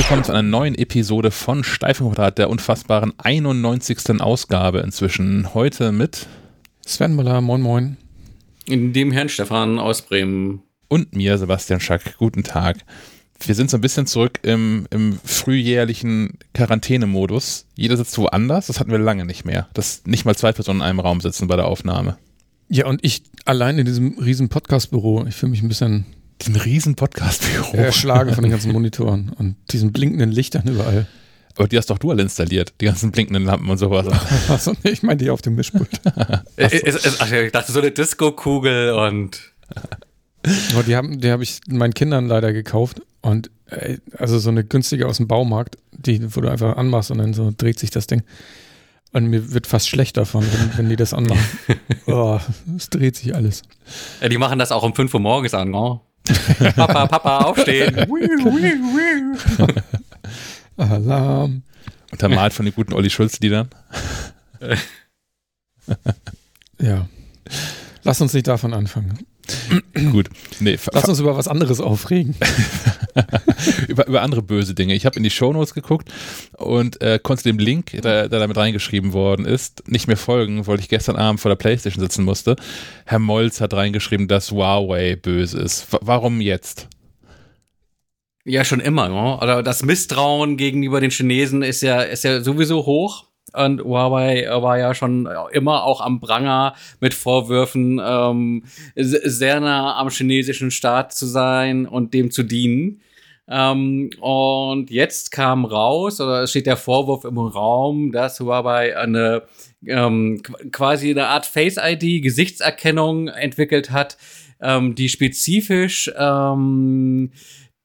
willkommen zu einer neuen Episode von Steifenquadrat, der unfassbaren 91. Ausgabe inzwischen. Heute mit Sven Müller, moin moin. In dem Herrn Stefan aus Bremen. Und mir, Sebastian Schack. Guten Tag. Wir sind so ein bisschen zurück im, im frühjährlichen Quarantänemodus. Jeder sitzt woanders. Das hatten wir lange nicht mehr. Dass nicht mal zwei Personen in einem Raum sitzen bei der Aufnahme. Ja, und ich allein in diesem riesen Podcast-Büro. Ich fühle mich ein bisschen Diesen riesen Podcast-Büro. erschlagen von den ganzen Monitoren und diesen blinkenden Lichtern überall. Aber die hast doch du alle installiert. Die ganzen blinkenden Lampen und sowas. Achso, nee, ich meine die auf dem Mischpult. Äh, ach, ich dachte, so eine Disco-Kugel und. Aber die haben, die habe ich meinen Kindern leider gekauft. Und ey, also so eine günstige aus dem Baumarkt, die, wo du einfach anmachst und dann so dreht sich das Ding. Und mir wird fast schlecht davon, wenn, wenn die das anmachen. Oh, es dreht sich alles. Ja, die machen das auch um 5 Uhr morgens an, oh. Papa, Papa, aufstehen. Alarm. Untermalt von den guten Olli Schulz-Liedern. Ja. Lass uns nicht davon anfangen. Gut. Nee, Lass uns über was anderes aufregen. über, über andere böse Dinge. Ich habe in die Shownotes geguckt und äh, konnte dem Link, der, der damit reingeschrieben worden ist, nicht mehr folgen, weil ich gestern Abend vor der Playstation sitzen musste. Herr Molz hat reingeschrieben, dass Huawei böse ist. W warum jetzt? Ja, schon immer, ne? Oder das Misstrauen gegenüber den Chinesen ist ja, ist ja sowieso hoch. Und Huawei war ja schon immer auch am Pranger mit Vorwürfen, ähm, se- sehr nah am chinesischen Staat zu sein und dem zu dienen. Ähm, und jetzt kam raus, oder es steht der Vorwurf im Raum, dass Huawei eine ähm, qu- quasi eine Art Face-ID, Gesichtserkennung entwickelt hat, ähm, die spezifisch ähm,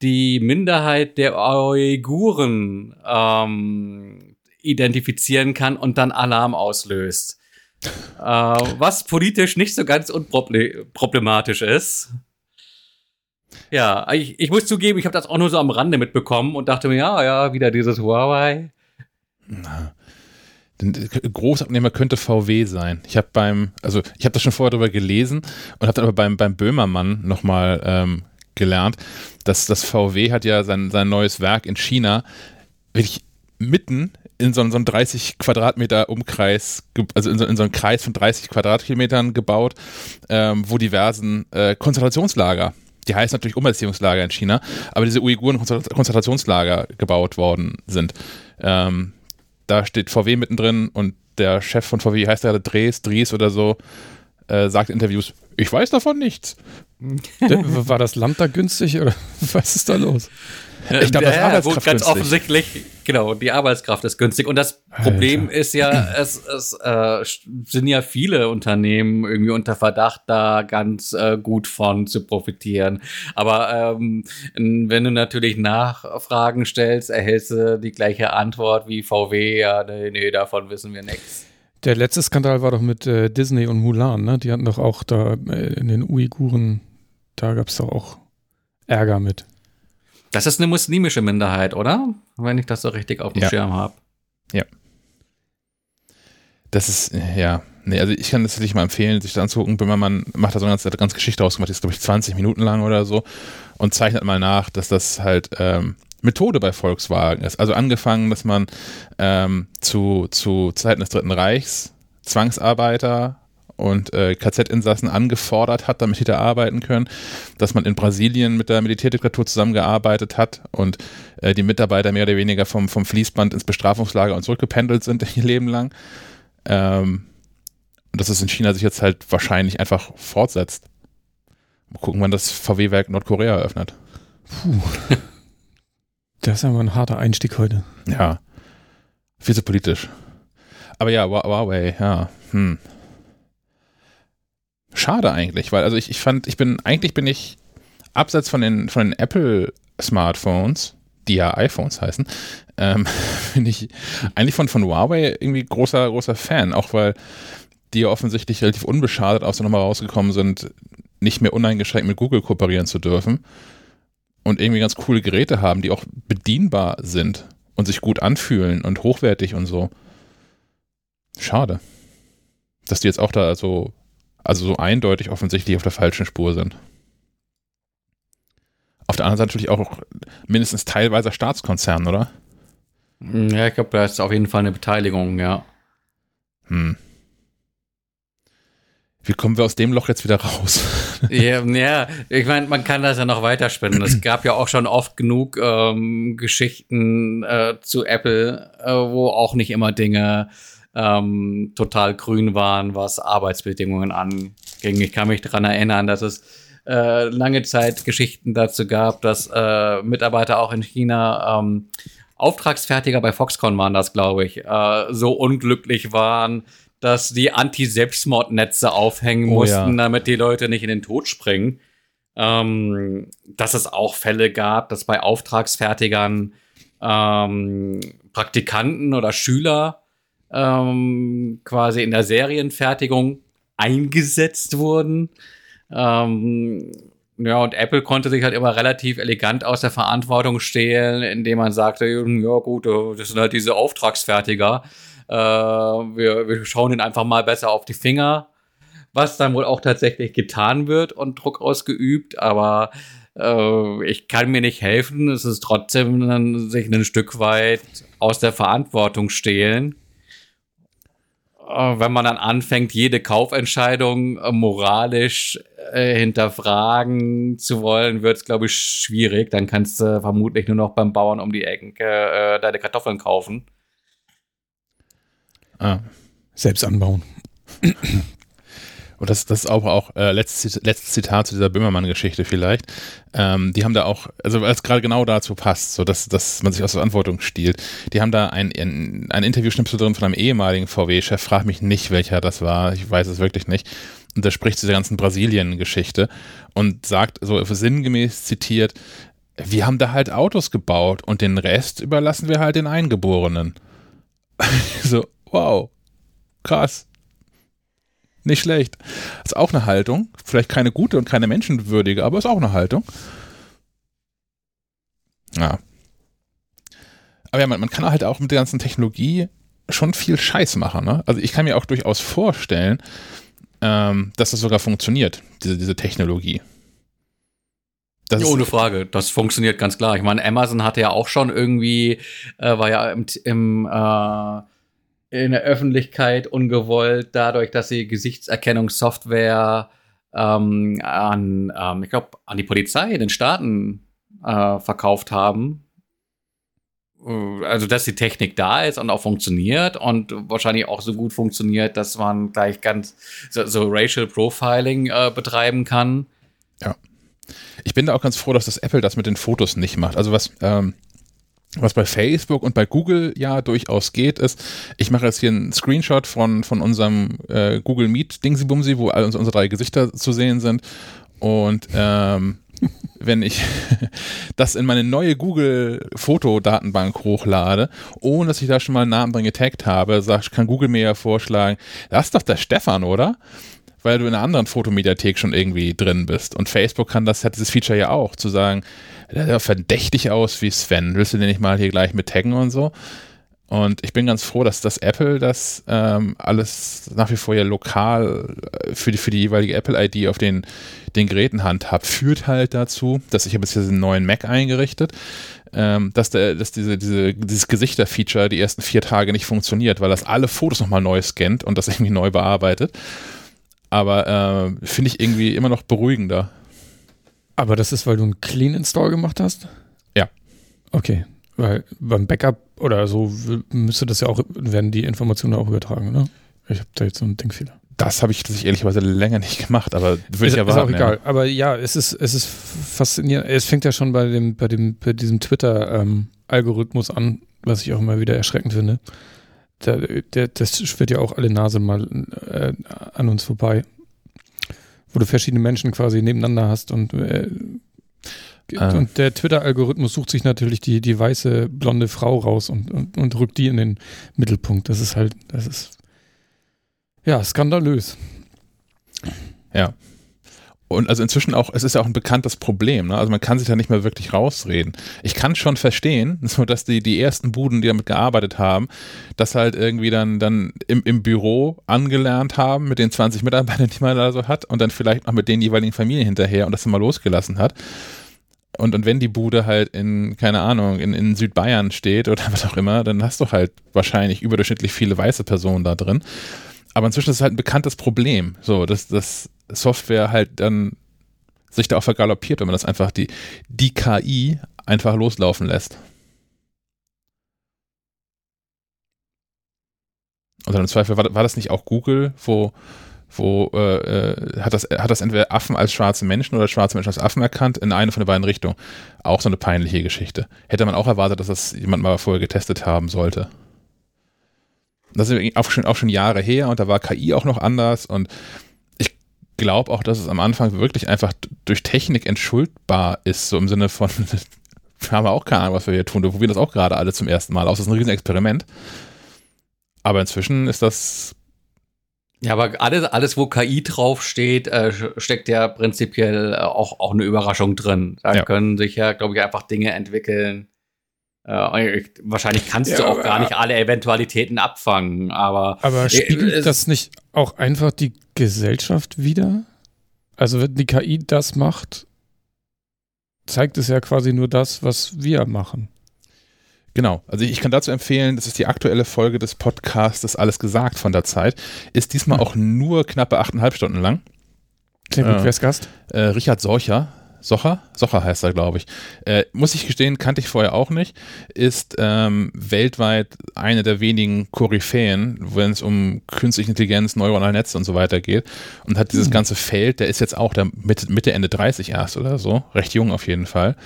die Minderheit der Uiguren ähm, identifizieren kann und dann Alarm auslöst. äh, was politisch nicht so ganz unproblematisch ist. Ja, ich, ich muss zugeben, ich habe das auch nur so am Rande mitbekommen und dachte mir, ja, ja, wieder dieses Huawei. Denn Großabnehmer könnte VW sein. Ich habe beim, also ich habe das schon vorher darüber gelesen und habe dann aber beim, beim Böhmermann nochmal ähm, gelernt, dass das VW hat ja sein, sein neues Werk in China wirklich mitten in so, so einen 30 Quadratmeter Umkreis, also in so, in so einen Kreis von 30 Quadratkilometern gebaut, ähm, wo diversen äh, Konzentrationslager, die heißen natürlich Umerziehungslager in China, aber diese Uiguren Konzentrationslager gebaut worden sind. Ähm, da steht VW mittendrin und der Chef von VW, wie heißt der, Dres, Dries oder so, äh, sagt in Interviews, ich weiß davon nichts. War das Land da günstig oder was ist da los? Ich glaub, das Ja, Arbeitskraft ganz günstig. offensichtlich, genau, die Arbeitskraft ist günstig. Und das Problem ist ja, es, es äh, sind ja viele Unternehmen irgendwie unter Verdacht, da ganz äh, gut von zu profitieren. Aber ähm, wenn du natürlich Nachfragen stellst, erhältst du die gleiche Antwort wie VW, ja, nee, nee, davon wissen wir nichts. Der letzte Skandal war doch mit äh, Disney und Mulan, ne? Die hatten doch auch da äh, in den Uiguren, da gab es doch auch Ärger mit. Das ist eine muslimische Minderheit, oder? Wenn ich das so richtig auf dem Ja. Schirm habe. Das ist, ja, nee, also ich kann das wirklich mal empfehlen, sich das anzugucken. Böhmermann macht da so eine ganze, ganz Geschichte rausgemacht, die ist, glaube ich, 20 Minuten lang oder so und zeichnet mal nach, dass das halt ähm, Methode bei Volkswagen ist. Also angefangen, dass man ähm, zu, zu Zeiten des Dritten Reichs Zwangsarbeiter und äh, KZ-Insassen angefordert hat, damit die da arbeiten können, dass man in Brasilien mit der Militärdiktatur zusammengearbeitet hat und äh, die Mitarbeiter mehr oder weniger vom, vom Fließband ins Bestrafungslager und zurückgependelt sind ihr Leben lang. Ähm, und dass es in China sich jetzt halt wahrscheinlich einfach fortsetzt. Mal gucken, wann das VW-Werk Nordkorea eröffnet. Das ist aber ein harter Einstieg heute. Ja. Viel zu politisch. Aber ja, Hua- Huawei, ja. Hm. Schade eigentlich, weil also ich, ich fand, ich bin, eigentlich bin ich abseits von den, von den Apple Smartphones, die ja iPhones heißen, ähm, bin ich eigentlich von, von Huawei irgendwie großer, großer Fan, auch weil die ja offensichtlich relativ unbeschadet aus der Nummer rausgekommen sind, nicht mehr uneingeschränkt mit Google kooperieren zu dürfen und irgendwie ganz coole Geräte haben, die auch bedienbar sind und sich gut anfühlen und hochwertig und so. Schade. Dass die jetzt auch da so, also so eindeutig offensichtlich auf der falschen Spur sind. Auf der anderen Seite natürlich auch mindestens teilweise Staatskonzern, oder? Ja, ich glaube, da ist auf jeden Fall eine Beteiligung, ja. Hm. Wie kommen wir aus dem Loch jetzt wieder raus? ja, ja, ich meine, man kann das ja noch weiterspinnen. Es gab ja auch schon oft genug ähm, Geschichten äh, zu Apple, äh, wo auch nicht immer Dinge ähm, total grün waren, was Arbeitsbedingungen anging. Ich kann mich daran erinnern, dass es äh, lange Zeit Geschichten dazu gab, dass äh, Mitarbeiter auch in China ähm, Auftragsfertiger bei Foxconn waren das, glaube ich, äh, so unglücklich waren, dass die Anti-Selbstmordnetze aufhängen Oh, mussten, ja. damit die Leute nicht in den Tod springen. Ähm, dass es auch Fälle gab, dass bei Auftragsfertigern ähm, Praktikanten oder Schüler ähm, quasi in der Serienfertigung eingesetzt wurden. Ähm, ja, und Apple konnte sich halt immer relativ elegant aus der Verantwortung stehlen, indem man sagte, ja gut, das sind halt diese Auftragsfertiger. Äh, wir, wir schauen ihnen einfach mal besser auf die Finger, was dann wohl auch tatsächlich getan wird und Druck ausgeübt, aber äh, ich kann mir nicht helfen. Es ist trotzdem sich ein Stück weit aus der Verantwortung stehlen. Äh, wenn man dann anfängt, jede Kaufentscheidung äh, moralisch äh, hinterfragen zu wollen, wird es, glaube ich, schwierig. Dann kannst du vermutlich nur noch beim Bauern um die Ecken äh, deine Kartoffeln kaufen. Ah. Selbst anbauen. Und das, das ist auch, auch äh, letztes, letztes Zitat zu dieser Böhmermann-Geschichte vielleicht. Ähm, die haben da auch, also weil es gerade genau dazu passt, so dass, dass man sich aus Verantwortung stiehlt. Die haben da ein, ein, ein Interviewschnipsel drin von einem ehemaligen VW-Chef, frag mich nicht, welcher das war, ich weiß es wirklich nicht. Und der spricht zu der ganzen Brasilien-Geschichte und sagt so sinngemäß zitiert, wir haben da halt Autos gebaut und den Rest überlassen wir halt den Eingeborenen. so, wow, krass. Nicht schlecht. Ist auch eine Haltung. Vielleicht keine gute und keine menschenwürdige, aber ist auch eine Haltung. Ja. Aber ja, man, man kann halt auch mit der ganzen Technologie schon viel Scheiß machen. Ne? Also ich kann mir auch durchaus vorstellen, ähm, dass das sogar funktioniert, diese, diese Technologie. Das ohne Frage, das funktioniert ganz klar. Ich meine, Amazon hatte ja auch schon irgendwie, äh, war ja im, im äh, in der Öffentlichkeit ungewollt, dadurch, dass sie Gesichtserkennungssoftware ähm, an, ähm, ich glaube, an die Polizei in den Staaten äh, verkauft haben. Äh, Also, dass die Technik da ist und auch funktioniert und wahrscheinlich auch so gut funktioniert, dass man gleich ganz so, so Racial Profiling äh, betreiben kann. Ich bin da auch ganz froh, dass das Apple das mit den Fotos nicht macht. Also was, ähm, was bei Facebook und bei Google ja durchaus geht, ist, ich mache jetzt hier einen Screenshot von, von unserem äh, Google Meet Dingsy-Bumsy, wo all unsere, unsere drei Gesichter zu sehen sind. Und ähm, wenn ich das in meine neue Google Fotodatenbank hochlade, ohne dass ich da schon mal einen Namen drin getaggt habe, sag, kann Google mir ja vorschlagen, das ist doch der Stefan, oder? weil du in einer anderen Fotomediathek schon irgendwie drin bist. Und Facebook kann das, hat dieses Feature ja auch, zu sagen, der sieht verdächtig aus wie Sven, willst du den nicht mal hier gleich mit taggen und so? Und ich bin ganz froh, dass das Apple das ähm, alles nach wie vor ja lokal äh, für die, für die jeweilige Apple-ID auf den, den Geräten handhabt, führt halt dazu, dass ich habe jetzt hier einen neuen Mac eingerichtet, ähm, dass, der, dass diese, diese, dieses Gesichter-Feature die ersten vier Tage nicht funktioniert, weil das alle Fotos nochmal neu scannt und das irgendwie neu bearbeitet. Aber äh, finde ich irgendwie immer noch beruhigender. Aber das ist, weil du einen Clean Install gemacht hast? Ja. Okay. Weil beim Backup oder so müsste das ja auch, werden die Informationen auch übertragen, oder? Ich habe da jetzt so einen Denkfehler. Das habe ich tatsächlich ehrlicherweise länger nicht gemacht, aber würde ich erwarten. ist auch egal. Aber ja, es ist, es ist faszinierend. Es fängt ja schon bei dem, bei dem, bei diesem Twitter-Algorithmus an, was ich auch immer wieder erschreckend finde. Da, der, das schwirrt ja auch alle Nase mal äh, an uns vorbei. Wo du verschiedene Menschen quasi nebeneinander hast und, äh, Ah. und der Twitter-Algorithmus sucht sich natürlich die, die weiße, blonde Frau raus und, und, und rückt die in den Mittelpunkt. Das ist halt, das ist ja skandalös. Ja. Und also inzwischen auch, es ist ja auch ein bekanntes Problem, ne? Also man kann sich da nicht mehr wirklich rausreden. Ich kann schon verstehen, so dass die, die ersten Buden, die damit gearbeitet haben, das halt irgendwie dann, dann im, im Büro angelernt haben mit den 20 Mitarbeitern, die man da so hat und dann vielleicht noch mit den jeweiligen Familien hinterher und das dann mal losgelassen hat. Und, und wenn die Bude halt in, keine Ahnung, in, in Südbayern steht oder was auch immer, dann hast du halt wahrscheinlich überdurchschnittlich viele weiße Personen da drin. Aber inzwischen ist es halt ein bekanntes Problem, so, dass, dass Software halt dann sich da auch vergaloppiert, wenn man das einfach die, die KI einfach loslaufen lässt. Oder im Zweifel war, war das nicht auch Google, wo wo äh, äh, hat, das, hat das entweder Affen als schwarze Menschen oder schwarze Menschen als Affen erkannt, in eine von den beiden Richtungen. Auch so eine peinliche Geschichte. Hätte man auch erwartet, dass das jemand mal vorher getestet haben sollte. Das ist auch schon, auch schon Jahre her und da war KI auch noch anders und ich glaube auch, dass es am Anfang wirklich einfach durch Technik entschuldbar ist, so im Sinne von, wir haben auch keine Ahnung, was wir hier tun, wir probieren das auch gerade alle zum ersten Mal aus, das ist ein Riesenexperiment. Aber inzwischen ist das ja, aber alles, alles wo KI draufsteht, äh, steckt ja prinzipiell äh, auch, auch eine Überraschung drin. Da ja. können sich ja, glaube ich, einfach Dinge entwickeln. Äh, wahrscheinlich kannst ja, du auch gar nicht alle Eventualitäten abfangen, aber. Aber spiegelt das nicht auch einfach die Gesellschaft wieder? Also, wenn die KI das macht, zeigt es ja quasi nur das, was wir machen. Genau, also ich kann dazu empfehlen, das ist die aktuelle Folge des Podcasts Alles gesagt von der Zeit. Ist diesmal auch nur knappe achteinhalb Stunden lang. Sehr gut, äh, wer ist Gast? Äh, Richard Sorcher. Socher? Socher heißt er, glaube ich. Äh, muss ich gestehen, kannte ich vorher auch nicht. Ist ähm, weltweit eine der wenigen Koryphäen, wenn es um künstliche Intelligenz, neuronale Netze und so weiter geht. Und hat dieses mhm. ganze Feld, der ist jetzt auch der Mitte, Mitte, Ende 30 erst oder so, recht jung auf jeden Fall.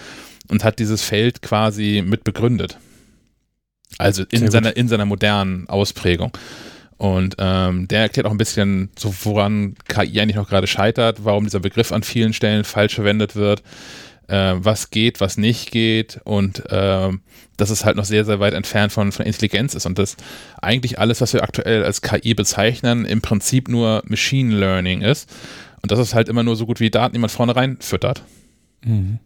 Und hat dieses Feld quasi mit begründet. Also in seiner, in seiner modernen Ausprägung. Und ähm, der erklärt auch ein bisschen, so woran KI eigentlich noch gerade scheitert, warum dieser Begriff an vielen Stellen falsch verwendet wird, äh, was geht, was nicht geht und äh, dass es halt noch sehr, sehr weit entfernt von, von Intelligenz ist und dass eigentlich alles, was wir aktuell als KI bezeichnen, im Prinzip nur Machine Learning ist und dass es halt immer nur so gut wie Daten, die man vorne rein füttert. Mhm.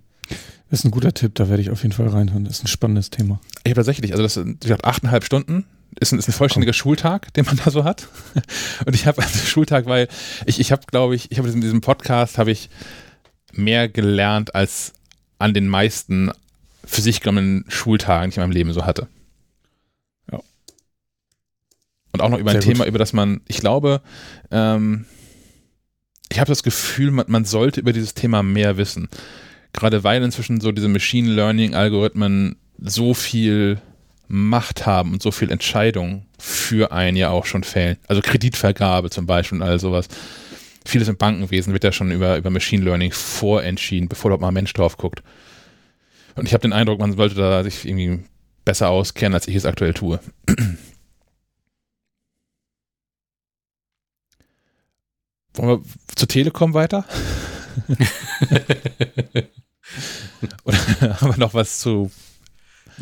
Das ist ein guter Tipp, da werde ich auf jeden Fall reinhören. Das ist ein spannendes Thema. Ich habe tatsächlich, also das sind, ich glaube, achteinhalb Stunden ist ein, ist ein vollständiger oh. Schultag, den man da so hat. Und ich habe also Schultag, weil ich, ich habe, glaube ich, ich habe in diesem Podcast habe ich mehr gelernt als an den meisten für sich genommenen Schultagen, die ich in meinem Leben so hatte. Ja. Und auch noch über Sehr ein gut. Thema, über das man, ich glaube, ähm, ich habe das Gefühl, man, man sollte über dieses Thema mehr wissen gerade weil inzwischen so diese Machine Learning Algorithmen so viel Macht haben und so viel Entscheidungen für einen ja auch schon fällen. Also Kreditvergabe zum Beispiel und all sowas. Vieles im Bankenwesen wird ja schon über, über Machine Learning vorentschieden, bevor dort mal ein Mensch drauf guckt. Und ich habe den Eindruck, man sollte da sich irgendwie besser auskennen, als ich es aktuell tue. Wollen wir zur Telekom weiter? Oder haben wir noch was zu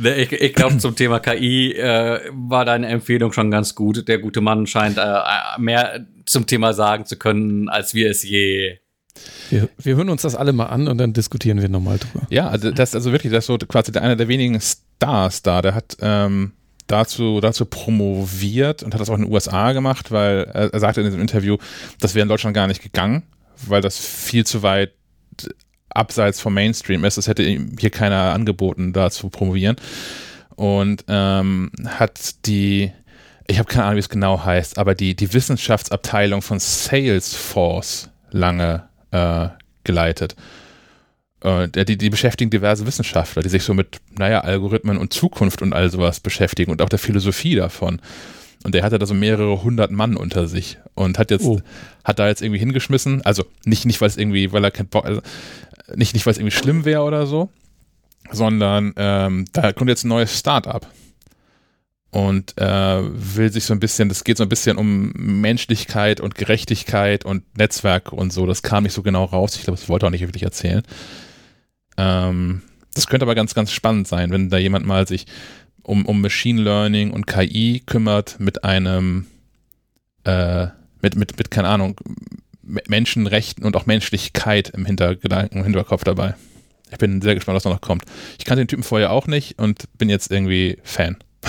ich, ich glaube, zum Thema KI äh, war deine Empfehlung schon ganz gut. Der gute Mann scheint äh, mehr zum Thema sagen zu können, als wir es je. Wir, wir hören uns das alle mal an und dann diskutieren wir nochmal drüber. Ja, also das ist also wirklich, das ist so quasi einer der wenigen Stars da. Der hat ähm, dazu, dazu promoviert und hat das auch in den USA gemacht, weil er, er sagte in diesem Interview, das wäre in Deutschland gar nicht gegangen, weil das viel zu weit abseits vom Mainstream ist. Das hätte hier keiner angeboten, da zu promovieren. Und ähm, hat die, ich habe keine Ahnung, wie es genau heißt, aber die, die Wissenschaftsabteilung von Salesforce lange äh, geleitet. Äh, die, die beschäftigen diverse Wissenschaftler, die sich so mit, naja, Algorithmen und Zukunft und all sowas beschäftigen und auch der Philosophie davon. Und der hatte da so mehrere hundert Mann unter sich und hat jetzt, oh. hat da jetzt irgendwie hingeschmissen. Also nicht, nicht weil es irgendwie, weil er kein Bock, also nicht, nicht weil es irgendwie schlimm wäre oder so, sondern ähm, da kommt jetzt ein neues Startup und äh, will sich so ein bisschen, das geht so ein bisschen um Menschlichkeit und Gerechtigkeit und Netzwerk und so. Das kam nicht so genau raus. Ich glaube, das wollte er auch nicht wirklich erzählen. Ähm, das könnte aber ganz, ganz spannend sein, wenn da jemand mal sich um, um Machine Learning und KI kümmert mit einem, äh, mit, mit, mit, keine Ahnung, Menschenrechten und auch Menschlichkeit im Hintergedanken, im Hinterkopf dabei. Ich bin sehr gespannt, was da noch kommt. Ich kannte den Typen vorher auch nicht und bin jetzt irgendwie Fan.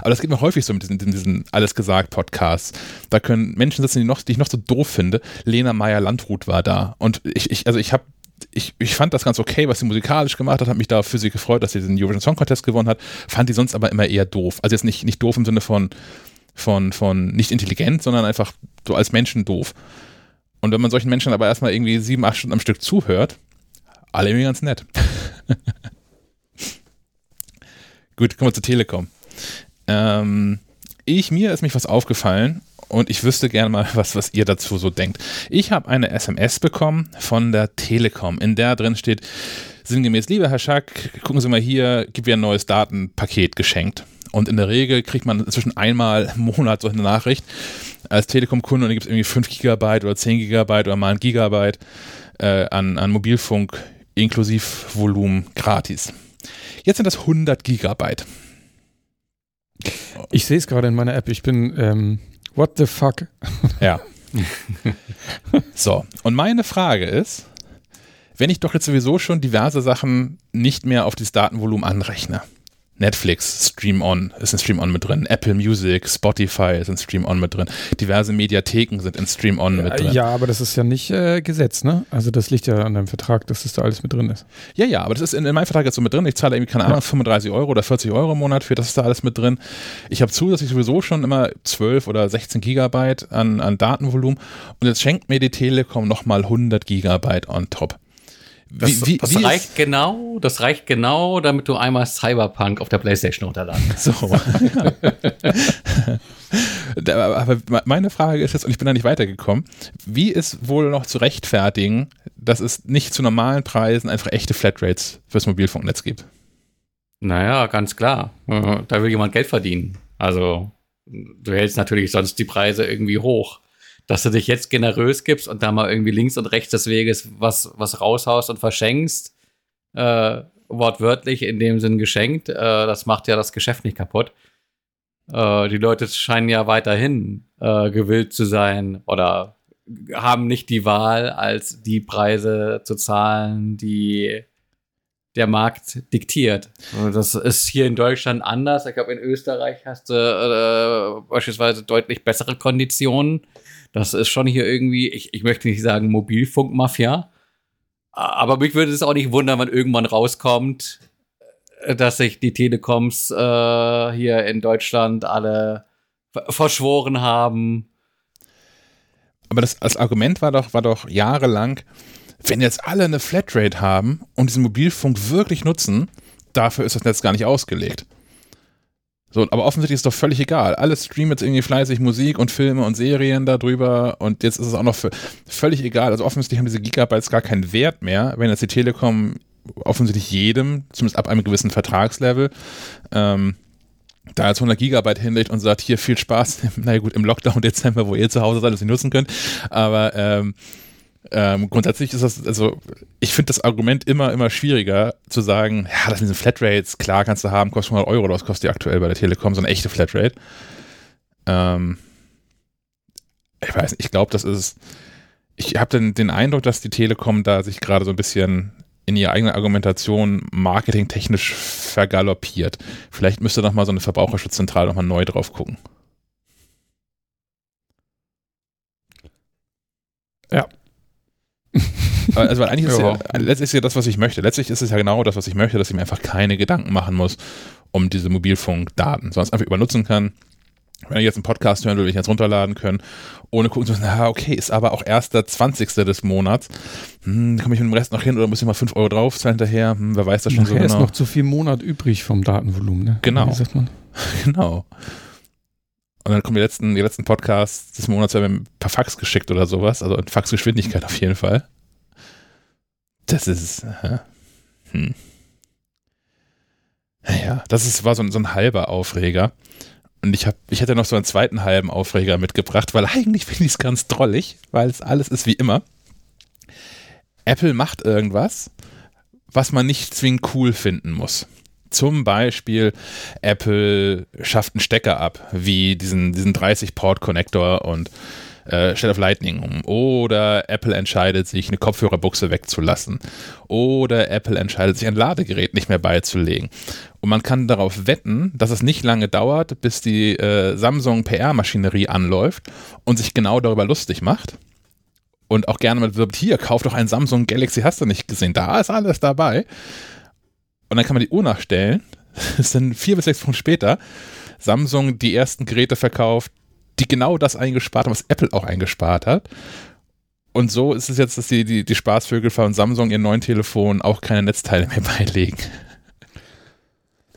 Aber das geht mir häufig so mit diesen, diesen Alles gesagt Podcasts. Da können Menschen sitzen, die, noch, die ich noch so doof finde. Lena Meyer-Landrut war da. Und ich, ich also ich habe ich, ich fand das ganz okay, was sie musikalisch gemacht hat, hat mich da für sie gefreut, dass sie den Eurovision Song Contest gewonnen hat, fand die sonst aber immer eher doof. Also jetzt nicht, nicht doof im Sinne von, von, von nicht intelligent, sondern einfach so als Menschen doof. Und wenn man solchen Menschen aber erstmal irgendwie sieben, acht Stunden am Stück zuhört, alle irgendwie ganz nett. Gut, kommen wir zur Telekom. Ähm, ich, mir ist mich was aufgefallen und ich wüsste gerne mal, was, was ihr dazu so denkt. Ich habe eine SMS bekommen von der Telekom, in der drin steht, sinngemäß, lieber Herr Schack, gucken Sie mal hier, gibt mir ein neues Datenpaket geschenkt. Und in der Regel kriegt man inzwischen einmal im Monat so eine Nachricht als Telekom-Kunde und da gibt es irgendwie 5 Gigabyte oder 10 Gigabyte oder mal ein Gigabyte äh, an, an Mobilfunk inklusive Volumen gratis. Jetzt sind das 100 Gigabyte. Ich sehe es gerade in meiner App. Ich bin, ähm, what the fuck? Ja. so, und meine Frage ist, wenn ich doch jetzt sowieso schon diverse Sachen nicht mehr auf dieses Datenvolumen anrechne, Netflix, Stream On ist in Stream On mit drin, Apple Music, Spotify ist in Stream On mit drin, diverse Mediatheken sind in Stream On mit drin. Ja, aber das ist ja nicht äh, Gesetz, ne? Also das liegt ja an deinem Vertrag, dass das da alles mit drin ist. Ja, ja, aber das ist in, in meinem Vertrag jetzt so mit drin. Ich zahle irgendwie, keine Ahnung, 35 Euro oder 40 Euro im Monat für, das ist da alles mit drin. Ich habe zusätzlich sowieso schon immer 12 oder 16 Gigabyte an, an Datenvolumen und jetzt schenkt mir die Telekom nochmal 100 Gigabyte on top. Das, wie, das wie reicht genau, das reicht genau, damit du einmal Cyberpunk auf der Playstation runterladen So. Aber meine Frage ist jetzt, und ich bin da nicht weitergekommen, wie ist wohl noch zu rechtfertigen, dass es nicht zu normalen Preisen einfach echte Flatrates fürs Mobilfunknetz gibt? Naja, ganz klar. Da will jemand Geld verdienen. Also, du hältst natürlich sonst die Preise irgendwie hoch dass du dich jetzt generös gibst und da mal irgendwie links und rechts des Weges was, was raushaust und verschenkst, äh, wortwörtlich in dem Sinn geschenkt, äh, das macht ja das Geschäft nicht kaputt. Äh, die Leute scheinen ja weiterhin äh, gewillt zu sein oder haben nicht die Wahl, als die Preise zu zahlen, die der Markt diktiert. Das ist hier in Deutschland anders. Ich glaube, in Österreich hast du äh, beispielsweise deutlich bessere Konditionen. Das ist schon hier irgendwie, ich, ich möchte nicht sagen Mobilfunkmafia, aber mich würde es auch nicht wundern, wenn irgendwann rauskommt, äh, dass sich die Telekoms äh, hier in Deutschland alle verschworen haben. Aber das, das Argument war doch, war doch jahrelang, wenn jetzt alle eine Flatrate haben und diesen Mobilfunk wirklich nutzen, dafür ist das Netz gar nicht ausgelegt. So, aber offensichtlich ist doch völlig egal. Alle streamen jetzt irgendwie fleißig Musik und Filme und Serien darüber und jetzt ist es auch noch völlig egal. Also offensichtlich haben diese Gigabytes gar keinen Wert mehr, wenn jetzt die Telekom offensichtlich jedem, zumindest ab einem gewissen Vertragslevel, ähm, da jetzt 100 Gigabyte hinlegt und sagt, hier viel Spaß, naja gut, im Lockdown Dezember, wo ihr zu Hause seid, das nicht nutzen könnt, aber ähm, ähm, grundsätzlich ist das, also ich finde das Argument immer, immer schwieriger zu sagen, ja, das sind Flatrates, klar kannst du haben, kostet 100 Euro, das kostet die aktuell bei der Telekom, so eine echte Flatrate. Ähm, ich weiß nicht, ich glaube, das ist, ich habe den, den Eindruck, dass die Telekom da sich gerade so ein bisschen in ihrer eigenen Argumentation marketingtechnisch vergaloppiert. Vielleicht müsste noch mal so eine Verbraucherschutzzentrale noch mal neu drauf gucken. Ja, also weil eigentlich ist ja, letztlich ist ja das, was ich möchte. Letztlich ist es ja genau das, was ich möchte, dass ich mir einfach keine Gedanken machen muss um diese Mobilfunkdaten, sondern es einfach übernutzen kann. Wenn ich jetzt einen Podcast hören will, will ich jetzt runterladen können, ohne gucken zu müssen, na okay, ist aber auch erst der 20. des Monats. Hm, komme ich mit dem Rest noch hin oder muss ich mal 5 Euro draufzahlen hinterher? Hm, wer weiß das schon Nachher so genau. ist noch zu viel Monat übrig vom Datenvolumen, ne? Genau. Wie sagt man? Genau. Und dann kommen die letzten, die letzten Podcasts des Monats per Fax geschickt oder sowas, also in Faxgeschwindigkeit auf jeden Fall. Das ist. Äh, hm. Ja, das ist, war so ein, so ein halber Aufreger. Und ich, hab, ich hätte noch so einen zweiten halben Aufreger mitgebracht, weil eigentlich finde ich es ganz drollig, weil es alles ist wie immer. Apple macht irgendwas, was man nicht zwingend cool finden muss. Zum Beispiel Apple schafft einen Stecker ab, wie diesen, diesen 30-Port-Connector und äh, stellt auf Lightning um. Oder Apple entscheidet sich, eine Kopfhörerbuchse wegzulassen. Oder Apple entscheidet sich, ein Ladegerät nicht mehr beizulegen. Und man kann darauf wetten, dass es nicht lange dauert, bis die äh, Samsung PR-Maschinerie anläuft und sich genau darüber lustig macht. und auch gerne mal wirbt, hier, kauf doch ein Samsung Galaxy, hast du nicht gesehen, da ist alles dabei. Und dann kann man die Uhr nachstellen, das sind vier bis sechs Wochen später, Samsung die ersten Geräte verkauft, die genau das eingespart haben, was Apple auch eingespart hat. Und so ist es jetzt, dass die, die, die Spaßvögel von Samsung ihren neuen Telefon auch keine Netzteile mehr beilegen.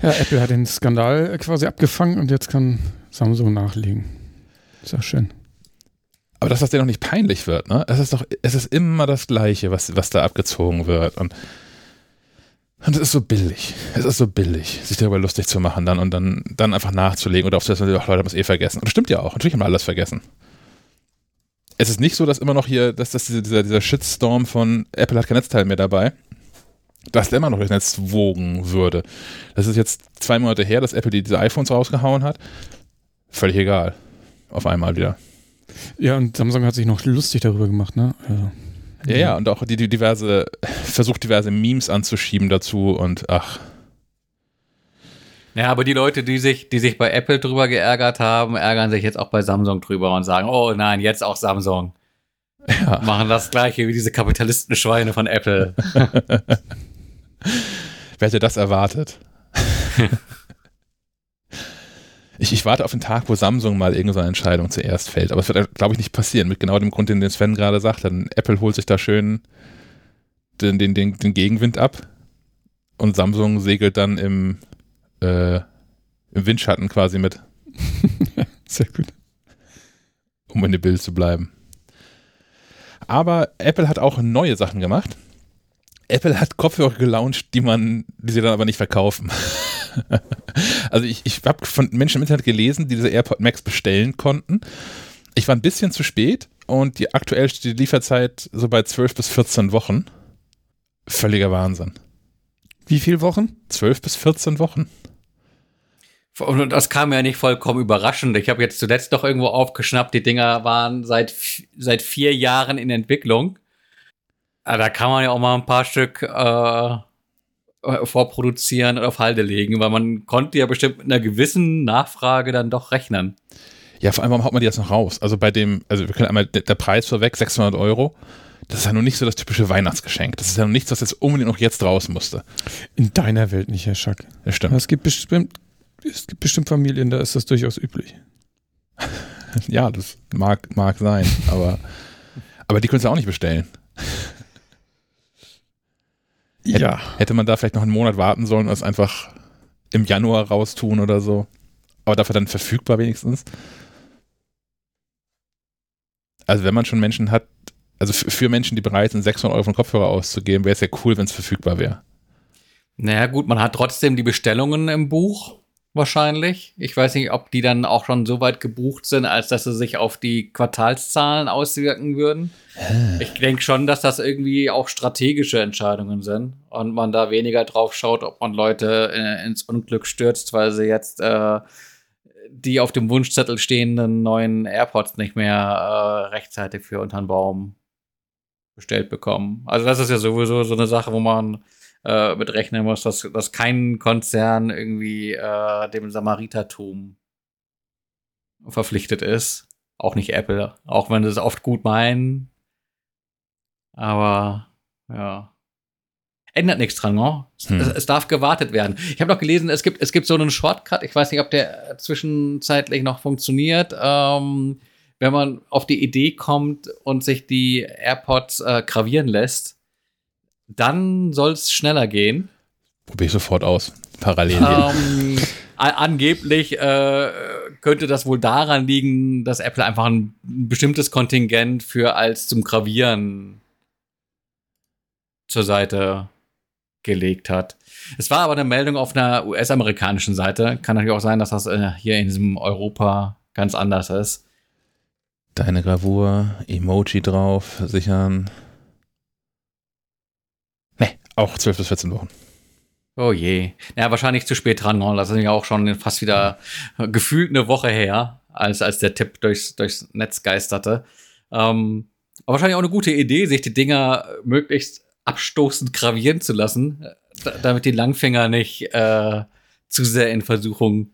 Ja, Apple hat den Skandal quasi abgefangen und jetzt kann Samsung nachlegen. Ist ja schön. Aber dass das dir noch nicht peinlich wird, ne? Es ist doch, es ist immer das Gleiche, was, was da abgezogen wird. Und, und es ist so billig. Es ist so billig, sich darüber lustig zu machen dann und dann, dann einfach nachzulegen oder auf das, ach, Leute haben es eh vergessen. Und das stimmt ja auch. Natürlich haben wir alles vergessen. Es ist nicht so, dass immer noch hier, dass das dieser, dieser Shitstorm von Apple hat kein Netzteil mehr dabei, dass der immer noch das Netz wogen würde. Das ist jetzt zwei Monate her, dass Apple die, diese iPhones rausgehauen hat. Völlig egal. Auf einmal wieder. Ja, und Samsung hat sich noch lustig darüber gemacht, ne? Also, Ja, ja, und auch die, die diverse, versucht diverse Memes anzuschieben dazu und ach. Ja, aber die Leute, die sich, die sich bei Apple drüber geärgert haben, ärgern sich jetzt auch bei Samsung drüber und sagen, oh nein, jetzt auch Samsung. Ja. Machen das gleiche wie diese Kapitalistenschweine von Apple. Wer hätte das erwartet? ich, ich warte auf den Tag, wo Samsung mal irgendeine Entscheidung zuerst fällt. Aber es wird, glaube ich, nicht passieren. Mit genau dem Grund, den Sven gerade sagt. Dann Apple holt sich da schön den, den, den, den Gegenwind ab und Samsung segelt dann im, äh, im Windschatten quasi mit, Sehr gut. um in dem Bild zu bleiben. Aber Apple hat auch neue Sachen gemacht. Apple hat Kopfhörer gelauncht, die man, die sie dann aber nicht verkaufen. also ich, ich habe von Menschen im Internet gelesen, die diese AirPod Max bestellen konnten. Ich war ein bisschen zu spät und die aktuell steht die Lieferzeit so bei 12 bis 14 Wochen. Völliger Wahnsinn. Wie viele Wochen? 12 bis 14 Wochen. Und das kam ja nicht vollkommen überraschend. Ich habe jetzt zuletzt doch irgendwo aufgeschnappt, die Dinger waren seit, seit vier Jahren in Entwicklung. Aber da kann man ja auch mal ein paar Stück äh, vorproduzieren und auf Halde legen, weil man konnte ja bestimmt mit einer gewissen Nachfrage dann doch rechnen. Ja, vor allem, warum haut man die jetzt noch raus? Also bei dem, also wir können einmal, der, Preis vorweg, 600 Euro. Das ist ja noch nicht so das typische Weihnachtsgeschenk. Das ist ja noch nichts, was jetzt unbedingt noch jetzt raus musste. In deiner Welt nicht, Herr Schack. Das stimmt. Es gibt bestimmt, es gibt bestimmt Familien, da ist das durchaus üblich. Ja, das mag, mag sein, aber, aber die können es ja auch nicht bestellen. Ja. Hätte man da vielleicht noch einen Monat warten sollen und es einfach im Januar raustun oder so. Aber dafür dann verfügbar wenigstens. Also wenn man schon Menschen hat, also für- für Menschen, die bereit sind, 600 Euro für einen Kopfhörer auszugeben, wäre es ja cool, wenn es verfügbar wäre. Naja, gut, man hat trotzdem die Bestellungen im Buch, wahrscheinlich. Ich weiß nicht, ob die dann auch schon so weit gebucht sind, als dass sie sich auf die Quartalszahlen auswirken würden. Ich denke schon, dass das irgendwie auch strategische Entscheidungen sind und man da weniger drauf schaut, ob man Leute äh, ins Unglück stürzt, weil sie jetzt äh, die auf dem Wunschzettel stehenden neuen AirPods nicht mehr äh, rechtzeitig für unter den Baum bestellt bekommen. Also das ist ja sowieso so eine Sache, wo man äh, mit rechnen muss, dass, dass kein Konzern irgendwie äh, dem Samaritertum verpflichtet ist. Auch nicht Apple, auch wenn sie es oft gut meinen. Aber ja. Ändert nichts dran, ne? Es, Hm. es, es darf gewartet werden. Ich habe noch gelesen, es gibt, es gibt so einen Shortcut, ich weiß nicht, ob der zwischenzeitlich noch funktioniert. Ähm, wenn man auf die Idee kommt und sich die AirPods äh, gravieren lässt, dann soll es schneller gehen. Probiere ich sofort aus. Parallel. Ähm, angeblich äh, könnte das wohl daran liegen, dass Apple einfach ein bestimmtes Kontingent für als zum Gravieren zur Seite gelegt hat. Es war aber eine Meldung auf einer US-amerikanischen Seite. Kann natürlich auch sein, dass das äh, hier in diesem Europa ganz anders ist. Deine Gravur, Emoji drauf, sichern. Auch 12 bis 14 Wochen. Oh je. Ja, wahrscheinlich zu spät dran. ne? Das ist ja auch schon fast wieder gefühlt eine Woche her, als, als der Tipp durchs, durchs Netz geisterte. Ähm, aber wahrscheinlich auch eine gute Idee, sich die Dinger möglichst abstoßend gravieren zu lassen, da- damit die Langfinger nicht äh, zu sehr in Versuchung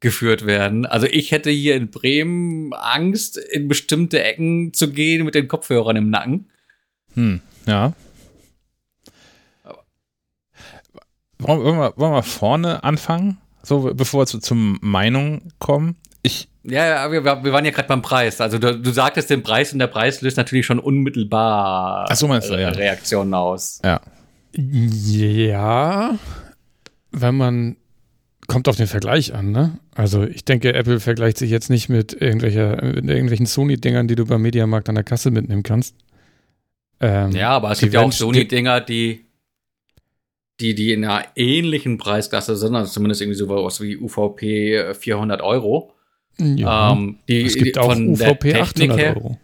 geführt werden. Also ich hätte hier in Bremen Angst, in bestimmte Ecken zu gehen mit den Kopfhörern im Nacken. Hm, ja. Wollen, wollen, wir, wollen wir vorne anfangen, so bevor wir zu, zum Meinung kommen? Ich. Ja, ja wir, wir waren ja gerade beim Preis. Also du, du sagtest den Preis und der Preis löst natürlich schon unmittelbar Ach so meinst du, ja. Reaktionen aus. Ja. Ja, wenn man kommt auf den Vergleich an, ne? Also ich denke, Apple vergleicht sich jetzt nicht mit irgendwelcher, mit irgendwelchen Sony-Dingern, die du beim Mediamarkt an der Kasse mitnehmen kannst. Ähm, ja, aber es gibt ja auch Sony-Dinger, die, die, die in einer ähnlichen Preisklasse sind, also zumindest irgendwie sowas wie UVP 400 Euro. Ja, ähm, die, es gibt auch UVP 800 Euro.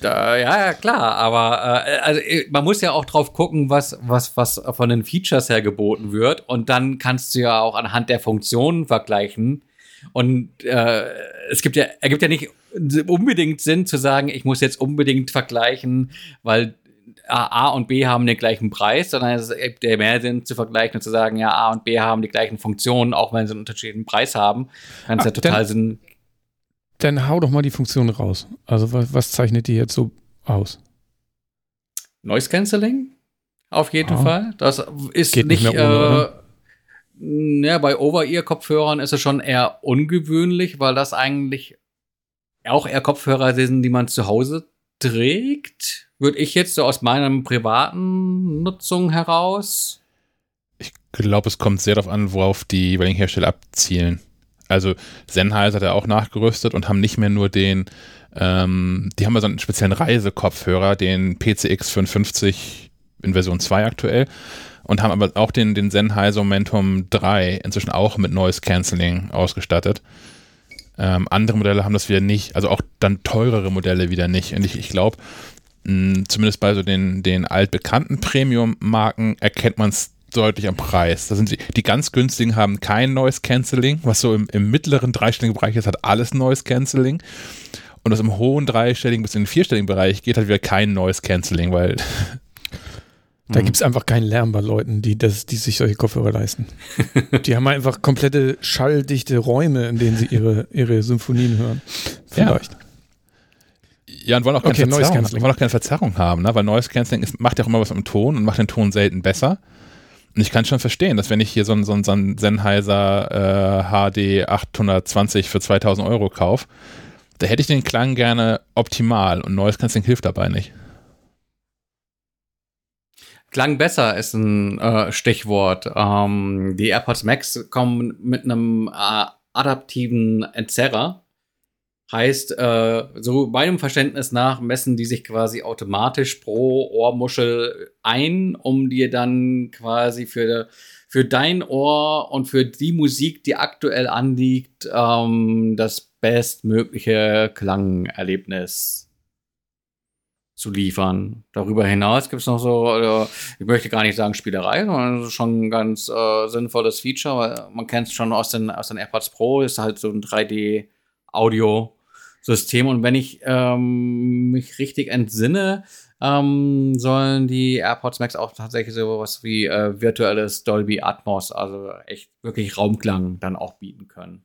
Da, ja, ja, klar, aber äh, also, äh, man muss ja auch drauf gucken, was, was, was von den Features her geboten wird. Und dann kannst du ja auch anhand der Funktionen vergleichen. Und äh, es gibt ja, ergibt ja nicht unbedingt Sinn zu sagen, ich muss jetzt unbedingt vergleichen, weil A und B haben den gleichen Preis, sondern es gibt ja mehr Sinn zu vergleichen und zu sagen, ja, A und B haben die gleichen Funktionen, auch wenn sie einen unterschiedlichen Preis haben. Kann es ja total Sinn dann hau doch mal die Funktion raus. Also was, was zeichnet die jetzt so aus? Noise Cancelling? Auf jeden ah. Fall. Das ist Geht nicht, nicht ohne, äh, ja, bei Over-Ear-Kopfhörern ist es schon eher ungewöhnlich, weil das eigentlich auch eher Kopfhörer sind, die man zu Hause trägt. Würde ich jetzt so aus meiner privaten Nutzung heraus. Ich glaube, es kommt sehr darauf an, worauf die jeweiligen Hersteller abzielen. Also Sennheiser hat ja auch nachgerüstet und haben nicht mehr nur den, ähm, die haben ja so einen speziellen Reisekopfhörer, den PCX 55 in Version 2 aktuell und haben aber auch den, den Sennheiser Momentum 3 inzwischen auch mit Noise Cancelling ausgestattet. Ähm, andere Modelle haben das wieder nicht, also auch dann teurere Modelle wieder nicht. Und ich, ich glaube, zumindest bei so den, den altbekannten Premium-Marken erkennt man es deutlich am Preis. Da sind die, die ganz günstigen haben kein Noise Cancelling, was so im, im mittleren dreistelligen Bereich ist, hat alles Noise Cancelling. Und was im hohen dreistelligen bis in den vierstelligen Bereich geht, hat wieder kein Noise Cancelling, weil Da gibt es einfach keinen Lärm bei Leuten, die, das, die sich solche Kopfhörer leisten. die haben einfach komplette schalldichte Räume, in denen sie ihre, ihre Symphonien hören. Vielleicht. Ja. Ja, und wollen auch, keine, okay, Verzerrung, wollen auch keine Verzerrung haben, ne? weil Noise Cancelling ist, macht ja auch immer was mit dem Ton und macht den Ton selten besser. Und ich kann schon verstehen, dass wenn ich hier so einen, so einen, so einen Sennheiser äh, HD 820 für 2000 Euro kaufe, da hätte ich den Klang gerne optimal und Noise Cancelling hilft dabei nicht. Klang besser ist ein äh, Stichwort. Ähm, die AirPods Max kommen mit einem äh, adaptiven Entzerrer Heißt, äh, so meinem Verständnis nach messen die sich quasi automatisch pro Ohrmuschel ein, um dir dann quasi für, für dein Ohr und für die Musik, die aktuell anliegt, ähm, das bestmögliche Klangerlebnis zu liefern. Darüber hinaus gibt es noch so, äh, ich möchte gar nicht sagen Spielerei, sondern schon ein ganz äh, sinnvolles Feature, weil man kennt es schon aus den, aus den AirPods Pro, ist halt so ein 3D-Audio- System. Und wenn ich ähm, mich richtig entsinne, ähm, sollen die AirPods Max auch tatsächlich so was wie äh, virtuelles Dolby Atmos, also echt wirklich Raumklang dann auch bieten können.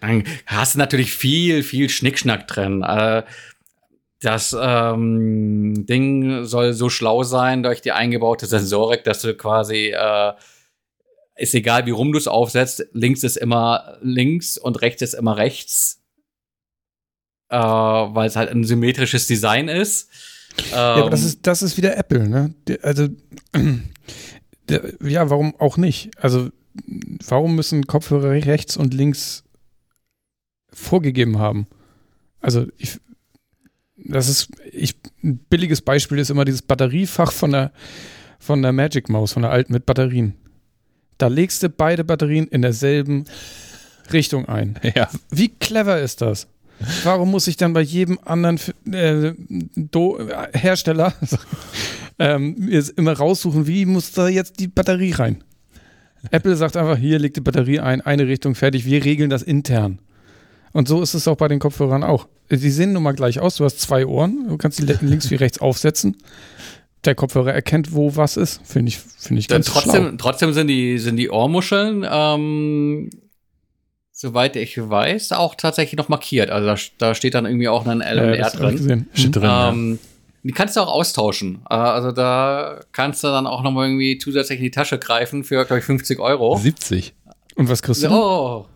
Dann hast du natürlich viel, viel Schnickschnack drin. Äh, das ähm, Ding soll so schlau sein durch die eingebaute Sensorik, dass du quasi äh, ist egal, wie rum du es aufsetzt, links ist immer links und rechts ist immer rechts. Äh, weil es halt ein symmetrisches Design ist. ja, aber das ähm, ist, das ist wieder Apple, ne? Also, ja, warum auch nicht? Also, warum müssen Kopfhörer rechts und links vorgegeben haben? Also, ich, das ist, ich, ein billiges Beispiel ist immer dieses Batteriefach von der, von der Magic Maus, von der alten mit Batterien. Da legst du beide Batterien in derselben Richtung ein. Ja. Wie clever ist das? Warum muss ich dann bei jedem anderen äh, Hersteller ähm, immer raussuchen, wie muss da jetzt die Batterie rein? Apple sagt einfach, hier legt die Batterie ein, eine Richtung fertig, wir regeln das intern. Und so ist es auch bei den Kopfhörern auch. Die sehen nun mal gleich aus, du hast zwei Ohren, du kannst die links wie rechts aufsetzen der Kopfhörer erkennt, wo was ist. Finde ich, finde ich Dann ganz trotzdem, schlau. trotzdem sind die, sind die Ohrmuscheln, ähm, soweit ich weiß, auch tatsächlich noch markiert. Also da, da steht dann irgendwie auch ein L und Ja, R drin. gesehen. Steht drin. ja. Ähm, die kannst du auch austauschen. Äh, Also da kannst du dann auch noch mal irgendwie zusätzlich in die Tasche greifen für, glaube ich, 50 Euro. 70. Und was kriegst du? denn? Oh,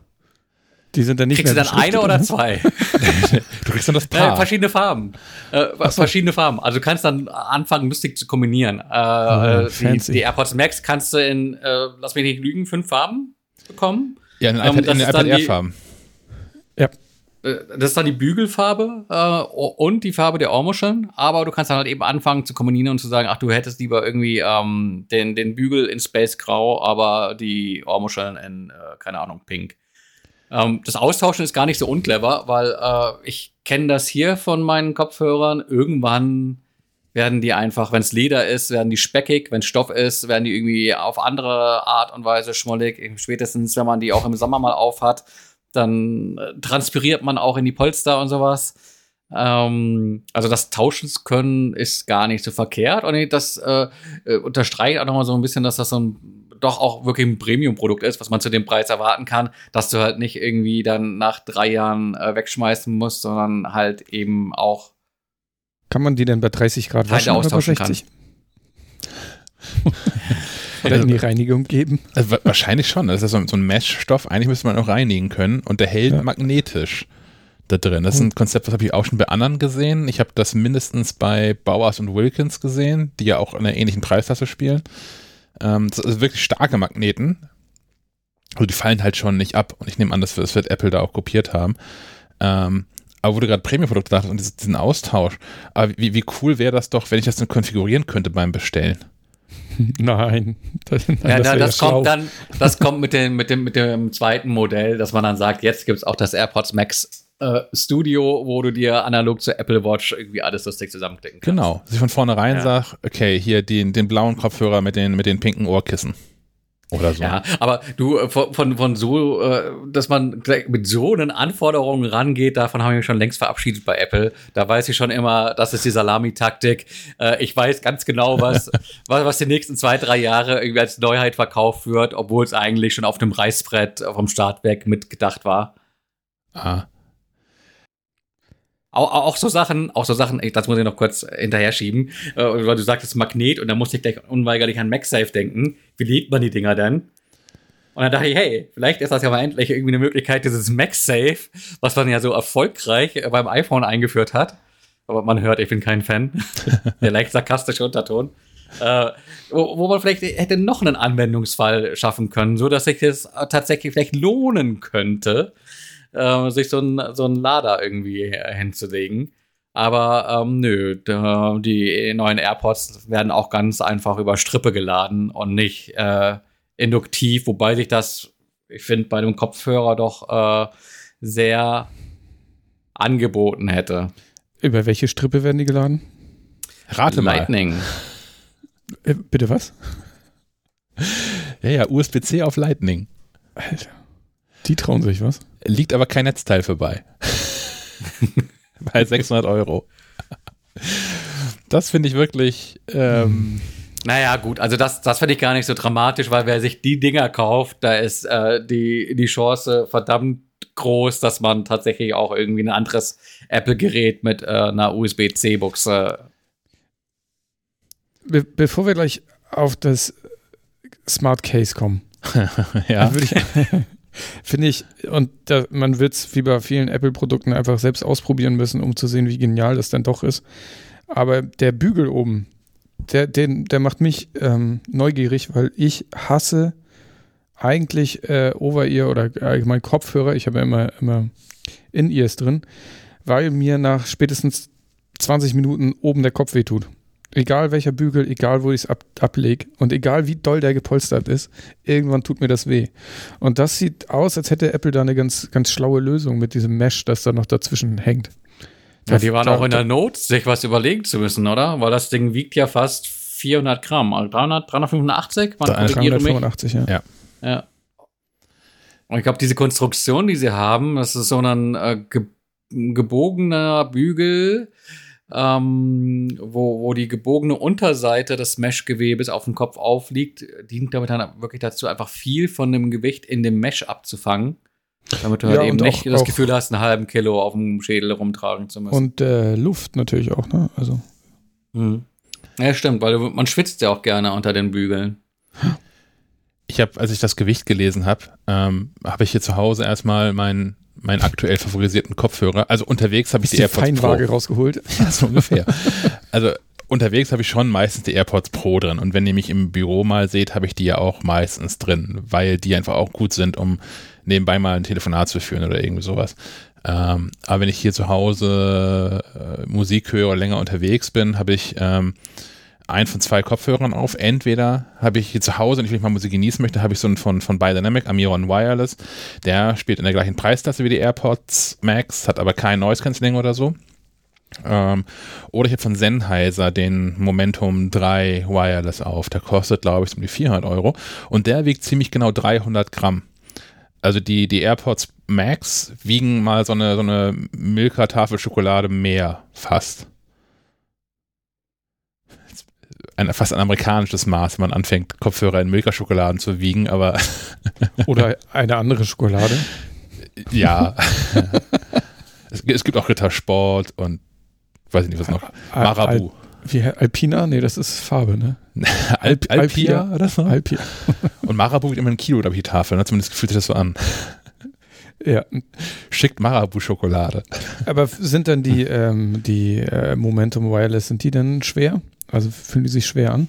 Die sind dann nicht kriegst du mehr dann eine oder zwei? Du kriegst dann das Ja, Paar. verschiedene Farben. Äh, verschiedene Farben. Also du kannst dann anfangen, lustig zu kombinieren. Äh, Ah, äh, die, die AirPods Max kannst du in, äh, lass mich nicht lügen, fünf Farben bekommen. ja, in den Ähm, iPad, das in den ist iPad dann Air die- Farben. Ja. Äh, Das ist dann die Bügelfarbe äh, und die Farbe der Ohrmuscheln. Aber du kannst dann halt eben anfangen zu kombinieren und zu sagen, ach, du hättest lieber irgendwie ähm, den, den Bügel in Space Grau, aber die Ohrmuscheln in, äh, keine Ahnung, Pink. Ähm, das Austauschen ist gar nicht so unclever, weil äh, ich kenne das hier von meinen Kopfhörern. Irgendwann werden die einfach, wenn es Leder ist, werden die speckig, wenn Stoff ist, werden die irgendwie auf andere Art und Weise schmollig. Spätestens, wenn man die auch im Sommer mal aufhat, dann äh, transpiriert man auch in die Polster und sowas. Ähm, also das Tauschen zu können ist gar nicht so verkehrt. Und das äh, äh, unterstreicht auch nochmal so ein bisschen, dass das so ein doch auch wirklich ein Premium-Produkt ist, was man zu dem Preis erwarten kann, dass du halt nicht irgendwie dann nach drei Jahren äh, wegschmeißen musst, sondern halt eben auch Kann man die denn bei 30 Grad Teile waschen oder bei austauschen kann. 60? oder in die Reinigung geben? Also, wa- wahrscheinlich schon. Das ist so, so ein Mesh-Stoff. Eigentlich müsste man auch reinigen können. Und der hält Ja. magnetisch da drin. Das ist ein Konzept, das habe ich auch schon bei anderen gesehen. Ich habe das mindestens bei Bowers und Wilkins gesehen, die ja auch in einer ähnlichen Preisklasse spielen. Ähm, das ist wirklich starke Magneten. Also die fallen halt schon nicht ab. Und ich nehme an, das wird, das wird Apple da auch kopiert haben. Ähm, aber wo du gerade Premium-Produkte dachtest und diesen, Austausch. Aber wie, wie cool wäre das doch, wenn ich das dann konfigurieren könnte beim Bestellen? Nein. Das, nein, Ja, das da, wär das schlau. kommt dann, das kommt mit dem, mit dem, mit dem zweiten Modell, dass man dann sagt, jetzt gibt's auch das AirPods Max äh, Studio, wo du dir analog zur Apple Watch irgendwie alles lustig zusammenklicken kannst. Genau. Dass ich von vornherein Ja. sage, okay, hier den, den blauen Kopfhörer mit den, mit den pinken Ohrkissen. Oder so. Ja, aber du, äh, von, von, von so, äh, dass man mit so einen Anforderungen rangeht, davon haben wir schon längst verabschiedet bei Apple. Da weiß ich schon immer, das ist die Salami-Taktik. Ich weiß ganz genau, was, was, was die nächsten zwei, drei Jahre irgendwie als Neuheit verkauft wird, obwohl es eigentlich schon auf dem Reißbrett vom Start weg mitgedacht war. Ah. Auch, auch so Sachen, auch so Sachen, das muss ich noch kurz hinterher schieben, äh, weil du sagtest Magnet und da musste ich gleich unweigerlich an MagSafe denken. Wie lädt man die Dinger denn? Und dann dachte ich, hey, vielleicht ist das ja mal endlich irgendwie eine Möglichkeit, dieses MagSafe, was man ja so erfolgreich äh, beim iPhone eingeführt hat. Aber man hört, ich bin kein Fan. Der leicht sarkastische Unterton. Äh, wo, wo man vielleicht hätte noch einen Anwendungsfall schaffen können, so dass sich das tatsächlich vielleicht lohnen könnte, äh, sich so ein, so ein Lader irgendwie hinzulegen. Aber ähm, nö, da, die neuen AirPods werden auch ganz einfach über Strippe geladen und nicht äh, induktiv, wobei sich das, ich finde, bei dem Kopfhörer doch äh, sehr angeboten hätte. Über welche Strippe werden die geladen? Rate mal. Lightning. Äh, bitte was? Ja, ja, USB-C auf Lightning. Alter. Die trauen sich was. Liegt aber kein Netzteil für bei. Bei 600 Euro. Das finde ich wirklich. Ähm, Naja, gut, also das, das finde ich gar nicht so dramatisch, weil wer sich die Dinger kauft, da ist äh, die, die Chance verdammt groß, dass man tatsächlich auch irgendwie ein anderes Apple-Gerät mit äh, einer USB-C-Buchse. Be bevor wir gleich auf das Smart Case kommen, ja. würde ich, finde ich, und da, man wird es wie bei vielen Apple-Produkten einfach selbst ausprobieren müssen, um zu sehen, wie genial das dann doch ist. Aber der Bügel oben, der, den, der macht mich ähm, neugierig, weil ich hasse eigentlich äh, Over-Ear oder allgemein Kopfhörer. Ich habe ja immer, immer In-Ears drin, weil mir nach spätestens 20 Minuten oben der Kopf wehtut. Egal welcher Bügel, egal wo ich es ab, ablege und egal wie doll der gepolstert ist, irgendwann tut mir das weh. Und das sieht aus, als hätte Apple da eine ganz, ganz schlaue Lösung mit diesem Mesh, das da noch dazwischen hängt. Ja, die waren Da- auch in der Not, sich was überlegen zu müssen, oder? Weil das Ding wiegt ja fast 400 Gramm, also 300, 385? Man Da- korrigiere mich. 385, ja. Ja. Ja. Und ich glaube, diese Konstruktion, die sie haben, das ist so ein äh, ge gebogener Bügel, ähm, wo, wo die gebogene Unterseite des Mesh-Gewebes auf dem Kopf aufliegt, dient damit dann wirklich dazu, einfach viel von dem Gewicht in dem Mesh abzufangen. Damit du Ja, halt eben und nicht auch- das auch- Gefühl hast, einen halben Kilo auf dem Schädel rumtragen zu müssen. Und äh, Luft natürlich auch, ne? Also. Mhm. Ja, stimmt, weil du, man schwitzt ja auch gerne unter den Bügeln. Ich habe, als ich das Gewicht gelesen habe, ähm, habe ich hier zu Hause erstmal meinen meinen aktuell favorisierten Kopfhörer. Also unterwegs habe ich die, die AirPods Feinwaage Pro. rausgeholt. Ja, so ungefähr. also unterwegs habe ich schon meistens die AirPods Pro drin. Und wenn ihr mich im Büro mal seht, habe ich die ja auch meistens drin, weil die einfach auch gut sind, um nebenbei mal ein Telefonat zu führen oder irgendwie sowas. Ähm, aber wenn ich hier zu Hause äh, Musik höre oder länger unterwegs bin, habe ich ähm, einen von zwei Kopfhörern auf. Entweder habe ich hier zu Hause, und ich will mal Musik genießen möchte, habe ich so einen von, von Biodynamic, Amiron Wireless. Der spielt in der gleichen Preisklasse wie die AirPods Max, hat aber kein Noise Cancelling oder so. Ähm, oder ich habe von Sennheiser den Momentum 3 Wireless auf. Der kostet, glaube ich, um die 400 Euro. Und der wiegt ziemlich genau 300 Gramm. Also die, die AirPods Max wiegen mal so eine, so eine Milka-Tafel Schokolade mehr, fast. Ein, fast ein amerikanisches Maß, wenn man anfängt, Kopfhörer in Milka-Schokoladen zu wiegen, aber Oder eine andere Schokolade. ja. es, es gibt auch Rittersport und weiß ich nicht, was noch. Marabu. Wie, Alpina? Nee, das ist Farbe, ne? Alp, Alpia. Alpia oder so? Alpia. Und Marabu wiegt immer ein Kilo, glaube ich, die Tafel. Ne? Zumindest fühlt sich das so an. Ja. Schickt Marabu-Schokolade. Aber sind dann die, ähm, die äh, Momentum Wireless, sind die denn schwer? Also fühlen die sich schwer an?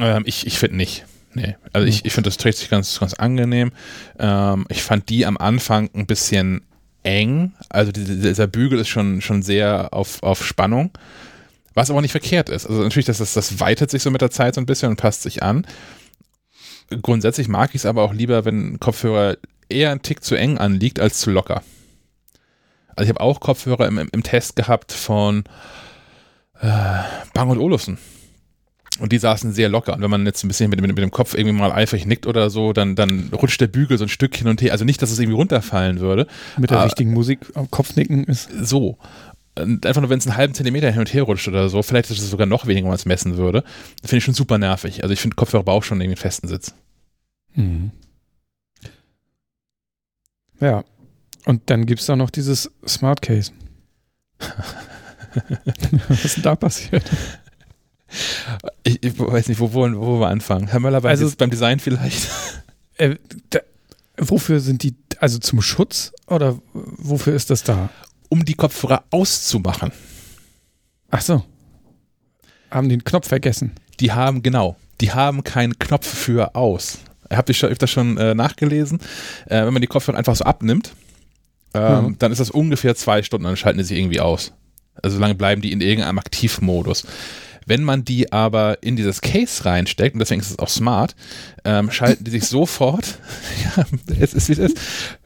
Ähm, ich ich finde nicht. Nee. Also ich, ich finde, das trägt sich ganz, ganz angenehm. Ähm, ich fand die am Anfang ein bisschen eng. Also diese, dieser Bügel ist schon, schon sehr auf, auf Spannung. Was aber nicht verkehrt ist. Also natürlich, das, das, das weitet sich so mit der Zeit so ein bisschen und passt sich an. Grundsätzlich mag ich es aber auch lieber, wenn Kopfhörer eher ein Tick zu eng anliegt als zu locker. Also ich habe auch Kopfhörer im, im, im Test gehabt von äh, Bang und Olufsen. Und die saßen sehr locker. Und wenn man jetzt ein bisschen mit, mit, mit dem Kopf irgendwie mal eifrig nickt oder so, dann, dann rutscht der Bügel so ein Stück hin und her. Also nicht, dass es irgendwie runterfallen würde. Mit der richtigen Musik am Kopfnicken ist. So. Und einfach nur, wenn es einen halben Zentimeter hin und her rutscht oder so, vielleicht ist es sogar noch weniger, wenn man es messen würde. Finde ich schon super nervig. Also ich finde Kopfhörer braucht schon irgendwie einen festen Sitz. Mhm. Ja. Und dann gibt es da noch dieses Smart Case. Was ist denn da passiert? Ich, ich weiß nicht, wo, wo, wo wir anfangen. Herr Möller, Also- beim Design vielleicht. Äh, da, wofür sind die, also zum Schutz oder wofür ist das da? Um die Kopfhörer auszumachen. Ach so. Haben den Knopf vergessen. Die haben, genau, die haben keinen Knopf für aus. Habt ihr schon, öfter schon äh, nachgelesen? Äh, wenn man die Kopfhörer einfach so abnimmt, ähm, Mhm. dann ist das ungefähr zwei Stunden, dann schalten die sich irgendwie aus. Also solange bleiben die in irgendeinem Aktivmodus. Wenn man die aber in dieses Case reinsteckt, und deswegen ist es auch smart, ähm, schalten die sich sofort, ja, es ist wie es ist,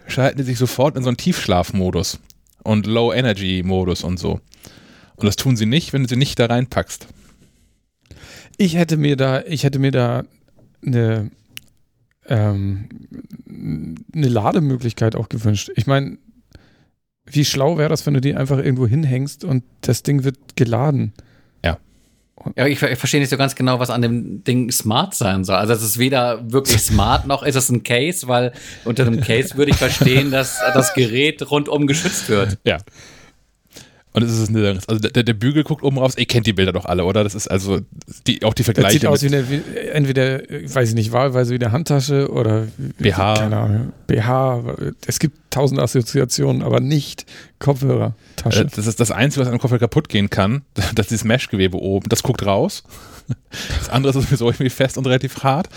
schalten die sich sofort in so einen Tiefschlafmodus und Low-Energy-Modus und so. Und das tun sie nicht, wenn du sie nicht da reinpackst. Ich hätte mir da, ich hätte mir da eine, ähm, eine Lademöglichkeit auch gewünscht. Ich meine, wie schlau wäre das, wenn du die einfach irgendwo hinhängst und das Ding wird geladen? Ja, ich, ver- ich verstehe nicht so ganz genau, was an dem Ding smart sein soll. Also es ist weder wirklich smart noch ist es ein Case, weil unter dem Case würde ich verstehen, dass das Gerät rundum geschützt wird. Ja. Und es ist nirgends. Also der, der Bügel guckt oben raus. Ihr kennt die Bilder doch alle, oder? Das ist also die, auch die Das Vergleiche. sieht aus wie eine, wie, entweder, weiß ich nicht, wahlweise wie eine Handtasche oder wie- BH. Keine Ahnung. BH. Es gibt tausend Assoziationen, aber nicht Kopfhörertasche. Das ist das Einzige, was an einem Kopfhörer kaputt gehen kann. Das ist dieses Meshgewebe oben. Das guckt raus. Das andere ist sowieso irgendwie fest und relativ hart.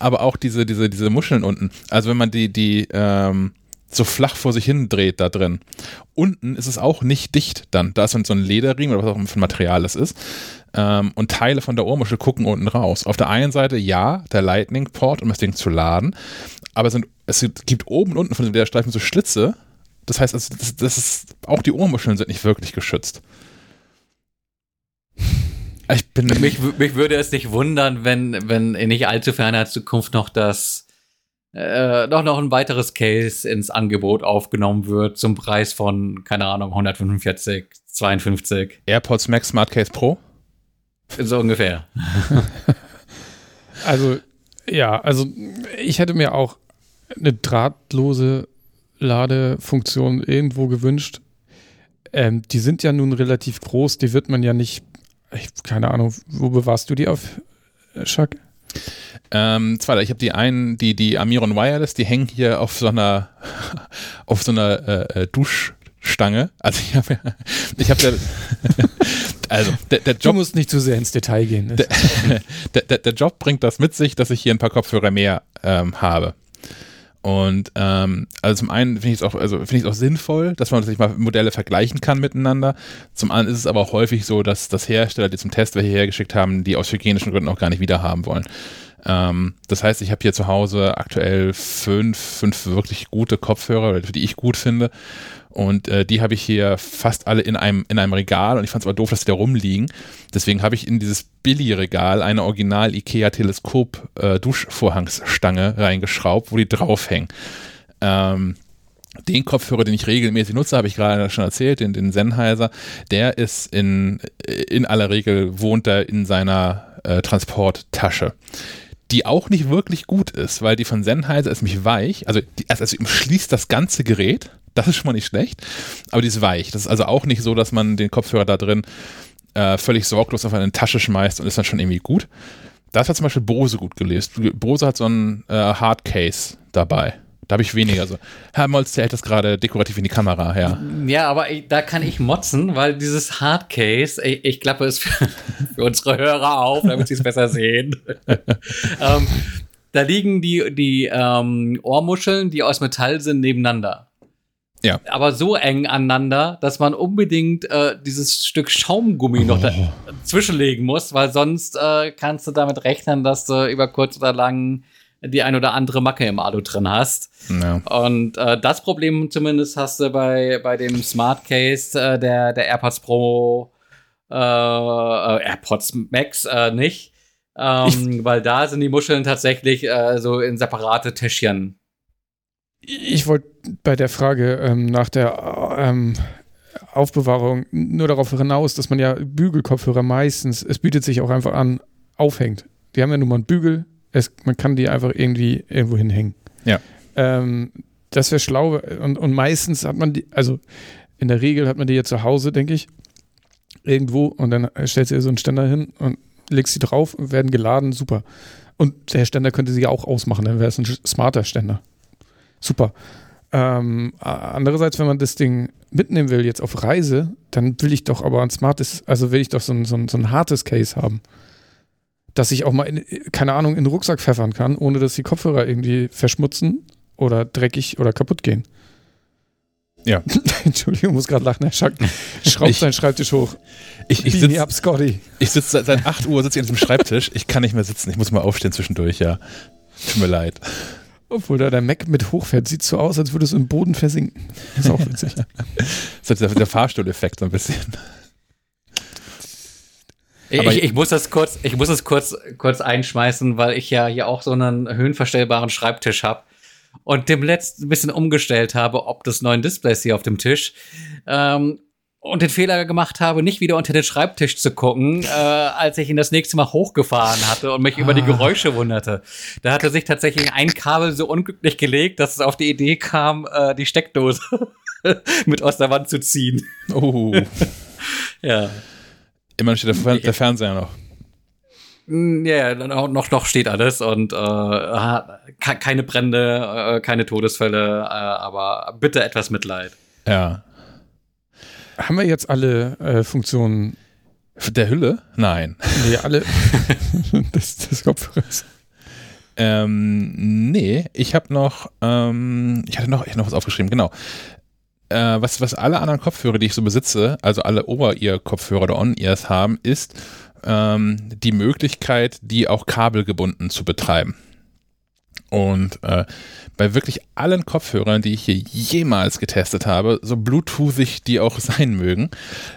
Aber auch diese, diese, diese Muscheln unten. Also wenn man die, die ähm, so flach vor sich hin dreht da drin. Unten ist es auch nicht dicht dann. Da ist so ein Lederriemen oder was auch immer für ein Material es ist. Ähm, und Teile von der Ohrmuschel gucken unten raus. Auf der einen Seite ja, der Lightning-Port, um das Ding zu laden. Aber es, sind, es gibt oben und unten von dem Lederstreifen so Schlitze. Das heißt, also, das, das ist, auch die Ohrmuscheln sind nicht wirklich geschützt. Ich bin Mich, mich würde es nicht wundern, wenn, wenn in nicht allzu ferner Zukunft noch das äh, doch noch ein weiteres Case ins Angebot aufgenommen wird zum Preis von, keine Ahnung, 145, 52. AirPods Max Smart Case Pro? So ungefähr. also, ja, also ich hätte mir auch eine drahtlose Ladefunktion irgendwo gewünscht. Ähm, die sind ja nun relativ groß, die wird man ja nicht, ich, keine Ahnung, wo bewahrst du die auf, Schack? Ähm, zwei, ich habe die einen, die, die Amiron Wireless, die hängen hier auf so einer, auf so einer äh, äh Duschstange. Also ich habe ja, ich habe ja, also der, der Job. Du musst nicht zu sehr ins Detail gehen. Der, der, der, Job bringt das mit sich, dass ich hier ein paar Kopfhörer mehr ähm, habe. Und ähm, also zum einen finde ich es auch, also finde ich auch sinnvoll, dass man sich mal Modelle vergleichen kann miteinander. Zum anderen ist es aber auch häufig so, dass das Hersteller, die zum Test welche hergeschickt haben, die aus hygienischen Gründen auch gar nicht wieder haben wollen. Ähm, das heißt, ich habe hier zu Hause aktuell fünf, fünf wirklich gute Kopfhörer, die ich gut finde. Und äh, die habe ich hier fast alle in einem, in einem Regal und ich fand es aber doof, dass die da rumliegen. Deswegen habe ich in dieses Billy-Regal eine Original IKEA Teleskop äh, reingeschraubt, wo die draufhängen. Ähm, den Kopfhörer, den ich regelmäßig nutze, habe ich gerade schon erzählt, den, den Sennheiser, der ist in, in aller Regel, wohnt er in seiner äh, Transporttasche die auch nicht wirklich gut ist, weil die von Sennheiser ist nämlich weich, also, die, also, also schließt das ganze Gerät, das ist schon mal nicht schlecht, aber die ist weich. Das ist also auch nicht so, dass man den Kopfhörer da drin äh, völlig sorglos auf eine Tasche schmeißt und ist dann schon irgendwie gut. Das hat zum Beispiel Bose gut gelöst. Bose hat so ein äh, Hardcase dabei. Da habe ich weniger so. Herr Molz, hält das gerade dekorativ in die Kamera, ja. Ja, aber ich, da kann ich motzen, weil dieses Hardcase, ich, ich klappe es für, für, unsere Hörer auf, damit sie es besser sehen. ähm, da liegen die, die ähm, Ohrmuscheln, die aus Metall sind, nebeneinander. Ja. Aber so eng aneinander, dass man unbedingt äh, dieses Stück Schaumgummi oh. noch dazwischenlegen muss, weil sonst äh, kannst du damit rechnen, dass du über kurz oder lang die ein oder andere Macke im Alu drin hast. Ja. Und äh, das Problem zumindest hast du bei, bei dem Smart Case äh, der, der AirPods Pro, äh, äh AirPods Max äh, nicht. Ähm, weil da sind die Muscheln tatsächlich äh, so in separate Täschchen ich wollte bei der Frage ähm, nach der ähm, Aufbewahrung nur darauf hinaus, dass man ja Bügelkopfhörer meistens, es bietet sich auch einfach an, aufhängt. Die haben ja nun mal einen Bügel, es, man kann die einfach irgendwie irgendwo hinhängen. Ja. Ähm, das wäre schlau und, und meistens hat man die, also in der Regel hat man die ja zu Hause, denke ich, irgendwo und dann stellt sie so einen Ständer hin und legst sie drauf und werden geladen, super. Und der Ständer könnte sie ja auch ausmachen, dann wäre es ein smarter Ständer super. Ähm, andererseits, wenn man das Ding mitnehmen will, jetzt auf Reise, dann will ich doch aber ein smartes, also will ich doch so ein, so ein, so ein hartes Case haben. Dass ich auch mal, in, keine Ahnung, in den Rucksack pfeffern kann, ohne dass die Kopfhörer irgendwie verschmutzen oder dreckig oder kaputt gehen. Ja. Entschuldigung, muss gerade lachen, Herr Schack schraubt seinen Schreibtisch hoch. Ich, ich sitze Scotty. Ich sitze seit, seit 8 Uhr sitze ich an diesem Schreibtisch. Ich kann nicht mehr sitzen. Ich muss mal aufstehen zwischendurch, ja. Tut mir leid. Obwohl da der Mac mit hochfährt, sieht so aus, als würde es im Boden versinken. Das ist auch witzig. das ist der Fahrstuhleffekt so ein bisschen. Ich, ich, muss das kurz, ich muss das kurz, kurz einschmeißen, weil ich ja hier auch so einen höhenverstellbaren Schreibtisch habe und dem letzten ein bisschen umgestellt habe, ob des neuen Displays hier auf dem Tisch. Ähm, und den Fehler gemacht habe, nicht wieder unter den Schreibtisch zu gucken, äh, als ich ihn das nächste Mal hochgefahren hatte und mich ah. über die ah. Geräusche wunderte. Da hatte sich tatsächlich ein Kabel so unglücklich gelegt, dass es auf die Idee kam, äh, die Steckdose mit aus der Wand zu ziehen. Oh. ja. Immerhin steht der, der Fernseher noch. Mm, ja, noch, noch steht alles und äh, keine Brände, äh, keine Todesfälle, äh, aber bitte etwas Mitleid. Ja. Haben wir jetzt alle äh, Funktionen? Der Hülle? Nein. Nee, alle des, des Kopfhörers. Ähm, nee, ich habe noch, ähm, ich hatte noch, ich hatte noch was aufgeschrieben, genau. Äh, was, was alle anderen Kopfhörer, die ich so besitze, also alle Over-Ear-Kopfhörer oder On-Ears haben, ist ähm, die Möglichkeit, die auch kabelgebunden zu betreiben. Und äh, bei wirklich allen Kopfhörern, die ich hier jemals getestet habe, so bluetoothig die auch sein mögen,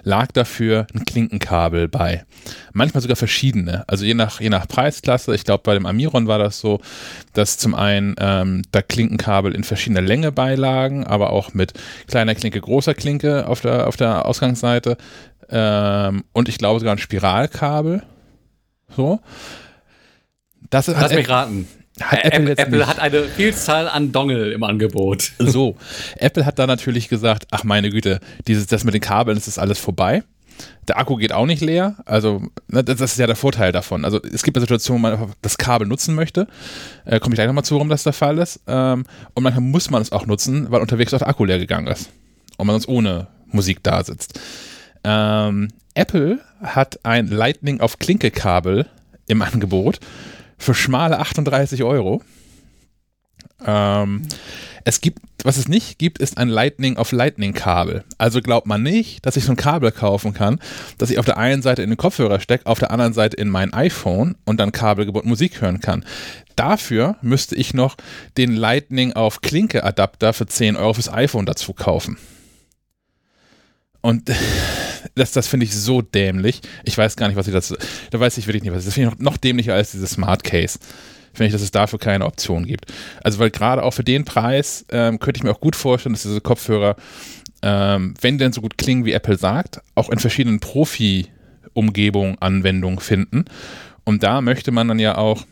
lag dafür ein Klinkenkabel bei. Manchmal sogar verschiedene. Also je nach, je nach Preisklasse. Ich glaube, bei dem Amiron war das so, dass zum einen ähm, da Klinkenkabel in verschiedener Länge beilagen, aber auch mit kleiner Klinke, großer Klinke auf der, auf der Ausgangsseite. Ähm, und ich glaube sogar ein Spiralkabel. So. Das Lass mich raten. Hat Apple, Apple, Apple hat eine Vielzahl an Dongle im Angebot. So, Apple hat da natürlich gesagt, ach meine Güte, dieses, das mit den Kabeln, das ist alles vorbei. Der Akku geht auch nicht leer. Also, ne, das ist ja der Vorteil davon. Also, es gibt eine Situation, wo man das Kabel nutzen möchte. Äh, Komme ich gleich nochmal zu, warum das der Fall ist. Ähm, und manchmal muss man es auch nutzen, weil unterwegs auch der Akku leer gegangen ist. Und man sonst ohne Musik da sitzt. Ähm, Apple hat ein Lightning auf Klinke-Kabel im Angebot für schmale 38 Euro. Ähm, es gibt, was es nicht gibt, ist ein Lightning auf Lightning Kabel. Also glaubt man nicht, dass ich so ein Kabel kaufen kann, dass ich auf der einen Seite in den Kopfhörer stecke, auf der anderen Seite in mein iPhone und dann kabelgebunden Musik hören kann. Dafür müsste ich noch den Lightning auf Klinke Adapter für 10 Euro fürs iPhone dazu kaufen. Und das, das finde ich so dämlich. Ich weiß gar nicht, was ich dazu. Da weiß ich wirklich nicht, was das finde ich noch, noch dämlicher als dieses Smart Case. Finde ich, dass es dafür keine Option gibt. Also, weil gerade auch für den Preis ähm, könnte ich mir auch gut vorstellen, dass diese Kopfhörer, ähm, wenn denn so gut klingen, wie Apple sagt, auch in verschiedenen Profi-Umgebungen Anwendung finden. Und da möchte man dann ja auch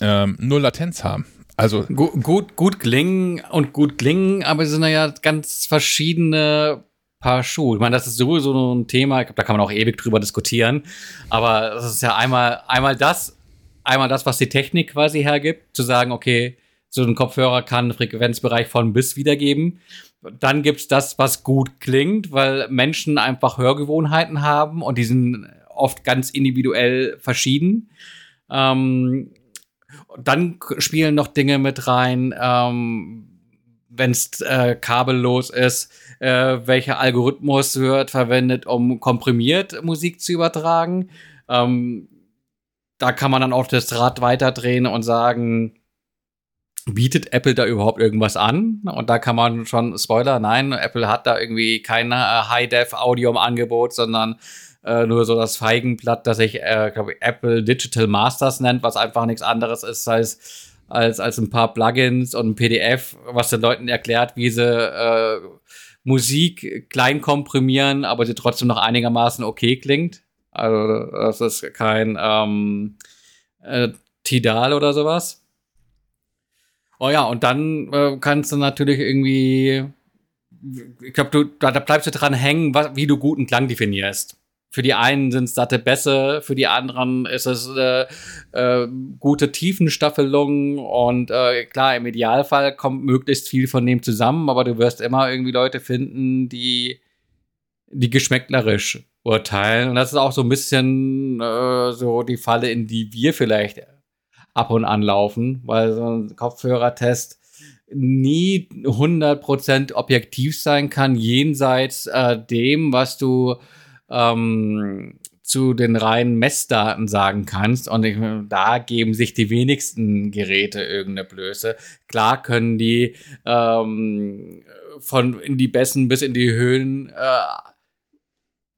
ähm, null Latenz haben. Also gut, gut, gut klingen und gut klingen, aber es sind ja ganz verschiedene Paar Schuhe. Ich meine, das ist sowieso ein Thema, ich glaube, da kann man auch ewig drüber diskutieren. Aber das ist ja einmal, einmal das, einmal das, was die Technik quasi hergibt, zu sagen, okay, so ein Kopfhörer kann einen Frequenzbereich von bis wiedergeben. Dann gibt's das, was gut klingt, weil Menschen einfach Hörgewohnheiten haben und die sind oft ganz individuell verschieden. Ähm, dann spielen noch Dinge mit rein, ähm, wenn es äh, kabellos ist, äh, welcher Algorithmus wird verwendet, um komprimiert Musik zu übertragen. Ähm, da kann man dann auch das Rad weiterdrehen und sagen, bietet Apple da überhaupt irgendwas an? Und da kann man schon, Spoiler, nein, Apple hat da irgendwie kein äh, High-Def-Audio im Angebot, sondern äh, nur so das Feigenblatt, das sich, äh, glaube Apple Digital Masters nennt, was einfach nichts anderes ist als als, als ein paar Plugins und ein PDF, was den Leuten erklärt, wie sie äh, Musik klein komprimieren, aber sie trotzdem noch einigermaßen okay klingt. Also das ist kein ähm, äh, Tidal oder sowas. Oh ja, und dann äh, kannst du natürlich irgendwie, ich glaube, du da, da bleibst du dran hängen, was, wie du guten Klang definierst. Für die einen sind es satte Bässe, für die anderen ist es äh, äh, gute Tiefenstaffelung und äh, klar, im Idealfall kommt möglichst viel von dem zusammen, aber du wirst immer irgendwie Leute finden, die, die geschmäcklerisch urteilen. Und das ist auch so ein bisschen äh, so die Falle, in die wir vielleicht ab und an laufen, weil so ein Kopfhörertest nie 100% objektiv sein kann, jenseits äh, dem, was du ähm, zu den reinen Messdaten sagen kannst. Und ich, da geben sich die wenigsten Geräte irgendeine Blöße. Klar können die ähm, von in die Bässen bis in die Höhen äh,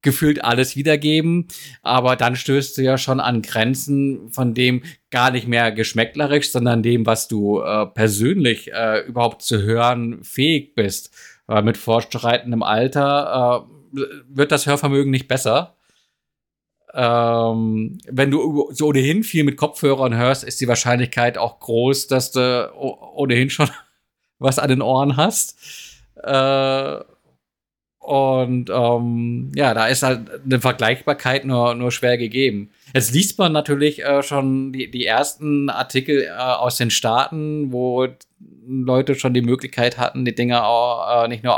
gefühlt alles wiedergeben, aber dann stößt du ja schon an Grenzen von dem gar nicht mehr geschmäcklerisch, sondern dem, was du äh, persönlich äh, überhaupt zu hören fähig bist. Weil mit fortschreitendem Alter äh, wird das Hörvermögen nicht besser. Ähm, wenn du so ohnehin viel mit Kopfhörern hörst, ist die Wahrscheinlichkeit auch groß, dass du ohnehin schon was an den Ohren hast. Äh, und ähm, ja, da ist halt eine Vergleichbarkeit nur, nur schwer gegeben. Jetzt liest man natürlich äh, schon die, die ersten Artikel äh, aus den Staaten, wo Leute schon die Möglichkeit hatten, die Dinger auch, äh, nicht nur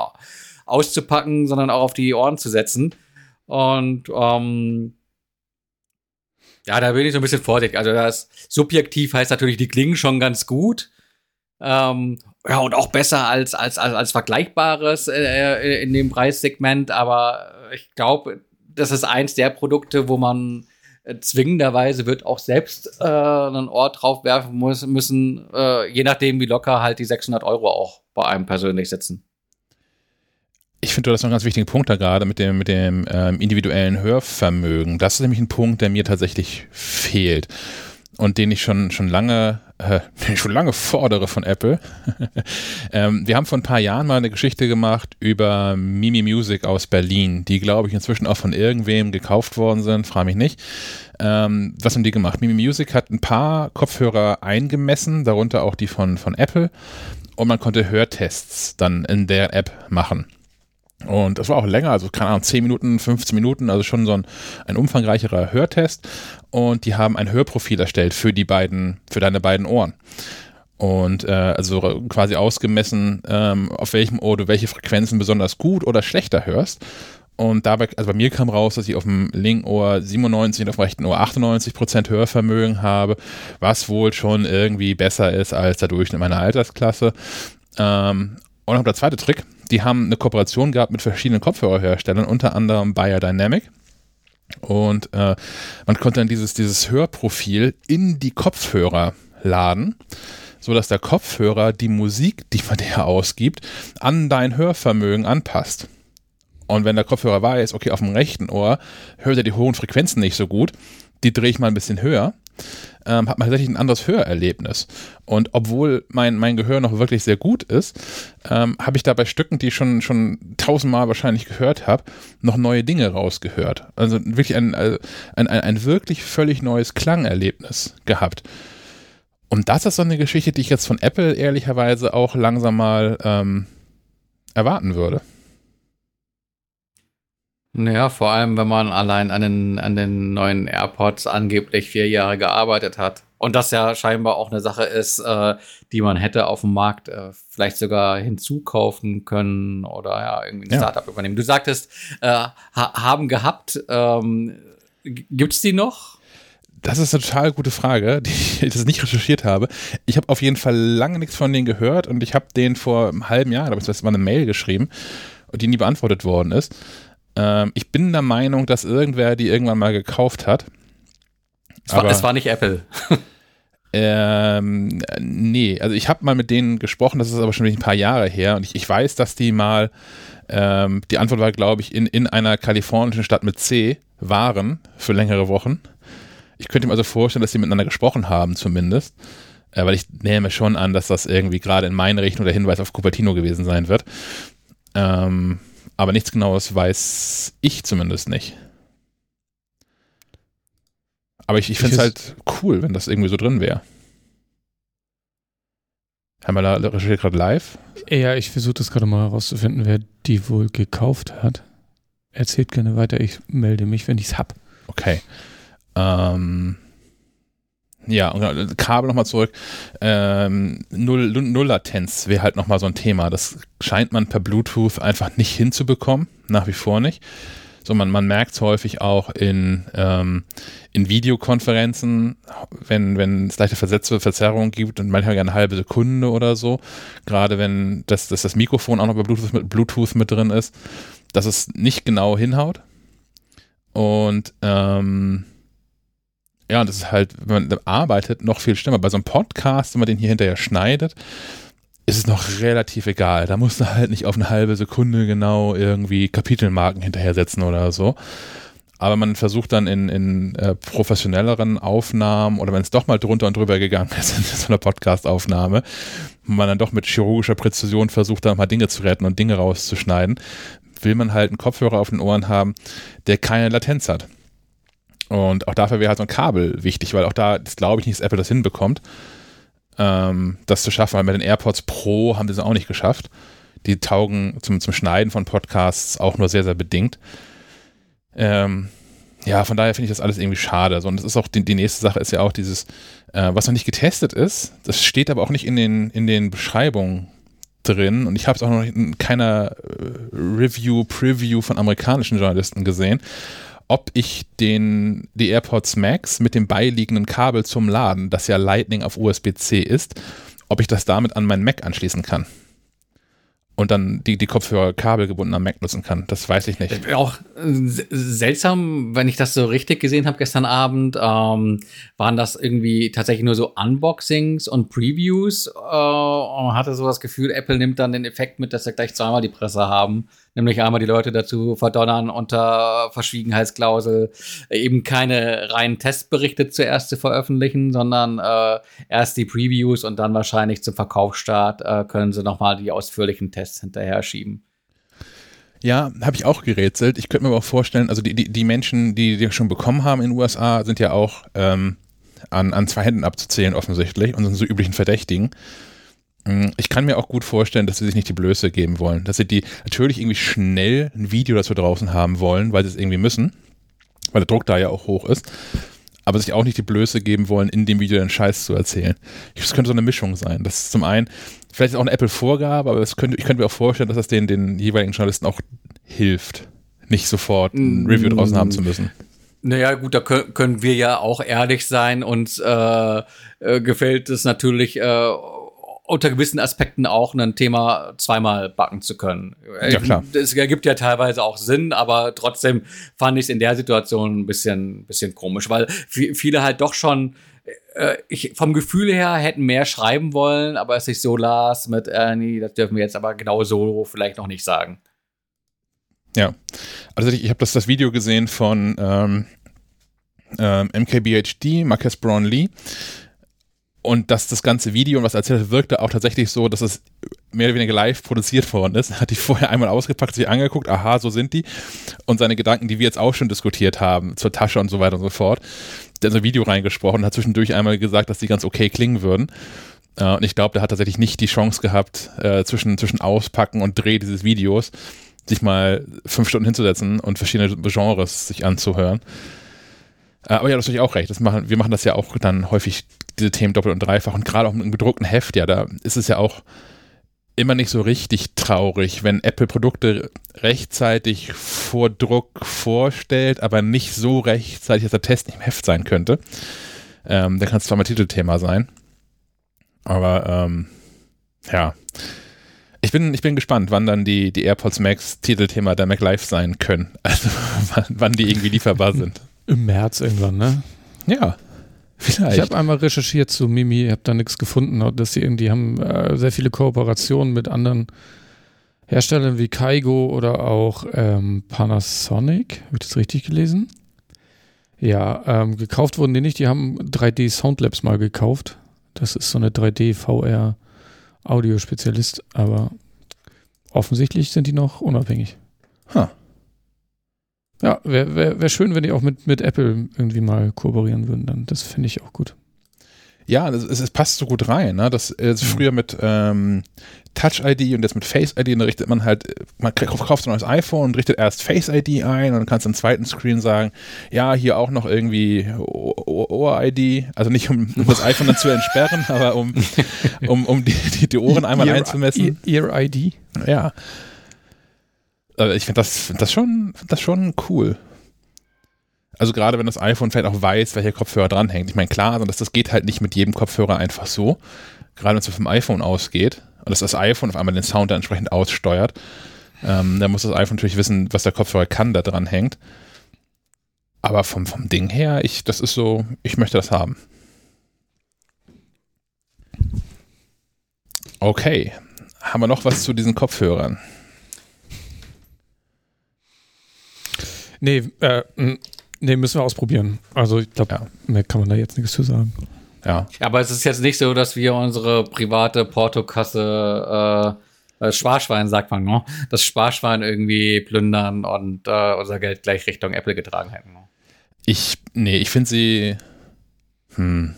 auszupacken, sondern auch auf die Ohren zu setzen. Und ähm, ja, da bin ich so ein bisschen vorsichtig. Also das subjektiv heißt natürlich, die klingen schon ganz gut. Ähm, ja, und auch besser als, als, als, als Vergleichbares äh, in dem Preissegment. Aber ich glaube, das ist eins der Produkte, wo man äh, zwingenderweise wird auch selbst äh, einen Ort draufwerfen muss, müssen, äh, je nachdem, wie locker halt die 600 Euro auch bei einem persönlich sitzen. Ich finde, das ist noch einen ganz wichtigen Punkt da gerade mit dem, mit dem ähm, individuellen Hörvermögen. Das ist nämlich ein Punkt, der mir tatsächlich fehlt und den ich schon, schon lange, äh, schon lange fordere von Apple. ähm, wir haben vor ein paar Jahren mal eine Geschichte gemacht über Mimi Music aus Berlin, die, glaube ich, inzwischen auch von irgendwem gekauft worden sind, frage mich nicht. Ähm, was haben die gemacht? Mimi Music hat ein paar Kopfhörer eingemessen, darunter auch die von, von Apple, und man konnte Hörtests dann in der App machen. Und das war auch länger, also keine Ahnung, 10 Minuten, 15 Minuten, also schon so ein, ein umfangreicherer Hörtest. Und die haben ein Hörprofil erstellt für die beiden, für deine beiden Ohren. Und äh, also quasi ausgemessen, ähm, auf welchem Ohr du welche Frequenzen besonders gut oder schlechter hörst. Und dabei, also bei mir kam raus, dass ich auf dem linken Ohr 97 und auf dem rechten Ohr 98 Prozent Hörvermögen habe, was wohl schon irgendwie besser ist als der Durchschnitt meiner Altersklasse. Ähm, und noch der zweite Trick, die haben eine Kooperation gehabt mit verschiedenen Kopfhörerherstellern, unter anderem Biodynamic. Und äh, man konnte dann dieses, dieses Hörprofil in die Kopfhörer laden, sodass der Kopfhörer die Musik, die man dir ausgibt, an dein Hörvermögen anpasst. Und wenn der Kopfhörer weiß, okay, auf dem rechten Ohr hört er die hohen Frequenzen nicht so gut, die drehe ich mal ein bisschen höher, ähm, hat man tatsächlich ein anderes Hörerlebnis. Und obwohl mein, mein Gehör noch wirklich sehr gut ist, ähm, habe ich da bei Stücken, die ich schon, schon tausendmal wahrscheinlich gehört habe, noch neue Dinge rausgehört. Also wirklich ein, äh, ein, ein, ein wirklich völlig neues Klangerlebnis gehabt. Und das ist so eine Geschichte, die ich jetzt von Apple ehrlicherweise auch langsam mal ähm, erwarten würde. Naja, vor allem, wenn man allein an den, an den neuen AirPods angeblich vier Jahre gearbeitet hat. Und das ja scheinbar auch eine Sache ist, äh, die man hätte auf dem Markt äh, vielleicht sogar hinzukaufen können oder ja, irgendwie ein ja. Startup übernehmen. Du sagtest, äh, ha haben gehabt. Ähm, Gibt die noch? Das ist eine total gute Frage, die ich das nicht recherchiert habe. Ich habe auf jeden Fall lange nichts von denen gehört und ich habe denen vor einem halben Jahr, glaube ich, das mal eine Mail geschrieben, die nie beantwortet worden ist. Ähm, ich bin der Meinung, dass irgendwer die irgendwann mal gekauft hat. Es war, es war nicht Apple. ähm, nee, also ich habe mal mit denen gesprochen, das ist aber schon ein paar Jahre her und ich, ich weiß, dass die mal, ähm, die Antwort war, glaube ich, in, in einer kalifornischen Stadt mit C waren für längere Wochen. Ich könnte mir also vorstellen, dass sie miteinander gesprochen haben, zumindest. Äh, weil ich nehme schon an, dass das irgendwie gerade in meine Richtung der Hinweis auf Cupertino gewesen sein wird. Ähm, aber nichts Genaues weiß ich zumindest nicht. Aber ich, ich finde es halt cool, wenn das irgendwie so drin wäre. Da recherchiert gerade live? Ja, ich versuche das gerade mal herauszufinden, wer die wohl gekauft hat. Erzählt gerne weiter, ich melde mich, wenn ich es hab. Okay. Ähm, ja, und genau, Kabel nochmal zurück. Ähm, Null, Null Latenz wäre halt nochmal so ein Thema. Das scheint man per Bluetooth einfach nicht hinzubekommen, nach wie vor nicht. So, man, man merkt es häufig auch in, ähm, in Videokonferenzen, wenn, wenn es leichte Versätze, Verzerrungen gibt und manchmal eine halbe Sekunde oder so. Gerade wenn das, das, das Mikrofon auch noch bei Bluetooth mit, Bluetooth mit drin ist, dass es nicht genau hinhaut. Und ähm, ja, und das ist halt, wenn man arbeitet, noch viel schlimmer. Bei so einem Podcast, wenn man den hier hinterher schneidet, ist es noch relativ egal. Da musst du halt nicht auf eine halbe Sekunde genau irgendwie Kapitelmarken hinterher setzen oder so. Aber man versucht dann in, in äh, professionelleren Aufnahmen oder wenn es doch mal drunter und drüber gegangen ist in so einer Podcast-Aufnahme, man dann doch mit chirurgischer Präzision versucht, dann mal Dinge zu retten und Dinge rauszuschneiden, will man halt einen Kopfhörer auf den Ohren haben, der keine Latenz hat. Und auch dafür wäre halt so ein Kabel wichtig, weil auch da, das glaube ich nicht, dass Apple das hinbekommt, ähm, das zu schaffen. Weil mit den AirPods Pro haben sie es auch nicht geschafft. Die taugen zum, zum Schneiden von Podcasts auch nur sehr, sehr bedingt. Ähm, ja, von daher finde ich das alles irgendwie schade. So, und das ist auch die, die nächste Sache ist ja auch dieses, äh, was noch nicht getestet ist, das steht aber auch nicht in den, in den Beschreibungen drin und ich habe es auch noch in keiner äh, Review, Preview von amerikanischen Journalisten gesehen ob ich den, die AirPods Max mit dem beiliegenden Kabel zum Laden, das ja Lightning auf USB-C ist, ob ich das damit an meinen Mac anschließen kann. und dann die, die Kopfhörer kabelgebunden am Mac nutzen kann. Das weiß ich nicht. Auch äh, seltsam, wenn ich das so richtig gesehen habe gestern Abend, ähm, waren das irgendwie tatsächlich nur so Unboxings und Previews. Äh, und man hatte so das Gefühl, Apple nimmt dann den Effekt mit, dass sie gleich zweimal die Presse haben. Nämlich einmal die Leute dazu verdonnern, unter Verschwiegenheitsklausel eben keine reinen Testberichte zuerst zu veröffentlichen, sondern äh, erst die Previews und dann wahrscheinlich zum Verkaufsstart äh, können sie nochmal die ausführlichen Tests hinterher schieben. Ja, habe ich auch gerätselt. Ich könnte mir aber auch vorstellen, also die, die, die Menschen, die die schon bekommen haben in den USA, sind ja auch ähm, an, an zwei Händen abzuzählen offensichtlich und sind so üblichen Verdächtigen. Mm, ich kann mir auch gut vorstellen, dass sie sich nicht die Blöße geben wollen. Dass sie die natürlich irgendwie schnell ein Video dazu draußen haben wollen, weil sie es irgendwie müssen, weil der Druck da ja auch hoch ist. Aber sich auch nicht die Blöße geben wollen, in dem Video den Scheiß zu erzählen. Das könnte so eine Mischung sein. Das ist zum einen, vielleicht ist auch eine Apple-Vorgabe, aber könnte, ich könnte mir auch vorstellen, dass das den, den jeweiligen Journalisten auch hilft, nicht sofort ein mm. Review draußen haben zu müssen. Naja, gut, da können, können wir ja auch ehrlich sein. Uns äh, äh, gefällt es natürlich äh, unter gewissen Aspekten auch ein Thema zweimal backen zu können. Ja, klar. Es ergibt ja teilweise auch Sinn, aber trotzdem fand ich es in der Situation ein bisschen, bisschen komisch, weil viele halt doch schon äh, ich, vom Gefühl her hätten mehr schreiben wollen, aber es sich so las mit, äh, nee, das dürfen wir jetzt aber genau so vielleicht noch nicht sagen. Ja, also ich, ich habe das, das Video gesehen von ähm, ähm, MKBHD, Marcus Brownlee, und dass das ganze Video und was erzählt hat, wirkte auch tatsächlich so, dass es mehr oder weniger live produziert worden ist. Hat die vorher einmal ausgepackt, sich angeguckt, aha, so sind die. Und seine Gedanken, die wir jetzt auch schon diskutiert haben, zur Tasche und so weiter und so fort. Der hat so ein Video reingesprochen und hat zwischendurch einmal gesagt, dass die ganz okay klingen würden. Äh, und ich glaube, der hat tatsächlich nicht die Chance gehabt, äh, zwischen, zwischen Auspacken und Dreh dieses Videos sich mal fünf Stunden hinzusetzen und verschiedene Genres sich anzuhören. Äh, aber ja, das habe ich auch recht. Das machen, wir machen das ja auch dann häufig diese Themen doppelt und dreifach und gerade auch im gedruckten Heft, ja, da ist es ja auch immer nicht so richtig traurig, wenn Apple Produkte rechtzeitig vor Druck vorstellt, aber nicht so rechtzeitig, dass der Test nicht im Heft sein könnte. Ähm, da kann es zwar mal Titelthema sein, aber ähm, ja. Ich bin, ich bin gespannt, wann dann die, die AirPods Max Titelthema der Mac Live sein können. Also wann, wann die irgendwie lieferbar sind. Im März irgendwann, ne? Ja. Vielleicht. Ich habe einmal recherchiert zu Mimi, habe da nichts gefunden. Dass sie irgendwie haben äh, sehr viele Kooperationen mit anderen Herstellern wie Kaigo oder auch ähm, Panasonic. Habe ich das richtig gelesen? Ja, ähm, gekauft wurden die nicht. Die haben 3D Soundlabs mal gekauft. Das ist so eine 3D VR Audiospezialist, aber offensichtlich sind die noch unabhängig. Huh. Ja, wäre wär, wär schön, wenn die auch mit, mit Apple irgendwie mal kooperieren würden. Dann. Das finde ich auch gut. Ja, es, es, passt so gut rein. Ne? Das ist mhm. früher mit ähm, Touch ID und jetzt mit Face ID, dann richtet man halt, man kauft ein neues iPhone und richtet erst Face ID ein und dann kannst du am zweiten Screen sagen, ja, hier auch noch irgendwie Ohr-ID, also nicht um, um, das iPhone dann zu entsperren, aber um, um, um die, die, die Ohren einmal Ear, einzumessen. Ear-ID? Ja. Also ich finde das, find das, schon, find das schon cool. Also gerade wenn das iPhone vielleicht auch weiß, welcher Kopfhörer dranhängt. Ich meine, klar, also das, das geht halt nicht mit jedem Kopfhörer einfach so. Gerade wenn es vom iPhone ausgeht und dass das iPhone auf einmal den Sound dann entsprechend aussteuert. Ähm, dann muss das iPhone natürlich wissen, was der Kopfhörer kann, da dran hängt. Aber vom, vom Ding her, ich, das ist so, ich möchte das haben. Okay. Haben wir noch was zu diesen Kopfhörern? Nee, äh, nee, müssen wir ausprobieren. Also ich glaube, ja. mehr kann man da jetzt nichts zu sagen. Ja. Aber es ist jetzt nicht so, dass wir unsere private Portokasse äh, Sparschwein, sagt man, ne? Das Sparschwein irgendwie plündern und äh, unser Geld gleich Richtung Apple getragen hätten. Ne? Ich, nee, ich finde sie, hm,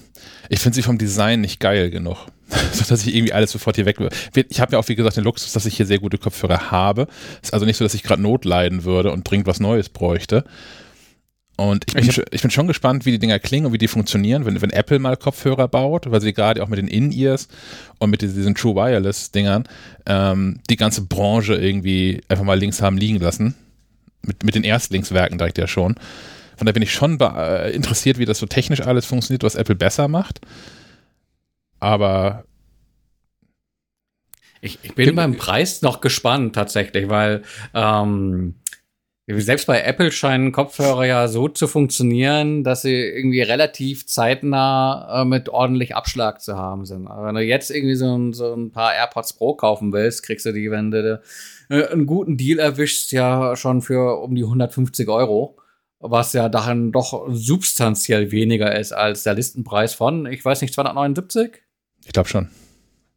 ich finde sie vom Design nicht geil genug. so dass ich irgendwie alles sofort hier weg will. Ich habe ja auch, wie gesagt, den Luxus, dass ich hier sehr gute Kopfhörer habe. Ist also nicht so, dass ich gerade Not leiden würde und dringend was Neues bräuchte. Und ich bin, ich, ich bin, schon gespannt, wie die Dinger klingen und wie die funktionieren, wenn, wenn Apple mal Kopfhörer baut, weil sie gerade auch mit den In-Ears und mit diesen True Wireless-Dingern ähm, die ganze Branche irgendwie einfach mal links haben liegen lassen. Mit, mit den Erstlingswerken direkt ja schon. Von daher bin ich schon äh, interessiert, wie das so technisch alles funktioniert, was Apple besser macht. Aber Ich, ich bin beim Preis noch gespannt tatsächlich, weil ähm, selbst bei Apple scheinen Kopfhörer ja so zu funktionieren, dass sie irgendwie relativ zeitnah äh, mit ordentlich Abschlag zu haben sind. Aber wenn du jetzt irgendwie so ein, so ein paar AirPods Pro kaufen willst, kriegst du die, wenn du äh, einen guten Deal erwischst, ja schon für um die 150 Euro. Was ja dann doch substanziell weniger ist als der Listenpreis von, ich weiß nicht, 279? Ich glaube schon.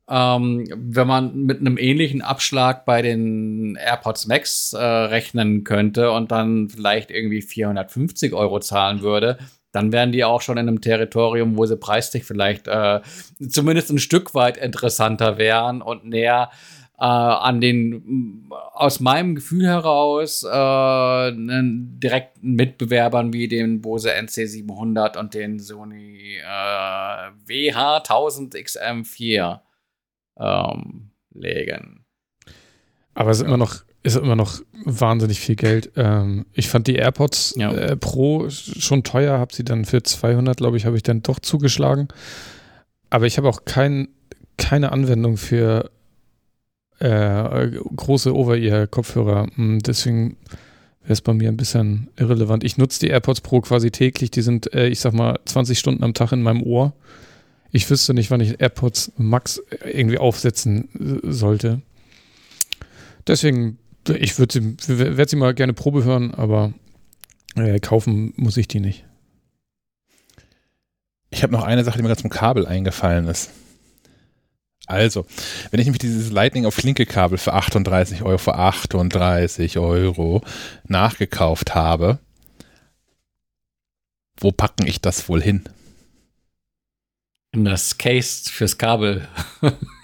Ähm, wenn man mit einem ähnlichen Abschlag bei den AirPods Max äh, rechnen könnte und dann vielleicht irgendwie 450 Euro zahlen würde, dann wären die auch schon in einem Territorium, wo sie preislich vielleicht äh, zumindest ein Stück weit interessanter wären und näher äh, an den aus meinem Gefühl heraus äh, direkten Mitbewerbern wie den Bose NC700 und den Sony äh, WH1000XM4 ähm, legen. Aber es ist immer noch, ist immer noch wahnsinnig viel Geld. Ähm, ich fand die AirPods ja. äh, Pro schon teuer, habe sie dann für 200, glaube ich, habe ich dann doch zugeschlagen. Aber ich habe auch kein, keine Anwendung für äh, große Over-Ear-Kopfhörer. Hm, deswegen wäre es bei mir ein bisschen irrelevant. Ich nutze die AirPods Pro quasi täglich. Die sind, äh, ich sag mal, 20 Stunden am Tag in meinem Ohr ich wüsste nicht, wann ich AirPods Max irgendwie aufsetzen äh, sollte. Deswegen, ich würde sie, werde sie mal gerne Probe hören, aber äh, kaufen muss ich die nicht. Ich habe noch eine Sache, die mir gerade zum Kabel eingefallen ist. Also, wenn ich nämlich dieses Lightning auf Linke Kabel für 38 Euro, für 38 Euro nachgekauft habe, wo packen ich das wohl hin? In das Case fürs Kabel.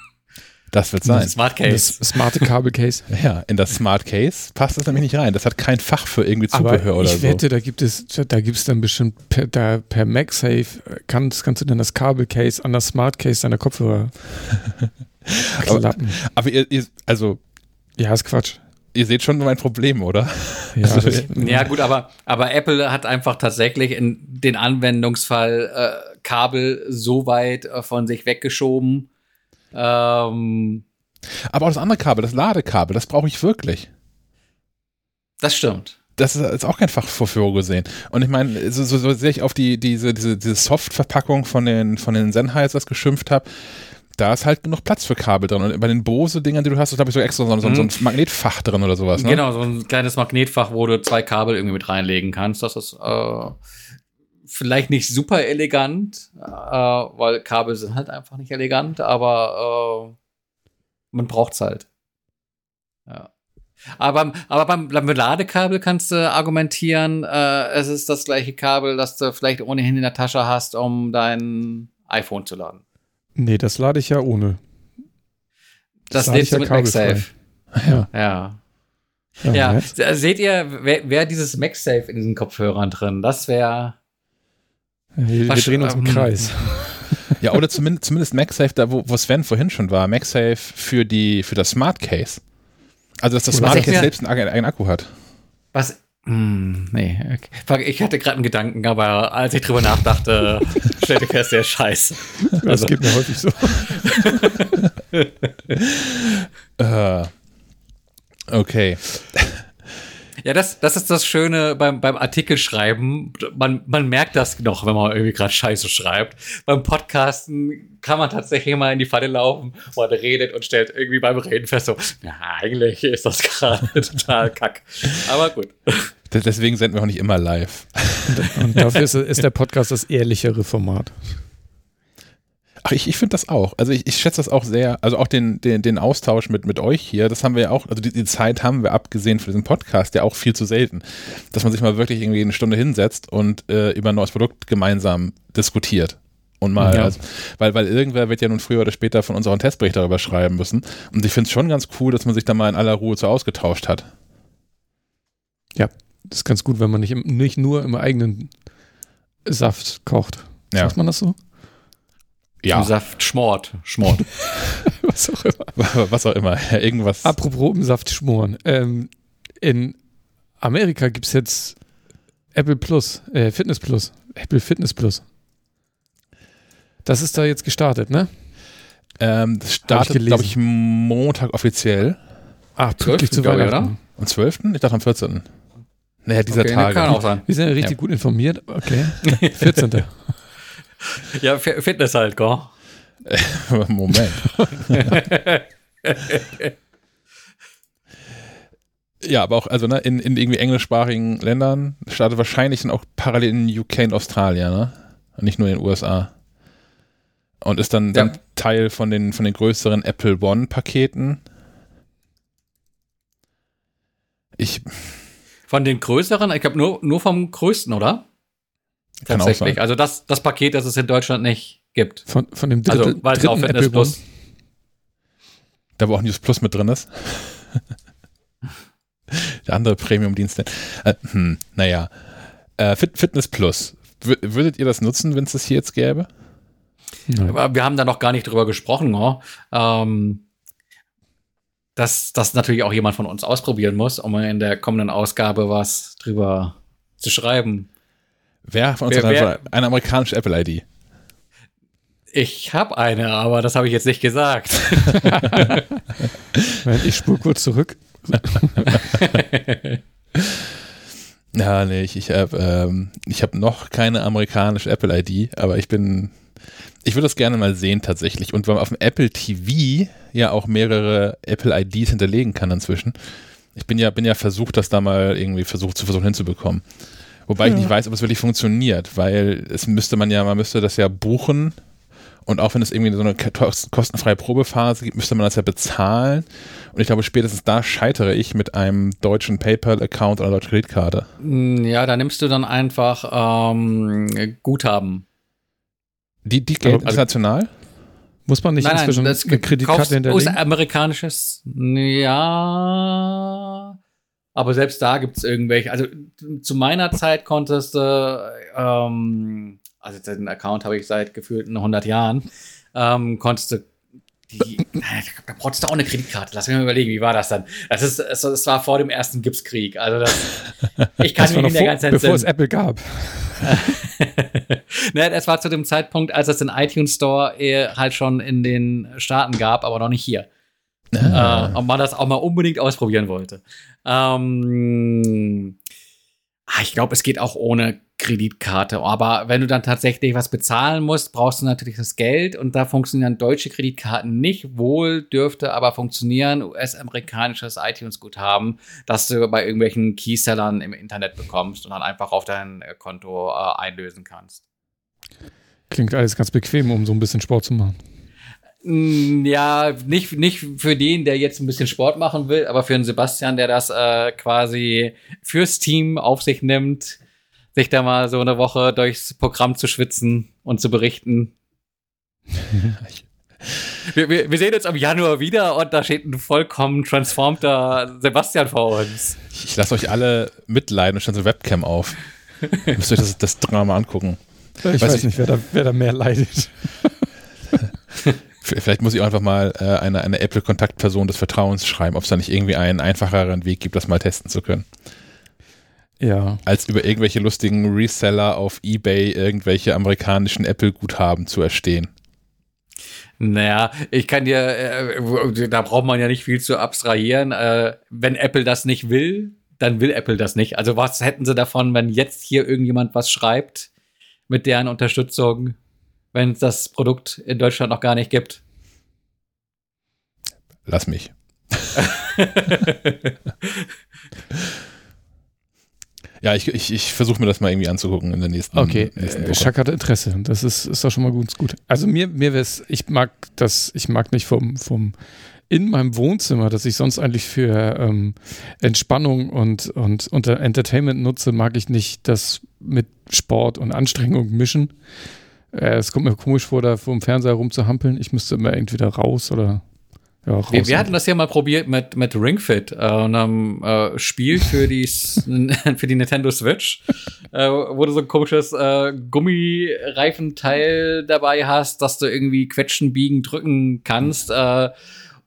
Das wird sein. Das Smart Case. Das smarte Kabelcase. Ja, in das Smart Case passt das nämlich nicht rein. Das hat kein Fach für irgendwie Zubehör Aber oder so. Ich wette, da gibt es, da gibt es dann bestimmt per, da, per MagSafe kannst, kannst du dann das Kabelcase an das Smart Case deiner Kopfhörer aber, aber ihr, ihr, also. Ja, ist Quatsch. Ihr seht schon mein Problem, oder? Ja, also, ja gut, aber, aber Apple hat einfach tatsächlich in den Anwendungsfall äh, Kabel so weit äh, von sich weggeschoben. Ähm, Aber auch das andere Kabel, das Ladekabel, das brauche ich wirklich. Das stimmt. Das ist auch kein Fach vorgesehen. Und ich meine, so, so, so sehr ich auf die, diese, diese, diese Soft-Verpackung von den, von den Sennheisers geschimpft habe, da ist halt genug Platz für Kabel drin. Und bei den Bose-Dingern, die du hast, ist glaube ich so extra so, so, so, ein mhm. Magnetfach drin oder sowas. Ne? Genau, so ein kleines Magnetfach, wo du zwei Kabel irgendwie mit reinlegen kannst. Das ist äh, vielleicht nicht super elegant, äh, weil Kabel sind halt einfach nicht elegant, aber äh, man braucht's halt. Ja. Aber, beim, aber beim, beim Ladekabel kannst du argumentieren, äh, es ist das gleiche Kabel, das du vielleicht ohnehin in der Tasche hast, um dein iPhone zu laden. Nee, das lade ich ja ohne. Das, das lädst du mit MagSafe. Ja. ja. Ja, ja. seht ihr, wer, wer dieses MagSafe in diesen Kopfhörern drin? Das wäre wir, wir drehen uns im ähm, Kreis. Ja, oder zumindest, zumindest MagSafe, da wo, wo Sven vorhin schon war, MagSafe für, die, für das Smart Case. Also, dass das Smart Case mir, selbst einen, einen, Akku hat. Was? Hm, nee, okay. ich hatte gerade einen Gedanken, aber als ich drüber nachdachte, stellte ich fest, der ist scheiße. Das also. geht mir häufig so. uh, okay. Ja, das, das ist das Schöne beim, beim Artikelschreiben. Man, man merkt das noch, wenn man irgendwie gerade Scheiße schreibt. Beim Podcasten kann man tatsächlich mal in die Falle laufen, man redet und stellt irgendwie beim Reden fest, so, ja, eigentlich ist das gerade total kack. Aber gut. Deswegen senden wir auch nicht immer live. Und dafür ist, ist der Podcast das ehrlichere Format. Ach, ich, ich finde das auch. Also ich, ich schätze das auch sehr. Also auch den, den, den Austausch mit, mit euch hier, das haben wir ja auch, also die, die Zeit haben wir abgesehen für diesen Podcast ja auch viel zu selten. Dass man sich mal wirklich irgendwie eine Stunde hinsetzt und äh, über ein neues Produkt gemeinsam diskutiert. Und mal, ja. also, weil, weil irgendwer wird ja nun früher oder später von uns auch einen Testbericht darüber schreiben müssen. Und ich finde es schon ganz cool, dass man sich da mal in aller Ruhe so ausgetauscht hat. Ja, das ist ganz gut, wenn man nicht, im, nicht nur im eigenen Saft kocht. Ja. Sagt man das so? Ja. Im Saft schmort. Schmort. Was auch immer. Was auch immer. Irgendwas. Apropos im Saft schmoren. Ähm, in Amerika gibt es jetzt Apple Plus, äh, Fitness Plus. Apple Fitness Plus. Das ist da jetzt gestartet, ne? Ähm, das startet, glaube ich, Montag offiziell. Ach, pünktlich 12., zu Weihnachten. oder? Am 12.? Ich dachte am 14. Naja, dieser Okay, Tage. Kann auch sein. Wir sind ja richtig Ja. gut informiert. Okay. 14. Ja, F- Fitness halt, gell? Moment. ja, aber auch, also ne, in, in irgendwie englischsprachigen Ländern startet wahrscheinlich dann auch parallel in UK und Australien, ne? Und nicht nur in den USA. Und ist dann, Ja. dann Teil von den, von den größeren Apple One-Paketen. Ich Von den größeren, ich glaube nur, nur vom größten, oder? Tatsächlich. Also das, das Paket, das es in Deutschland nicht gibt. Von, von dem Drittel, Also, weil es auf dritten Fitness. Plus. Da wo auch News Plus mit drin ist. Der andere Premium-Dienst. Äh, hm, naja. Äh, Fit, Fitness Plus. W würdet ihr das nutzen, wenn es das hier jetzt gäbe? Nein. Aber wir haben da noch gar nicht drüber gesprochen, oh. ähm, dass das natürlich auch jemand von uns ausprobieren muss, um in der kommenden Ausgabe was drüber zu schreiben. Wer von uns Wer- hat wer- einfach eine amerikanische Apple-ID? Ich habe eine, aber das habe ich jetzt nicht gesagt. Ich spule kurz zurück. Ja, nee, ich, ich habe ähm, ich hab noch keine amerikanische Apple-ID, aber ich bin, ich würde das gerne mal sehen tatsächlich. Und weil man auf dem Apple TV ja auch mehrere Apple-IDs hinterlegen kann inzwischen. Ich bin ja, bin ja versucht, das da mal irgendwie versucht zu versuchen hinzubekommen. Wobei ich Ja. nicht weiß, ob es wirklich funktioniert, weil es müsste man ja, man müsste das ja buchen und auch wenn es irgendwie so eine kos- kostenfreie Probephase gibt, müsste man das ja bezahlen. Und ich glaube, spätestens da scheitere ich mit einem deutschen PayPal-Account oder einer deutschen Kreditkarte. Mm, ja, da nimmst du dann einfach ähm, Guthaben. Die, die Geld Also- international? Muss man nicht nein, nein, inzwischen das eine Kreditkarte hinterlegen? US-amerikanisches, ja. Aber selbst da gibt es irgendwelche, also zu meiner Zeit konntest du, ähm, also den Account habe ich seit gefühlten 100 Jahren, ähm, konntest du die, da brauchst du auch eine Kreditkarte. Lass mich mal überlegen, wie war das dann? Das ist, es, war vor dem ersten Gipskrieg. Also das, ich kann Das mich noch in der ganzen bevor es Apple gab. ne, das war zu dem Zeitpunkt, als es den iTunes Store eh halt schon in den Staaten gab, aber noch nicht hier. Ah. Äh, und man das auch mal unbedingt ausprobieren wollte. Ähm, ah, ich glaube, es geht auch ohne Kreditkarte. Aber wenn du dann tatsächlich was bezahlen musst, brauchst du natürlich das Geld und da funktionieren deutsche Kreditkarten nicht. Wohl dürfte aber funktionieren US-amerikanisches iTunes-Guthaben, das du bei irgendwelchen Keysellern im Internet bekommst und dann einfach auf dein äh, Konto äh, einlösen kannst. Klingt alles ganz bequem, um so ein bisschen Sport zu machen. Mm, Ja, nicht, nicht für den, der jetzt ein bisschen Sport machen will, aber für den Sebastian, der das äh, quasi fürs Team auf sich nimmt, sich da mal so eine Woche durchs Programm zu schwitzen und zu berichten. Wir, wir, wir sehen uns im Januar wieder und da steht ein vollkommen transformter Sebastian vor uns. Ich, ich lasse euch alle mitleiden und stelle so eine Webcam auf. Ihr müsst euch das, das Drama angucken. Ich Weiß weiß, ich- nicht, wer da, wer da mehr leidet. Vielleicht muss ich auch einfach mal äh, eine, eine Apple-Kontaktperson des Vertrauens schreiben, ob es da nicht irgendwie einen einfacheren Weg gibt, das mal testen zu können. Ja. Als über irgendwelche lustigen Reseller auf Ebay irgendwelche amerikanischen Apple-Guthaben zu erstehen. Naja, ich kann dir, äh, da braucht man ja nicht viel zu abstrahieren. Äh, wenn Apple das nicht will, dann will Apple das nicht. Also was hätten sie davon, wenn jetzt hier irgendjemand was schreibt mit deren Unterstützung, wenn es das Produkt in Deutschland noch gar nicht gibt? Lass mich. Ja, ich, ich, ich versuche mir das mal irgendwie anzugucken in der nächsten, Okay, nächsten äh, Woche. Schack hatte Interesse. Das ist, ist doch schon mal gut. gut. Also mir, mir wäre es, ich mag das, ich mag nicht vom, vom in meinem Wohnzimmer, das ich sonst eigentlich für ähm, Entspannung und, und unter Entertainment nutze, mag ich nicht das mit Sport und Anstrengung mischen. Äh, es kommt mir komisch vor, da vor dem Fernseher rumzuhampeln. Ich müsste immer entweder raus oder ja, raus. Wir, wir hatten das ja mal probiert mit, mit Ring Fit, äh, einem äh, Spiel für die, für die Nintendo Switch, äh, wo du so ein komisches äh, Gummireifenteil dabei hast, dass du irgendwie quetschen, biegen, drücken kannst. Äh,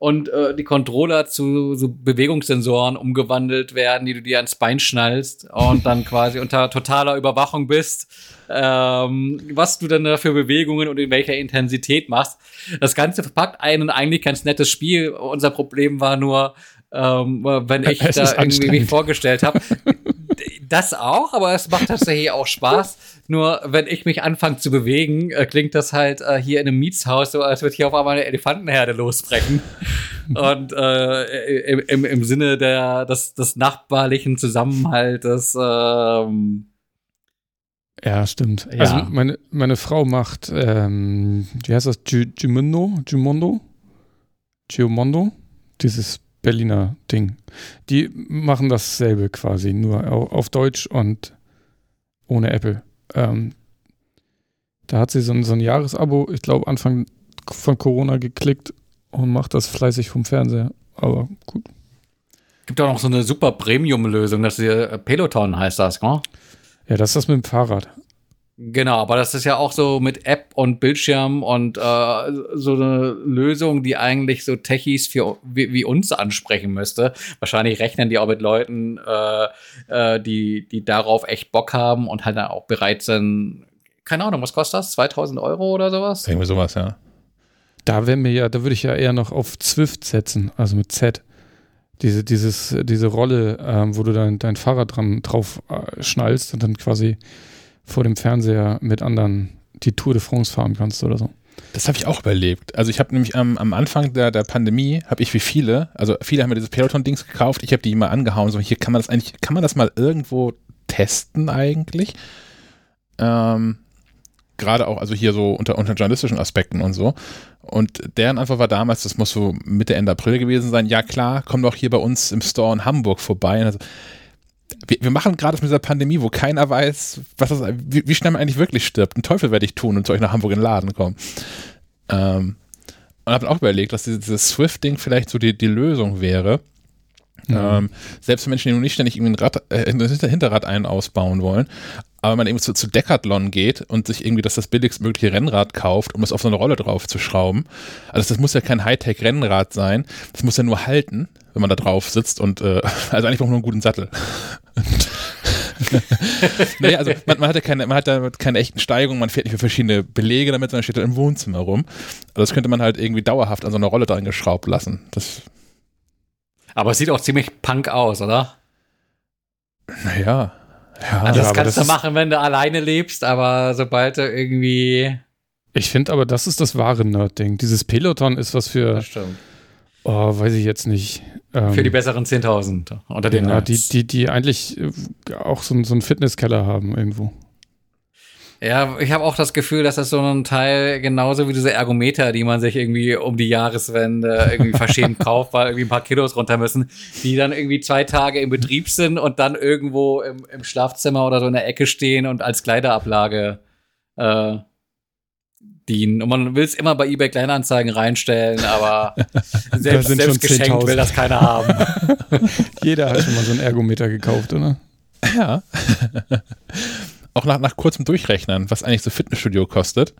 und äh, die Controller zu so Bewegungssensoren umgewandelt werden, die du dir ans Bein schnallst und dann quasi unter totaler Überwachung bist, ähm, was du dann da für Bewegungen und in welcher Intensität machst. Das Ganze verpackt ein eigentlich ganz nettes Spiel. Unser Problem war nur, ähm, wenn ich es da irgendwie mich vorgestellt habe. das auch, aber es macht tatsächlich auch Spaß. Nur wenn ich mich anfange zu bewegen, äh, klingt das halt äh, hier in einem Mietshaus so, als würde hier auf einmal eine Elefantenherde losbrechen. Und äh, im, im, im Sinne der, des, des nachbarlichen Zusammenhaltes. Ähm, ja, stimmt. Ja. Also meine, meine Frau macht, ähm, wie heißt das, Gimondo? Gimondo? Gimondo? Dieses Berliner Ding. Die machen dasselbe quasi, nur auf Deutsch und ohne Apple. Ähm, da hat sie so ein, so ein Jahresabo, ich glaube, Anfang von Corona geklickt und macht das fleißig vom Fernseher. Aber gut. Gibt auch noch so eine super Premium-Lösung, das ist äh, Peloton heißt das, ne? Ja, das ist das mit dem Fahrrad. Genau, aber das ist ja auch so mit App und Bildschirm und äh, so eine Lösung, die eigentlich so Techies für wie, wie, uns ansprechen müsste. Wahrscheinlich rechnen die auch mit Leuten, äh, äh, die die darauf echt Bock haben und halt dann auch bereit sind. Keine Ahnung, was kostet das? 2000 Euro oder sowas? Irgendwie sowas, ja. Da wäre mir ja, da würde ich ja eher noch auf Zwift setzen, also mit Z. Diese, dieses, diese Rolle, ähm, wo du dein, dein Fahrrad dran drauf äh, schnallst und dann quasi vor dem Fernseher mit anderen die Tour de France fahren kannst oder so. Das habe ich auch überlebt. Also ich habe nämlich am, am Anfang der, der Pandemie, habe ich wie viele, also viele haben mir dieses Peloton-Dings gekauft, ich habe die mal angehauen, so hier kann man das eigentlich, kann man das mal irgendwo testen eigentlich? Ähm, Gerade auch, also hier so unter, unter journalistischen Aspekten und so. Und deren Antwort war damals, das muss so Mitte, Ende April gewesen sein, ja klar, komm doch hier bei uns im Store in Hamburg vorbei. Also, wir, wir machen gerade mit dieser Pandemie, wo keiner weiß, was das, wie, wie, schnell man eigentlich wirklich stirbt. Ein Teufel werde ich tun und zu euch nach Hamburg in den Laden kommen. Ähm, und habe auch überlegt, dass dieses, dieses Swift-Ding vielleicht so die, die Lösung wäre. Mhm. Ähm, selbst Menschen, die noch nicht ständig irgendwie ein, Rad, äh, Hinterrad ein ausbauen wollen, aber man eben zu, zu Decathlon geht und sich irgendwie das, das billigstmögliche Rennrad kauft, um es auf so eine Rolle drauf zu schrauben. Also das muss ja kein Hightech-Rennrad sein, das muss ja nur halten, wenn man da drauf sitzt und äh, also eigentlich braucht man nur einen guten Sattel. naja, also man, man, hat ja keine, man hat da keine echten Steigungen, man fährt nicht für verschiedene Belege damit, sondern steht da im Wohnzimmer rum. Also das könnte man halt irgendwie dauerhaft an so eine Rolle dran geschraubt lassen. Das aber es sieht auch ziemlich punk aus, oder? Naja. Ja, also das kannst das du machen, wenn du alleine lebst, aber sobald du irgendwie. Ich finde aber, das ist das wahre Nerd-Ding. Dieses Peloton ist was für. Das stimmt. Oh, weiß ich jetzt nicht. Ähm, für die besseren 10.000 unter den Ja, die, die, die eigentlich äh, auch so, so einen Fitnesskeller haben irgendwo. Ja, ich habe auch das Gefühl, dass das so ein Teil genauso wie diese Ergometer, die man sich irgendwie um die Jahreswende irgendwie verschämt kauft, weil irgendwie ein paar Kilos runter müssen, die dann irgendwie zwei Tage im Betrieb sind und dann irgendwo im, im Schlafzimmer oder so in der Ecke stehen und als Kleiderablage äh, dienen. Und man will es immer bei eBay Kleinanzeigen reinstellen, aber selbst, selbst geschenkt will das keiner haben. Jeder hat schon mal so einen Ergometer gekauft, oder? Ja auch nach, nach kurzem Durchrechnen, was eigentlich so Fitnessstudio kostet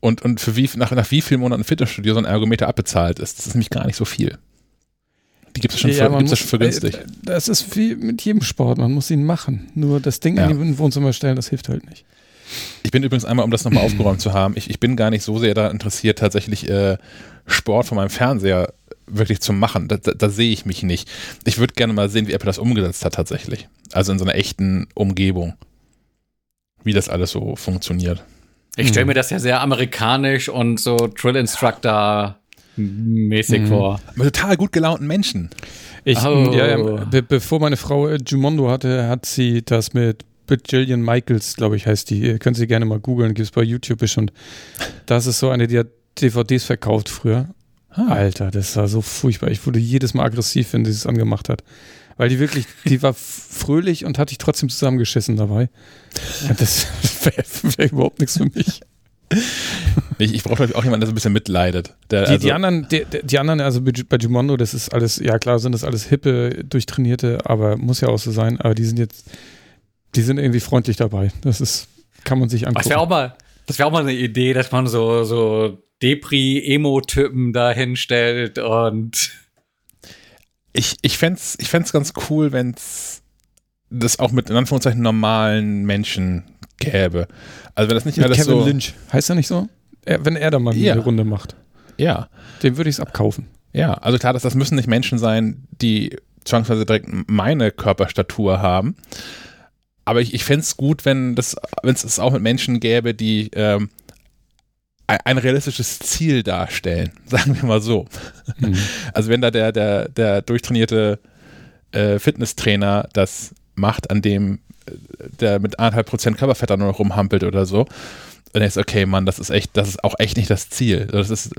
und, und für wie, nach, nach wie vielen Monaten Fitnessstudio so ein Ergometer abbezahlt ist. Das ist nämlich gar nicht so viel. Die gibt es schon, ja, für, schon für günstig. Äh, das ist wie mit jedem Sport, man muss ihn machen. Nur das Ding ja. in die Wohnzimmer stellen, das hilft halt nicht. Ich bin übrigens einmal, um das nochmal aufgeräumt zu haben, ich, ich bin gar nicht so sehr daran interessiert, tatsächlich äh, Sport von meinem Fernseher wirklich zu machen. Da, da, da sehe ich mich nicht. Ich würde gerne mal sehen, wie Apple das umgesetzt hat tatsächlich. Also in so einer echten Umgebung wie das alles so funktioniert. Ich stelle mir das ja sehr amerikanisch und so Drill Instructor mäßig mhm. vor. Mit total gut gelaunten Menschen. Ich, oh. ja, ja, be bevor meine Frau äh, Jumondo hatte, hat sie das mit Jillian Michaels, glaube ich, heißt die. Können Sie gerne mal googeln, gibt es bei YouTube bestimmt. Das ist so eine, die hat DVDs verkauft früher. Ah. Alter, das war so furchtbar. Ich wurde jedes Mal aggressiv, wenn sie es angemacht hat. Weil die wirklich, die war fröhlich und hat dich trotzdem zusammengeschissen dabei. Das wäre wär überhaupt nichts für mich. Ich, ich brauche, glaube ich, auch jemanden, der so ein bisschen mitleidet. Der, die, also die, anderen, die, die, anderen, also bei Jumondo, das ist alles, ja klar, sind das alles hippe, durchtrainierte, aber muss ja auch so sein, aber die sind jetzt, die sind irgendwie freundlich dabei. Das ist, kann man sich angucken. Das wäre auch mal, das wäre auch mal eine Idee, dass man so, so Depri-Emo-Typen da hinstellt und. Ich, ich fände es ich fänd's ganz cool, wenn es das auch mit in Anführungszeichen normalen Menschen gäbe. Also wenn das nicht Mit alles Kevin so. Lynch. Heißt er nicht so? Er, wenn er da mal Ja. eine Runde macht. Ja, Dem würde ich es abkaufen. ja. Also klar, das, das müssen nicht Menschen sein, die zwangsweise direkt meine Körperstatur haben. Aber ich, ich fände es gut, wenn das, wenn es es auch mit Menschen gäbe, die ähm, ein, ein realistisches Ziel darstellen. Sagen wir mal so. Also wenn da der, der, der durchtrainierte äh, Fitnesstrainer das macht, an dem äh, der mit anderthalb Prozent Körperfett da nur noch rumhampelt oder so, dann ist okay, Mann, das ist echt, das ist auch echt nicht das Ziel. Das ist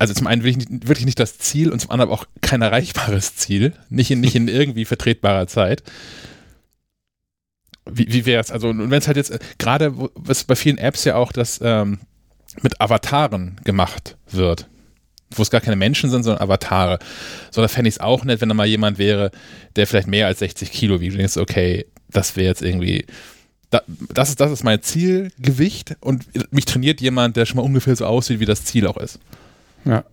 also zum einen wirklich nicht, wirklich nicht das Ziel und zum anderen auch kein erreichbares Ziel, nicht in, nicht in irgendwie vertretbarer Zeit. Wie, wie wäre es? Also, und wenn es halt jetzt, äh, gerade was bei vielen Apps ja auch das ähm, mit Avataren gemacht wird, wo es gar keine Menschen sind, sondern Avatare. So, da fände ich es auch nett, wenn da mal jemand wäre, der vielleicht mehr als 60 Kilo wiegt. Und denkst, okay, das wäre jetzt irgendwie, da, das, ist, das ist mein Zielgewicht und mich trainiert jemand, der schon mal ungefähr so aussieht, wie das Ziel auch ist. Ja.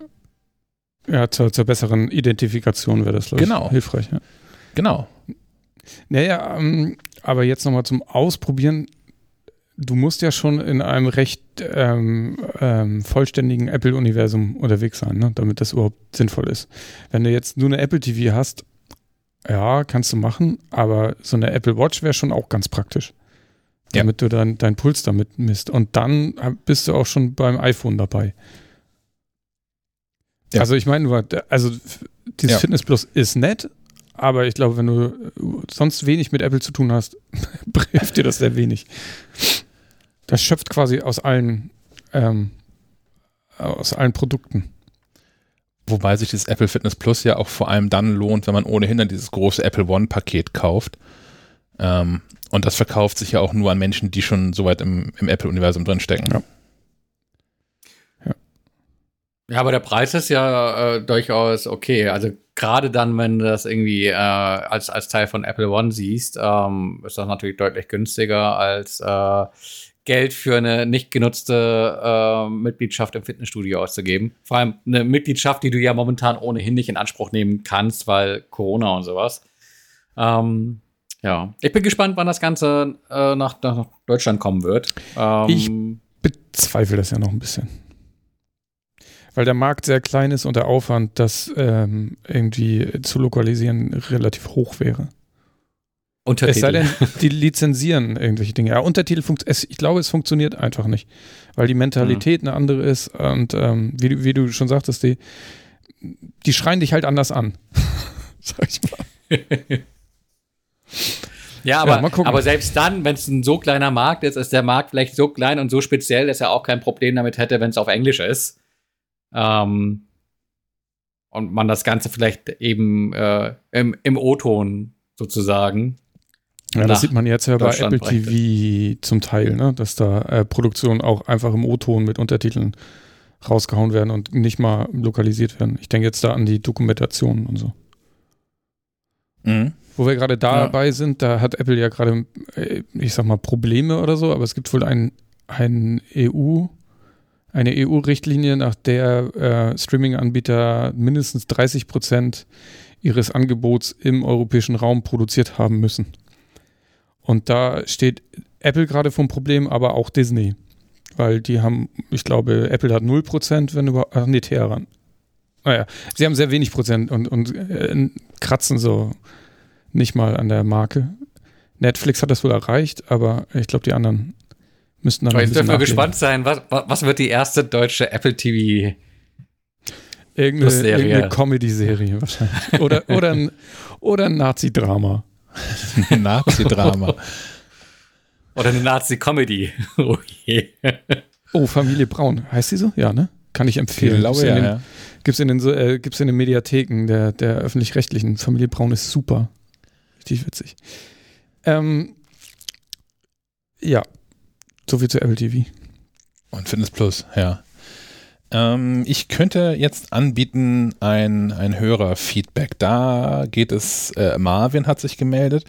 Ja, zur, zur besseren Identifikation wäre das, glaube ich, Genau. hilfreich. Ja. Genau. Naja, ähm, aber jetzt nochmal zum Ausprobieren. Du musst ja schon in einem recht ähm, ähm, vollständigen Apple-Universum unterwegs sein, ne? damit das überhaupt sinnvoll ist. Wenn du jetzt nur eine Apple TV hast, ja, kannst du machen, aber so eine Apple Watch wäre schon auch ganz praktisch. Ja. Damit du dann deinen Puls damit misst. Und dann bist du auch schon beim iPhone dabei. Ja. Also ich meine also dieses Ja. Fitness Plus ist nett, aber ich glaube, wenn du sonst wenig mit Apple zu tun hast, hilft dir das sehr wenig. Das schöpft quasi aus allen, ähm, aus allen Produkten. Wobei sich das Apple Fitness Plus ja auch vor allem dann lohnt, wenn man ohnehin dann dieses große Apple One-Paket kauft. Ähm, und das verkauft sich ja auch nur an Menschen, die schon so weit im, im Apple-Universum drinstecken. Ja. Ja, aber der Preis ist ja äh, durchaus okay. Also gerade dann, wenn du das irgendwie äh, als, als Teil von Apple One siehst, ähm, ist das natürlich deutlich günstiger als äh, Geld für eine nicht genutzte äh, Mitgliedschaft im Fitnessstudio auszugeben. Vor allem eine Mitgliedschaft, die du ja momentan ohnehin nicht in Anspruch nehmen kannst, weil Corona und sowas. Ähm, ja, ich bin gespannt, wann das Ganze äh, nach, nach Deutschland kommen wird. Ähm, Ich- Bezweifle das ja noch ein bisschen. Weil der Markt sehr klein ist und der Aufwand, das ähm, irgendwie zu lokalisieren, relativ hoch wäre. Es sei denn, die lizenzieren irgendwelche Dinge. Ja, Untertitel funkt, es, ich glaube, es funktioniert einfach nicht, weil die Mentalität eine andere ist und ähm, wie, du- wie du schon sagtest, die, die schreien dich halt anders an. Sag ich mal. Ja, aber, Ja, mal aber selbst dann, wenn es ein so kleiner Markt ist, ist der Markt vielleicht so klein und so speziell, dass er auch kein Problem damit hätte, wenn es auf Englisch ist. Ähm, und man das Ganze vielleicht eben äh, im, im O-Ton sozusagen. Ja, das sieht man jetzt ja bei Apple. TV zum Teil, ne? dass da äh, Produktionen auch einfach im O-Ton mit Untertiteln rausgehauen werden und nicht mal lokalisiert werden. Ich denke jetzt da an die Dokumentation und so. Mhm. Wo wir gerade Ja. dabei sind, da hat Apple ja gerade, äh, ich sag mal, Probleme oder so, aber es gibt wohl ein, ein EU, eine EU-Richtlinie, nach der äh, Streaming-Anbieter mindestens 30 Prozent ihres Angebots im europäischen Raum produziert haben müssen. Und da steht Apple gerade vom Problem, aber auch Disney. Weil die haben, ich glaube, Apple hat 0 Prozent, wenn überhaupt, ach nee, Teheran. Naja, sie haben sehr wenig Prozent und, und äh, kratzen so nicht mal an der Marke. Netflix hat das wohl erreicht, aber ich glaube, die anderen müssten dann Aber jetzt dürfen wir gespannt sein, was, was wird die erste deutsche Apple TV? Irgendeine, Plus-Serie. irgendeine Comedy-Serie wahrscheinlich. Oder, oder ein, oder ein Nazi-Drama. Nazi-Drama. Oder eine Nazi-Comedy? oh je. Oh, Familie Braun. Heißt die so? Ja, ne? Kann ich empfehlen. glaube, Gibt's in ja, den, ja. Gibt's in den, so- äh, gibt's in den Mediatheken der, der öffentlich-rechtlichen. Familie Braun ist super. Richtig witzig. Ähm, ja. So viel zu Apple TV. Und Fitness Plus, ja. Ähm, ich könnte jetzt anbieten ein, ein Hörerfeedback. Da geht es, äh, Marvin hat sich gemeldet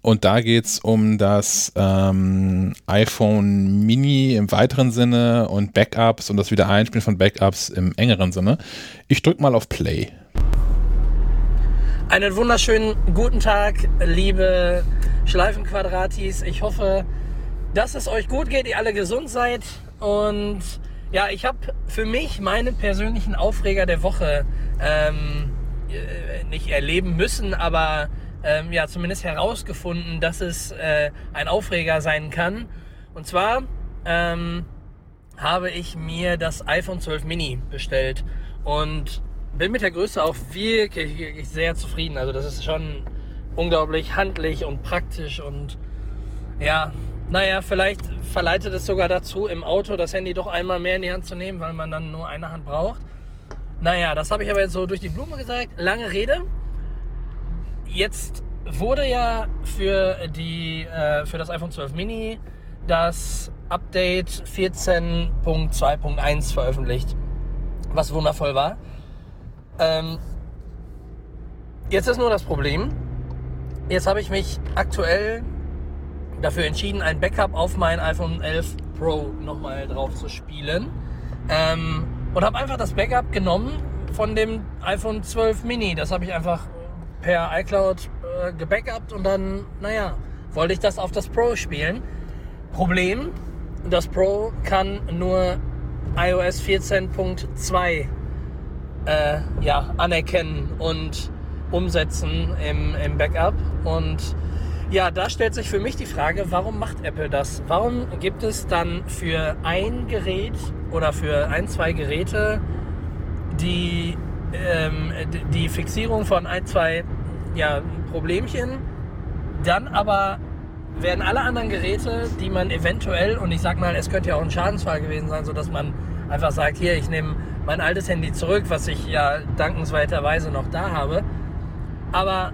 Und da geht es um das ähm, iPhone Mini im weiteren Sinne und Backups und das Wiedereinspielen von Backups im engeren Sinne. Ich drücke mal auf Play. Einen wunderschönen guten Tag, liebe Schleifenquadratis. Ich hoffe, dass es euch gut geht, ihr alle gesund seid. Und ja, ich habe für mich meinen persönlichen Aufreger der Woche ähm, äh, nicht erleben müssen, aber ähm, ja zumindest herausgefunden, dass es äh, ein Aufreger sein kann. Und zwar ähm, habe ich mir das iPhone 12 Mini bestellt und bin mit der Größe auch wirklich, wirklich sehr zufrieden. Also das ist schon unglaublich handlich und praktisch und ja, naja, vielleicht verleitet es sogar dazu, im Auto das Handy doch einmal mehr in die Hand zu nehmen, weil man dann nur eine Hand braucht. Naja, das habe ich aber jetzt so durch die Blume gesagt. Lange Rede. Jetzt wurde ja für, die, äh, für das iPhone 12 Mini das Update 14.2.1 veröffentlicht, was wundervoll war. Ähm, jetzt ist nur das Problem, jetzt habe ich mich aktuell dafür entschieden, ein Backup auf mein iPhone 11 Pro nochmal drauf zu spielen. Ähm, und habe einfach das Backup genommen von dem iPhone 12 Mini. Das habe ich einfach per iCloud äh, gebackupt und dann, naja, wollte ich das auf das Pro spielen. Problem, das Pro kann nur iOS 14.2 äh, ja, anerkennen und umsetzen im, im Backup. Und ja, da stellt sich für mich die Frage, warum macht Apple das? Warum gibt es dann für ein Gerät oder für ein, zwei Geräte die, ähm, die Fixierung von ein, zwei ja, Problemchen, dann aber werden alle anderen Geräte, die man eventuell, und ich sag mal, es könnte ja auch ein Schadensfall gewesen sein, sodass man einfach sagt, hier, ich nehme mein altes Handy zurück, was ich ja dankenswerterweise noch da habe. Aber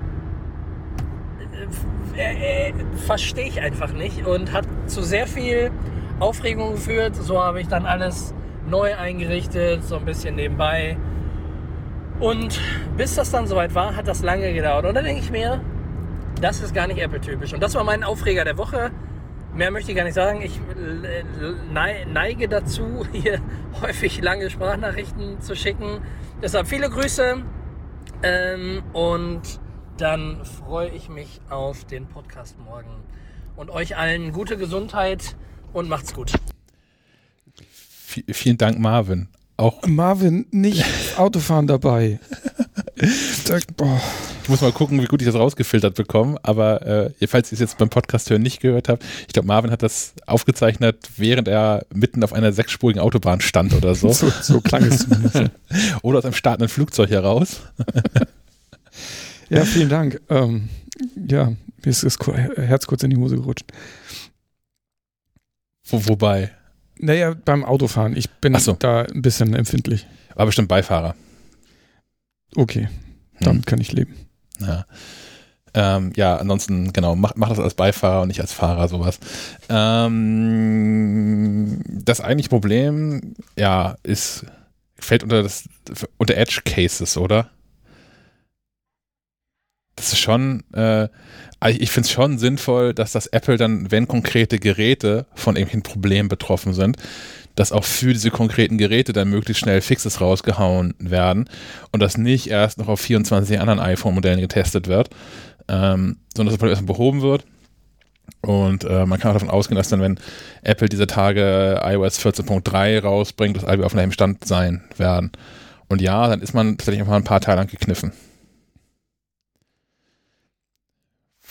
äh, verstehe ich einfach nicht und hat zu sehr viel Aufregung geführt. So habe ich dann alles neu eingerichtet, so ein bisschen nebenbei. Und bis das dann soweit war, hat das lange gedauert. Und dann denke ich mir, das ist gar nicht Apple-typisch. Und das war mein Aufreger der Woche. Mehr möchte ich gar nicht sagen. Ich äh, neige dazu, hier häufig lange Sprachnachrichten zu schicken. Deshalb viele Grüße. Ähm, und dann freue ich mich auf den Podcast morgen. Und euch allen gute Gesundheit und macht's gut. V vielen Dank, Marvin. Auch Marvin, nicht Autofahren dabei. ich muss mal gucken, wie gut ich das rausgefiltert bekomme. Aber äh, falls ihr es jetzt beim Podcast hören nicht gehört habt, ich glaube, Marvin hat das aufgezeichnet, während er mitten auf einer sechsspurigen Autobahn stand oder so. so, so klang es zumindest. oder aus einem startenden Flugzeug heraus. ja, vielen Dank. Ähm, ja, mir ist das Herz kurz in die Hose gerutscht. Wo, wobei? Naja, beim Autofahren. Ich bin so. da ein bisschen empfindlich. War bestimmt Beifahrer. Okay, damit hm. kann ich leben. Ja. Ähm, ja, ansonsten, genau, mach, mach das als Beifahrer und nicht als Fahrer, sowas. Ähm, das eigentliche Problem, ja, ist, fällt unter das, unter Edge Cases, oder? Das ist schon, äh, ich finde es schon sinnvoll, dass das Apple dann, wenn konkrete Geräte von irgendwelchen Problemen betroffen sind, dass auch für diese konkreten Geräte dann möglichst schnell Fixes rausgehauen werden und das nicht erst noch auf 24 anderen iPhone-Modellen getestet wird, ähm, sondern dass das erstmal behoben wird. Und äh, man kann auch davon ausgehen, dass dann, wenn Apple diese Tage iOS 14.3 rausbringt, dass alle auf einem Stand sein werden. Und ja, dann ist man tatsächlich einfach ein paar Teile lang gekniffen.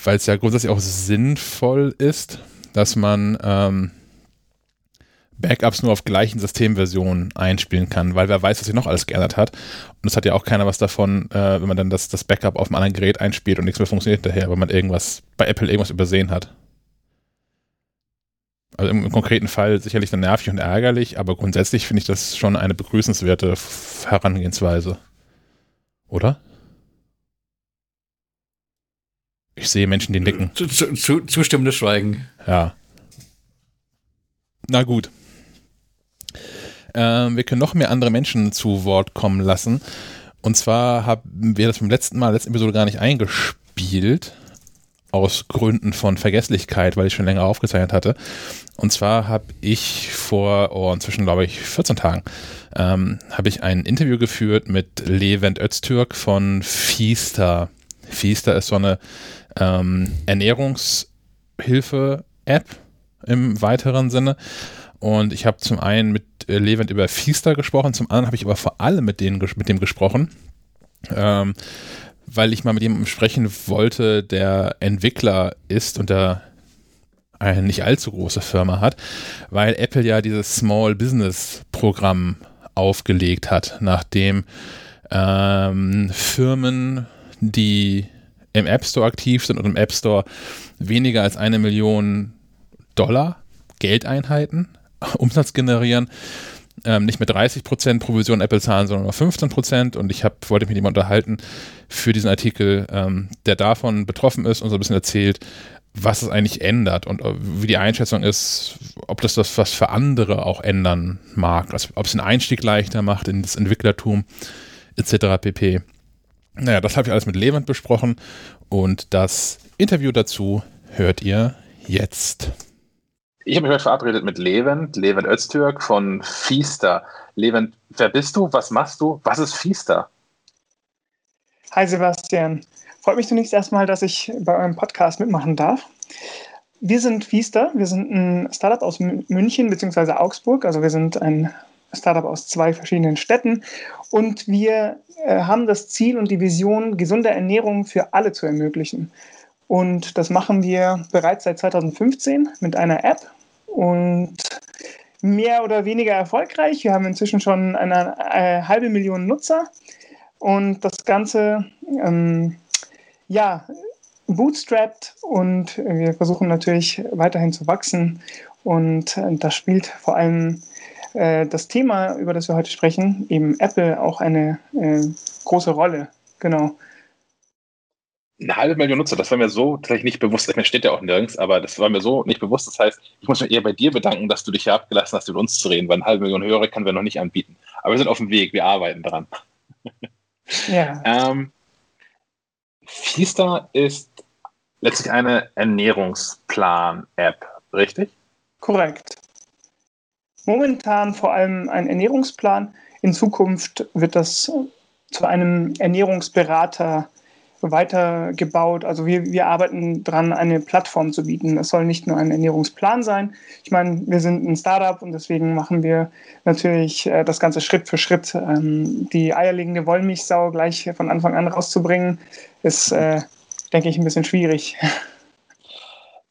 Weil es ja grundsätzlich auch sinnvoll ist, dass man ähm, Backups nur auf gleichen Systemversionen einspielen kann, weil wer weiß, was sich noch alles geändert hat. Und es hat ja auch keiner was davon, äh, wenn man dann das, das Backup auf einem anderen Gerät einspielt und nichts mehr funktioniert daher, weil man irgendwas bei Apple irgendwas übersehen hat. Also im, im konkreten Fall sicherlich dann nervig und ärgerlich, aber grundsätzlich finde ich das schon eine begrüßenswerte Herangehensweise. Oder? Ich sehe Menschen, die nicken. Zu, zu, zu, zustimmendes Schweigen. Ja. Na gut. Ähm, wir können noch mehr andere Menschen zu Wort kommen lassen. Und zwar haben wir das beim letzten Mal, letzten Episode gar nicht eingespielt. aus Gründen von Vergesslichkeit, weil ich schon länger aufgezeichnet hatte. Und zwar habe ich vor, oh, inzwischen glaube ich 14 Tagen, ähm, habe ich ein Interview geführt mit Levent Öztürk von Fiesta. Fiesta ist so eine ähm, Ernährungshilfe-App im weiteren Sinne. Und ich habe zum einen mit äh, Levent über Fiesta gesprochen, zum anderen habe ich aber vor allem mit, denen, mit dem gesprochen. Ähm, weil ich mal mit jemandem sprechen wollte, der Entwickler ist und der eine nicht allzu große Firma hat, weil Apple ja dieses Small Business Programm aufgelegt hat, nachdem ähm, Firmen, die im App Store aktiv sind und im App Store weniger als eine Million Dollar Geldeinheiten Umsatz generieren, ähm, nicht mit 30% Provision Apple zahlen, sondern nur 15%. Und ich hab, wollte mich mit jemandem unterhalten für diesen Artikel, ähm, der davon betroffen ist und so ein bisschen erzählt, was es eigentlich ändert und äh, wie die Einschätzung ist, ob das das was für andere auch ändern mag, also ob es den Einstieg leichter macht in das Entwicklertum etc. pp. Naja, das habe ich alles mit Levent besprochen und das Interview dazu hört ihr jetzt. Ich habe mich heute verabredet mit Levent, Levent Öztürk von Fiesta. Levent, wer bist du? Was machst du? Was ist Fiesta? Hi Sebastian. Freut mich zunächst erstmal, dass ich bei eurem Podcast mitmachen darf. Wir sind Fiesta. Wir sind ein Startup aus München bzw. Augsburg. Also wir sind ein Startup aus zwei verschiedenen Städten. Und wir äh, haben das Ziel und die Vision, gesunde Ernährung für alle zu ermöglichen. Und das machen wir bereits seit 2015 mit einer App und mehr oder weniger erfolgreich. Wir haben inzwischen schon eine, eine äh, halbe Million Nutzer und das Ganze ähm, ja, bootstrapped und wir versuchen natürlich weiterhin zu wachsen und äh, das spielt vor allem äh, das Thema, über das wir heute sprechen, eben Apple auch eine äh, große Rolle. Genau eine halbe Million Nutzer, das war mir so tatsächlich nicht bewusst. Ich meine, steht ja auch nirgends, aber das war mir so nicht bewusst. Das heißt, ich muss mich eher bei dir bedanken, dass du dich hier abgelassen hast, mit uns zu reden, weil eine halbe Million Hörer können wir noch nicht anbieten. Aber wir sind auf dem Weg, wir arbeiten dran. Ja. ähm, Fiesta ist letztlich eine Ernährungsplan-App, richtig? Korrekt. Momentan vor allem ein Ernährungsplan. In Zukunft wird das zu einem Ernährungsberater weitergebaut. Also wir, wir arbeiten dran, eine Plattform zu bieten. Es soll nicht nur ein Ernährungsplan sein. Ich meine, wir sind ein Startup und deswegen machen wir natürlich äh, das Ganze Schritt für Schritt. Ähm, die eierlegende Wollmilchsau gleich von Anfang an rauszubringen, ist, äh, denke ich, ein bisschen schwierig.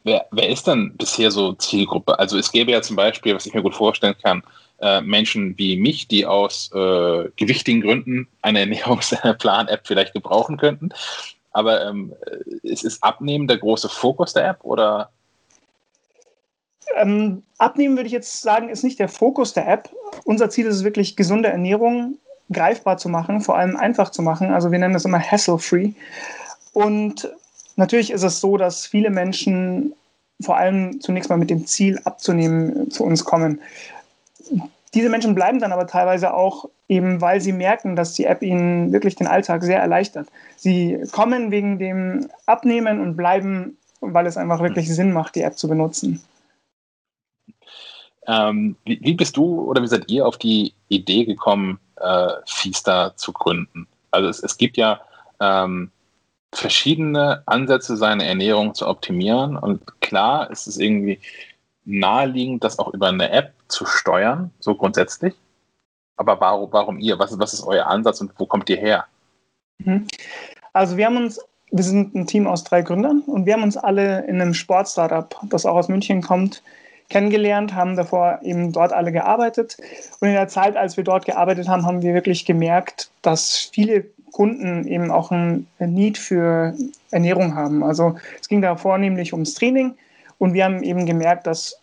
Wer, wer ist denn bisher so Zielgruppe? Also es gäbe ja zum Beispiel, was ich mir gut vorstellen kann, äh, Menschen wie mich, die aus äh, gewichtigen Gründen eine Ernährungsplan-App vielleicht gebrauchen könnten. Aber ähm, ist, ist Abnehmen der große Fokus der App oder? Ähm, abnehmen würde ich jetzt sagen, ist nicht der Fokus der App. Unser Ziel ist es wirklich, gesunde Ernährung greifbar zu machen, vor allem einfach zu machen. Also wir nennen das immer hassle-free. Und natürlich ist es so, dass viele Menschen vor allem zunächst mal mit dem Ziel abzunehmen zu uns kommen. Diese Menschen bleiben dann aber teilweise auch eben, weil sie merken, dass die App ihnen wirklich den Alltag sehr erleichtert. Sie kommen wegen dem Abnehmen und bleiben, weil es einfach wirklich mhm. Sinn macht, die App zu benutzen. Ähm, wie, wie, bist du oder wie seid ihr auf die Idee gekommen, äh, Fiesta zu gründen? Also es, es gibt ja ähm, verschiedene Ansätze, seine Ernährung zu optimieren. Und klar ist es irgendwie naheliegend, das auch über eine App zu steuern, so grundsätzlich. Aber warum, warum ihr? Was, was ist euer Ansatz und wo kommt ihr her? Mhm. Also wir haben uns, wir sind ein Team aus drei Gründern und wir haben uns alle in einem Sportstartup, das auch aus München kommt, kennengelernt, haben davor eben dort alle gearbeitet. Und in der Zeit, als wir dort gearbeitet haben, haben wir wirklich gemerkt, dass viele Kunden eben auch ein Need für Ernährung haben. Also es ging da vornehmlich ums Training und wir haben eben gemerkt, dass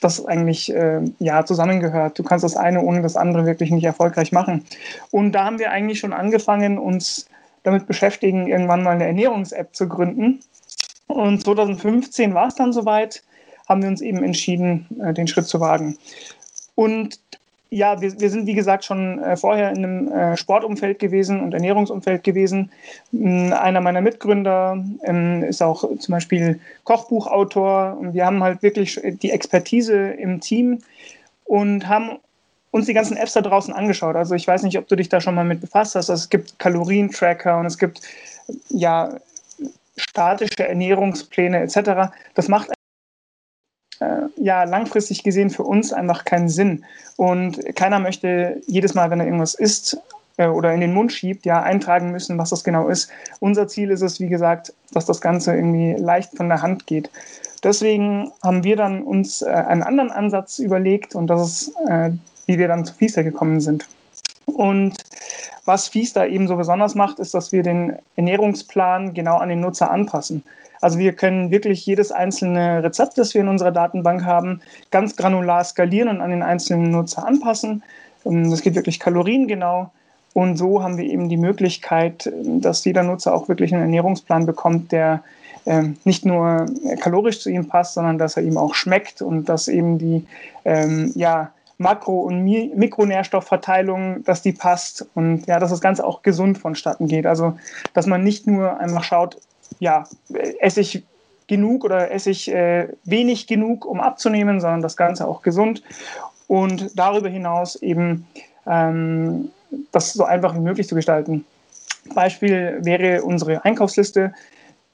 das eigentlich äh, ja zusammengehört. Du kannst das eine ohne das andere wirklich nicht erfolgreich machen. Und da haben wir eigentlich schon angefangen, uns damit beschäftigen, irgendwann mal eine Ernährungs-App zu gründen. Und 2015 war es dann soweit, haben wir uns eben entschieden, äh, den Schritt zu wagen. Und ja, wir, wir sind wie gesagt schon äh, vorher in einem äh, Sportumfeld gewesen und Ernährungsumfeld gewesen. Ähm, einer meiner Mitgründer ähm, ist auch zum Beispiel Kochbuchautor und wir haben halt wirklich die Expertise im Team und haben uns die ganzen Apps da draußen angeschaut. Also ich weiß nicht, ob du dich da schon mal mit befasst hast. Also es gibt Kalorientracker und es gibt ja statische Ernährungspläne etc. Das macht ja langfristig gesehen für uns einfach keinen Sinn. Und keiner möchte jedes Mal, wenn er irgendwas isst äh, oder in den Mund schiebt, ja eintragen müssen, was das genau ist. Unser Ziel ist es, wie gesagt, dass das Ganze irgendwie leicht von der Hand geht. Deswegen haben wir dann uns äh, einen anderen Ansatz überlegt und das ist, äh, wie wir dann zu Fiesta gekommen sind. Und was Fiesta eben so besonders macht, ist, dass wir den Ernährungsplan genau an den Nutzer anpassen. Also wir können wirklich jedes einzelne Rezept, das wir in unserer Datenbank haben, ganz granular skalieren und an den einzelnen Nutzer anpassen. Ähm, das geht wirklich kaloriengenau. Und so haben wir eben die Möglichkeit, dass jeder Nutzer auch wirklich einen Ernährungsplan bekommt, der ähm, nicht nur kalorisch zu ihm passt, sondern dass er ihm auch schmeckt und dass eben die ähm, ja, Makro- und Mikronährstoffverteilung, dass die passt und ja, dass das Ganze auch gesund vonstatten geht. Also, dass man nicht nur einfach schaut, ja, esse ich genug oder esse ich äh, wenig genug, um abzunehmen, sondern das Ganze auch gesund und darüber hinaus eben ähm, das so einfach wie möglich zu gestalten. Beispiel wäre unsere Einkaufsliste,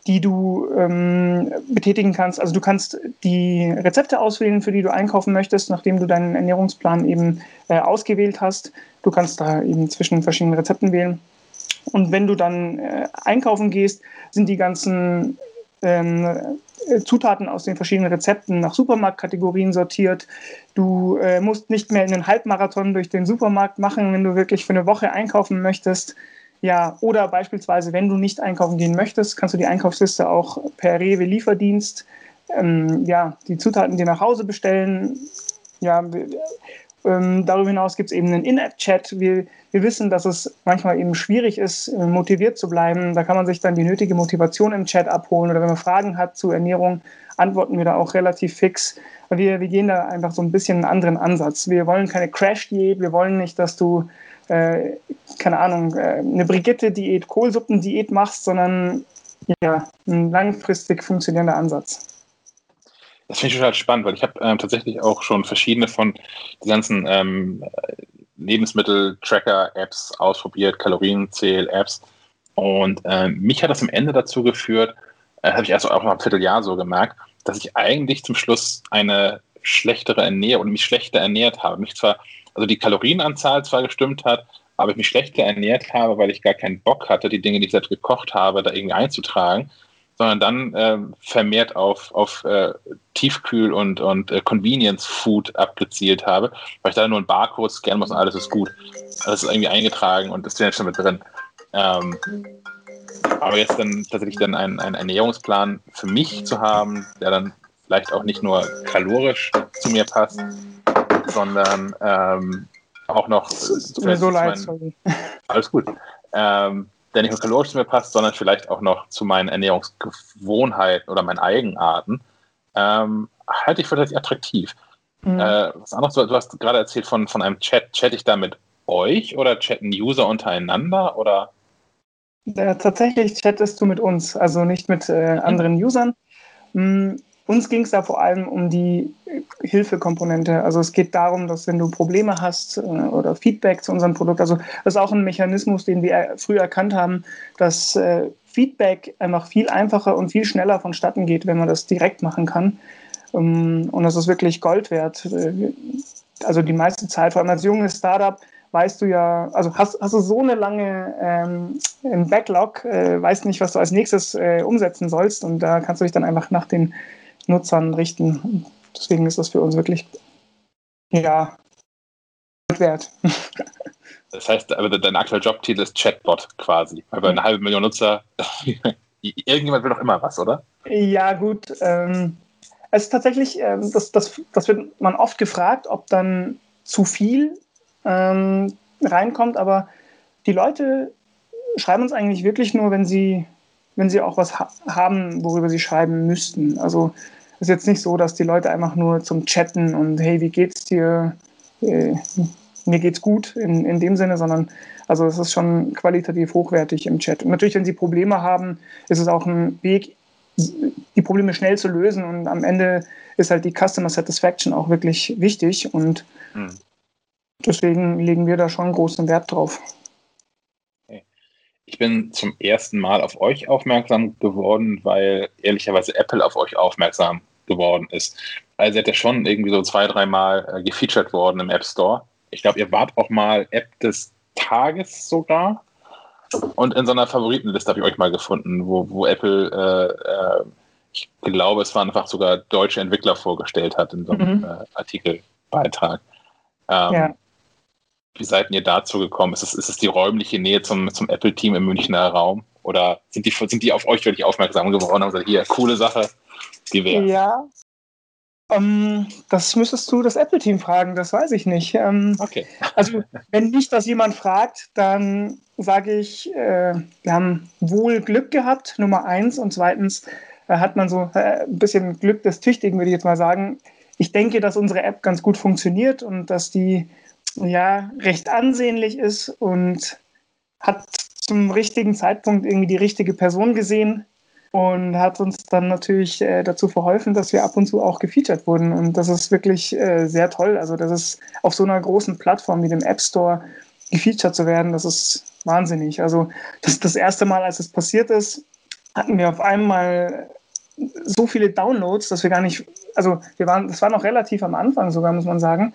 die du ähm, betätigen kannst. Also du kannst die Rezepte auswählen, für die du einkaufen möchtest, nachdem du deinen Ernährungsplan eben äh, ausgewählt hast. Du kannst da eben zwischen verschiedenen Rezepten wählen. Und wenn du dann äh, einkaufen gehst, sind die ganzen ähm, äh, Zutaten aus den verschiedenen Rezepten nach Supermarktkategorien sortiert. Du äh, musst nicht mehr einen Halbmarathon durch den Supermarkt machen, wenn du wirklich für eine Woche einkaufen möchtest. Ja, oder beispielsweise, wenn du nicht einkaufen gehen möchtest, kannst du die Einkaufsliste auch per Rewe Lieferdienst, ähm, ja, die Zutaten dir nach Hause bestellen. Ja, ähm, darüber hinaus gibt es eben einen In-App-Chat. Wir, wir wissen, dass es manchmal eben schwierig ist, äh, motiviert zu bleiben. Da kann man sich dann die nötige Motivation im Chat abholen oder wenn man Fragen hat zu Ernährung, antworten wir da auch relativ fix. Wir, wir gehen da einfach so ein bisschen einen anderen Ansatz. Wir wollen keine Crash-Diät, wir wollen nicht, dass du, äh, keine Ahnung, äh, eine Brigitte-Diät, Kohlsuppen-Diät machst, sondern ja, ein langfristig funktionierender Ansatz. Das finde ich total spannend, weil ich habe ähm, tatsächlich auch schon verschiedene von den ganzen ähm, Lebensmittel-Tracker-Apps ausprobiert, Kalorienzähl-Apps. Und ähm, mich hat das am Ende dazu geführt, äh, habe ich erst auch nach einem Vierteljahr so gemerkt, dass ich eigentlich zum Schluss eine schlechtere Ernährung und mich schlechter ernährt habe. Mich zwar, also die Kalorienanzahl zwar gestimmt hat, aber ich mich schlechter ernährt habe, weil ich gar keinen Bock hatte, die Dinge, die ich selbst gekocht habe, da irgendwie einzutragen sondern dann äh, vermehrt auf, auf äh, Tiefkühl- und, und äh, Convenience-Food abgezielt habe, weil ich da nur einen Barcode scannen muss und alles ist gut. Alles ist irgendwie eingetragen und das ist ja schon mit drin. Ähm, aber jetzt dann tatsächlich dann einen, einen Ernährungsplan für mich zu haben, der dann vielleicht auch nicht nur kalorisch zu mir passt, sondern ähm, auch noch. Äh, so leid, sorry. Alles gut. Ähm, der nicht nur kalorisch zu mir passt, sondern vielleicht auch noch zu meinen Ernährungsgewohnheiten oder meinen Eigenarten, ähm, halte ich für relativ attraktiv. Mhm. Äh, was anderes, du, du hast gerade erzählt von, von einem Chat. Chat ich da mit euch oder chatten User untereinander oder? Ja, tatsächlich chattest du mit uns, also nicht mit äh, anderen mhm. Usern. Mhm. Uns ging es da vor allem um die Hilfekomponente. Also es geht darum, dass wenn du Probleme hast äh, oder Feedback zu unserem Produkt, also das ist auch ein Mechanismus, den wir früh erkannt haben, dass äh, Feedback einfach viel einfacher und viel schneller vonstatten geht, wenn man das direkt machen kann. Ähm, und das ist wirklich Gold wert. Äh, also die meiste Zeit, vor allem als junges Startup, weißt du ja, also hast, hast du so eine lange ähm, Backlog, äh, weißt nicht, was du als nächstes äh, umsetzen sollst und da kannst du dich dann einfach nach den Nutzern richten. Deswegen ist das für uns wirklich, ja, wert. Das heißt, aber dein aktueller Jobtitel ist Chatbot quasi, weil bei einer halben Million Nutzer, irgendjemand will doch immer was, oder? Ja, gut. Ähm, es ist tatsächlich, ähm, das, das, das wird man oft gefragt, ob dann zu viel ähm, reinkommt, aber die Leute schreiben uns eigentlich wirklich nur, wenn sie wenn sie auch was ha haben, worüber sie schreiben müssten. Also ist jetzt nicht so, dass die Leute einfach nur zum Chatten und hey, wie geht's dir? Äh, mir geht's gut in, in dem Sinne, sondern also es ist schon qualitativ hochwertig im Chat. Und natürlich, wenn Sie Probleme haben, ist es auch ein Weg, die Probleme schnell zu lösen und am Ende ist halt die Customer Satisfaction auch wirklich wichtig und hm. deswegen legen wir da schon großen Wert drauf. Ich bin zum ersten Mal auf euch aufmerksam geworden, weil ehrlicherweise Apple auf euch aufmerksam geworden ist. Also ihr seid ja schon irgendwie so zwei, dreimal äh, gefeatured worden im App Store. Ich glaube, ihr wart auch mal App des Tages sogar. Und in so einer Favoritenliste habe ich euch mal gefunden, wo, wo Apple, äh, äh, ich glaube, es waren einfach sogar deutsche Entwickler vorgestellt hat in so einem mhm. äh, Artikelbeitrag. Ähm, ja. Wie seid ihr dazu gekommen? Ist es, ist es die räumliche Nähe zum, zum Apple-Team im Münchner Raum? Oder sind die, sind die auf euch wirklich aufmerksam geworden und gesagt, hier, coole Sache, wäre? Ja, um, ähm, das müsstest du das Apple-Team fragen, das weiß ich nicht. Um, ähm, okay. also, wenn nicht das jemand fragt, dann sage ich, äh, wir haben wohl Glück gehabt, Nummer eins. Und zweitens äh, hat man so äh, ein bisschen Glück des Tüchtigen, würde ich jetzt mal sagen. Ich denke, dass unsere App ganz gut funktioniert und dass die ja recht ansehnlich ist und hat zum richtigen Zeitpunkt irgendwie die richtige Person gesehen, und hat uns dann natürlich äh, dazu verholfen, dass wir ab und zu auch gefeatured wurden. Und das ist wirklich äh, sehr toll. Also das ist auf so einer großen Plattform wie dem App Store gefeatured zu werden, das ist wahnsinnig. Also das, das erste Mal, als es passiert ist, hatten wir auf einmal so viele Downloads, dass wir gar nicht, also wir waren, das war noch relativ am Anfang sogar, muss man sagen.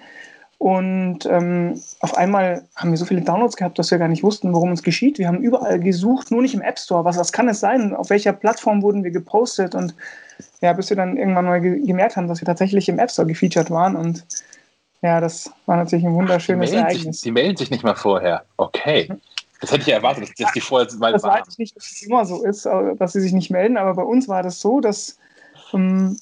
Und ähm, auf einmal haben wir so viele Downloads gehabt, dass wir gar nicht wussten, worum es geschieht. Wir haben überall gesucht, nur nicht im App Store. Was, was kann es sein? Auf welcher Plattform wurden wir gepostet? Und ja, bis wir dann irgendwann mal ge gemerkt haben, dass wir tatsächlich im App Store gefeatured waren. Und ja, das war natürlich ein wunderschönes die Ereignis. Sich, die melden sich nicht mal vorher. Okay. Das hätte ich erwartet, dass die vorher mal Das weiß ich nicht, dass es immer so ist, dass sie sich nicht melden, aber bei uns war das so, dass. Ähm,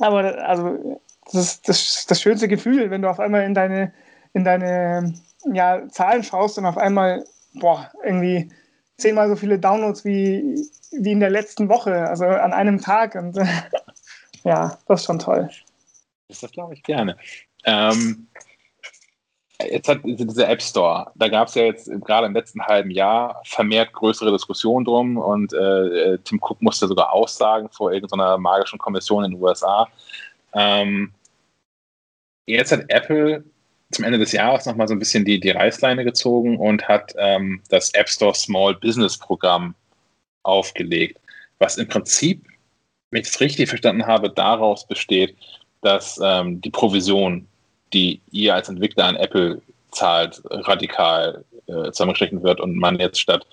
aber also das ist das, das schönste Gefühl, wenn du auf einmal in deine, in deine ja, Zahlen schaust und auf einmal, boah, irgendwie zehnmal so viele Downloads wie, wie in der letzten Woche, also an einem Tag. Und ja, das ist schon toll. Das glaube ich gerne. Ähm, jetzt hat dieser App Store, da gab es ja jetzt gerade im letzten halben Jahr vermehrt größere Diskussionen drum und äh, Tim Cook musste sogar Aussagen vor irgendeiner magischen Kommission in den USA. Ähm, jetzt hat Apple zum Ende des Jahres nochmal so ein bisschen die, die Reißleine gezogen und hat ähm, das App Store Small Business Programm aufgelegt, was im Prinzip, wenn ich es richtig verstanden habe, daraus besteht, dass ähm, die Provision, die ihr als Entwickler an Apple zahlt, radikal äh, zusammengestrichen wird und man jetzt statt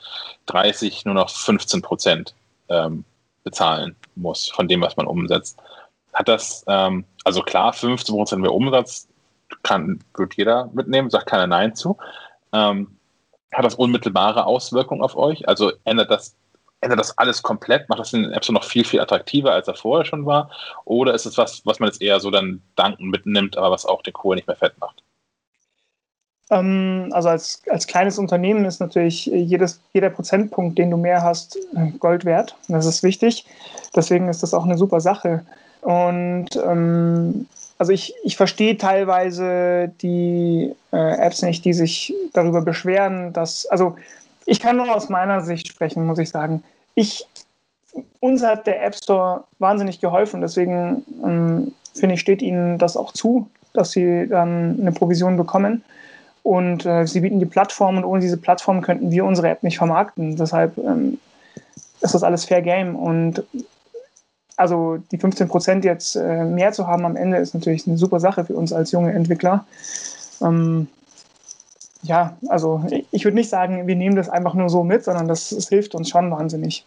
30 nur noch 15 Prozent ähm, bezahlen muss von dem, was man umsetzt hat das, ähm, also klar, 15% mehr Umsatz kann, wird jeder mitnehmen, sagt keiner Nein zu. Ähm, hat das unmittelbare Auswirkungen auf euch? Also ändert das, ändert das alles komplett? Macht das den App Store noch viel, viel attraktiver, als er vorher schon war? Oder ist es was, was man jetzt eher so dann danken mitnimmt, aber was auch den Kohl nicht mehr fett macht? Ähm, also als, als kleines Unternehmen ist natürlich jedes, jeder Prozentpunkt, den du mehr hast, Gold wert. Das ist wichtig. Deswegen ist das auch eine super Sache. Und ähm, also ich, ich verstehe teilweise die äh, Apps nicht, die sich darüber beschweren, dass, also ich kann nur aus meiner Sicht sprechen, muss ich sagen. Ich, uns hat der App Store wahnsinnig geholfen, deswegen ähm, finde ich, steht ihnen das auch zu, dass sie dann eine Provision bekommen. Und äh, sie bieten die Plattform und ohne diese Plattform könnten wir unsere App nicht vermarkten. Deshalb ähm, ist das alles Fair Game. Und also die 15 Prozent jetzt äh, mehr zu haben am Ende ist natürlich eine super Sache für uns als junge Entwickler. Ähm, ja, also ich, ich würde nicht sagen, wir nehmen das einfach nur so mit, sondern das, das hilft uns schon wahnsinnig.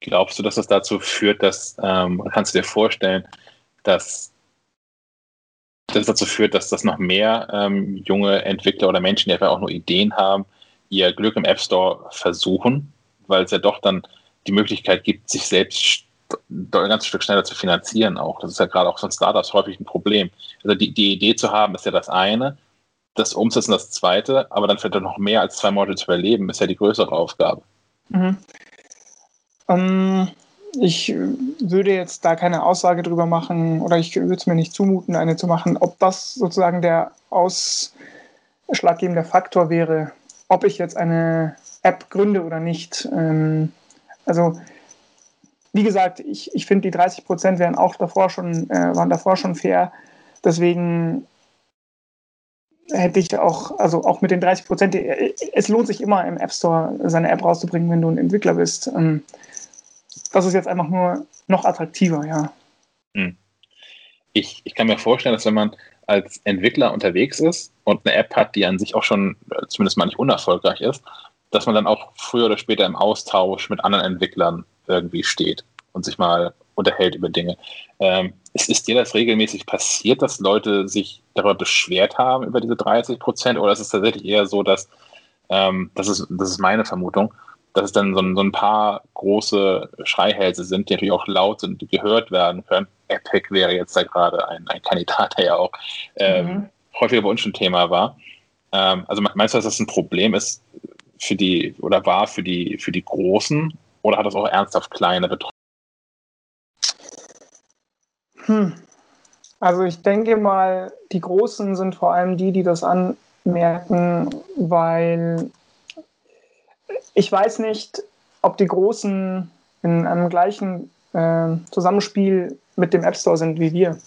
Glaubst du, dass das dazu führt, dass, ähm, kannst du dir vorstellen, dass das dazu führt, dass das noch mehr ähm, junge Entwickler oder Menschen, die einfach auch nur Ideen haben, ihr Glück im App Store versuchen, weil es ja doch dann die Möglichkeit gibt, sich selbst ein ganzes Stück schneller zu finanzieren auch. Das ist ja gerade auch von Startups häufig ein Problem. Also die, die Idee zu haben, ist ja das eine, das Umsetzen das zweite, aber dann vielleicht noch mehr als zwei Monate zu überleben, ist ja die größere Aufgabe. Mhm. Ähm, ich würde jetzt da keine Aussage drüber machen oder ich würde es mir nicht zumuten, eine zu machen, ob das sozusagen der ausschlaggebende Faktor wäre, ob ich jetzt eine App gründe oder nicht. Ähm, also wie gesagt, ich, ich finde, die 30 Prozent wären auch davor schon, äh, waren davor schon fair. Deswegen hätte ich auch, also auch mit den 30 Prozent, es lohnt sich immer im App Store seine App rauszubringen, wenn du ein Entwickler bist. Ähm, das ist jetzt einfach nur noch attraktiver, ja. Hm. Ich, ich kann mir vorstellen, dass wenn man als Entwickler unterwegs ist und eine App hat, die an sich auch schon äh, zumindest mal nicht unerfolgreich ist, dass man dann auch früher oder später im Austausch mit anderen Entwicklern irgendwie steht und sich mal unterhält über Dinge. Ähm, ist, ist dir das regelmäßig passiert, dass Leute sich darüber beschwert haben, über diese 30 Prozent? Oder ist es tatsächlich eher so, dass, ähm, das, ist, das ist meine Vermutung, dass es dann so ein, so ein paar große Schreihälse sind, die natürlich auch laut sind, die gehört werden können. Epic wäre jetzt da gerade ein, ein Kandidat, der ja auch ähm, mhm. häufiger bei uns schon Thema war. Ähm, also meinst du, dass das ein Problem ist für die oder war für die für die Großen oder hat das auch ernsthaft kleine betroffen? Hm. Also ich denke mal, die Großen sind vor allem die, die das anmerken, weil ich weiß nicht, ob die Großen in einem gleichen äh, Zusammenspiel mit dem App Store sind wie wir.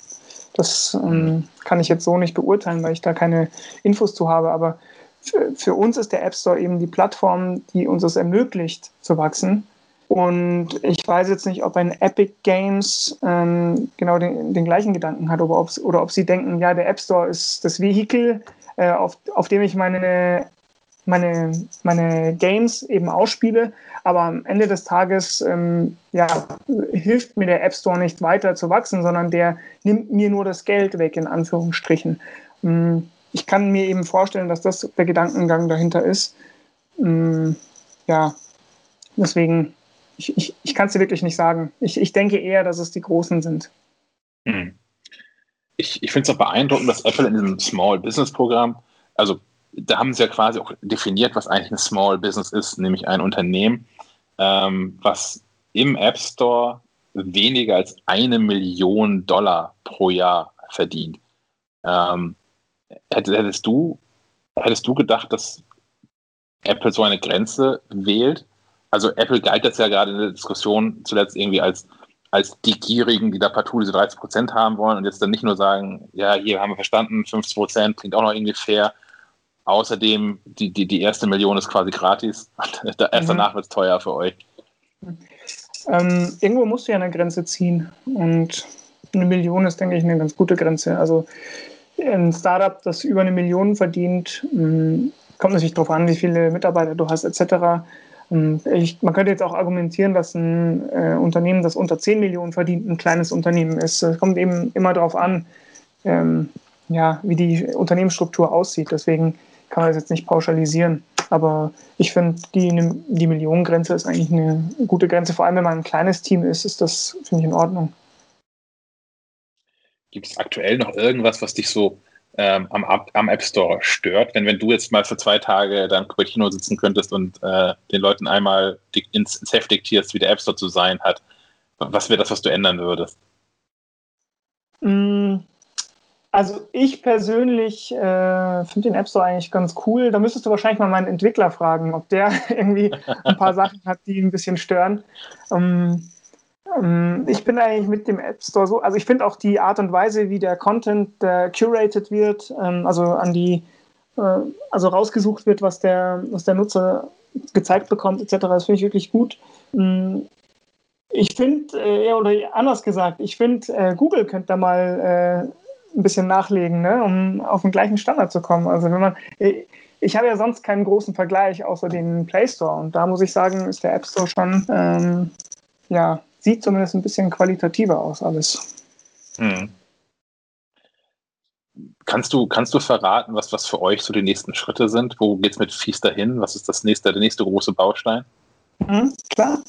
Das ähm, kann ich jetzt so nicht beurteilen, weil ich da keine Infos zu habe. Aber für, uns ist der App Store eben die Plattform, die uns es ermöglicht zu wachsen. Und ich weiß jetzt nicht, ob ein Epic Games ähm, genau den, den, gleichen Gedanken hat oder, oder ob sie denken, ja, der App Store ist das Vehikel, äh, auf, auf dem ich meine, meine, meine Games eben ausspiele. Aber am Ende des Tages ähm, ja, hilft mir der App Store nicht weiter zu wachsen, sondern der nimmt mir nur das Geld weg, in Anführungsstrichen. Ähm, ich kann mir eben vorstellen, dass das der Gedankengang dahinter ist. Ähm, ja, deswegen ich, ich, ich kann es dir wirklich nicht sagen. Ich, ich denke eher, dass es die Großen sind. Hm. Ich, ich finde es auch beeindruckend, dass Apple in diesem Small Business Programm, also da haben sie ja quasi auch definiert, was eigentlich ein Small Business ist, nämlich ein Unternehmen, ähm, was im App Store weniger als eine Million Dollar pro Jahr verdient. Ähm, hättest, du, hättest du gedacht, dass Apple so eine Grenze wählt? also Apple galt das ja gerade in der Diskussion zuletzt irgendwie als, als die Gierigen, die da partout diese 30 Prozent haben wollen und jetzt dann nicht nur sagen, ja, hier haben wir verstanden, 50 Prozent klingt auch noch irgendwie fair. Außerdem, die, die, die erste Million ist quasi gratis. Erst mhm. danach wird es teuer für euch. Ähm, irgendwo musst du ja eine Grenze ziehen. Und eine Million ist, denke ich, eine ganz gute Grenze. Also ein Startup, das über eine Million verdient, hm, kommt natürlich darauf an, wie viele Mitarbeiter du hast, etc. Ähm, ich, man könnte jetzt auch argumentieren, dass ein äh, Unternehmen, das unter 10 Millionen verdient, ein kleines Unternehmen ist. Es kommt eben immer darauf an, ähm, ja, wie die Unternehmensstruktur aussieht. Deswegen kann man das jetzt nicht pauschalisieren. Aber ich finde, die, die Millionengrenze ist eigentlich eine gute Grenze. Vor allem, wenn man ein kleines Team ist, ist das, finde ich, in Ordnung. Gibt es aktuell noch irgendwas, was dich so ähm, am, am, App Store stört. Wenn, wenn du jetzt mal für zwei Tage da im Cupertino sitzen könntest und äh, den Leuten einmal ins, ins Heft diktierst, wie der App Store zu sein hat, was wäre das, was du ändern würdest? Mm, also ich persönlich äh, finde den App Store eigentlich ganz cool. Da müsstest du wahrscheinlich mal meinen Entwickler fragen, ob der irgendwie ein paar Sachen hat, die ein bisschen stören. Ähm, ich bin eigentlich mit dem App Store so, also ich finde auch die Art und Weise, wie der Content der curated wird, ähm, also an die, äh, also rausgesucht wird, was der, was der Nutzer gezeigt bekommt, etc., das finde ich wirklich gut. Ähm, ich finde, äh, oder anders gesagt, ich finde, äh, Google könnte da mal ein bisschen nachlegen, ne, um auf den gleichen Standard zu kommen. Also wenn man, ich habe ja sonst keinen großen Vergleich außer den Play Store und da muss ich sagen, ist der App Store schon ähm, ja sieht zumindest ein bisschen qualitativer aus alles. Hm. Kannst du, kannst du verraten, was, was für euch so die nächsten Schritte sind? Wo geht es mit Fiester hin? Was ist das nächste, der nächste große Baustein? Mhm, klar.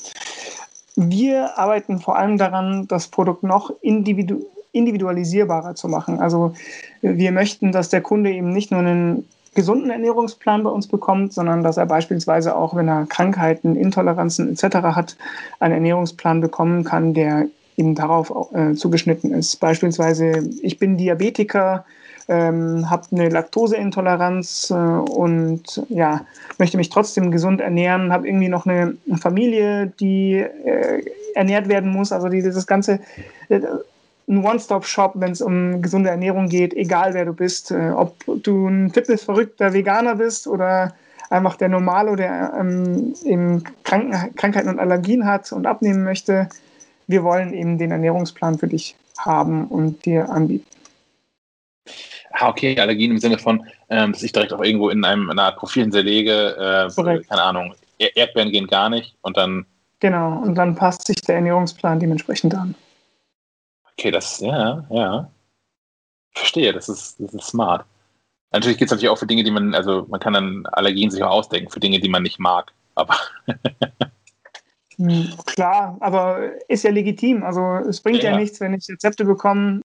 Wir arbeiten vor allem daran, das Produkt noch individu individualisierbarer zu machen. Also wir möchten, dass der Kunde eben nicht nur einen gesunden Ernährungsplan bei uns bekommt, sondern dass er beispielsweise auch, wenn er Krankheiten, Intoleranzen etc. hat, einen Ernährungsplan bekommen kann, der eben darauf äh, zugeschnitten ist. Beispielsweise, ich bin Diabetiker, ähm, habe eine Laktoseintoleranz äh, und ja, möchte mich trotzdem gesund ernähren, habe irgendwie noch eine Familie, die äh, ernährt werden muss, also die, dieses ganze äh, ein One-Stop-Shop, wenn es um gesunde Ernährung geht, egal wer du bist, äh, ob du ein fitnessverrückter Veganer bist oder einfach der Normale, der ähm, eben Kranken Krankheiten und Allergien hat und abnehmen möchte. Wir wollen eben den Ernährungsplan für dich haben und dir anbieten ah, okay, Allergien im Sinne von, ähm, dass ich direkt auch irgendwo in einem, einer Art Profil hinterlege, äh, keine Ahnung, Erdbeeren gehen gar nicht und dann. Genau, und dann passt sich der Ernährungsplan dementsprechend an. Okay, das, ja, ja. Verstehe, das ist, das ist smart. Natürlich geht es natürlich auch für Dinge, die man, also man kann dann Allergien sich auch ausdenken, für Dinge, die man nicht mag, aber. Hm, klar, aber ist ja legitim. Also es bringt ja, ja nichts, wenn ich Rezepte bekomme,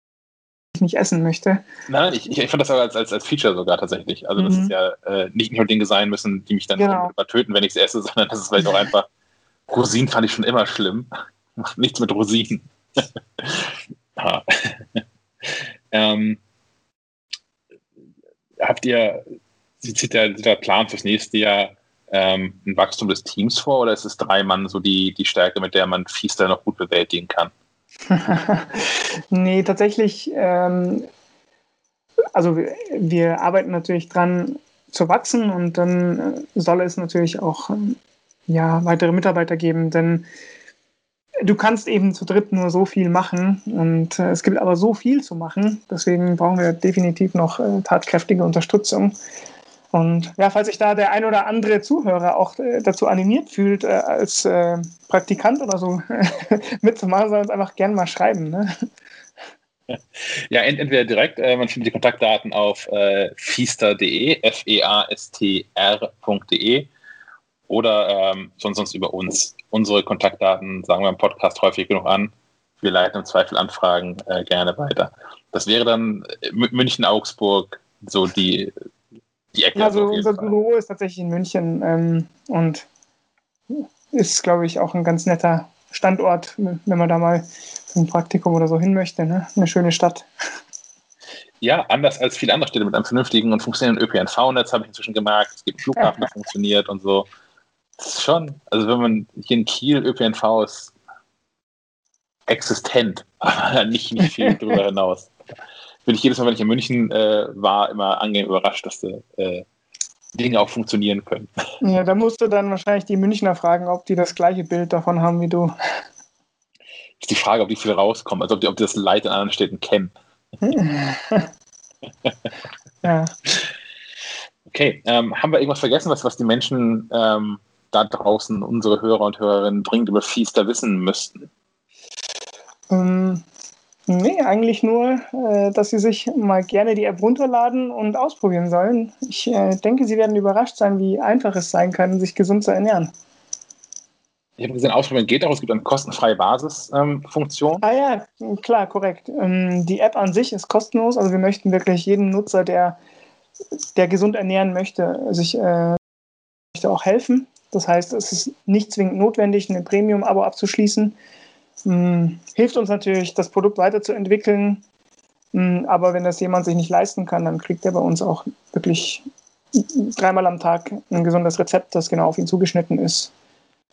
ich nicht essen möchte. Nein, ich, ich, fand das aber als, als, als Feature sogar tatsächlich. Also, mhm. das ist ja äh, nicht nur Dinge sein müssen, die mich dann genau. töten, wenn ich sie esse, sondern das ist vielleicht auch einfach. Rosinen fand ich schon immer schlimm. Nichts mit Rosinen. ähm, habt ihr, sieht der, der Plan fürs nächste Jahr ähm, ein Wachstum des Teams vor oder ist es drei Mann so die, die Stärke, mit der man Fiester noch gut bewältigen kann? nee, tatsächlich, ähm, also wir, wir, arbeiten natürlich dran zu wachsen und dann soll es natürlich auch ähm, ja, weitere Mitarbeiter geben, denn du kannst eben zu dritt nur so viel machen und äh, es gibt aber so viel zu machen, deswegen brauchen wir definitiv noch äh, tatkräftige Unterstützung. Und ja, falls sich da der ein oder andere Zuhörer auch äh, dazu animiert fühlt, äh, als äh, Praktikant oder so mitzumachen, soll uns einfach gerne mal schreiben. Ne? Ja, entweder direkt, äh, man findet die Kontaktdaten auf feaster.de, F-E-A-S-T-R.de oder ähm, sonst, sonst über uns. Unsere Kontaktdaten sagen wir im Podcast häufig genug an. Wir leiten im Zweifel Anfragen äh, gerne weiter. Das wäre dann äh, München, Augsburg, so die die Ecke. Also unser Fall. Büro ist tatsächlich in München ähm, und ist, glaube ich, auch ein ganz netter Standort, wenn man da mal ein Praktikum oder so hin möchte. Ne? Eine schöne Stadt. Ja, anders als viele andere Städte mit einem vernünftigen und funktionierenden ÖPNV-Netz habe ich inzwischen gemerkt. Es gibt einen Flughafen, der funktioniert und so. Schon, also wenn man hier in Kiel ÖPNV ist existent, aber nicht, nicht viel darüber hinaus bin ich jedes Mal, wenn ich in München äh, war, immer angenehm überrascht, dass äh, Dinge auch funktionieren können. Ja, da musst du dann wahrscheinlich die Münchner fragen, ob die das gleiche Bild davon haben wie du. Ist die Frage, ob die viel rauskommen, also ob die, ob die das Leid in anderen Städten kennen. ja. Okay, ähm, haben wir irgendwas vergessen, was, was die Menschen ähm, da draußen, unsere Hörer und Hörerinnen, dringend über Fiester wissen müssten? Ähm, Nee, eigentlich nur, äh, dass Sie sich mal gerne die App runterladen und ausprobieren sollen. Ich äh, denke, Sie werden überrascht sein, wie einfach es sein kann, sich gesund zu ernähren. Ich habe gesehen, ausprobieren geht auch. Es gibt eine kostenfreie Basisfunktion. Ähm, ah ja, klar, korrekt. Ähm, die App an sich ist kostenlos. Also wir möchten wirklich jeden Nutzer, der, der gesund ernähren möchte, sich äh, möchte auch helfen. Das heißt, es ist nicht zwingend notwendig, ein Premium-Abo abzuschließen. Hm, hilft uns natürlich, das Produkt weiterzuentwickeln. Hm, aber wenn das jemand sich nicht leisten kann, dann kriegt er bei uns auch wirklich dreimal am Tag ein gesundes Rezept, das genau auf ihn zugeschnitten ist.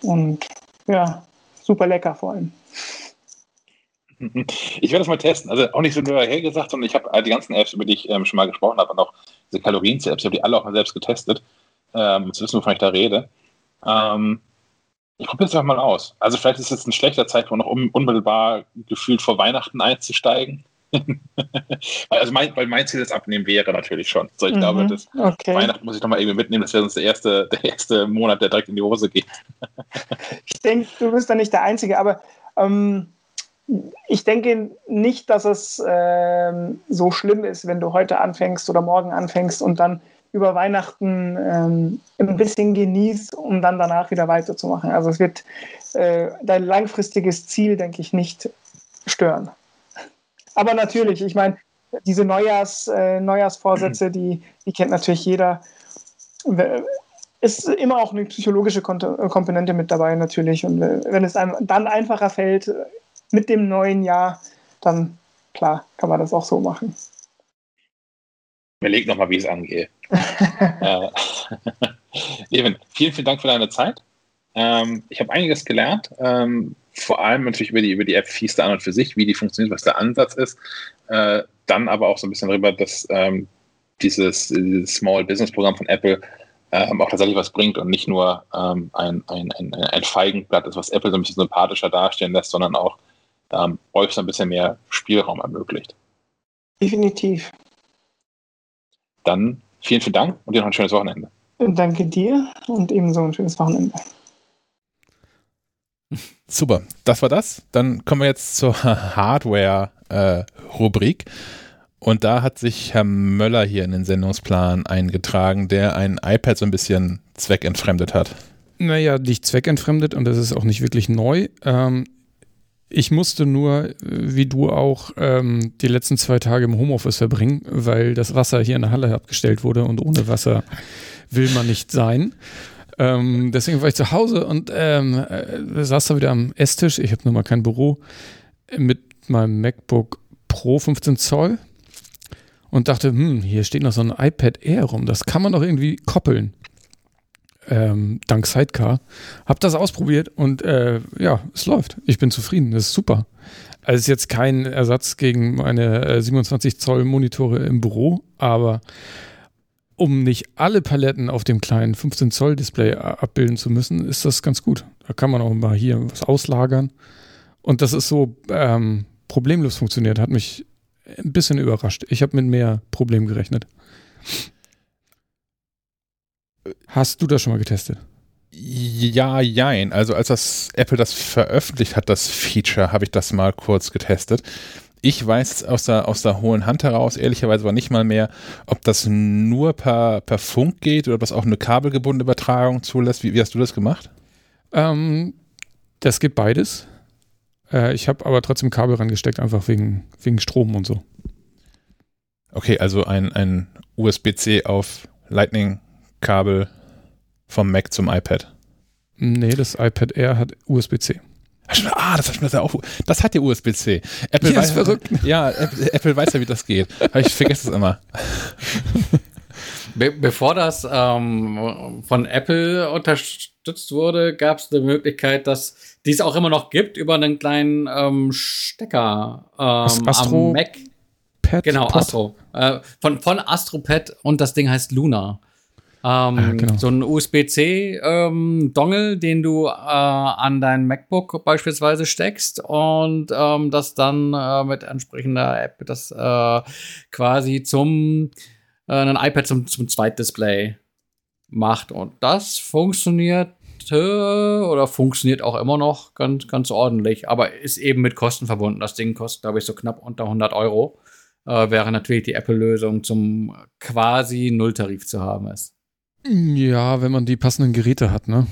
Und ja, super lecker vor allem. Ich werde das mal testen. Also auch nicht so nur hergesagt, sondern ich habe die ganzen Apps, über die ich ähm, schon mal gesprochen habe, und auch diese Kalorien-Apps, ich habe die alle auch mal selbst getestet. Ähm, zu wissen, wovon ich da rede. Ähm, ich probiere es einfach mal aus. Also vielleicht ist es ein schlechter Zeitpunkt, noch um, unmittelbar gefühlt vor Weihnachten einzusteigen. also mein, weil mein Ziel das Abnehmen wäre natürlich schon. So, ich mhm, glaube, das okay. Weihnachten muss ich noch mal irgendwie mitnehmen. Das wäre sonst der erste, der erste Monat, der direkt in die Hose geht. ich denke, du bist da nicht der Einzige, aber ähm, ich denke nicht, dass es ähm, so schlimm ist, wenn du heute anfängst oder morgen anfängst und dann über Weihnachten ähm, ein bisschen genießt, um dann danach wieder weiterzumachen. Also es wird äh, dein langfristiges Ziel, denke ich, nicht stören. Aber natürlich, ich meine, diese Neujahrs, äh, Neujahrsvorsätze, die, die kennt natürlich jeder. Ist immer auch eine psychologische Komponente mit dabei natürlich. Und wenn es einem dann einfacher fällt mit dem neuen Jahr, dann klar, kann man das auch so machen. Überleg nochmal, wie ich es angehe. äh, Levin, vielen, vielen Dank für deine Zeit. Ähm, ich habe einiges gelernt, ähm, vor allem natürlich über die, über die App Feaster an und für sich, wie die funktioniert, was der Ansatz ist. Äh, dann aber auch so ein bisschen darüber, dass ähm, dieses, dieses, Small Business Programm von Apple ähm, auch tatsächlich was bringt und nicht nur ähm, ein, ein, ein, ein Feigenblatt ist, was Apple so ein bisschen sympathischer darstellen lässt, sondern auch ähm, euch so ein bisschen mehr Spielraum ermöglicht. Definitiv. Dann vielen, vielen Dank und dir noch ein schönes Wochenende. Danke dir und ebenso ein schönes Wochenende. Super, das war das. Dann kommen wir jetzt zur Hardware-Rubrik. Äh, und da hat sich Herr Möller hier in den Sendungsplan eingetragen, der ein iPad so ein bisschen zweckentfremdet hat. Naja, nicht zweckentfremdet und das ist auch nicht wirklich neu. Ähm, ich musste nur, wie du auch, ähm, die letzten zwei Tage im Homeoffice verbringen, weil das Wasser hier in der Halle abgestellt wurde und ohne Wasser will man nicht sein. Ähm, deswegen war ich zu Hause und ähm, äh, saß da wieder am Esstisch. Ich habe nur mal kein Büro mit meinem MacBook Pro 15 Zoll und dachte, hm, hier steht noch so ein iPad Air rum. Das kann man doch irgendwie koppeln ähm, dank Sidecar. Hab das ausprobiert und äh, ja, es läuft. Ich bin zufrieden. Das ist super. Also ist jetzt kein Ersatz gegen meine äh, 27 Zoll Monitore im Büro, aber um nicht alle Paletten auf dem kleinen 15 Zoll Display abbilden zu müssen, ist das ganz gut. Da kann man auch mal hier was auslagern. Und das ist so ähm, problemlos funktioniert, hat mich ein bisschen überrascht. Ich habe mit mehr Problemen gerechnet. Hast du das schon mal getestet? Ja, jein. Also als das Apple das veröffentlicht hat, das Feature, habe ich das mal kurz getestet. Ich weiß aus der, aus der hohen Hand heraus, ehrlicherweise aber nicht mal mehr, ob das nur per, per Funk geht oder ob das auch eine kabelgebundene Übertragung zulässt. Wie, wie hast du das gemacht? Ähm, das gibt beides. Äh, ich habe aber trotzdem Kabel rangesteckt, einfach wegen, wegen Strom und so. Okay, also ein, ein USB-C auf Lightning Kabel vom Mac zum iPad. Nee, das iPad Air hat USB-C. Ah, das hat, das auch. Das hat ja USB-C. Apple ja, weiß, ist verrückt. Ja, Apple weiß ja, wie das geht. ich vergesse es immer. Be bevor das ähm, von Apple unterstützt wurde, gab es eine Möglichkeit, dass die es auch immer noch gibt, über einen kleinen ähm, Stecker ähm, Astro am Mac. Pad genau, Pod? Astro. Äh, von, von AstroPad und das Ding heißt Luna. Ähm, ah, genau. So ein USB-C-Dongle, ähm, den du äh, an dein MacBook beispielsweise steckst und ähm, das dann äh, mit entsprechender App das äh, quasi zum äh, ein iPad zum, zum Zweitdisplay macht. Und das funktioniert oder funktioniert auch immer noch ganz, ganz ordentlich, aber ist eben mit Kosten verbunden. Das Ding kostet, glaube ich, so knapp unter 100 Euro. Äh, wäre natürlich die Apple-Lösung zum quasi Nulltarif zu haben ist. Ja, wenn man die passenden Geräte hat, ne?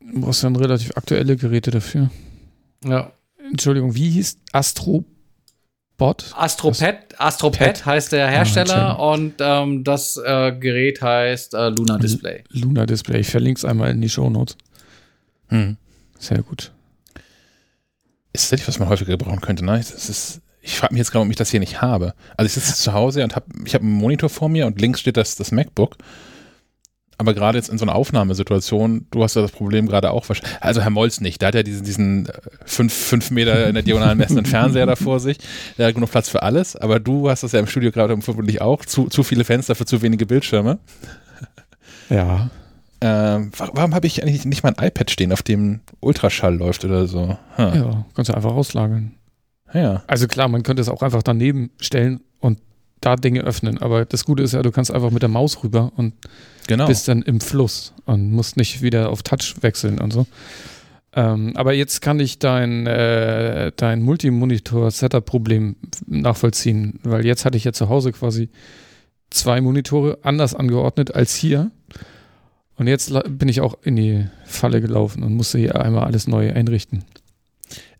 Du brauchst dann relativ aktuelle Geräte dafür. Ja. Entschuldigung, wie hieß Astrobot? Astropad, Astropad heißt der Hersteller ah, und ähm, das äh, Gerät heißt äh, Luna Display. Luna Display. Ich verlinke es einmal in die Show Notes. Hm. Sehr gut. Ist tatsächlich, was man häufiger gebrauchen könnte, ne? Das ist, ich frage mich jetzt gerade, ob ich das hier nicht habe. Also ich sitze zu Hause und habe, ich habe einen Monitor vor mir und links steht das, das MacBook aber gerade jetzt in so einer Aufnahmesituation, du hast ja das Problem gerade auch wahrscheinlich. Also Herr Molz nicht, der hat ja diesen, diesen äh, fünf, fünf Meter in der diagonalen messenden Fernseher da vor sich. Der hat genug Platz für alles, aber du hast das ja im Studio gerade vermutlich auch. Zu, zu viele Fenster für zu wenige Bildschirme. Ja. Ähm, warum habe ich eigentlich nicht mein iPad stehen, auf dem Ultraschall läuft oder so? Huh. Ja, kannst du einfach auslagern. Ja. Also klar, man könnte es auch einfach daneben stellen da Dinge öffnen. Aber das Gute ist ja, du kannst einfach mit der Maus rüber und genau. bist dann im Fluss und musst nicht wieder auf Touch wechseln und so. Ähm, aber jetzt kann ich dein, äh, dein Multimonitor-Setup-Problem nachvollziehen, weil jetzt hatte ich ja zu Hause quasi zwei Monitore anders angeordnet als hier. Und jetzt bin ich auch in die Falle gelaufen und musste hier einmal alles neu einrichten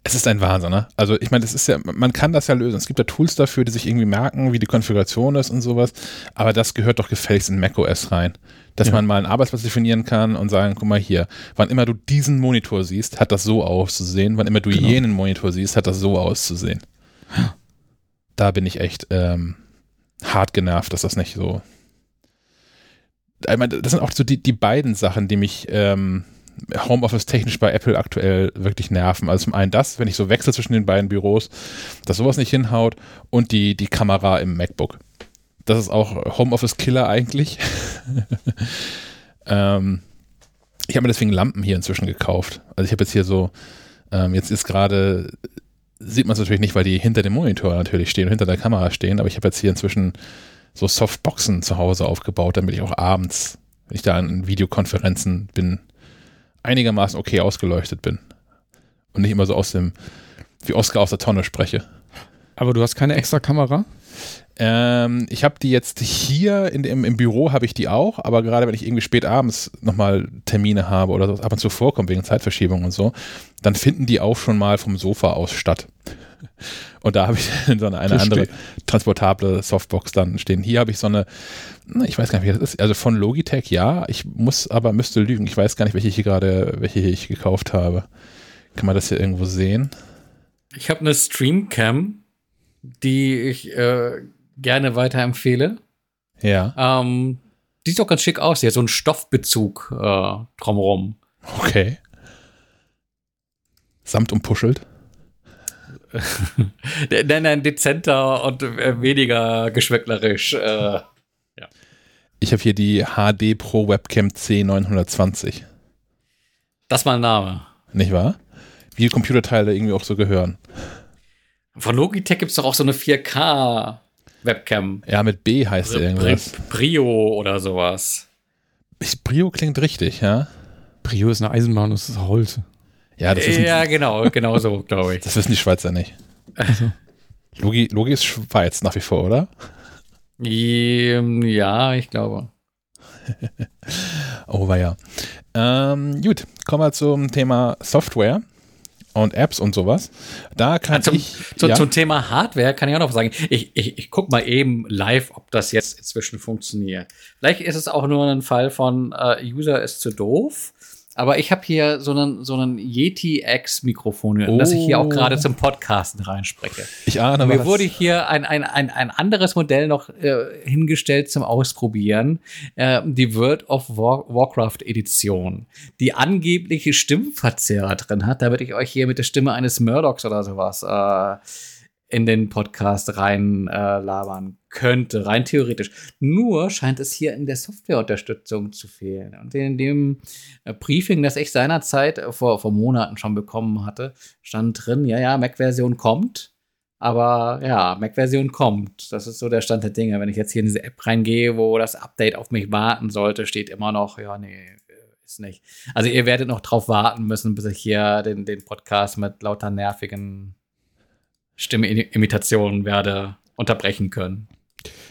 Es ist ein Wahnsinn, ne? Also ich meine, das ist ja, man kann das ja lösen. Es gibt ja Tools dafür, die sich irgendwie merken, wie die Konfiguration ist und sowas. Aber das gehört doch gefälligst in macOS rein. Dass Ja. man mal einen Arbeitsplatz definieren kann und sagen, guck mal hier, wann immer du diesen Monitor siehst, hat das so auszusehen. Wann immer du Genau. jenen Monitor siehst, hat das so auszusehen. Da bin ich echt ähm, hart genervt, dass das nicht so. Ich meine, das sind auch so die, die beiden Sachen, die mich ähm, Homeoffice technisch bei Apple aktuell wirklich nerven. Also zum einen das, wenn ich so wechsle zwischen den beiden Büros, dass sowas nicht hinhaut und die, die Kamera im MacBook. Das ist auch Homeoffice-Killer eigentlich. ähm, ich habe mir deswegen Lampen hier inzwischen gekauft. Also ich habe jetzt hier so, ähm, jetzt ist gerade, sieht man es natürlich nicht, weil die hinter dem Monitor natürlich stehen hinter der Kamera stehen, aber ich habe jetzt hier inzwischen so Softboxen zu Hause aufgebaut, damit ich auch abends, wenn ich da in Videokonferenzen bin, einigermaßen okay ausgeleuchtet bin. Und nicht immer so aus dem, wie Oscar aus der Tonne spreche. Aber du hast keine extra Kamera? Ähm, ich habe die jetzt hier in dem, im Büro habe ich die auch, aber gerade wenn ich irgendwie spät abends nochmal Termine habe oder so, ab und zu vorkommt wegen Zeitverschiebung und so, dann finden die auch schon mal vom Sofa aus statt. Und da habe ich so eine, eine andere transportable Softbox dann stehen. Hier habe ich so eine, ich weiß gar nicht, wie das ist. Also von Logitech ja, ich muss aber müsste lügen. Ich weiß gar nicht, welche ich hier gerade, welche hier ich gekauft habe. Kann man das hier irgendwo sehen? Ich habe eine Streamcam, die ich äh, gerne weiterempfehle. Ja, Ähm, die sieht doch ganz schick aus. Die hat so einen Stoffbezug äh, drumherum. okay. Samt umpuschelt. Nein, nein, dezenter und äh, weniger geschmäcklerisch. Äh, Ich habe hier die HD Pro Webcam C920, das ist mal ein Name. nicht wahr? Wie die Computerteile irgendwie auch so gehören. Von Logitech gibt es doch auch so eine 4K-Webcam. Ja, mit B heißt der irgendwas. Brio oder sowas. Ich- Brio klingt richtig, ja? Brio ist eine Eisenbahn, das ist Holz. Ja, das wissen, Ja, genau, genau so, glaube ich. das wissen die Schweizer nicht. Logi, Logi ist Schweiz nach wie vor, oder? Ähm, Ja, ich glaube. Oh, war ja. Ähm, gut, kommen wir zum Thema Software und Apps und sowas. Da kann zum, ich. zu, ja, Zum Thema Hardware kann ich auch noch was sagen. Ich, ich, ich guck mal eben live, ob das jetzt inzwischen funktioniert. Vielleicht ist es auch nur ein Fall von äh, User ist zu doof. Aber ich habe hier so einen, so einen Yeti X-Mikrofon, das ich hier auch Oh. gerade zum Podcasten reinspreche. ich ahne Mir wurde hier ein, ein, ein, ein anderes Modell noch äh, hingestellt zum Ausprobieren. Äh, die World of War Warcraft Edition, die angebliche Stimmverzerrer drin hat, damit ich euch hier mit der Stimme eines Murdochs oder sowas äh, in den Podcast rein äh, labern könnte, rein theoretisch. Nur scheint es hier in der Softwareunterstützung zu fehlen. Und in dem äh, Briefing, das ich seinerzeit äh, vor, vor Monaten schon bekommen hatte, stand drin, ja, ja, Mac-Version kommt. Aber ja, Mac-Version kommt. Das ist so der Stand der Dinge. Wenn ich jetzt hier in diese App reingehe, wo das Update auf mich warten sollte, steht immer noch, ja, nee, ist nicht. Also ihr werdet noch drauf warten müssen, bis ich hier den, den Podcast mit lauter nervigen Stimmeimitationen werde unterbrechen können.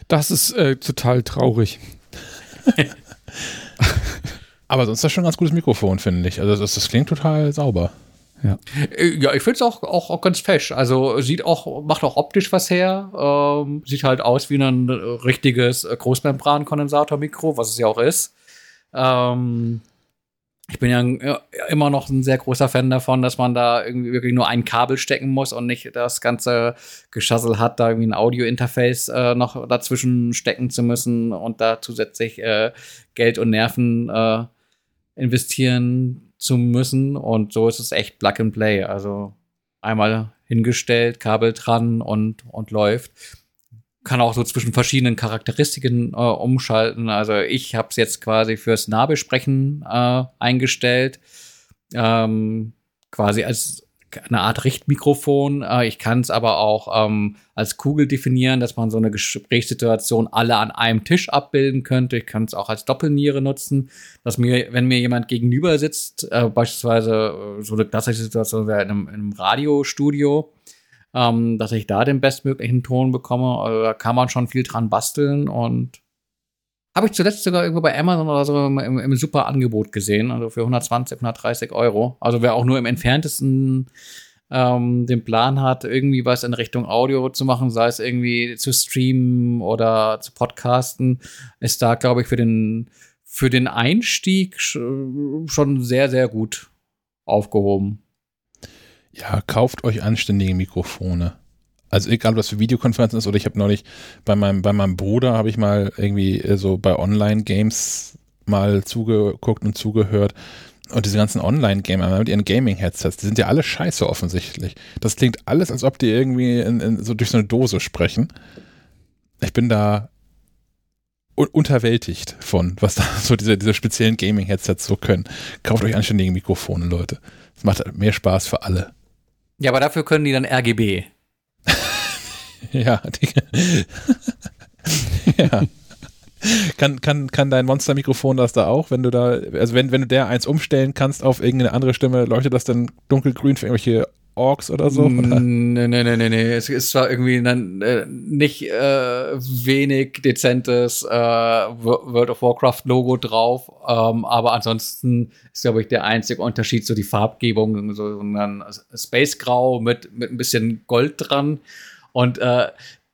Das ist äh, total traurig. Aber sonst ist das schon ein ganz gutes Mikrofon, finde ich. Also das, das klingt total sauber. Äh, Ja, ich finde es auch, auch, auch ganz fesch. Also sieht auch, macht auch optisch was her. Ähm, sieht halt aus wie ein richtiges Großmembran-Kondensatormikro, was es ja auch ist. Ähm, ich bin ja immer noch ein sehr großer Fan davon, dass man da irgendwie wirklich nur ein Kabel stecken muss und nicht das ganze Geschassel hat, da irgendwie ein Audio-Interface äh, noch dazwischen stecken zu müssen und da zusätzlich äh, Geld und Nerven äh, investieren zu müssen. Und so ist es echt Plug and Play. Also einmal hingestellt, Kabel dran und, und läuft. Kann auch so zwischen verschiedenen Charakteristiken äh, umschalten. Also ich habe es jetzt quasi fürs Nahbesprechen äh, eingestellt. Ähm, quasi als eine Art Richtmikrofon. Äh, ich kann es aber auch ähm, als Kugel definieren, dass man so eine Gesprächssituation alle an einem Tisch abbilden könnte. Ich kann es auch als Doppelniere nutzen, dass mir, wenn mir jemand gegenüber sitzt, äh, beispielsweise äh, so eine klassische Situation wäre in in einem Radiostudio, ähm, dass ich da den bestmöglichen Ton bekomme. Also da kann man schon viel dran basteln und habe ich zuletzt sogar irgendwo bei Amazon oder so im, im, im super Angebot gesehen, also für 120, 130 Euro. Also wer auch nur im entferntesten ähm, den Plan hat, irgendwie was in Richtung Audio zu machen, sei es irgendwie zu streamen oder zu podcasten, ist da, glaube ich, für den, für den Einstieg schon sehr, sehr gut aufgehoben. Ja, kauft euch anständige Mikrofone. Also egal, was für Videokonferenzen ist, oder ich habe neulich bei meinem, bei meinem Bruder habe ich mal irgendwie äh, so bei Online-Games mal zugeguckt und zugehört. Und diese ganzen Online-Gamer mit ihren Gaming-Headsets, die sind ja alle scheiße offensichtlich. Das klingt alles, als ob die irgendwie in, in, so durch so eine Dose sprechen. Ich bin da un unterwältigt von, was da so diese, diese speziellen Gaming-Headsets so können. Kauft euch anständige Mikrofone, Leute. Das macht mehr Spaß für alle. Ja, aber dafür können die dann RGB. ja, die, ja. Kann, kann, kann dein Monster-Mikrofon das da auch, wenn du da, also wenn, wenn du der eins umstellen kannst auf irgendeine andere Stimme, leuchtet das dann dunkelgrün für irgendwelche Orks oder so? Oder? Nee, nee, nee, nee, nee. Es ist zwar irgendwie ein äh, nicht äh, wenig dezentes äh, World of Warcraft Logo drauf, ähm, aber ansonsten ist, glaube ich, der einzige Unterschied so die Farbgebung, so ein Space Grau mit, mit ein bisschen Gold dran. Und äh,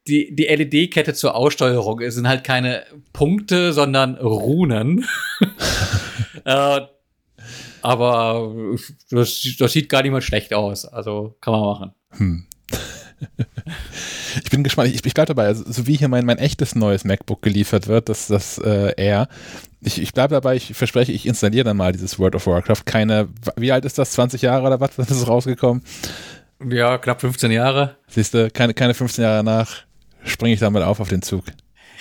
die, die LED-Kette zur Aussteuerung sind halt keine Punkte, sondern Runen. äh, aber das, das, sieht gar nicht mal schlecht aus. Also kann man machen. Hm. ich bin gespannt. Ich, ich bleibe dabei. Also, so wie hier mein, mein echtes neues MacBook geliefert wird, das, das äh, Air. Ich, ich bleibe dabei. Ich verspreche, ich installiere dann mal dieses World of Warcraft. Keine, wie alt ist das? 20 Jahre oder was? Was ist rausgekommen? Ja, knapp 15 Jahre. Siehst du, keine, keine 15 Jahre nach springe ich da mal auf auf den Zug.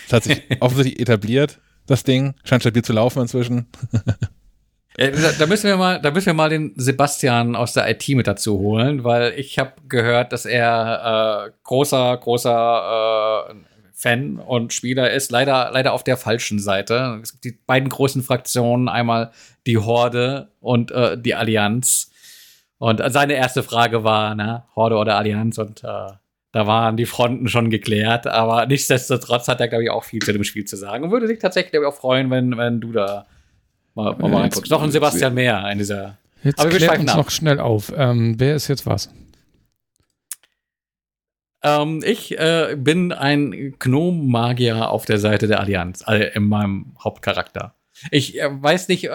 Das hat sich offensichtlich etabliert, das Ding. Scheint stabil zu laufen inzwischen. Ja, da müssen wir mal, da müssen wir mal den Sebastian aus der IT mit dazu holen, weil ich habe gehört, dass er äh, großer, großer äh, Fan und Spieler ist. Leider, leider auf der falschen Seite. Es gibt die beiden großen Fraktionen, einmal die Horde und äh, die Allianz. Und seine erste Frage war, na, Horde oder Allianz? Und äh, da waren die Fronten schon geklärt, aber nichtsdestotrotz hat er, glaube ich, auch viel zu dem Spiel zu sagen und würde sich tatsächlich, glaube ich, auch freuen, wenn, wenn du da mal, mal, mal reinguckst. Noch ein Sebastian mehr in dieser. Jetzt aber wir klärt uns ab. noch schnell auf. Ähm, wer ist jetzt was? Ähm, ich äh, bin ein Gnom-Magier auf der Seite der Allianz, also in meinem Hauptcharakter. Ich äh, weiß nicht, äh,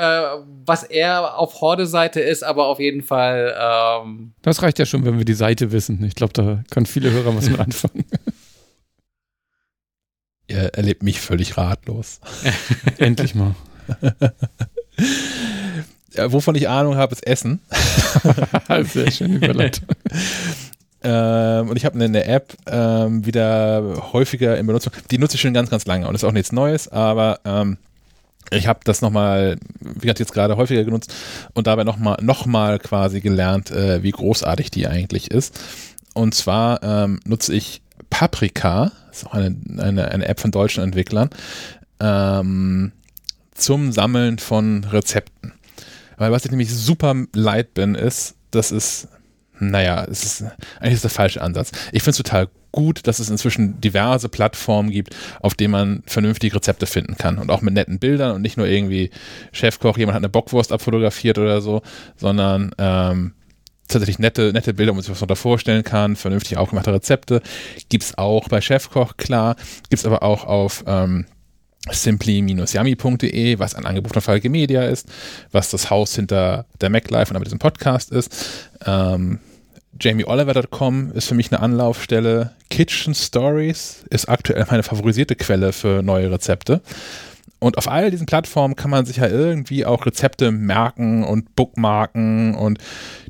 was er auf Horde-Seite ist, aber auf jeden Fall. Ähm das reicht ja schon, wenn wir die Seite wissen. Ich glaube, da können viele Hörer was mit anfangen. Er erlebt mich völlig ratlos. Endlich mal. Ja, wovon ich Ahnung habe, ist Essen. Sehr schöne Überleitung. Ähm, und ich habe eine, App ähm, wieder häufiger in Benutzung. Die nutze ich schon ganz, ganz lange und ist auch nichts Neues, aber ähm, ich habe das nochmal, wie gesagt, jetzt gerade häufiger genutzt und dabei nochmal noch mal quasi gelernt, äh, wie großartig die eigentlich ist. Und zwar ähm, nutze ich Paprika, das ist auch eine, eine, eine App von deutschen Entwicklern, ähm, zum Sammeln von Rezepten. Weil was ich nämlich super leid bin, ist, das ist, naja, es ist eigentlich ist der falsche Ansatz. Ich finde es total gut, dass es inzwischen diverse Plattformen gibt, auf denen man vernünftige Rezepte finden kann und auch mit netten Bildern und nicht nur irgendwie Chefkoch, jemand hat eine Bockwurst abfotografiert oder so, sondern ähm, tatsächlich nette, nette Bilder, wo man sich was darunter vorstellen kann, vernünftig aufgemachte Rezepte. Gibt es auch bei Chefkoch, klar. Gibt es aber auch auf ähm, simply-yummy.de, was ein Angebot von Falke Media ist, was das Haus hinter der MacLife und aber diesem Podcast ist. Ähm, JamieOliver.com ist für mich eine Anlaufstelle. Kitchen Stories ist aktuell meine favorisierte Quelle für neue Rezepte. Und auf all diesen Plattformen kann man sich ja irgendwie auch Rezepte merken und bookmarken und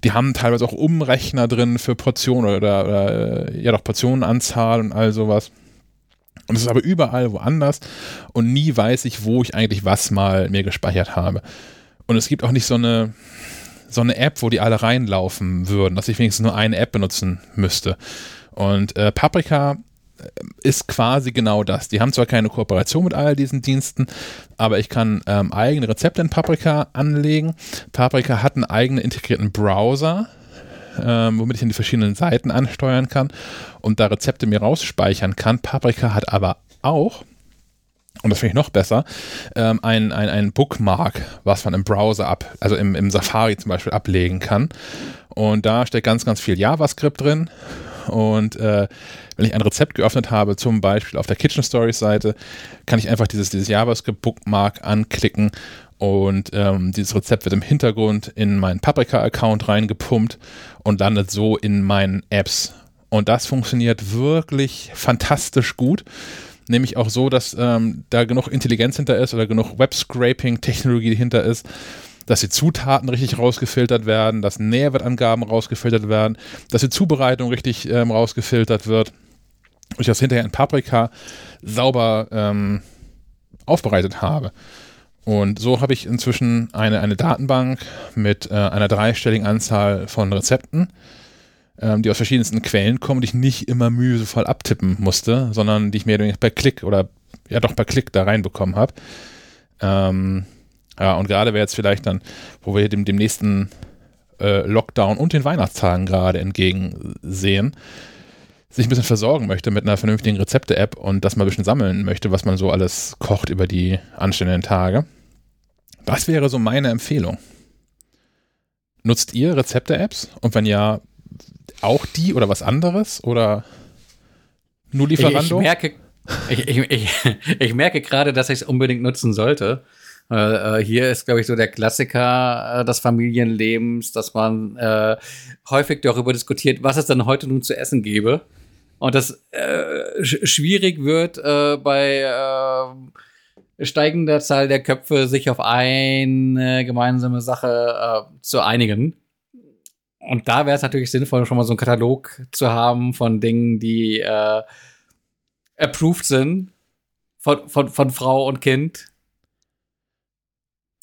die haben teilweise auch Umrechner drin für Portionen oder, oder ja doch Portionenanzahl und all sowas. Und es ist aber überall woanders und nie weiß ich, wo ich eigentlich was mal mir gespeichert habe. Und es gibt auch nicht so eine, so eine App, wo die alle reinlaufen würden, dass ich wenigstens nur eine App benutzen müsste. Und äh, Paprika äh, ist quasi genau das. Die haben zwar keine Kooperation mit all diesen Diensten, aber ich kann ähm, eigene Rezepte in Paprika anlegen. Paprika hat einen eigenen integrierten Browser, ähm, womit ich in die verschiedenen Seiten ansteuern kann und da Rezepte mir rausspeichern kann. Paprika hat aber auch und das finde ich noch besser, ähm, ein, ein, ein Bookmark, was man im Browser ab, also im, im Safari zum Beispiel ablegen kann. Und da steckt ganz, ganz viel JavaScript drin. Und äh, wenn ich ein Rezept geöffnet habe, zum Beispiel auf der Kitchen Stories Seite, kann ich einfach dieses, dieses JavaScript-Bookmark anklicken und ähm, dieses Rezept wird im Hintergrund in meinen Paprika-Account reingepumpt und landet so in meinen Apps. Und das funktioniert wirklich fantastisch gut nämlich auch so, dass ähm, da genug Intelligenz hinter ist oder genug Web-Scraping-Technologie hinter ist, dass die Zutaten richtig rausgefiltert werden, dass Nährwertangaben rausgefiltert werden, dass die Zubereitung richtig ähm, rausgefiltert wird und ich das hinterher in Paprika sauber ähm, aufbereitet habe. Und so habe ich inzwischen eine, eine Datenbank mit äh, einer dreistelligen Anzahl von Rezepten ähm, die aus verschiedensten Quellen kommen, die ich nicht immer mühevoll abtippen musste, sondern die ich mehr per Klick oder ja doch per Klick da reinbekommen habe. Ähm, ja, und gerade wer jetzt vielleicht dann, wo wir dem, dem nächsten äh, Lockdown und den Weihnachtstagen gerade entgegensehen, sich ein bisschen versorgen möchte mit einer vernünftigen Rezepte-App und das mal ein bisschen sammeln möchte, was man so alles kocht über die anstehenden Tage. Das wäre so meine Empfehlung. Nutzt ihr Rezepte-Apps? Und wenn ja, auch die oder was anderes? Oder nur Lieferando? Ich, ich merke, ich, ich, ich, merke gerade, dass ich es unbedingt nutzen sollte. Äh, hier ist, glaube ich, so der Klassiker äh, des Familienlebens, dass man äh, häufig darüber diskutiert, was es dann heute nun zu essen gäbe. Und das äh, sch schwierig wird äh, bei äh, steigender Zahl der Köpfe, sich auf eine gemeinsame Sache äh, zu einigen. Und da wäre es natürlich sinnvoll, schon mal so einen Katalog zu haben von Dingen, die äh, approved sind von, von, von Frau und Kind.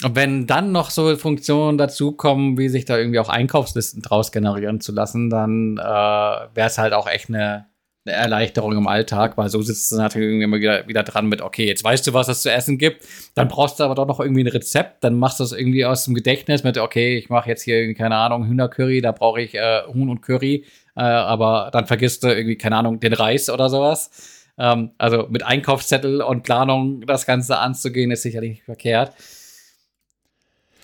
Und wenn dann noch so Funktionen dazukommen, wie sich da irgendwie auch Einkaufslisten draus generieren zu lassen, dann äh, wäre es halt auch echt eine eine Erleichterung im Alltag, weil so sitzt du natürlich irgendwie immer wieder, wieder dran mit, okay, jetzt weißt du, was es zu essen gibt, dann brauchst du aber doch noch irgendwie ein Rezept, dann machst du es irgendwie aus dem Gedächtnis mit, okay, ich mache jetzt hier keine Ahnung, Hühnercurry, da brauche ich äh, Huhn und Curry, äh, aber dann vergisst du irgendwie, keine Ahnung, den Reis oder sowas. Ähm, also mit Einkaufszettel und Planung das Ganze anzugehen, ist sicherlich nicht verkehrt.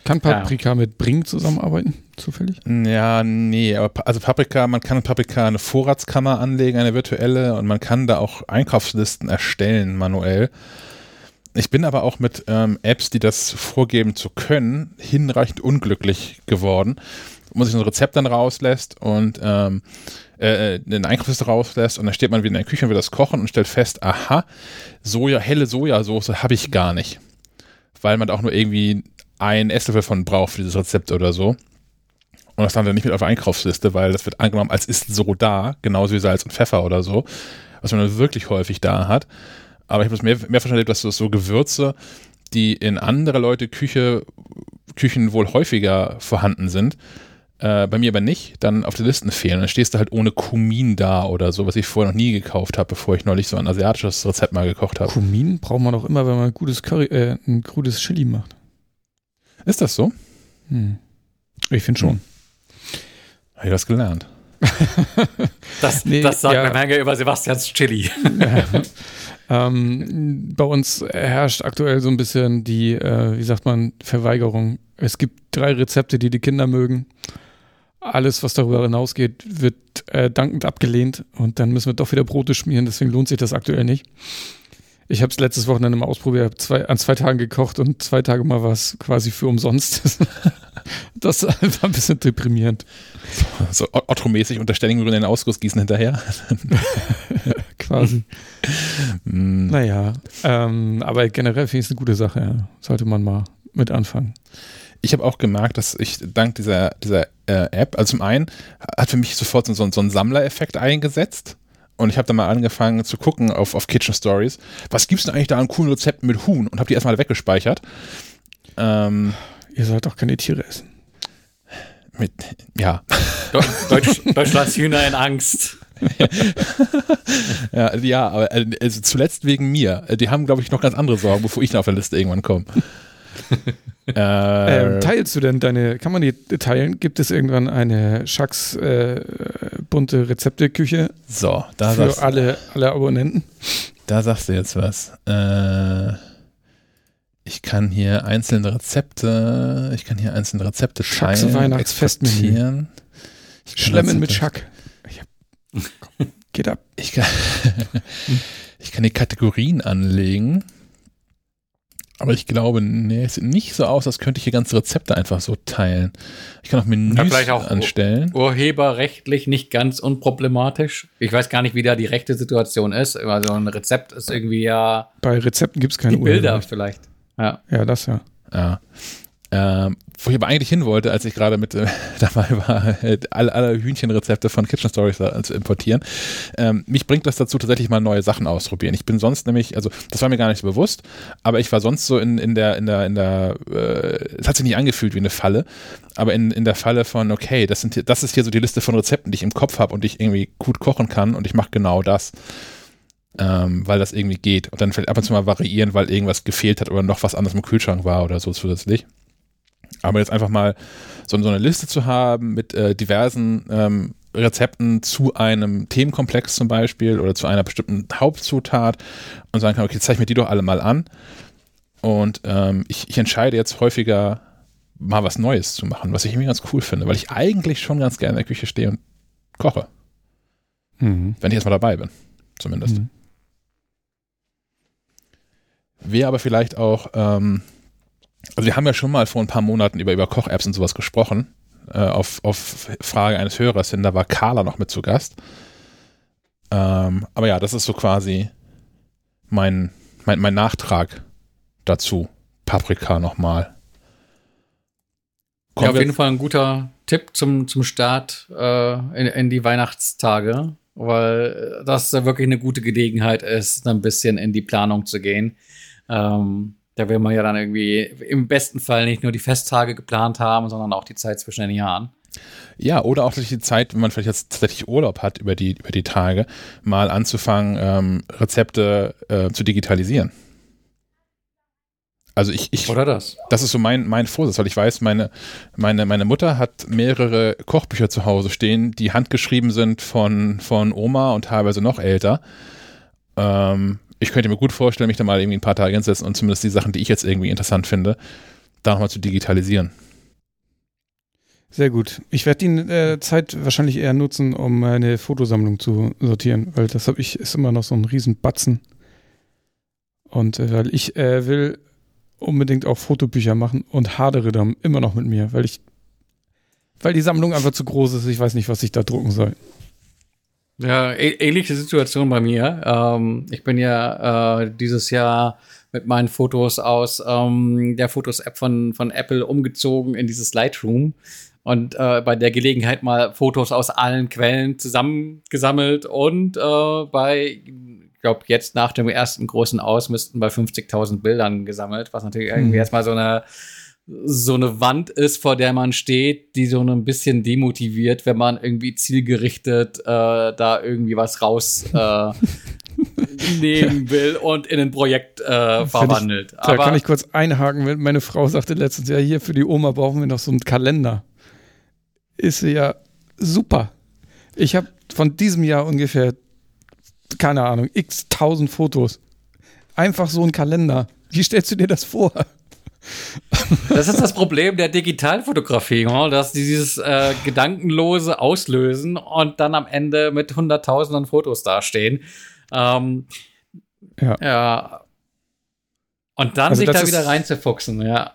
Kann Paprika ja. mit Bring zusammenarbeiten, zufällig? Ja, nee, aber also Paprika, man kann mit Paprika eine Vorratskammer anlegen, eine virtuelle, und man kann da auch Einkaufslisten erstellen, manuell. Ich bin aber auch mit ähm, Apps, die das vorgeben zu können, hinreichend unglücklich geworden. Wo man sich ein Rezept dann rauslässt und ähm, äh, eine Einkaufsliste rauslässt und dann steht man wieder in der Küche und will das kochen und stellt fest, aha, Soja, helle Sojasauce habe ich gar nicht. Weil man auch nur irgendwie ein Esslöffel von braucht für dieses Rezept oder so. Und das dann nicht mit auf der Einkaufsliste, weil das wird angenommen als ist so da, genauso wie Salz und Pfeffer oder so, was man wirklich häufig da hat. Aber ich habe es mehr, mehr verstanden, dass das so Gewürze, die in andere Leute Küche, Küchen wohl häufiger vorhanden sind, äh, bei mir aber nicht, dann auf der Liste fehlen. Dann stehst du halt ohne Kumin da oder so, was ich vorher noch nie gekauft habe, bevor ich neulich so ein asiatisches Rezept mal gekocht habe. Kumin braucht man doch immer, wenn man gutes Curry, äh, ein gutes Chili macht. Ist das so? Hm. Ich finde schon. Hm. Habe ich was gelernt. das, nee, das sagt ja. eine Menge über Sebastians Chili. ähm, bei uns herrscht aktuell so ein bisschen die, äh, wie sagt man, Verweigerung. Es gibt drei Rezepte, die die Kinder mögen. Alles, was darüber hinausgeht, wird äh, dankend abgelehnt und dann müssen wir doch wieder Brote schmieren, deswegen lohnt sich das aktuell nicht. Ich habe es letztes Wochenende mal ausprobiert, zwei, an zwei Tagen gekocht und zwei Tage mal war es quasi für umsonst. das war ein bisschen deprimierend. So, so Otto-mäßig unter ständigem den Ausguss gießen hinterher. quasi. Mm. Naja, ähm, aber generell finde ich es eine gute Sache. Ja. Sollte man mal mit anfangen. Ich habe auch gemerkt, dass ich dank dieser, dieser äh, App, also zum einen hat für mich sofort so, so ein Sammlereffekt eingesetzt und ich habe dann mal angefangen zu gucken auf, auf Kitchen Stories. Was gibt es denn eigentlich da an coolen Rezepten mit Huhn? Und habe die erstmal weggespeichert. Ähm, Ihr sollt doch keine Tiere essen. Mit, ja. Deutsch, Deutschlands Hühner in Angst. ja, ja, aber äh, also zuletzt wegen mir. Die haben, glaube ich, noch ganz andere Sorgen, bevor ich auf der Liste irgendwann komme. Äh, ähm, teilst du denn deine, kann man die teilen? Gibt es irgendwann eine Schacks äh, bunte Rezepteküche? So, da für alle, alle Abonnenten? da sagst du jetzt was. Äh, ich kann hier einzelne Rezepte, ich kann hier einzelne Rezepte Schucks teilen, Weihnachtsfestmenü. Schlemmen mit Schack. Ich hab, geht ab. Ich kann, ich kann die Kategorien anlegen. Aber ich glaube, nee, es sieht nicht so aus, als könnte ich hier ganze Rezepte einfach so teilen. Ich kann auch Menüs Ja, vielleicht auch- anstellen. Urheberrechtlich nicht ganz unproblematisch. Ich weiß gar nicht, wie da die rechte Situation ist. Also ein Rezept ist irgendwie ja Bei Rezepten gibt es keine die Bilder vielleicht. Ja. Ja, das ja. Ja. Ähm, wo ich aber eigentlich hin wollte, als ich gerade mit äh, dabei war, äh, alle, alle Hühnchenrezepte von Kitchen Stories da zu importieren. Ähm, mich bringt das dazu, tatsächlich mal neue Sachen auszuprobieren. Ich bin sonst nämlich, also das war mir gar nicht so bewusst, aber ich war sonst so in, in der, in der, in der, äh, es hat sich nicht angefühlt wie eine Falle, aber in, in der Falle von, okay, das, sind, das ist hier so die Liste von Rezepten, die ich im Kopf habe und die ich irgendwie gut kochen kann und ich mache genau das. Ähm, weil das irgendwie geht. Und dann vielleicht ab und zu mal variieren, weil irgendwas gefehlt hat oder noch was anderes im Kühlschrank war oder so zusätzlich. Aber jetzt einfach mal so, so eine Liste zu haben mit äh, diversen ähm, Rezepten zu einem Themenkomplex zum Beispiel oder zu einer bestimmten Hauptzutat und sagen kann, okay, zeig mir die doch alle mal an. Und ähm, ich, ich entscheide jetzt häufiger mal was Neues zu machen, was ich irgendwie ganz cool finde, weil ich eigentlich schon ganz gerne in der Küche stehe und koche, Mhm. wenn ich erstmal dabei bin, zumindest. Mhm. Wäre aber vielleicht auch, ähm, also wir haben ja schon mal vor ein paar Monaten über, über Koch-Apps und sowas gesprochen, äh, auf, auf Frage eines Hörers hin, da war Carla noch mit zu Gast. Ähm, aber ja, das ist so quasi mein, mein, mein Nachtrag dazu. Paprika nochmal. Ja, auf jeden Fall ein guter Tipp zum, zum Start äh, in, in die Weihnachtstage, weil das ja wirklich eine gute Gelegenheit ist, ein bisschen in die Planung zu gehen. Ähm, da will man ja dann irgendwie im besten Fall nicht nur die Festtage geplant haben, sondern auch die Zeit zwischen den Jahren. Ja, oder auch durch die Zeit, wenn man vielleicht jetzt tatsächlich Urlaub hat über die, über die Tage, mal anzufangen, ähm, Rezepte äh, zu digitalisieren. Also ich, ich, Oder das? das ist so mein, mein Vorsatz, weil ich weiß, meine, meine, meine Mutter hat mehrere Kochbücher zu Hause stehen, die handgeschrieben sind von, von Oma und teilweise noch älter. Ähm, ich könnte mir gut vorstellen, mich da mal irgendwie ein paar Tage hinsetzen und zumindest die Sachen, die ich jetzt irgendwie interessant finde, da nochmal zu digitalisieren. Sehr gut. Ich werde die äh, Zeit wahrscheinlich eher nutzen, um meine Fotosammlung zu sortieren, weil das habe ich, ist immer noch so ein Riesenbatzen. Und äh, weil ich äh, will unbedingt auch Fotobücher machen und hadere dann immer noch mit mir, weil ich, weil die Sammlung einfach zu groß ist. Ich weiß nicht, was ich da drucken soll. Ja, ähnliche Situation bei mir. Ähm, ich bin ja äh, dieses Jahr mit meinen Fotos aus ähm, der Fotos-App von, von Apple umgezogen in dieses Lightroom und äh, bei der Gelegenheit mal Fotos aus allen Quellen zusammengesammelt und äh, bei, ich glaube, jetzt nach dem ersten großen Ausmisten bei 50.000 Bildern gesammelt, was natürlich irgendwie Mhm. erstmal so eine so eine Wand ist, vor der man steht, die so ein bisschen demotiviert, wenn man irgendwie zielgerichtet äh, da irgendwie was raus äh, nehmen will und in ein Projekt äh, verwandelt. Da kann ich kurz einhaken, wenn meine Frau sagte letztens, ja, hier für die Oma brauchen wir noch so einen Kalender. Ist sie ja super. Ich habe von diesem Jahr ungefähr, keine Ahnung, x tausend Fotos. Einfach so ein Kalender. Wie stellst du dir das vor? Das ist das Problem der Digitalfotografie, ja, dass die dieses äh, gedankenlose auslösen und dann am Ende mit hunderttausenden Fotos dastehen. Ähm, Ja. ja. Und dann Also sich da wieder reinzufuchsen, ja.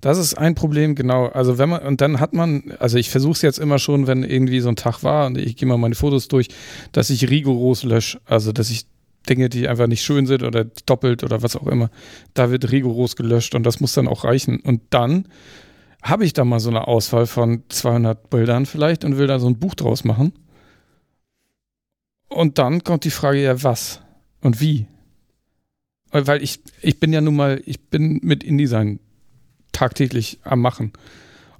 Das ist ein Problem, genau. Also wenn man, und dann hat man, also ich versuche es jetzt immer schon, wenn irgendwie so ein Tag war und ich gehe mal meine Fotos durch, dass ich rigoros lösche. Also dass ich Dinge, die einfach nicht schön sind oder doppelt oder was auch immer, da wird rigoros gelöscht und das muss dann auch reichen. Und dann habe ich da mal so eine Auswahl von 200 Bildern vielleicht und will da so ein Buch draus machen. Und dann kommt die Frage, ja, was und wie? Weil ich, ich bin ja nun mal, ich bin mit InDesign tagtäglich am Machen.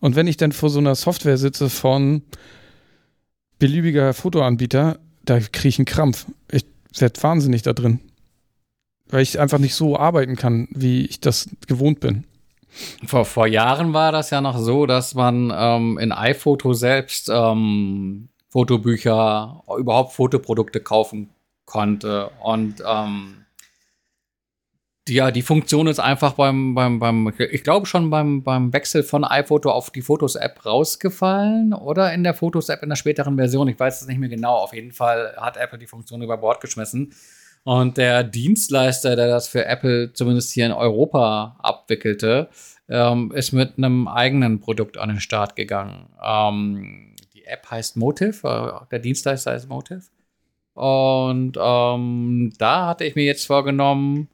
Und wenn ich dann vor so einer Software sitze von beliebiger Fotoanbieter, da kriege ich einen Krampf. Ich werde wahnsinnig da drin. Weil ich einfach nicht so arbeiten kann, wie ich das gewohnt bin. Vor, vor Jahren war das ja noch so, dass man ähm, in iPhoto selbst ähm, Fotobücher, überhaupt Fotoprodukte kaufen konnte. Und ähm, Ja, die Funktion ist einfach beim, beim, beim, ich glaube schon beim, beim Wechsel von iPhoto auf die Fotos-App rausgefallen oder in der Fotos-App in der späteren Version. Ich weiß es nicht mehr genau. Auf jeden Fall hat Apple die Funktion über Bord geschmissen. Und der Dienstleister, der das für Apple zumindest hier in Europa abwickelte, ähm, ist mit einem eigenen Produkt an den Start gegangen. Ähm, die App heißt Motive, äh, der Dienstleister heißt Motive. Und ähm, da hatte ich mir jetzt vorgenommen,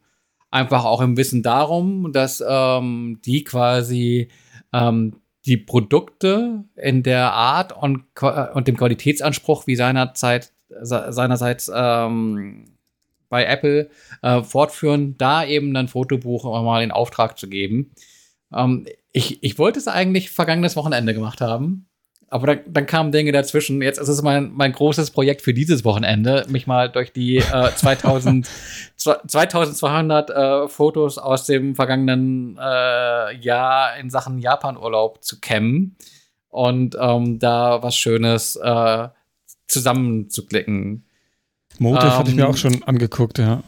einfach auch im Wissen darum, dass ähm, die quasi ähm, die Produkte in der Art und, und dem Qualitätsanspruch wie seinerzeit, seinerseits ähm, bei Apple äh, fortführen, da eben ein Fotobuch mal in Auftrag zu geben. Ähm, ich, ich wollte es eigentlich vergangenes Wochenende gemacht haben, aber dann, dann kamen Dinge dazwischen. Jetzt ist es mein, mein großes Projekt für dieses Wochenende, mich mal durch die äh, 2000, 2200 äh, Fotos aus dem vergangenen äh, Jahr in Sachen Japan-Urlaub zu kämmen und ähm, da was Schönes äh, zusammenzuklicken. Motiv ähm, hatte ich mir ähm, auch schon angeguckt, ja.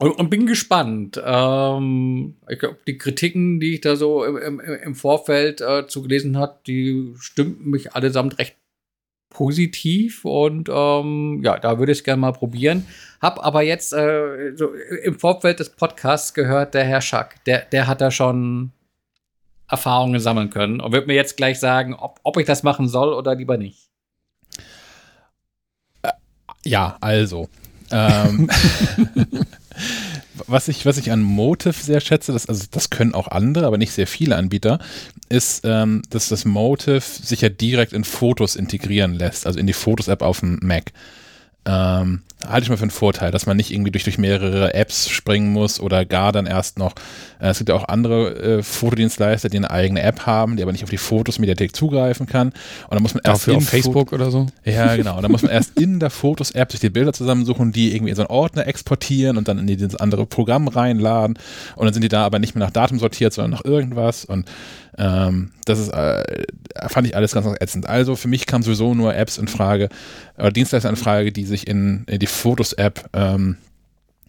Und, und bin gespannt. Ähm, ich glaube, die Kritiken, die ich da so im, im, im Vorfeld äh, zu gelesen habe, die stimmten mich allesamt recht positiv und ähm, ja, da würde ich es gerne mal probieren. Hab aber jetzt äh, so im Vorfeld des Podcasts gehört, der Herr Schack, der, der hat da schon Erfahrungen sammeln können und wird mir jetzt gleich sagen, ob, ob ich das machen soll oder lieber nicht. Ja, also. Ähm, was, ich, was ich an Motive sehr schätze, das, also das können auch andere, aber nicht sehr viele Anbieter, ist, ähm, dass das Motive sich ja direkt in Fotos integrieren lässt, also in die Fotos-App auf dem Mac. Ähm, halte ich mal für einen Vorteil, dass man nicht irgendwie durch, durch mehrere Apps springen muss oder gar dann erst noch. Äh, es gibt ja auch andere äh, Fotodienstleister, die eine eigene App haben, die aber nicht auf die Fotos Mediathek zugreifen kann. Und dann muss man erst Dafür auf Facebook Fo oder so. Ja, genau. dann muss man erst in der Fotos-App sich die Bilder zusammensuchen, die irgendwie in so einen Ordner exportieren und dann in dieses andere Programm reinladen. Und dann sind die da aber nicht mehr nach Datum sortiert, sondern nach irgendwas. Und ähm, das ist, äh, fand ich alles ganz, ätzend. Also für mich kamen sowieso nur Apps in Frage, oder Dienstleister in Frage, die sich in, in die Fotos-App ähm,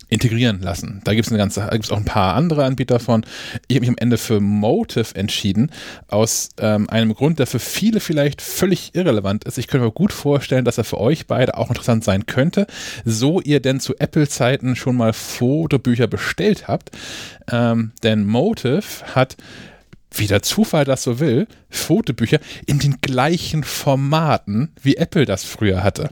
integrieren lassen. Da gibt es eine ganze, da gibt es auch ein paar andere Anbieter von. Ich habe mich am Ende für Motive entschieden, aus ähm, einem Grund, der für viele vielleicht völlig irrelevant ist. Ich könnte mir gut vorstellen, dass er für euch beide auch interessant sein könnte, so ihr denn zu Apple-Zeiten schon mal Fotobücher bestellt habt. Ähm, denn Motive hat wie der Zufall das so will, Fotobücher in den gleichen Formaten, wie Apple das früher hatte.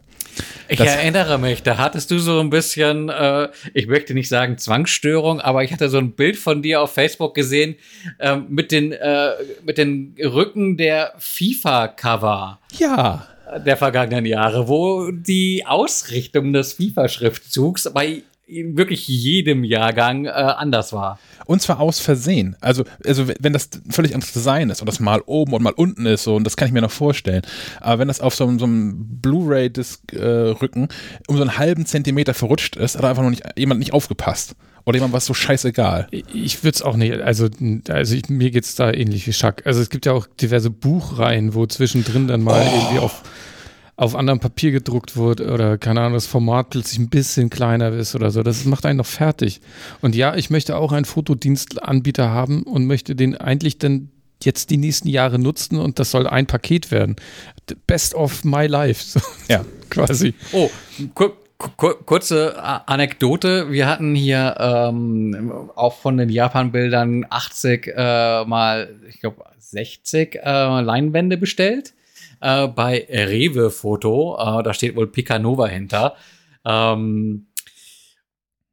Ich das erinnere mich, da hattest du so ein bisschen, äh, ich möchte nicht sagen Zwangsstörung, aber ich hatte so ein Bild von dir auf Facebook gesehen äh, mit, den, äh, mit den Rücken der FIFA-Cover. Ja. Der vergangenen Jahre, wo die Ausrichtung des FIFA-Schriftzugs bei wirklich jedem Jahrgang äh, anders war. Und zwar aus Versehen. Also, also wenn das völlig anderes Design ist und das mal oben und mal unten ist, so, und das kann ich mir noch vorstellen. Aber wenn das auf so, so einem Blu-ray-Disc-Rücken äh, um so einen halben Zentimeter verrutscht ist, hat einfach noch nicht, jemand nicht aufgepasst. Oder jemand war so scheißegal. Ich würde es auch nicht, also, also ich, mir geht es da ähnlich wie Schack. Also es gibt ja auch diverse Buchreihen, wo zwischendrin dann mal oh. irgendwie auf auf anderem Papier gedruckt wurde oder keine Ahnung, das Format plötzlich ein bisschen kleiner ist oder so. Das macht einen noch fertig. Und ja, ich möchte auch einen Fotodienstanbieter haben und möchte den eigentlich dann jetzt die nächsten Jahre nutzen und das soll ein Paket werden. Best of my life. So, ja, quasi. Oh, kur kurze Anekdote. Wir hatten hier ähm, auch von den Japan-Bildern 80 äh, mal, ich glaube, 60 äh, Leinwände bestellt äh, bei Rewe Foto. Äh, da steht wohl Picanova hinter. Ähm,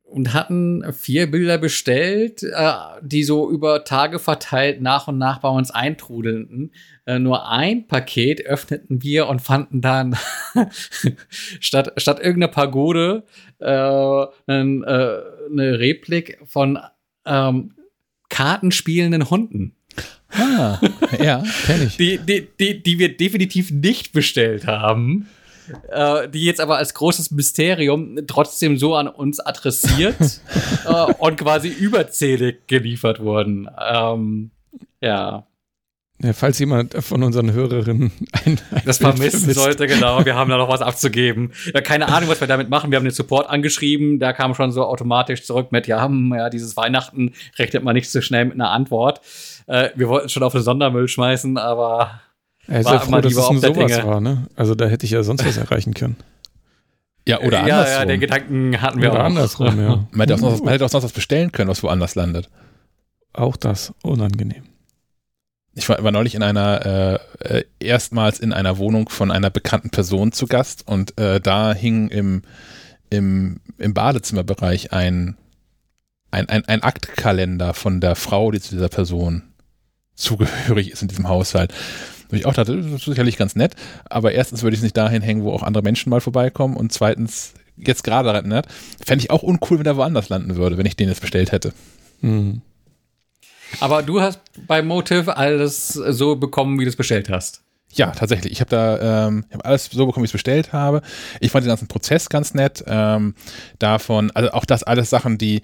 und hatten vier Bilder bestellt, äh, die so über Tage verteilt nach und nach bei uns eintrudelten. Äh, nur ein Paket öffneten wir und fanden dann statt, statt irgendeiner Pagode äh, äh, eine Replik von ähm, kartenspielenden Hunden. Ah, ja, kenne ich. Die, die, die, die wir definitiv nicht bestellt haben. Äh, die jetzt aber als großes Mysterium trotzdem so an uns adressiert äh, und quasi überzählig geliefert wurden. Ähm, ja. Ja, falls jemand von unseren Hörerinnen ein, ein das vermissen sollte, genau. Wir haben da noch was abzugeben. Ja, keine Ahnung, was wir damit machen. Wir haben den Support angeschrieben. Da kam schon so automatisch zurück mit, ja, hm, ja, dieses Weihnachten rechnet man nicht so schnell mit einer Antwort. Äh, wir wollten schon auf den Sondermüll schmeißen, aber er ist ja froh, dass es ein sowas war, ne? Also da hätte ich ja sonst was erreichen können. Ja, oder ja, andersrum. Ja, den Gedanken hatten wir oder auch. andersrum, ja. Man hätte, auch sonst, man hätte auch sonst was bestellen können, was woanders landet. Auch das, unangenehm. Ich war, war neulich in einer, äh, äh, erstmals in einer Wohnung von einer bekannten Person zu Gast und äh, da hing im, im, im Badezimmerbereich ein, ein, ein, ein Aktkalender von der Frau, die zu dieser Person zugehörig ist in diesem Haushalt. Und ich auch dachte, das ist sicherlich ganz nett, aber erstens würde ich es nicht dahin hängen, wo auch andere Menschen mal vorbeikommen und zweitens, jetzt gerade erinnert, fände ich auch uncool, wenn der woanders landen würde, wenn ich den jetzt bestellt hätte. Mhm. Aber du hast bei Motive alles so bekommen, wie du es bestellt hast. Ja, tatsächlich. Ich habe da ähm, ich hab alles so bekommen, wie ich es bestellt habe. Ich fand den ganzen Prozess ganz nett. Ähm, davon, also auch das alles Sachen, die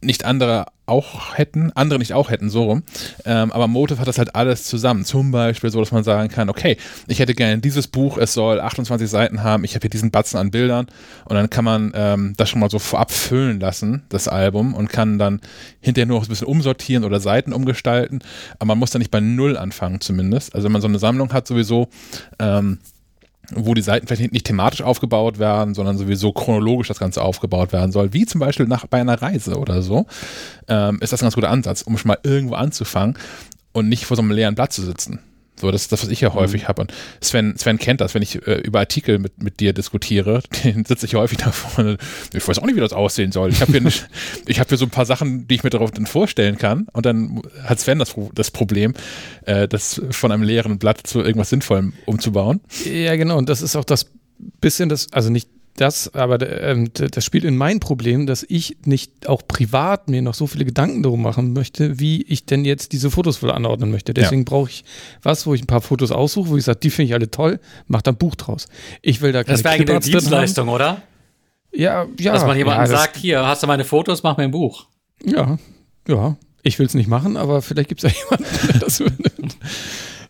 nicht andere auch hätten, andere nicht auch hätten, so rum. Ähm, aber Motive hat das halt alles zusammen. Zum Beispiel so, dass man sagen kann, okay, ich hätte gerne dieses Buch, es soll 28 Seiten haben, ich habe hier diesen Batzen an Bildern und dann kann man ähm, das schon mal so vorab füllen lassen, das Album, und kann dann hinterher nur noch ein bisschen umsortieren oder Seiten umgestalten. Aber man muss dann nicht bei Null anfangen zumindest. Also wenn man so eine Sammlung hat sowieso, ähm, wo die Seiten vielleicht nicht thematisch aufgebaut werden, sondern sowieso chronologisch das Ganze aufgebaut werden soll, wie zum Beispiel nach, bei einer Reise oder so, ähm, ist das ein ganz guter Ansatz, um schon mal irgendwo anzufangen und nicht vor so einem leeren Blatt zu sitzen. So, das ist das, was ich ja häufig mhm. habe. Und Sven, Sven kennt das, wenn ich äh, über Artikel mit, mit dir diskutiere, den sitze ich häufig davor ich weiß auch nicht, wie das aussehen soll. Ich habe hier, nicht, ich hab hier so ein paar Sachen, die ich mir darauf dann vorstellen kann. Und dann hat Sven das, das Problem, äh, das von einem leeren Blatt zu irgendwas Sinnvollem umzubauen. Ja, genau. Und das ist auch das bisschen das, also nicht das, aber ähm, das spielt in mein Problem, dass ich nicht auch privat mir noch so viele Gedanken darum machen möchte, wie ich denn jetzt diese Fotos wohl anordnen möchte. Deswegen ja. brauche ich was, wo ich ein paar Fotos aussuche, wo ich sage, die finde ich alle toll, mach da ein Buch draus. Ich will da keine Das wäre eine Dienstleistung, oder? Ja, ja. Dass man jemandem ja, sagt, hier, hast du meine Fotos, mach mir ein Buch. Ja, ja. Ich will es nicht machen, aber vielleicht gibt es ja jemanden, der das übernimmt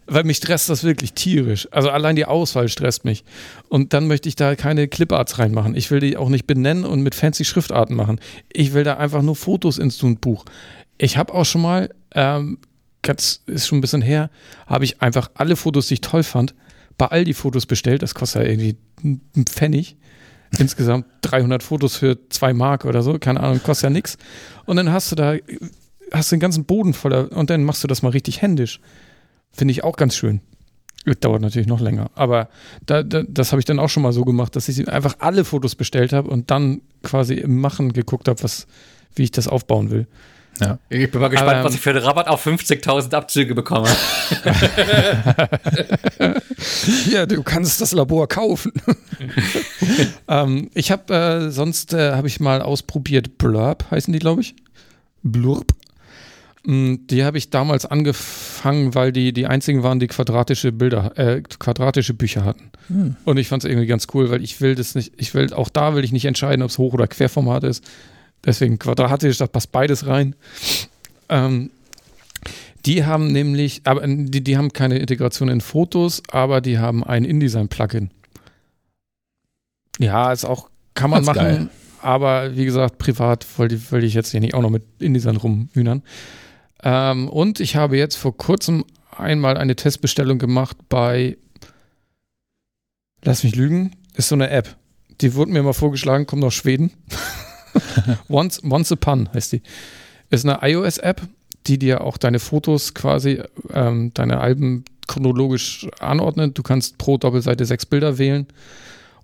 weil mich stresst das wirklich tierisch. Also allein die Auswahl stresst mich. Und dann möchte ich da keine Cliparts reinmachen. Ich will die auch nicht benennen und mit fancy Schriftarten machen. Ich will da einfach nur Fotos ins Buch. Ich habe auch schon mal, ähm, ist schon ein bisschen her, habe ich einfach alle Fotos, die ich toll fand, bei all die Fotos bestellt. Das kostet ja irgendwie einen Pfennig. Insgesamt 300 Fotos für zwei Mark oder so. Keine Ahnung, kostet ja nichts. Und dann hast du da, hast den ganzen Boden voller und dann machst du das mal richtig händisch. Finde ich auch ganz schön. Dauert natürlich noch länger. Aber da, da, das habe ich dann auch schon mal so gemacht, dass ich einfach alle Fotos bestellt habe und dann quasi im Machen geguckt habe, wie ich das aufbauen will. Ja. Ich bin mal gespannt, Aber, was ich für einen Rabatt auf 50.000 Abzüge bekomme. ja, du kannst das Labor kaufen. ähm, ich habe äh, sonst äh, habe ich mal ausprobiert Blurb heißen die, glaube ich. Blurb. Mm, die habe ich damals angefangen, weil die die einzigen waren, die quadratische Bilder, äh, quadratische Bücher hatten. Hm. Und ich fand es irgendwie ganz cool, weil ich will das nicht, ich will, auch da will ich nicht entscheiden, ob es Hoch- oder Querformat ist. Deswegen quadratisch, da passt beides rein. Ähm, die haben nämlich, aber die, die haben keine Integration in Fotos, aber die haben ein InDesign-Plugin. Ja, ist auch, kann man machen, geil. aber wie gesagt, privat wollte, wollte ich jetzt hier nicht auch noch mit InDesign rumhühnern. Ähm, und ich habe jetzt vor kurzem einmal eine Testbestellung gemacht bei, lass mich lügen, ist so eine App. Die wurde mir mal vorgeschlagen, kommt aus Schweden. Once, Once Upon heißt die. Ist eine iOS-App, die dir auch deine Fotos quasi, ähm, deine Alben chronologisch anordnet. Du kannst pro Doppelseite sechs Bilder wählen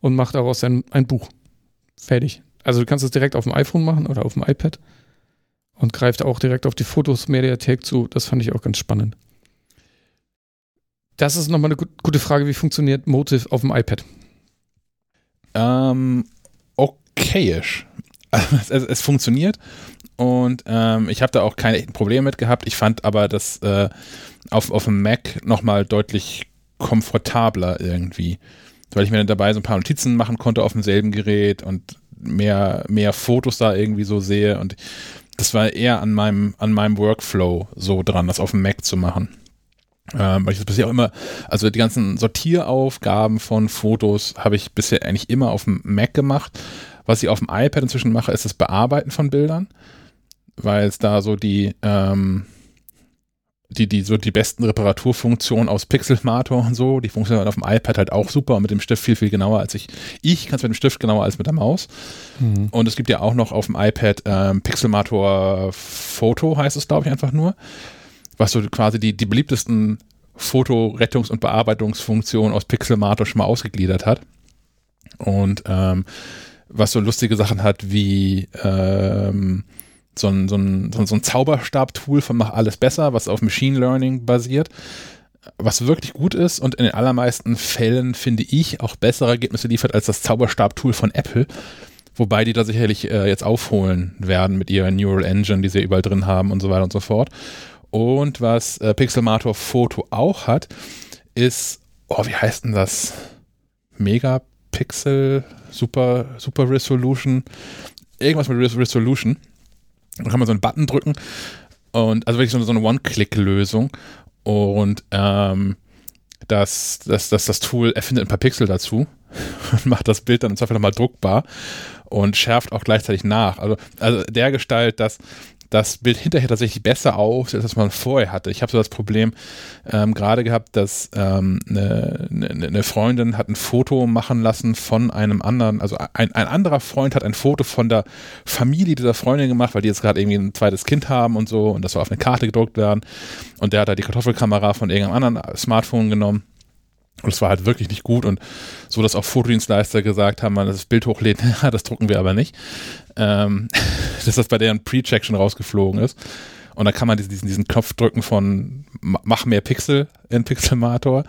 und macht daraus ein, ein Buch. Fertig. Also du kannst es direkt auf dem iPhone machen oder auf dem iPad und greift auch direkt auf die Fotos-Mediathek zu. Das fand ich auch ganz spannend. Das ist nochmal eine gute Frage. Wie funktioniert Motive auf dem iPad? Ähm, okayisch. es, es, es, funktioniert und ähm, ich habe da auch keine Probleme mit gehabt. Ich fand aber das äh, auf, auf dem Mac nochmal deutlich komfortabler irgendwie, weil ich mir dann dabei so ein paar Notizen machen konnte auf demselben Gerät und mehr, mehr Fotos da irgendwie so sehe und das war eher an meinem, an meinem Workflow so dran, das auf dem Mac zu machen. Ähm, weil ich das bisher auch immer, also die ganzen Sortieraufgaben von Fotos habe ich bisher eigentlich immer auf dem Mac gemacht. Was ich auf dem iPad inzwischen mache, ist das Bearbeiten von Bildern, weil es da so die, ähm, die, die, so die besten Reparaturfunktionen aus Pixelmator und so, die funktionieren auf dem iPad halt auch super und mit dem Stift viel, viel genauer als ich. Ich kann es mit dem Stift genauer als mit der Maus. Mhm. Und es gibt ja auch noch auf dem iPad ähm, Pixelmator Foto, heißt es, glaube ich, einfach nur was so quasi die, die beliebtesten Fotorettungs- und Bearbeitungsfunktionen aus Pixelmator schon mal ausgegliedert hat. Und ähm, was so lustige Sachen hat wie ähm, so ein, so ein, so ein Zauberstab-Tool von Mach alles besser, was auf Machine Learning basiert, was wirklich gut ist und in den allermeisten Fällen, finde ich, auch bessere Ergebnisse liefert als das Zauberstab-Tool von Apple. Wobei die da sicherlich äh, jetzt aufholen werden mit ihrer Neural Engine, die sie überall drin haben und so weiter und so fort. Und was äh, Pixelmator Photo auch hat, ist, oh, wie heißt denn das? Megapixel, Super, Super Resolution, irgendwas mit Resolution. Da kann man so einen Button drücken und also wirklich so, so eine One-Click-Lösung. Und ähm, das, das, das, das Tool erfindet ein paar Pixel dazu und macht das Bild dann im Zweifel nochmal druckbar und schärft auch gleichzeitig nach. Also, also der Gestalt, dass das Bild hinterher tatsächlich besser aus, als was man vorher hatte. Ich habe so das Problem ähm, gerade gehabt, dass ähm, eine, eine, eine Freundin hat ein Foto machen lassen von einem anderen, also ein, ein anderer Freund hat ein Foto von der Familie dieser Freundin gemacht, weil die jetzt gerade irgendwie ein zweites Kind haben und so und das soll auf eine Karte gedruckt werden und der hat da die Kartoffelkamera von irgendeinem anderen Smartphone genommen und es war halt wirklich nicht gut und so, dass auch Fotodienstleister gesagt haben, man das Bild hochlädt, das drucken wir aber nicht. Ähm, dass das bei deren Pre-Check schon rausgeflogen ist. Und dann kann man diesen, diesen Knopf drücken von mach mehr Pixel in Pixelmator.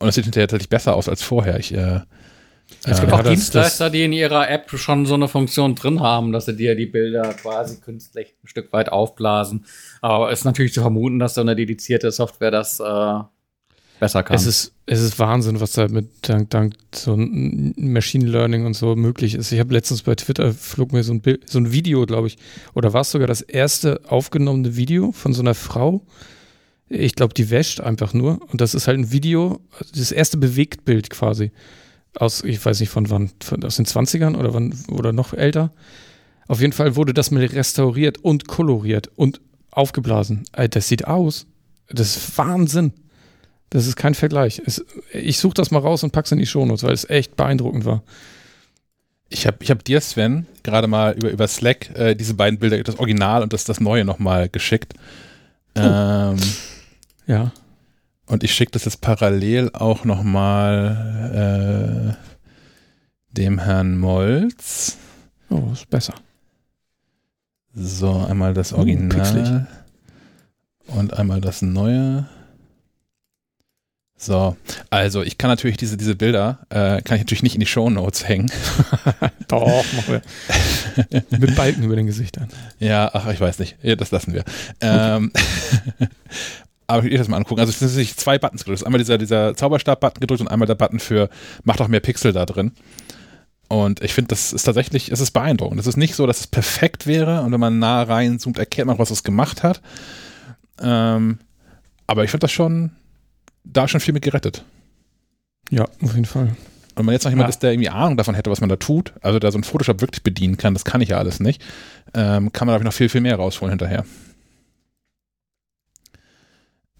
Und es sieht hinterher tatsächlich besser aus als vorher. Ich, äh, es gibt äh, auch Dienstleister, die in ihrer App schon so eine Funktion drin haben, dass sie dir die Bilder quasi künstlich ein Stück weit aufblasen. Aber es ist natürlich zu vermuten, dass so eine dedizierte Software das äh, besser kann. Es ist, es ist Wahnsinn, was da mit dank, dank so Machine Learning und so möglich ist. Ich habe letztens bei Twitter flog mir so ein Bild, so ein Video, glaube ich, oder war es sogar das erste aufgenommene Video von so einer Frau. Ich glaube, die wäscht einfach nur. Und das ist halt ein Video, das erste Bewegtbild quasi. Aus, ich weiß nicht von wann, von, aus den 20ern oder wann, oder noch älter. Auf jeden Fall wurde das mal restauriert und koloriert und aufgeblasen. Das sieht aus. Das ist Wahnsinn. Das ist kein Vergleich. Es, ich suche das mal raus und pack's in die Shownotes, weil es echt beeindruckend war. Ich habe ich hab dir, Sven, gerade mal über, über Slack äh, diese beiden Bilder, das Original und das, das Neue nochmal geschickt. Oh. Ähm, ja. Und ich schicke das jetzt parallel auch nochmal äh, dem Herrn Molz. Oh, ist besser. So, einmal das uh, Original uh, und einmal das Neue. So, also ich kann natürlich diese, diese Bilder, äh, kann ich natürlich nicht in die Show Notes hängen. Doch, machen wir. Mit Balken über den Gesichtern. Ja, ach, ich weiß nicht. Ja, das lassen wir. Ähm, aber ich will das mal angucken. Also es sind sich zwei Buttons gedrückt. Einmal dieser, dieser Zauberstab-Button gedrückt und einmal der Button für mach doch mehr Pixel da drin. Und ich finde, das ist tatsächlich, es ist beeindruckend. Es ist nicht so, dass es perfekt wäre und wenn man nah reinzoomt, erkennt man, was es gemacht hat. Ähm, aber ich finde das schon, da schon viel mit gerettet. Ja, auf jeden Fall. Und wenn man jetzt noch jemand ja. ist, der irgendwie Ahnung davon hätte, was man da tut, also der so ein Photoshop wirklich bedienen kann, das kann ich ja alles nicht, ähm, kann man, ich, noch viel, viel mehr rausholen hinterher.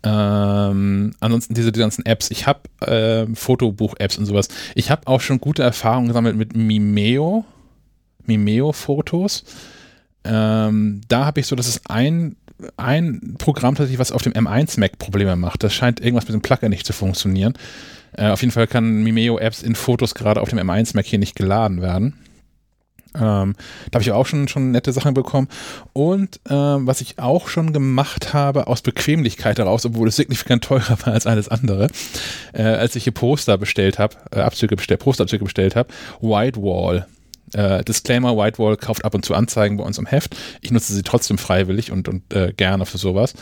Ähm, ansonsten diese die ganzen Apps. Ich habe äh, Fotobuch-Apps und sowas. Ich habe auch schon gute Erfahrungen gesammelt mit Mimeo, Mimeo-Fotos. Ähm, da habe ich so, dass es ein ein Programm tatsächlich, was auf dem M1 Mac Probleme macht. Das scheint irgendwas mit dem Plugin nicht zu funktionieren. Äh, auf jeden Fall kann Mimeo Apps in Fotos gerade auf dem M1 Mac hier nicht geladen werden. Ähm, da habe ich auch schon, schon nette Sachen bekommen. Und ähm, was ich auch schon gemacht habe, aus Bequemlichkeit heraus, obwohl es signifikant teurer war als alles andere, äh, als ich hier Poster bestellt habe, äh, Abzüge bestellt, Posterabzüge bestellt habe, Whitewall. Äh, Disclaimer, Whitewall kauft ab und zu Anzeigen bei uns im Heft. Ich nutze sie trotzdem freiwillig und, und äh, gerne für sowas,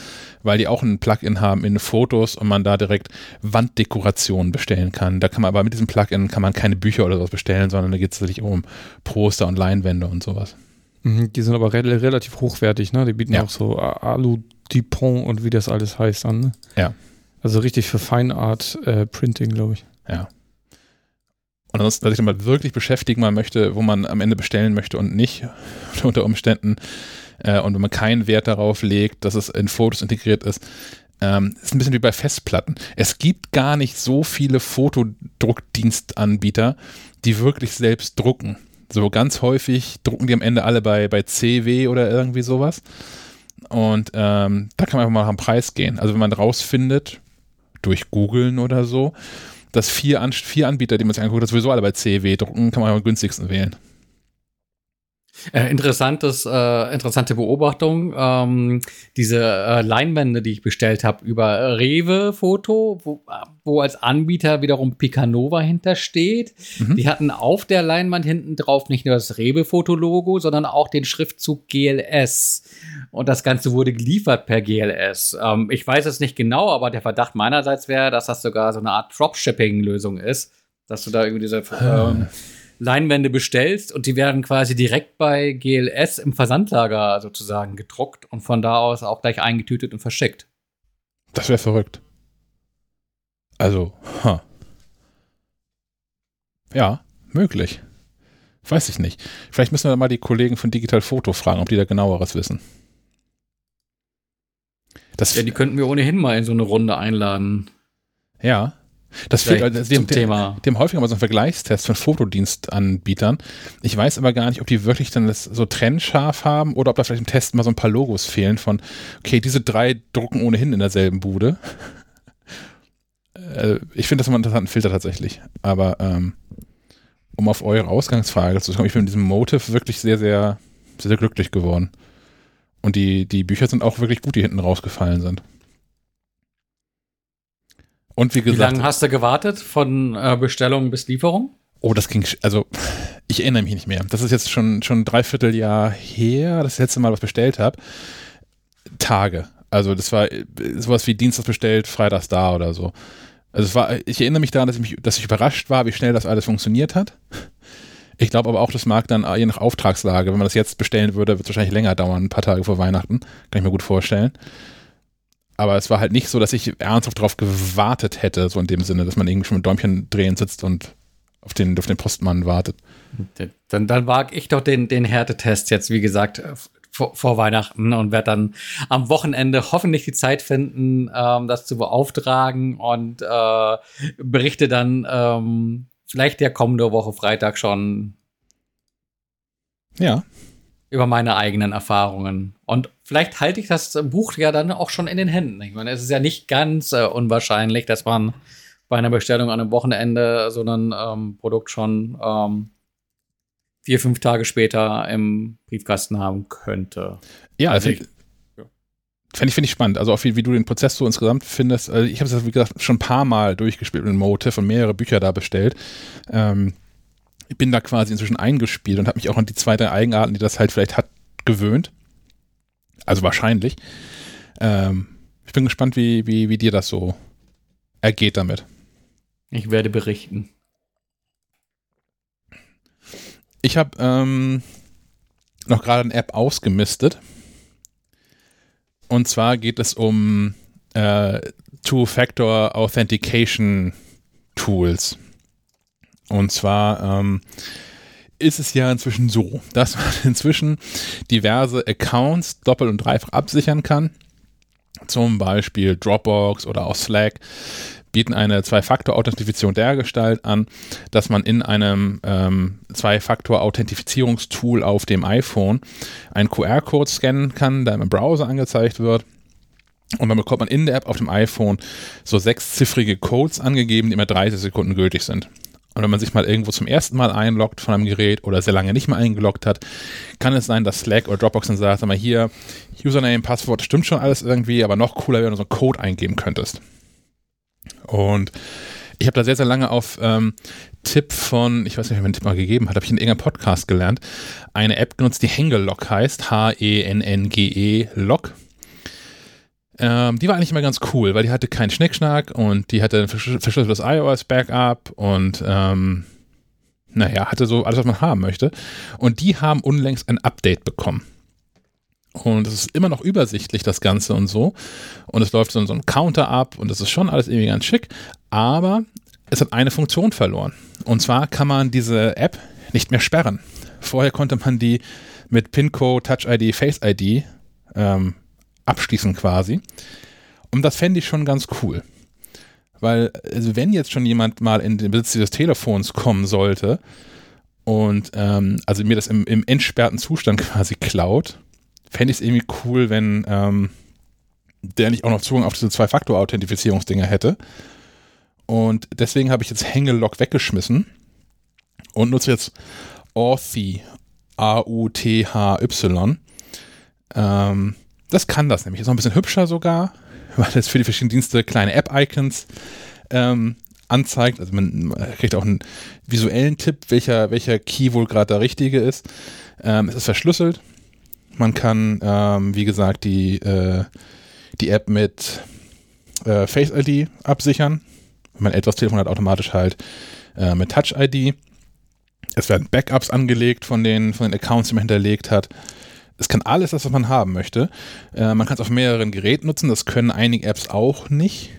weil die auch ein Plugin haben in Fotos und man da direkt Wanddekorationen bestellen kann. Da kann man aber mit diesem Plugin kann man keine Bücher oder sowas bestellen, sondern da geht es tatsächlich um Poster und Leinwände und sowas. Mhm, Die sind aber re relativ hochwertig, ne? Die bieten Ja. auch so A- Alu Dupont und wie das alles heißt an, ne? Ja. Also richtig für Feinart äh, Printing, glaube ich. Ja. Und ansonsten, dass ich damit wirklich beschäftigen mal möchte, wo man am Ende bestellen möchte und nicht, unter Umständen, äh, und wenn man keinen Wert darauf legt, dass es in Fotos integriert ist, ähm, ist ein bisschen wie bei Festplatten. Es gibt gar nicht so viele Fotodruckdienstanbieter, die wirklich selbst drucken. So ganz häufig drucken die am Ende alle bei, bei CW oder irgendwie sowas. Und ähm, da kann man einfach mal dem Preis gehen. Also wenn man rausfindet, durch Googlen oder so, dass vier, An vier Anbieter, die man sich anguckt, hat, sowieso alle bei CW drucken, kann man am günstigsten wählen. Äh, interessantes, äh, interessante Beobachtung. Ähm, diese äh, Leinwände, die ich bestellt habe über Rewe Foto, wo, wo als Anbieter wiederum Picanova hintersteht. Mhm. Die hatten auf der Leinwand hinten drauf nicht nur das Rewe Foto-Logo, sondern auch den Schriftzug GLS. Und das Ganze wurde geliefert per GLS. Ähm, ich weiß es nicht genau, aber der Verdacht meinerseits wäre, dass das sogar so eine Art Dropshipping-Lösung ist. Dass du da irgendwie diese ähm, Leinwände bestellst und die werden quasi direkt bei GLS im Versandlager sozusagen gedruckt und von da aus auch gleich eingetütet und verschickt. Das wäre verrückt. Also, ha. Ja, möglich. Weiß ich nicht. Vielleicht müssen wir mal die Kollegen von Digital Foto fragen, ob die da genaueres wissen. Das, Ja, die könnten wir ohnehin mal in so eine Runde einladen. ja. Das fehlt, also dem, Thema. Haben häufiger mal so einen Vergleichstest von Fotodienstanbietern. Ich weiß aber gar nicht, ob die wirklich dann das so trennscharf haben oder ob da vielleicht im Test mal so ein paar Logos fehlen von, okay, diese drei drucken ohnehin in derselben Bude. Äh, ich finde das immer einen interessanten Filter tatsächlich. Aber ähm, um auf eure Ausgangsfrage zu kommen, ich bin mit diesem Motive wirklich sehr, sehr, sehr, sehr glücklich geworden. Und die, die Bücher sind auch wirklich gut, die hinten rausgefallen sind. Und wie Wie gesagt, lange hast du gewartet von äh, Bestellung bis Lieferung? Oh, das ging, also ich erinnere mich nicht mehr. Das ist jetzt schon schon ein Dreivierteljahr her, das letzte Mal, was ich bestellt habe. Tage. Also das war äh, sowas wie Dienstag bestellt, Freitags da oder so. Also es war, ich erinnere mich daran, dass ich mich, dass ich überrascht war, wie schnell das alles funktioniert hat. Ich glaube aber auch, das mag dann äh, je nach Auftragslage, wenn man das jetzt bestellen würde, wird es wahrscheinlich länger dauern, ein paar Tage vor Weihnachten. Kann ich mir gut vorstellen. Aber es war halt nicht so, dass ich ernsthaft darauf gewartet hätte, so in dem Sinne, dass man irgendwie schon mit Däumchen drehen sitzt und auf den, auf den Postmann wartet. Dann, dann wage ich doch den, den Härtetest jetzt, wie gesagt, äh, vor, vor Weihnachten und werde dann am Wochenende hoffentlich die Zeit finden, ähm, das zu beauftragen und äh, berichte dann ähm, vielleicht der kommende Woche Freitag schon Ja, über meine eigenen Erfahrungen. Und vielleicht halte ich das Buch ja dann auch schon in den Händen. Ich meine, es ist ja nicht ganz äh, unwahrscheinlich, dass man bei einer Bestellung an einem Wochenende so ein ähm, Produkt schon ähm, vier, fünf Tage später im Briefkasten haben könnte. ja, Also ich-. Finde ich, finde ich spannend. Also auch wie, wie du den Prozess so insgesamt findest. Also ich habe es, wie gesagt, schon ein paar Mal durchgespielt mit Motive und mehrere Bücher da bestellt. Ähm, bin da quasi inzwischen eingespielt und habe mich auch an die zwei, drei Eigenarten, die das halt vielleicht hat, gewöhnt. Also wahrscheinlich. Ähm, ich bin gespannt, wie, wie, wie dir das so ergeht damit. Ich werde berichten. Ich habe ähm, noch gerade eine App ausgemistet. Und zwar geht es um äh, Two-Factor Authentication Tools. Und zwar ähm, ist es ja inzwischen so, dass man inzwischen diverse Accounts doppelt und dreifach absichern kann. Zum Beispiel Dropbox oder auch Slack bieten eine Zwei-Faktor-Authentifizierung dergestalt an, dass man in einem ähm, Zwei-Faktor-Authentifizierungstool auf dem iPhone einen QR-Code scannen kann, der im Browser angezeigt wird. Und dann bekommt man in der App auf dem iPhone so sechsziffrige Codes angegeben, die immer 30 Sekunden gültig sind. Und wenn man sich mal irgendwo zum ersten Mal einloggt von einem Gerät oder sehr lange nicht mehr eingeloggt hat, kann es sein, dass Slack oder Dropbox dann sagt, sag mal hier, Username, Passwort, stimmt schon alles irgendwie, aber noch cooler, wenn du so einen Code eingeben könntest. Und ich habe da sehr, sehr lange auf ähm, Tipp von, ich weiß nicht, wer mir den Tipp mal gegeben hat, habe ich in irgendeinem Podcast gelernt, eine App genutzt, die Hengelog heißt, H-E-N-N-G-E Log. Ähm, die war eigentlich immer ganz cool, weil die hatte keinen Schnickschnack und die hatte ein verschlüsseltes iOS-Backup und ähm, naja, hatte so alles, was man haben möchte. Und die haben unlängst ein Update bekommen. Und es ist immer noch übersichtlich, das Ganze und so. Und es läuft so, so ein Counter ab und es ist schon alles irgendwie ganz schick. Aber es hat eine Funktion verloren. Und zwar kann man diese App nicht mehr sperren. Vorher konnte man die mit PIN-Code, Touch-ID, Face-ID ähm, abschließen quasi. Und das fände ich schon ganz cool. Weil, also wenn jetzt schon jemand mal in den Besitz dieses Telefons kommen sollte und ähm, also mir das im, im entsperrten Zustand quasi klaut, fände ich es irgendwie cool, wenn ähm, der nicht auch noch Zugang auf diese Zwei-Faktor-Authentifizierungsdinger hätte. Und deswegen habe ich jetzt Hängelock weggeschmissen und nutze jetzt Authy, A-U-T-H-Y. Ähm, das kann das nämlich. Ist noch ein bisschen hübscher sogar, weil es für die verschiedenen Dienste kleine App-Icons ähm, anzeigt. Also man kriegt auch einen visuellen Tipp, welcher, welcher Key wohl gerade der richtige ist. Ähm, es ist verschlüsselt. Man kann, ähm, wie gesagt, die, äh, die App mit äh, Face ID absichern. Wenn man etwas Telefon hat, automatisch halt äh, mit Touch ID. Es werden Backups angelegt von den, von den Accounts, die man hinterlegt hat. Es kann alles das, was man haben möchte. Äh, man kann es auf mehreren Geräten nutzen. Das können einige Apps auch nicht.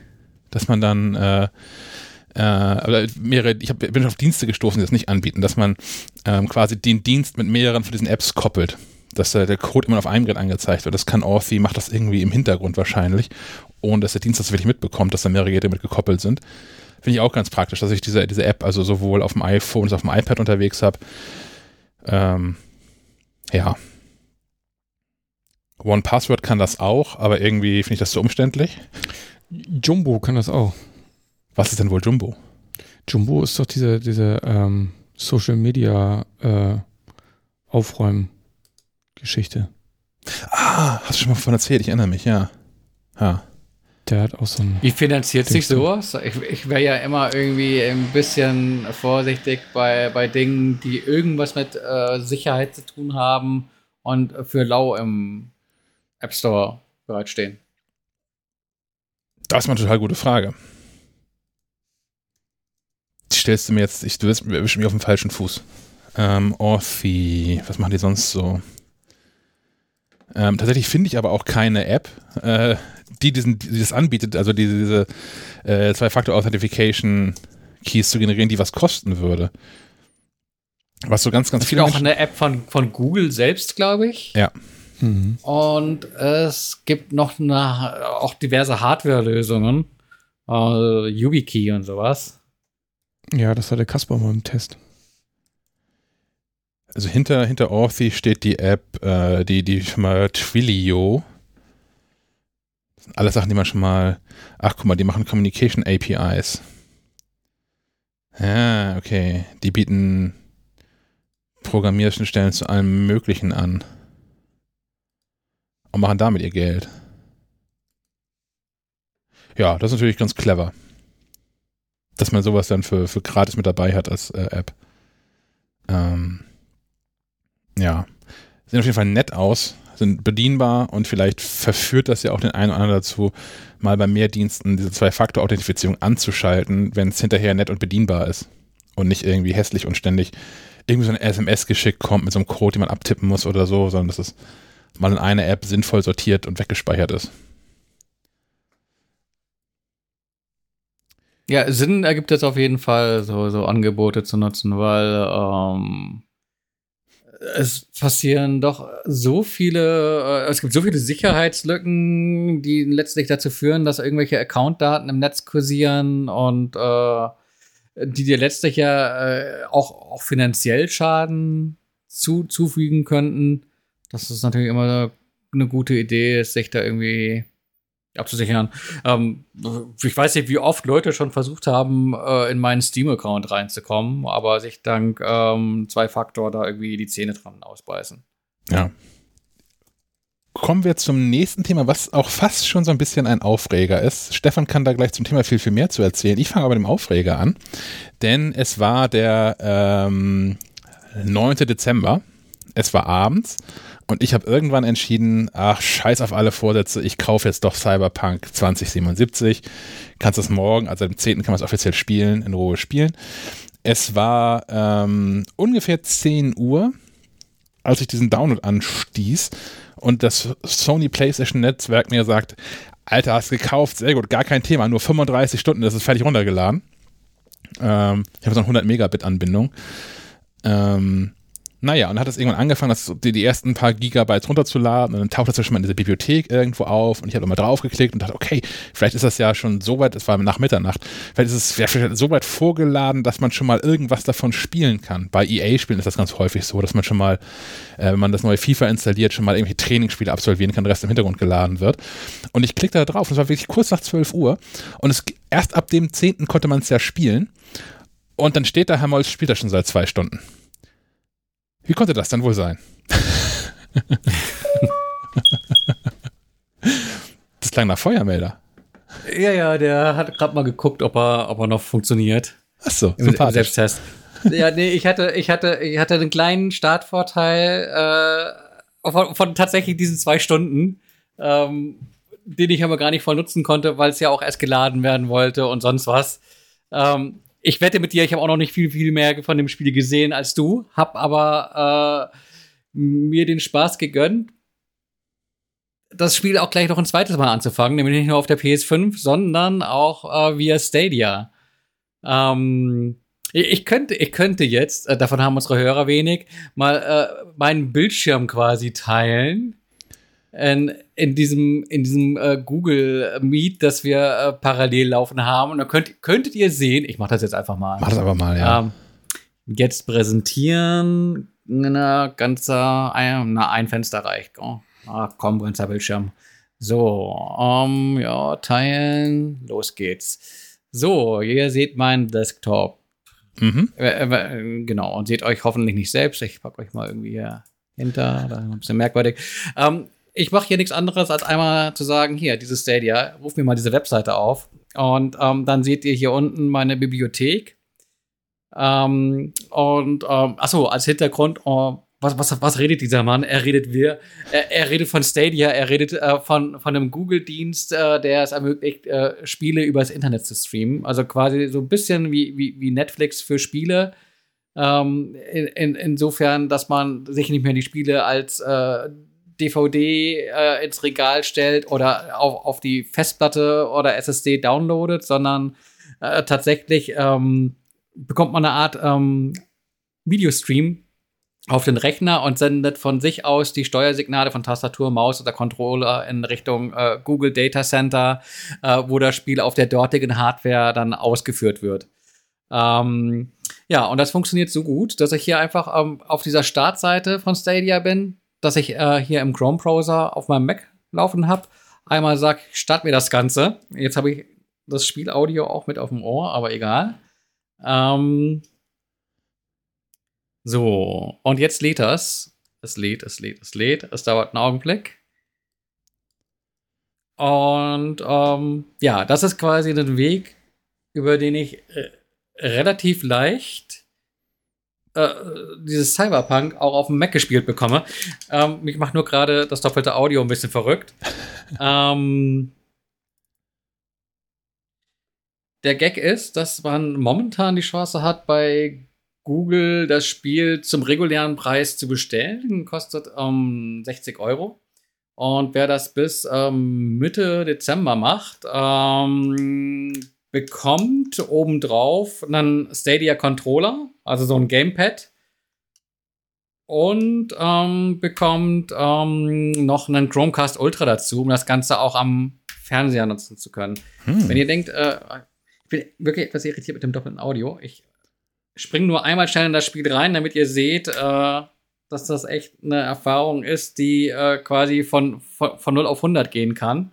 Dass man dann äh, äh, mehrere, ich hab, bin auf Dienste gestoßen, die das nicht anbieten, dass man ähm, quasi den Dienst mit mehreren von diesen Apps koppelt. Dass äh, der Code immer auf einem Gerät angezeigt wird. Das kann Authy, macht das irgendwie im Hintergrund wahrscheinlich, ohne dass der Dienst das wirklich mitbekommt, dass da mehrere Geräte mit gekoppelt sind. Finde ich auch ganz praktisch, dass ich diese, diese App also sowohl auf dem iPhone als auch auf dem iPad unterwegs habe. Ähm, ja. One Password kann das auch, aber irgendwie finde ich das zu umständlich. Jumbo kann das auch. Was ist denn wohl Jumbo? Jumbo ist doch diese, diese ähm, Social Media äh, Aufräumen-Geschichte. Ah, hast du schon mal davon erzählt? Ich erinnere mich, ja. Ja. Der hat auch so ein. Wie finanziert sich sowas? Ich, ich wäre ja immer irgendwie ein bisschen vorsichtig bei, bei Dingen, die irgendwas mit äh, Sicherheit zu tun haben und für lau im App Store bereitstehen. Das ist mal eine total gute Frage. Die stellst du mir jetzt, ich, du wirst- erwischst mich auf dem falschen Fuß. Ähm, Authy, was machen die sonst so? Ähm, tatsächlich finde ich aber auch keine App, äh, die, diesen, die das anbietet, also diese, diese äh, Zwei-Faktor-Authentification-Keys zu generieren, die was kosten würde. Was so ganz, ganz Es gibt viele auch Menschen- eine App von, von Google selbst, glaube ich. Ja. Mhm. Und es gibt noch eine, auch diverse Hardware-Lösungen. Äh, YubiKey und sowas. Ja, das hatte Kasper mal im Test. Also hinter, hinter Authy steht die App, äh, die, die schon mal Twilio. Das sind alles Sachen, die man schon mal. Ach, guck mal, die machen Communication APIs. Ja, okay. Die bieten Programmierschnittstellen zu allem Möglichen an. Und machen damit ihr Geld. Ja, das ist natürlich ganz clever. Dass man sowas dann für, für gratis mit dabei hat als äh, App. Ähm, ja. Sehen auf jeden Fall nett aus, sind bedienbar und vielleicht verführt das ja auch den einen oder anderen dazu, mal bei mehr Diensten diese Zwei-Faktor-Authentifizierung anzuschalten, wenn es hinterher nett und bedienbar ist. Und nicht irgendwie hässlich und ständig irgendwie so ein SMS geschickt kommt mit so einem Code, den man abtippen muss oder so, sondern dass es mal in einer App sinnvoll sortiert und weggespeichert ist. Ja, Sinn ergibt es auf jeden Fall, so, so Angebote zu nutzen, weil ähm, es passieren doch so viele, äh, es gibt so viele Sicherheitslücken, die letztlich dazu führen, dass irgendwelche Accountdaten im Netz kursieren und äh, die dir letztlich ja äh, auch, auch finanziell Schaden zu, zufügen könnten. Das ist natürlich immer eine gute Idee, sich da irgendwie abzusichern. Ähm, ich weiß nicht, wie oft Leute schon versucht haben, äh, in meinen Steam-Account reinzukommen, aber sich dank ähm, Zwei-Faktor da irgendwie die Zähne dran ausbeißen. Ja. Kommen wir zum nächsten Thema, was auch fast schon so ein bisschen ein Aufreger ist. Stefan kann da gleich zum Thema viel, viel mehr zu erzählen. Ich fange aber mit dem Aufreger an, denn es war der ähm, 9. Dezember. Es war abends und ich habe irgendwann entschieden, ach, scheiß auf alle Vorsätze, ich kaufe jetzt doch Cyberpunk 2077. Kannst es morgen, also am 10. kann man es offiziell spielen, in Ruhe spielen. Es war ähm, ungefähr 10 Uhr, als ich diesen Download anstieß und das Sony PlayStation Netzwerk mir sagt, Alter, hast gekauft, sehr gut, gar kein Thema, nur 35 Stunden, das ist fertig runtergeladen. Ähm, ich habe so eine 100 Megabit Anbindung. Ähm, naja, und hat es irgendwann angefangen, das, die, die ersten paar Gigabytes runterzuladen und dann taucht das ja schon mal in dieser Bibliothek irgendwo auf und ich habe mal draufgeklickt und dachte, okay, vielleicht ist das ja schon so weit, es war nach Mitternacht, vielleicht ist es ja, vielleicht so weit vorgeladen, dass man schon mal irgendwas davon spielen kann. Bei EA-Spielen ist das ganz häufig so, dass man schon mal, äh, wenn man das neue FIFA installiert, schon mal irgendwelche Trainingsspiele absolvieren kann, der Rest im Hintergrund geladen wird. Und ich klicke da drauf, und es war wirklich kurz nach 12 Uhr und es, erst ab dem 10. konnte man es ja spielen und dann steht da, Herr Molz spielt er schon seit zwei Stunden. Wie konnte das dann wohl sein? das klang nach Feuermelder. Ja, ja, der hat gerade mal geguckt, ob er, ob er noch funktioniert. Ach so, Im, im sympathisch. Selbsttest. ja, nee, ich hatte, ich hatte, ich hatte einen kleinen Startvorteil äh, von, von tatsächlich diesen zwei Stunden, ähm, den ich aber gar nicht voll nutzen konnte, weil es ja auch erst geladen werden wollte und sonst was. Ähm, ich wette mit dir, ich habe auch noch nicht viel, viel mehr von dem Spiel gesehen als du, hab aber äh, mir den Spaß gegönnt, das Spiel auch gleich noch ein zweites Mal anzufangen, nämlich nicht nur auf der PS5, sondern auch äh, via Stadia. Ähm, ich könnte, ich könnte jetzt, äh, davon haben unsere Hörer wenig, mal äh, meinen Bildschirm quasi teilen in, in diesem, in diesem äh, Google Meet, das wir äh, parallel laufen haben. Und dann könnt, könntet ihr sehen, ich mache das jetzt einfach mal. Mach das aber mal, ja. Ähm, jetzt präsentieren, na, ganzer, ein, na, ein Fenster reicht. Oh. Ah, komm, ganzer Bildschirm. So, ähm, ja, teilen, los geht's. So, ihr seht meinen Desktop. Mhm. Äh, äh, genau, und seht euch hoffentlich nicht selbst. Ich packe euch mal irgendwie hier hinter, da ein bisschen merkwürdig. Ähm, ich mache hier nichts anderes, als einmal zu sagen, hier, dieses Stadia, ruf mir mal diese Webseite auf. Und ähm, dann seht ihr hier unten meine Bibliothek. Ähm, und ähm, achso, als Hintergrund, oh, was, was, was redet dieser Mann? Er redet wir, er, er redet von Stadia, er redet äh, von, von einem Google-Dienst, äh, der es ermöglicht, äh, Spiele übers Internet zu streamen. Also quasi so ein bisschen wie, wie, wie Netflix für Spiele. Ähm, in, in, insofern, dass man sich nicht mehr die Spiele als äh, DVD äh, ins Regal stellt oder auf, auf die Festplatte oder SSD downloadet, sondern äh, tatsächlich ähm, bekommt man eine Art ähm, Videostream auf den Rechner und sendet von sich aus die Steuersignale von Tastatur, Maus oder Controller in Richtung äh, Google Data Center, äh, wo das Spiel auf der dortigen Hardware dann ausgeführt wird. Ähm, ja, und das funktioniert so gut, dass ich hier einfach ähm, auf dieser Startseite von Stadia bin, dass ich äh, hier im Chrome-Browser auf meinem Mac laufen habe. Einmal sag, start mir das Ganze. Jetzt habe ich das Spielaudio auch mit auf dem Ohr, aber egal. Ähm so, und jetzt lädt das. Es lädt, es lädt, es lädt. Es dauert einen Augenblick. Und ähm, ja, das ist quasi ein Weg, über den ich äh, relativ leicht äh, dieses Cyberpunk auch auf dem Mac gespielt bekomme. Ähm, mich macht nur gerade das doppelte Audio ein bisschen verrückt. ähm, der Gag ist, dass man momentan die Chance hat, bei Google das Spiel zum regulären Preis zu bestellen. Kostet ähm, 60 Euro. Und wer das bis ähm, Mitte Dezember macht, ähm, bekommt obendrauf einen Stadia Controller, also so ein Gamepad. Und ähm, bekommt ähm, noch einen Chromecast Ultra dazu, um das Ganze auch am Fernseher nutzen zu können. Hm. Wenn ihr denkt, äh, ich bin wirklich etwas irritiert mit dem doppelten Audio. Ich springe nur einmal schnell in das Spiel rein, damit ihr seht, äh, dass das echt eine Erfahrung ist, die äh, quasi von, von, von 0 auf 100 gehen kann.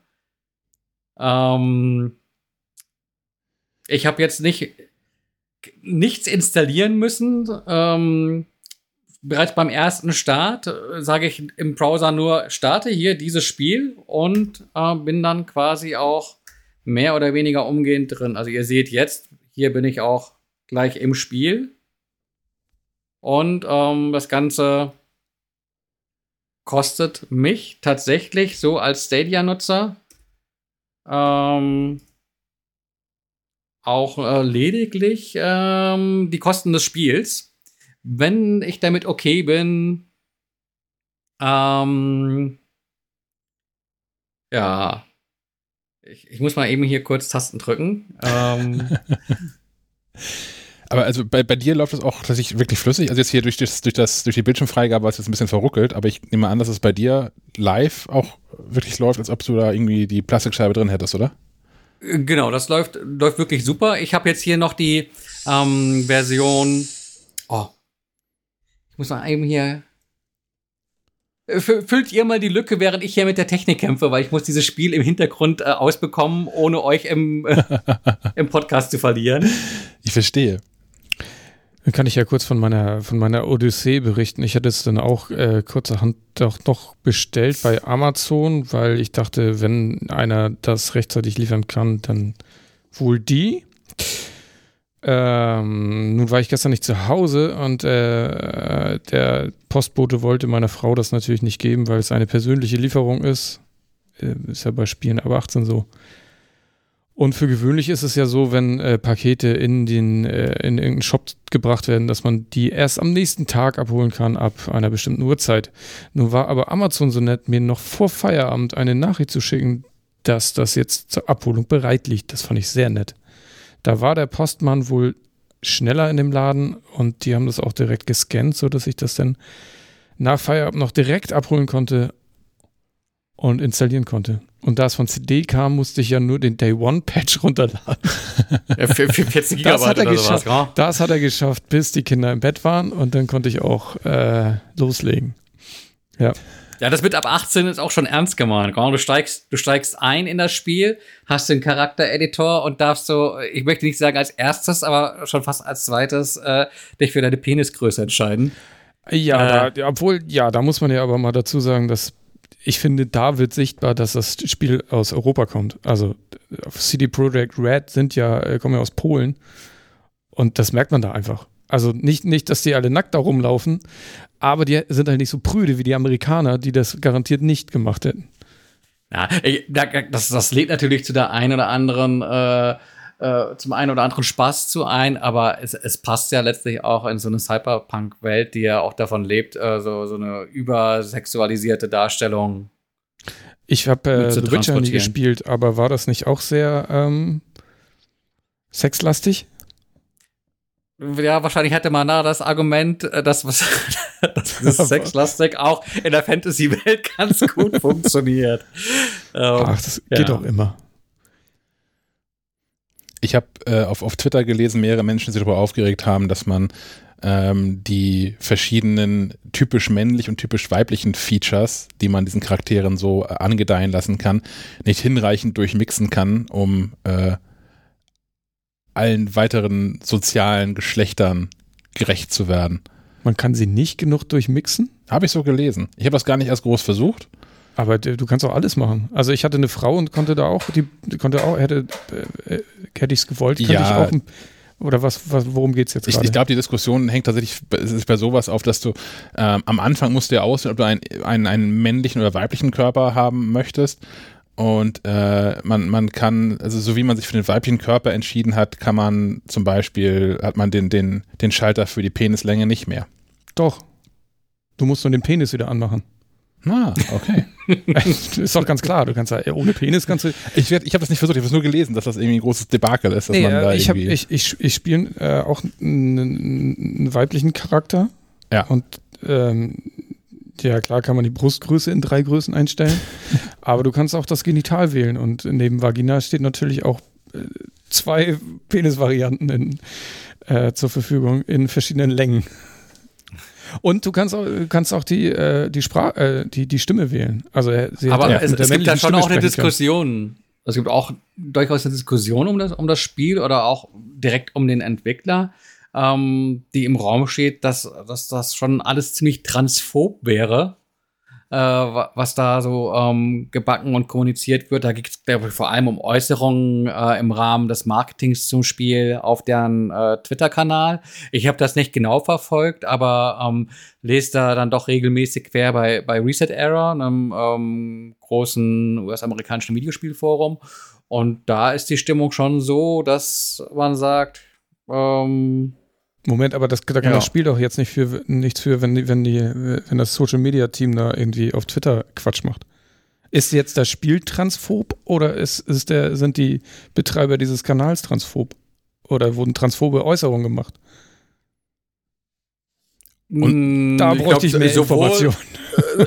Ähm, ich habe jetzt nicht nichts installieren müssen. Ähm, bereits beim ersten Start äh, sage ich im Browser nur, starte hier dieses Spiel und äh, bin dann quasi auch mehr oder weniger umgehend drin. Also ihr seht jetzt, hier bin ich auch gleich im Spiel. Und ähm, das Ganze kostet mich tatsächlich so als Stadia-Nutzer ähm, auch äh, lediglich ähm, die Kosten des Spiels. Wenn ich damit okay bin, ähm, ja, ich, ich muss mal eben hier kurz Tasten drücken. Ähm, Aber also bei, bei dir läuft das auch tatsächlich wirklich flüssig. Also jetzt hier durch, das, durch, das, durch die Bildschirmfreigabe war es jetzt ein bisschen verruckelt, aber ich nehme an, dass es bei dir live auch wirklich läuft, als ob du da irgendwie die Plastikscheibe drin hättest, oder? Genau, das läuft, läuft wirklich super. Ich habe jetzt hier noch die ähm, Version. Oh. Ich muss mal eben hier. Äh, füllt ihr mal die Lücke, während ich hier mit der Technik kämpfe, weil ich muss dieses Spiel im Hintergrund äh, ausbekommen, ohne euch im, äh, im Podcast zu verlieren. Ich verstehe. Dann kann ich ja kurz von meiner, von meiner Odyssee berichten. Ich hatte es dann auch äh, kurzerhand doch noch bestellt bei Amazon, weil ich dachte, wenn einer das rechtzeitig liefern kann, dann wohl die. Ähm, nun war ich gestern nicht zu Hause und äh, der Postbote wollte meiner Frau das natürlich nicht geben, weil es eine persönliche Lieferung ist. Äh, ist ja bei Spielen aber 18 so. Und für gewöhnlich ist es ja so, wenn äh, Pakete in den äh, in irgendeinen Shop gebracht werden, dass man die erst am nächsten Tag abholen kann ab einer bestimmten Uhrzeit. Nun war aber Amazon so nett, mir noch vor Feierabend eine Nachricht zu schicken, dass das jetzt zur Abholung bereit liegt. Das fand ich sehr nett. Da war der Postmann wohl schneller in dem Laden und die haben das auch direkt gescannt, sodass ich das dann nach Feierabend noch direkt abholen konnte und installieren konnte. Und da es von CD kam, musste ich ja nur den Day One Patch runterladen. Ja, für, für 40 Das hat, er oder geschafft, sowas, das hat er geschafft, bis die Kinder im Bett waren und dann konnte ich auch äh, loslegen. Ja. Ja, das mit ab 18 ist auch schon ernst gemeint. Du steigst, du steigst ein in das Spiel, hast den Charaktereditor und darfst so, ich möchte nicht sagen als erstes, aber schon fast als zweites äh, dich für deine Penisgröße entscheiden. Ja, Äh. da, obwohl, ja, da muss man ja aber mal dazu sagen, dass ich finde, da wird sichtbar, dass das Spiel aus Europa kommt. Also CD Projekt Red sind ja, äh, kommen ja aus Polen und das merkt man da einfach. Also nicht, nicht, dass die alle nackt da rumlaufen, aber die sind halt nicht so prüde wie die Amerikaner, die das garantiert nicht gemacht hätten. Ja, das, das lädt natürlich zu der einen oder anderen, äh, äh, zum einen oder anderen Spaß zu ein, aber es, es passt ja letztlich auch in so eine Cyberpunk-Welt, die ja auch davon lebt, äh, so, so eine übersexualisierte Darstellung. Ich habe äh, The Witcher nie gespielt, aber war das nicht auch sehr ähm, sexlastig? Ja, wahrscheinlich hätte man da das Argument, äh, dass was dass das Sexlastik auch in der Fantasy-Welt ganz gut funktioniert. Ähm, Ach, das ja. geht doch immer. Ich habe äh, auf, auf Twitter gelesen, mehrere Menschen sich darüber aufgeregt haben, dass man ähm, die verschiedenen typisch männlich und typisch weiblichen Features, die man diesen Charakteren so äh, angedeihen lassen kann, nicht hinreichend durchmixen kann, um äh, allen weiteren sozialen Geschlechtern gerecht zu werden. Man kann sie nicht genug durchmixen, Habe ich so gelesen. Ich habe das gar nicht erst groß versucht. Aber du kannst auch alles machen. Also ich hatte eine Frau und konnte da auch, die, die konnte auch, hätte, äh, äh, hätte ich es gewollt, könnte Ja. ich auch, ein- oder was, was worum geht's jetzt Ich, gerade? ich glaube, die Diskussion hängt tatsächlich es bei sowas auf, dass du ähm, am Anfang musst du ja auswählen, ob du einen, einen, einen männlichen oder weiblichen Körper haben möchtest. Und äh, man, man kann, also so wie man sich für den weiblichen Körper entschieden hat, kann man zum Beispiel, hat man den, den, den Schalter für die Penislänge nicht mehr. Doch. Du musst nur den Penis wieder anmachen. Ah, okay. ist doch ganz klar. Du kannst ja, ohne Penis kannst du. ich werd- ich habe das nicht versucht, ich habe es nur gelesen, dass das irgendwie ein großes Debakel ist, dass Nee, man da äh, ich, hab, irgendwie. ich, ich, ich spiele äh, auch einen, weiblichen Charakter. Ja. Und ähm, ja, klar kann man die Brustgröße in drei Größen einstellen. aber du kannst auch das Genital wählen. Und neben Vagina steht natürlich auch äh, zwei Penisvarianten äh, zur Verfügung in verschiedenen Längen. Und du kannst auch, kannst auch die, äh, die, Sprach, äh, die, die Stimme wählen. Also äh, sie Aber es, es gibt da schon Stimme auch eine. Diskussion. Es gibt auch durchaus eine Diskussion um das, um das Spiel oder auch direkt um den Entwickler, ähm, die im Raum steht, dass, dass das schon alles ziemlich transphob wäre, äh, wa- was da so ähm, gebacken und kommuniziert wird. Da geht es vor allem um Äußerungen äh, im Rahmen des Marketings zum Spiel auf deren äh, Twitter-Kanal. Ich habe das nicht genau verfolgt, aber ähm, lese da dann doch regelmäßig quer bei, bei Reset Error, einem ähm, großen US-amerikanischen Videospielforum. Und da ist die Stimmung schon so, dass man sagt, ähm, Moment, aber das, da kann Ja. das Spiel doch jetzt nicht für nichts für, wenn die, wenn die, wenn das Social Media Team da irgendwie auf Twitter Quatsch macht. Ist jetzt das Spiel transphob oder ist, ist der, sind die Betreiber dieses Kanals transphob? Oder wurden transphobe Äußerungen gemacht? Und Da bräuchte ich, mehr Informationen.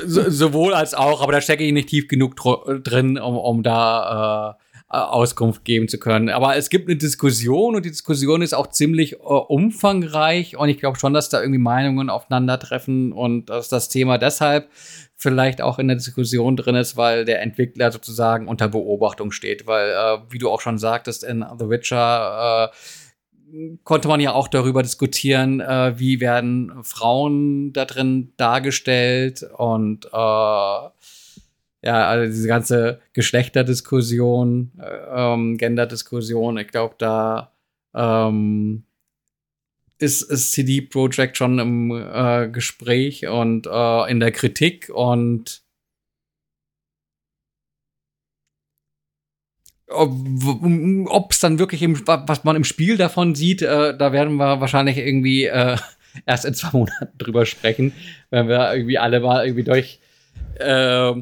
so, sowohl als auch, aber da stecke ich nicht tief genug dr drin, um, um da äh, Auskunft geben zu können. Aber es gibt eine Diskussion und die Diskussion ist auch ziemlich äh, umfangreich und ich glaube schon, dass da irgendwie Meinungen aufeinandertreffen und dass das Thema deshalb vielleicht auch in der Diskussion drin ist, weil der Entwickler sozusagen unter Beobachtung steht, weil äh, wie du auch schon sagtest in The Witcher äh, konnte man ja auch darüber diskutieren, äh, wie werden Frauen da drin dargestellt und äh, ja, also diese ganze Geschlechterdiskussion, äh, ähm, Genderdiskussion, ich glaube, da ähm, ist, ist CD Projekt schon im äh, Gespräch und äh, in der Kritik und ob es dann wirklich im, was man im Spiel davon sieht, äh, da werden wir wahrscheinlich irgendwie äh, erst in zwei Monaten drüber sprechen, wenn wir irgendwie alle mal irgendwie durch äh,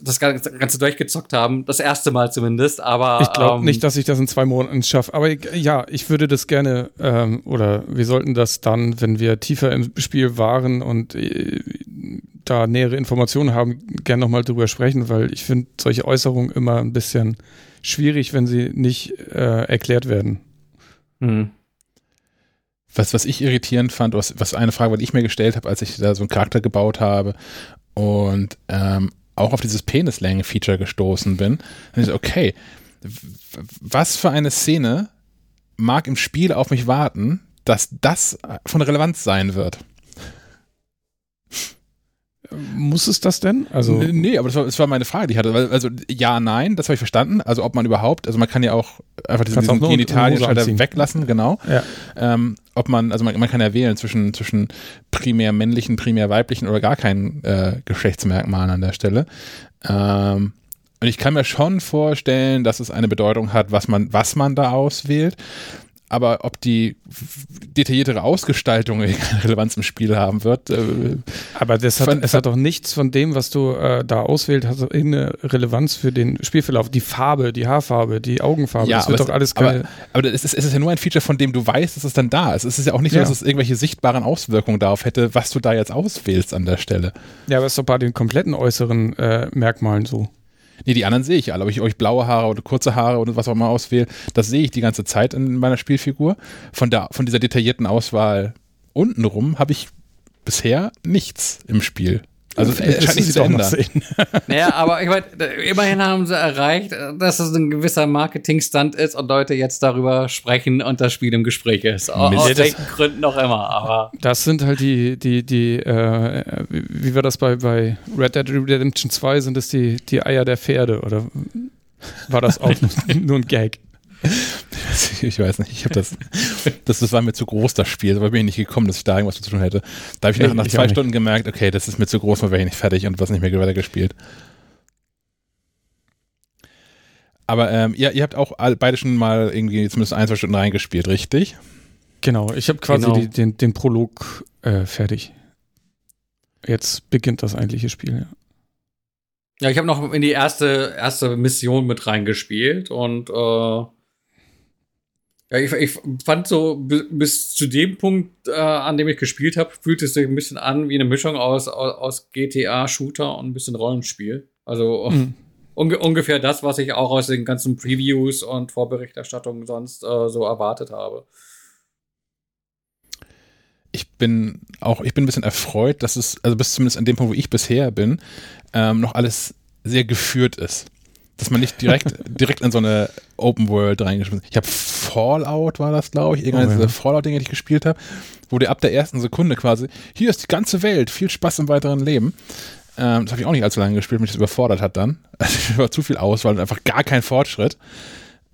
das Ganze durchgezockt haben. Das erste Mal zumindest, aber Ich glaube ähm, nicht, dass ich das in zwei Monaten schaffe. Aber ich, ja, ich würde das gerne, ähm, oder wir sollten das dann, wenn wir tiefer im Spiel waren und äh, da nähere Informationen haben, gerne nochmal drüber sprechen, weil ich finde solche Äußerungen immer ein bisschen schwierig, wenn sie nicht äh, erklärt werden. hm. Was, was ich irritierend fand, was, was eine Frage, die ich mir gestellt habe, als ich da so einen Charakter gebaut habe und ähm, auch auf dieses Penislänge-Feature gestoßen bin, dann ist okay, was für eine Szene mag im Spiel auf mich warten, dass das von Relevanz sein wird? Muss es das denn? Also, nee, aber das war, das war meine Frage, die ich hatte. Also ja, nein, das habe ich verstanden. Also ob man überhaupt, also man kann ja auch einfach diesen, diesen anziehen. weglassen, genau. Ja. Ähm, ob man, also man, man kann ja wählen zwischen, zwischen primär männlichen, primär weiblichen oder gar keinen äh, Geschlechtsmerkmalen an der Stelle. Ähm, und ich kann mir schon vorstellen, dass es eine Bedeutung hat, was man, was man da auswählt. Aber ob die detailliertere Ausgestaltung irgendeine Relevanz im Spiel haben wird, äh, aber das hat, Von- es hat doch nichts von dem, was du äh, da auswählst, hat so irgendeine Relevanz für den Spielverlauf. Die Farbe, die Haarfarbe, die Augenfarbe, das wird doch alles es, keine. aber, aber es, ist, es ist ja nur ein Feature, von dem du weißt, dass es dann da ist. Es ist ja auch nicht so, Ja. dass es irgendwelche sichtbaren Auswirkungen darauf hätte, was du da jetzt auswählst an der Stelle. ja, aber es ist doch bei den kompletten äußeren äh, Merkmalen so. Nee, die anderen sehe ich alle. Ob ich euch blaue Haare oder kurze Haare oder was auch immer auswähle, das sehe ich die ganze Zeit in meiner Spielfigur. Von, der, von dieser detaillierten Auswahl untenrum habe ich bisher nichts im Spiel. Also es scheint sie zu ändern. sehen. Naja, aber ich meine, immerhin haben sie erreicht, dass es ein gewisser Marketingstand ist und Leute jetzt darüber sprechen und das Spiel im Gespräch ist. Aus Mist. welchen Gründen auch immer, aber Das sind halt die, die, die, äh, wie wie war das bei, bei Red Dead Redemption 2, sind das die, die Eier der Pferde oder war das auch nur ein Gag? Ich weiß nicht, ich habe das, das, das war mir zu groß, das Spiel. Da bin ich nicht gekommen, dass ich da irgendwas zu tun hätte. Da habe ich nach, nach ich zwei. Stunden gemerkt, okay, das ist mir zu groß, dann wäre ich nicht fertig und was nicht mehr weiter gespielt. Aber ähm, ihr, ihr habt auch beide schon mal irgendwie zumindest ein, zwei Stunden reingespielt, richtig? Genau, ich habe quasi Genau. die, den, den Prolog äh, fertig. Jetzt beginnt das eigentliche Spiel, ja. ja, ich habe noch in die erste, erste Mission mit reingespielt und äh, ja, ich, ich fand so bi- bis zu dem Punkt, äh, an dem ich gespielt habe, fühlt es sich ein bisschen an wie eine Mischung aus, aus, aus GTA-Shooter und ein bisschen Rollenspiel. Also Mhm. unge ungefähr das, was ich auch aus den ganzen Previews und Vorberichterstattungen sonst äh, so erwartet habe. Ich bin auch, ich bin ein bisschen erfreut, dass es, also bis zumindest an dem Punkt, wo ich bisher bin, ähm, noch alles sehr geführt ist. Dass man nicht direkt, direkt in so eine Open World reingeschmissen Ich habe Fallout, war das, glaube ich, irgendeine Oh, ja. Fallout-Dinge, die ich gespielt habe, wo dir ab der ersten Sekunde quasi, hier ist die ganze Welt, viel Spaß im weiteren Leben. Ähm, das habe ich auch nicht allzu lange gespielt, mich das überfordert hat dann. Also es war zu viel Auswahl und einfach gar kein Fortschritt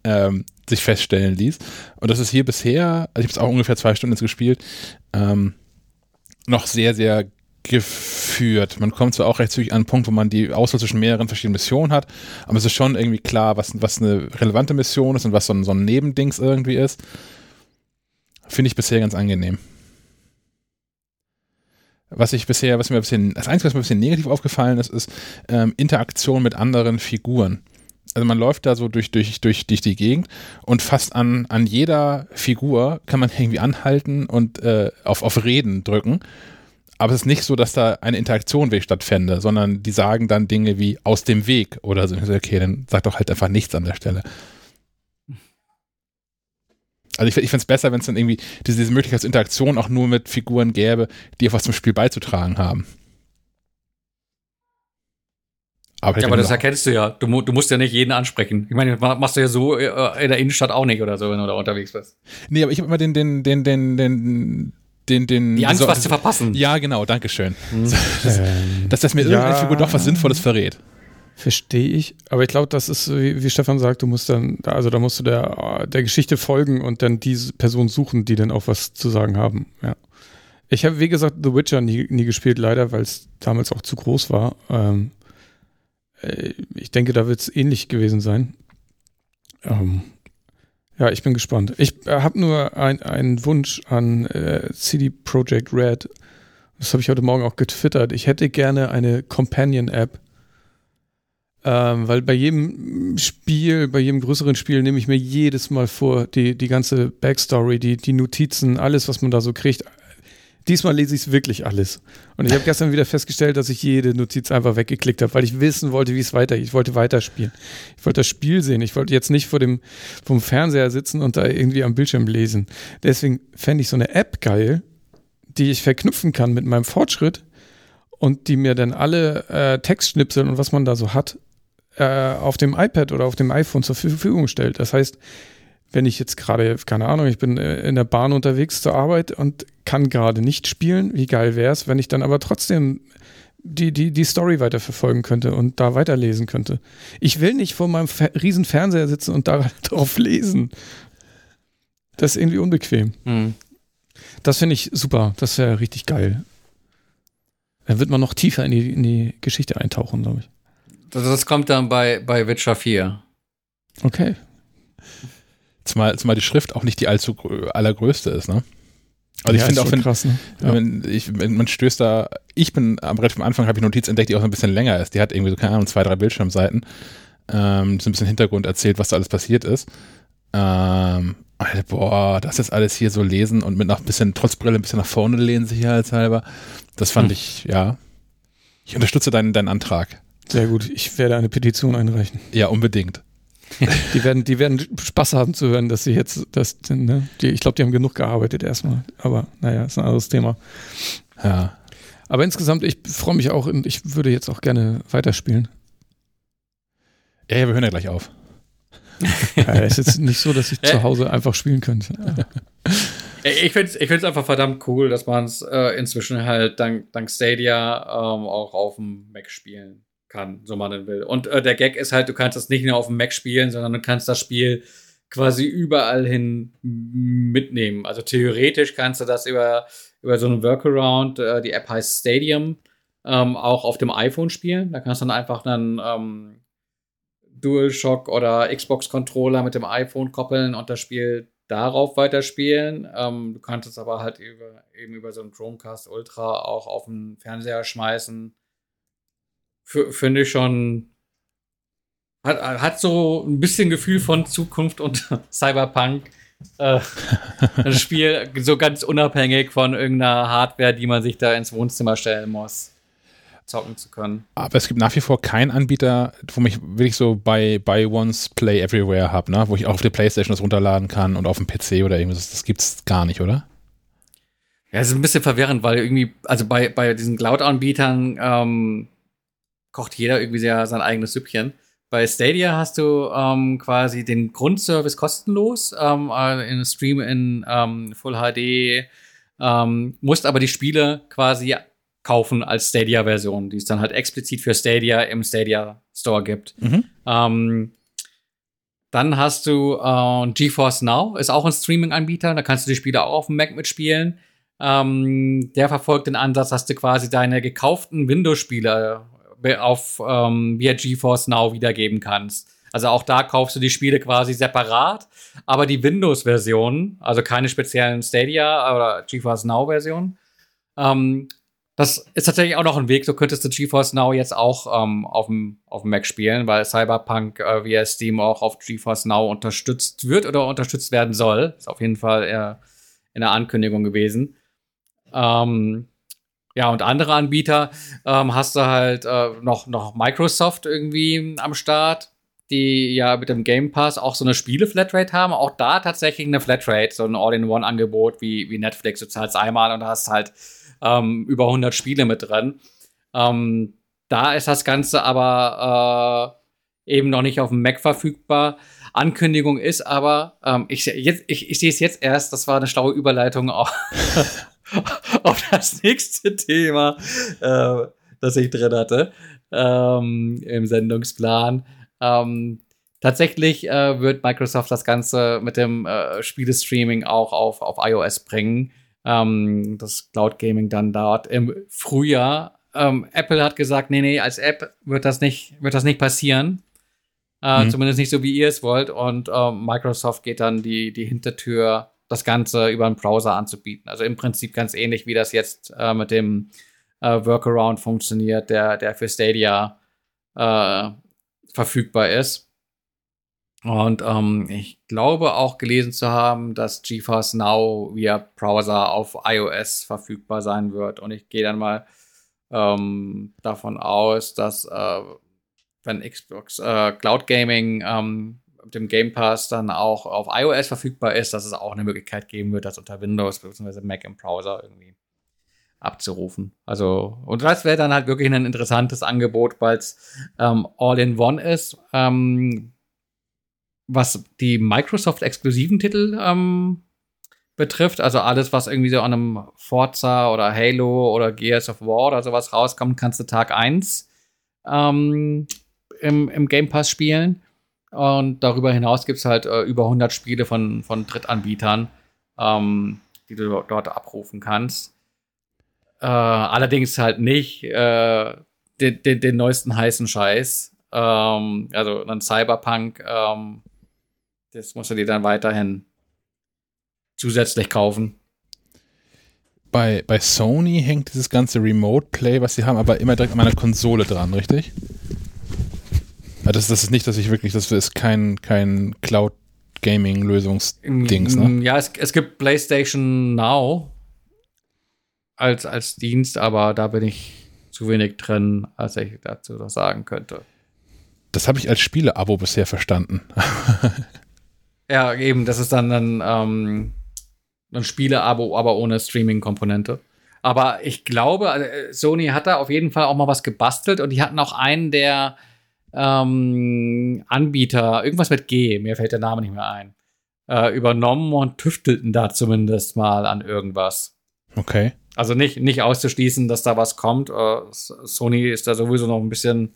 ähm, sich feststellen ließ. Und das ist hier bisher, also ich habe es auch ungefähr zwei Stunden jetzt gespielt, ähm, noch sehr, sehr geführt. Man kommt zwar auch recht zügig an einen Punkt, wo man die Auswahl zwischen mehreren verschiedenen Missionen hat, aber es ist schon irgendwie klar, was, was eine relevante Mission ist und was so ein, so ein Nebendings irgendwie ist. Finde ich bisher ganz angenehm. Was ich bisher, was mir ein bisschen, das Einzige, was mir ein bisschen negativ aufgefallen ist, ist ähm, Interaktion mit anderen Figuren. Also man läuft da so durch, durch, durch, durch die Gegend und fast an, an jeder Figur kann man irgendwie anhalten und äh, auf, auf Reden drücken. Aber es ist nicht so, dass da eine Interaktion wirklich stattfände, sondern die sagen dann Dinge wie aus dem Weg oder so. Okay, dann sag doch halt einfach nichts an der Stelle. Also ich, ich finde es besser, wenn es dann irgendwie diese, diese Möglichkeit zur Interaktion auch nur mit Figuren gäbe, die etwas zum Spiel beizutragen haben. Aber, ja, aber das erkennst du ja. Du, du, musst ja nicht jeden ansprechen. Ich meine, machst du ja so äh, in der Innenstadt auch nicht oder so, wenn du da unterwegs bist. Nee, aber ich habe immer den, den, den, den, den, den, den. Die Angst, so, was zu verpassen. Ja, genau, danke schön. Mhm. Dass, dass das mir ja. irgendeine Figur doch was Sinnvolles verrät. Verstehe ich. Aber ich glaube, das ist, wie, wie, Stefan sagt, du musst dann, also da musst du der, der Geschichte folgen und dann diese Person suchen, die dann auch was zu sagen haben. Ja. Ich habe, wie gesagt, The Witcher nie, nie gespielt, leider, weil es damals auch zu groß war. Ähm, äh, ich denke, da wird es ähnlich gewesen sein. Ähm, ja, ich bin gespannt. Ich äh, habe nur einen Wunsch an äh, CD Projekt Red. Das habe ich heute Morgen auch getwittert. Ich hätte gerne eine Companion-App ähm, weil bei jedem Spiel, bei jedem größeren Spiel nehme ich mir jedes Mal vor, die, die ganze Backstory, die, die Notizen, alles, was man da so kriegt. Diesmal lese ich es wirklich alles. Und ich habe gestern wieder festgestellt, dass ich jede Notiz einfach weggeklickt habe, weil ich wissen wollte, wie es weitergeht. Ich wollte weiterspielen. Ich wollte das Spiel sehen. Ich wollte jetzt nicht vor dem vom Fernseher sitzen und da irgendwie am Bildschirm lesen. Deswegen fände ich so eine App geil, die ich verknüpfen kann mit meinem Fortschritt und die mir dann alle äh, Textschnipsel und was man da so hat äh, auf dem iPad oder auf dem iPhone zur Verfügung stellt. Das heißt, wenn ich jetzt gerade, keine Ahnung, ich bin äh, in der Bahn unterwegs zur Arbeit und kann gerade nicht spielen, wie geil wäre es, wenn ich dann aber trotzdem die, die, die Story weiterverfolgen könnte und da weiterlesen könnte. Ich will nicht vor meinem Fer riesen Fernseher sitzen und darauf lesen. Das ist irgendwie unbequem. Mhm. Das finde ich super. Das wäre richtig geil. Dann wird man noch tiefer in die, in die Geschichte eintauchen, glaube ich. Das kommt dann bei, bei Witcher 4. Okay. Zumal, zumal die Schrift auch nicht die allzu allergrößte ist, ne? Also ja, ich finde auch, wenn, krass, ne? ja. wenn ich, man stößt da, ich bin am relativ am Anfang habe ich Notiz entdeckt, die auch so ein bisschen länger ist. Die hat irgendwie so, keine Ahnung, zwei, drei Bildschirmseiten. Ähm, so ein bisschen Hintergrund erzählt, was da alles passiert ist. Ähm, Alter, boah, das ist alles hier so lesen und mit noch ein bisschen, trotz Brille, ein bisschen nach vorne lehnen, sicherheitshalber. Das fand hm. ich, ja. Ich unterstütze deinen, deinen Antrag. Sehr gut. Ich werde eine Petition einreichen. Ja, unbedingt. Die werden, die werden Spaß haben zu hören, dass sie jetzt, das, ne, die, ich glaube, die haben genug gearbeitet erstmal. Aber naja, ist ein anderes Thema. Ja. Aber insgesamt, ich freue mich auch, ich würde jetzt auch gerne weiterspielen. Ja, ja wir hören ja gleich auf. ja, es ist jetzt nicht so, dass ich zu Hause einfach spielen könnte. Ich finde es ich find's einfach verdammt cool, dass man es äh, inzwischen halt dank, dank Stadia ähm, auch auf dem Mac spielen kann, so man denn will. Und äh, der Gag ist halt, du kannst das nicht nur auf dem Mac spielen, sondern du kannst das Spiel quasi überall hin mitnehmen. Also theoretisch kannst du das über, über so einen Workaround, äh, die App heißt Stadium, ähm, auch auf dem iPhone spielen. Da kannst du dann einfach einen ähm, DualShock oder Xbox-Controller mit dem iPhone koppeln und das Spiel darauf weiterspielen. Ähm, du kannst es aber halt über, eben über so einen Chromecast Ultra auch auf den Fernseher schmeißen finde ich schon. Hat, hat so ein bisschen Gefühl von Zukunft und Cyberpunk. Äh, das Spiel so ganz unabhängig von irgendeiner Hardware, die man sich da ins Wohnzimmer stellen muss, zocken zu können. Aber es gibt nach wie vor keinen Anbieter, wo ich wirklich so bei Buy Once Play Everywhere habe, ne? wo ich auch auf der Playstation das runterladen kann und auf dem PC oder irgendwas. Das gibt's gar nicht, oder? Ja, es ist ein bisschen verwirrend, weil irgendwie, also bei, bei diesen Cloud-Anbietern ähm, kocht jeder irgendwie sehr sein eigenes Süppchen. Bei Stadia hast du ähm, quasi den Grundservice kostenlos ähm, äh, in Stream in ähm, Full HD, ähm, musst aber die Spiele quasi kaufen als Stadia-Version, die es dann halt explizit für Stadia im Stadia Store gibt. Mhm. Ähm, dann hast du äh, GeForce Now, ist auch ein Streaming-Anbieter, da kannst du die Spiele auch auf dem Mac mitspielen. Ähm, der verfolgt den Ansatz, dass du quasi deine gekauften Windows-Spiele auf ähm, via GeForce Now wiedergeben kannst. Also auch da kaufst du die Spiele quasi separat, aber die Windows-Version, also keine speziellen Stadia oder GeForce Now-Version, ähm, das ist tatsächlich auch noch ein Weg. So könntest du GeForce Now jetzt auch ähm, auf dem auf dem Mac spielen, weil Cyberpunk äh, via Steam auch auf GeForce Now unterstützt wird oder unterstützt werden soll. Ist auf jeden Fall eher in der Ankündigung gewesen. Ähm, ja, und andere Anbieter ähm, hast du halt äh, noch, noch Microsoft irgendwie am Start, die ja mit dem Game Pass auch so eine Spiele-Flatrate haben. Auch da tatsächlich eine Flatrate, so ein All-in-One-Angebot wie, wie Netflix. Du zahlst einmal und hast halt ähm, über 100 Spiele mit drin. Ähm, da ist das Ganze aber äh, eben noch nicht auf dem Mac verfügbar. Ankündigung ist aber, ähm, ich, ich, ich sehe es jetzt erst, das war eine schlaue Überleitung auf, auf das nächste Thema, äh, das ich drin hatte ähm, im Sendungsplan. Ähm, tatsächlich äh, wird Microsoft das Ganze mit dem äh, Spielestreaming auch auf, auf iOS bringen ähm, das Cloud Gaming dann dort im Frühjahr. Ähm, Apple hat gesagt, nee, nee, als App wird das nicht, wird das nicht passieren. Äh, mhm. Zumindest nicht so, wie ihr es wollt. Und äh, Microsoft geht dann die, die Hintertür, das Ganze über einen Browser anzubieten. Also im Prinzip ganz ähnlich, wie das jetzt äh, mit dem äh, Workaround funktioniert, der, der für Stadia äh, verfügbar ist. Und ähm, ich glaube auch gelesen zu haben, dass GeForce Now via Browser auf iOS verfügbar sein wird. Und ich gehe dann mal ähm, davon aus, dass äh, wenn Xbox äh, Cloud Gaming ähm, dem Game Pass dann auch auf iOS verfügbar ist, dass es auch eine Möglichkeit geben wird, das unter Windows bzw. Mac im Browser irgendwie abzurufen. Also, und das wäre dann halt wirklich ein interessantes Angebot, weil es ähm, All-in-One ist. Ähm, was die Microsoft-exklusiven Titel ähm, betrifft, also alles, was irgendwie so an einem Forza oder Halo oder Gears of War oder sowas rauskommt, kannst du Tag 1 ähm, im, im Game Pass spielen. Und darüber hinaus gibt es halt äh, über 100 Spiele von, von Drittanbietern, ähm, die du dort abrufen kannst. Äh, allerdings halt nicht äh, den, den, den neuesten heißen Scheiß. Ähm, also ein Cyberpunk ähm, das musst du dir dann weiterhin zusätzlich kaufen. Bei, bei Sony hängt dieses ganze Remote Play, was sie haben, aber immer direkt an meiner Konsole dran, richtig? Das, das ist nicht, dass ich wirklich, das ist kein, kein Cloud Gaming Lösungsdings, ne? Ja, es, es gibt PlayStation Now als, als Dienst, aber da bin ich zu wenig drin, als ich dazu was sagen könnte. Das habe ich als Spiele-Abo bisher verstanden. Ja, eben, das ist dann ein, ähm, ein Spiele-Abo, aber ohne Streaming-Komponente. Aber ich glaube, also, äh, Sony hat da auf jeden Fall auch mal was gebastelt und die hatten auch einen der ähm, Anbieter, irgendwas mit G, mir fällt der Name nicht mehr ein, äh, übernommen und tüftelten da zumindest mal an irgendwas. Okay. Also nicht, nicht auszuschließen, dass da was kommt. Äh, Sony ist da sowieso noch ein bisschen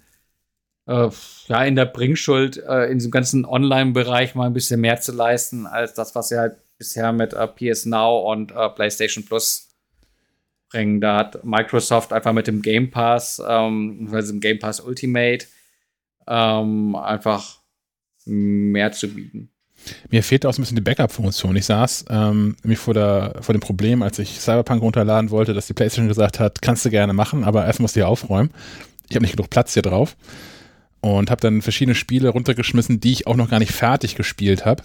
äh, ja, in der Bringschuld, äh, in diesem ganzen Online-Bereich mal ein bisschen mehr zu leisten, als das, was sie halt bisher mit äh, PS Now und äh, PlayStation Plus bringen. Da hat Microsoft einfach mit dem Game Pass, ähm, also dem Game Pass Ultimate, ähm, einfach mehr zu bieten. Mir fehlt auch so ein bisschen die Backup-Funktion. Ich saß ähm, nämlich vor, der, vor dem Problem, als ich Cyberpunk runterladen wollte, dass die PlayStation gesagt hat, kannst du gerne machen, aber erst musst du hier aufräumen. Ich habe nicht genug Platz hier drauf und habe dann verschiedene Spiele runtergeschmissen, die ich auch noch gar nicht fertig gespielt habe.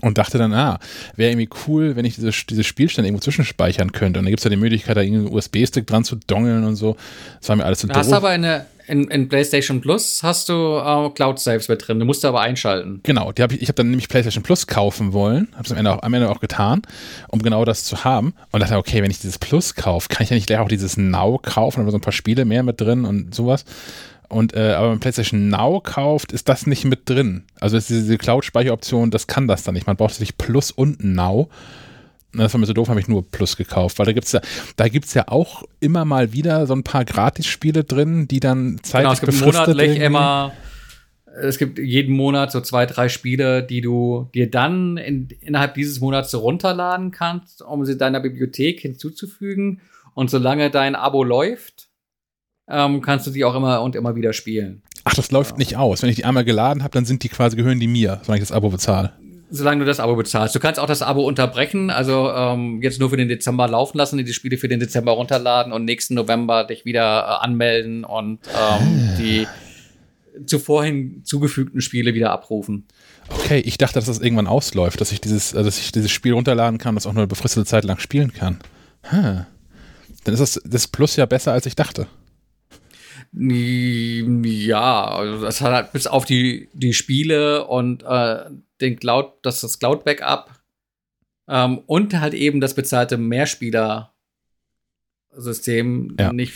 Und dachte dann, ah, wäre irgendwie cool, wenn ich diese, diese Spielstände irgendwo zwischenspeichern könnte. Und da gibt es ja die Möglichkeit, da irgendwie einen USB-Stick dran zu dongeln und so. Das war mir alles zu doof. Hast aber eine, in, in PlayStation Plus hast du äh, Cloud Saves mit drin. Du musst aber einschalten. Genau, die hab ich, ich habe dann nämlich PlayStation Plus kaufen wollen. Habe es am Ende, auch, am Ende auch getan, um genau das zu haben. Und dachte, okay, wenn ich dieses Plus kaufe, kann ich ja nicht gleich auch dieses Now kaufen, aber so ein paar Spiele mehr mit drin und sowas. Und äh, aber wenn PlayStation Now kauft, ist das nicht mit drin. Also ist diese Cloud-Speicheroption, das kann das dann nicht. Man braucht sich Plus und Now. Das war mir so doof, habe ich nur Plus gekauft, weil da gibt's ja, da gibt's ja auch immer mal wieder so ein paar Gratis-Spiele drin, die dann zeitlich genau, es gibt monatlich immer es gibt jeden Monat so zwei, drei Spiele, die du dir dann in, innerhalb dieses Monats so runterladen kannst, um sie deiner Bibliothek hinzuzufügen. Und solange dein Abo läuft, ähm, kannst du die auch immer und immer wieder spielen. Ach, das läuft ja. nicht aus. Wenn ich die einmal geladen habe, dann sind die quasi, gehören die mir, solange ich das Abo bezahle. Solange du das Abo bezahlst. Du kannst auch das Abo unterbrechen, also ähm, jetzt nur für den Dezember laufen lassen, die Spiele für den Dezember runterladen und nächsten November dich wieder äh, anmelden und ähm, die zuvor hinzugefügten Spiele wieder abrufen. Okay, ich dachte, dass das irgendwann ausläuft, dass ich dieses, also dass ich dieses Spiel runterladen kann, das auch nur eine befristete Zeit lang spielen kann. Hm. Dann ist das, das Plus ja besser, als ich dachte. Ja, also das hat halt bis auf die, die Spiele und äh, den Cloud, das, das Cloud-Backup ähm, und halt eben das bezahlte Mehrspieler-System Ja. nicht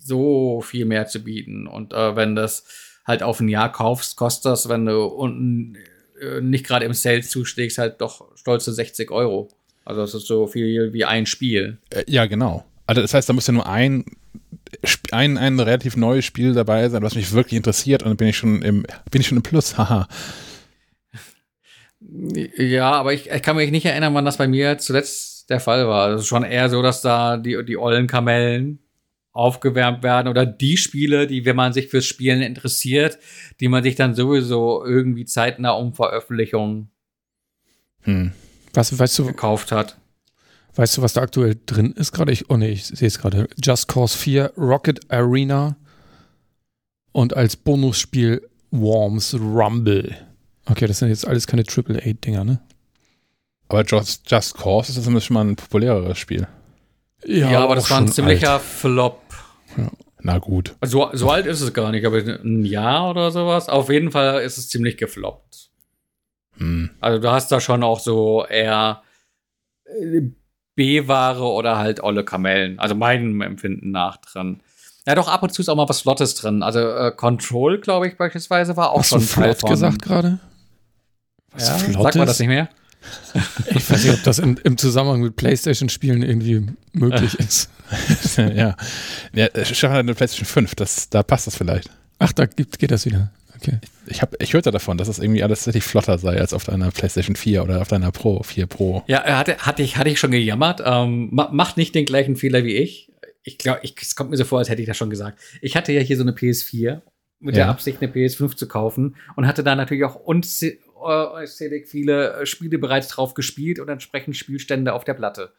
so viel mehr zu bieten. Und äh, wenn das halt auf ein Jahr kaufst, kostet das, wenn du unten äh, nicht gerade im Sale zuschlägst, halt doch stolze 60 Euro. Also das ist so viel wie ein Spiel. Äh, ja, genau. Also das heißt, da muss ja nur ein, ein, ein relativ neues Spiel dabei sein, was mich wirklich interessiert und dann bin ich schon im, bin ich schon im Plus, haha. Ja, aber ich, ich kann mich nicht erinnern, wann das bei mir zuletzt der Fall war. Es ist schon eher so, dass da die, die ollen Kamellen aufgewärmt werden oder die Spiele, die, wenn man sich fürs Spielen interessiert, die man sich dann sowieso irgendwie zeitnah um Veröffentlichung Hm. Was, weißt du, gekauft hat. Weißt du, was da aktuell drin ist gerade? Ich, oh nee, ich sehe es gerade. Just Cause 4, Rocket Arena und als Bonusspiel Worms Rumble. Okay, das sind jetzt alles keine AAA-Dinger, ne? Aber Just, Just Cause ist zumindest schon mal ein populäreres Spiel. Ja, aber das war ein ziemlicher alt. Flop. Na gut. So, so alt ist es gar nicht, aber ein Jahr oder sowas. Auf jeden Fall ist es ziemlich gefloppt. Hm. Also du hast da schon auch so eher äh, B-Ware oder halt olle Kamellen. Also meinem Empfinden nach drin. Ja, doch ab und zu ist auch mal was Flottes drin. Also äh, Control, glaube ich, beispielsweise war auch Hast schon du flott gesagt gerade? Was Ja, flott sagt man das nicht mehr? Ich weiß nicht, ob das in, im Zusammenhang mit Playstation-Spielen irgendwie möglich ist. ja. ja. Hat eine PlayStation 5, das, da passt das vielleicht. Ach, da gibt, geht das wieder. Okay. Ich, hab, ich hörte davon, dass es irgendwie alles tatsächlich flotter sei als auf deiner PlayStation 4 oder auf deiner Pro 4 Pro. Ja, hatte, hatte, ich, hatte ich schon gejammert. Ähm, ma, macht nicht den gleichen Fehler wie ich. Ich glaube, es kommt mir so vor, als hätte ich das schon gesagt. Ich hatte ja hier so eine PS4 mit der Ja. Absicht, eine PS5 zu kaufen und hatte da natürlich auch unzäh- äh, unzählig viele äh, Spiele bereits drauf gespielt und entsprechend Spielstände auf der Platte.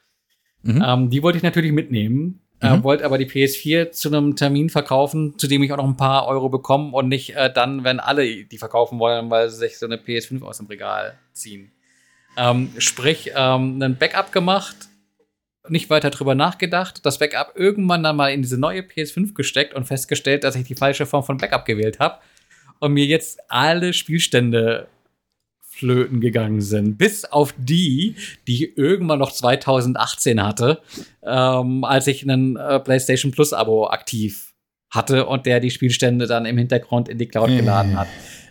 Mhm. Ähm, die wollte ich natürlich mitnehmen, äh, Mhm. wollte aber die PS4 zu einem Termin verkaufen, zu dem ich auch noch ein paar Euro bekomme und nicht äh, dann, wenn alle die verkaufen wollen, weil sie sich so eine PS5 aus dem Regal ziehen. Ähm, sprich, ähm, ein Backup gemacht, nicht weiter drüber nachgedacht, das Backup irgendwann dann mal in diese neue PS5 gesteckt und festgestellt, dass ich die falsche Form von Backup gewählt habe und mir jetzt alle Spielstände flöten gegangen sind. Bis auf die, die ich irgendwann noch 2018 hatte, ähm, als ich einen äh, PlayStation Plus Abo aktiv hatte und der die Spielstände dann im Hintergrund in die Cloud Mhm. geladen hat.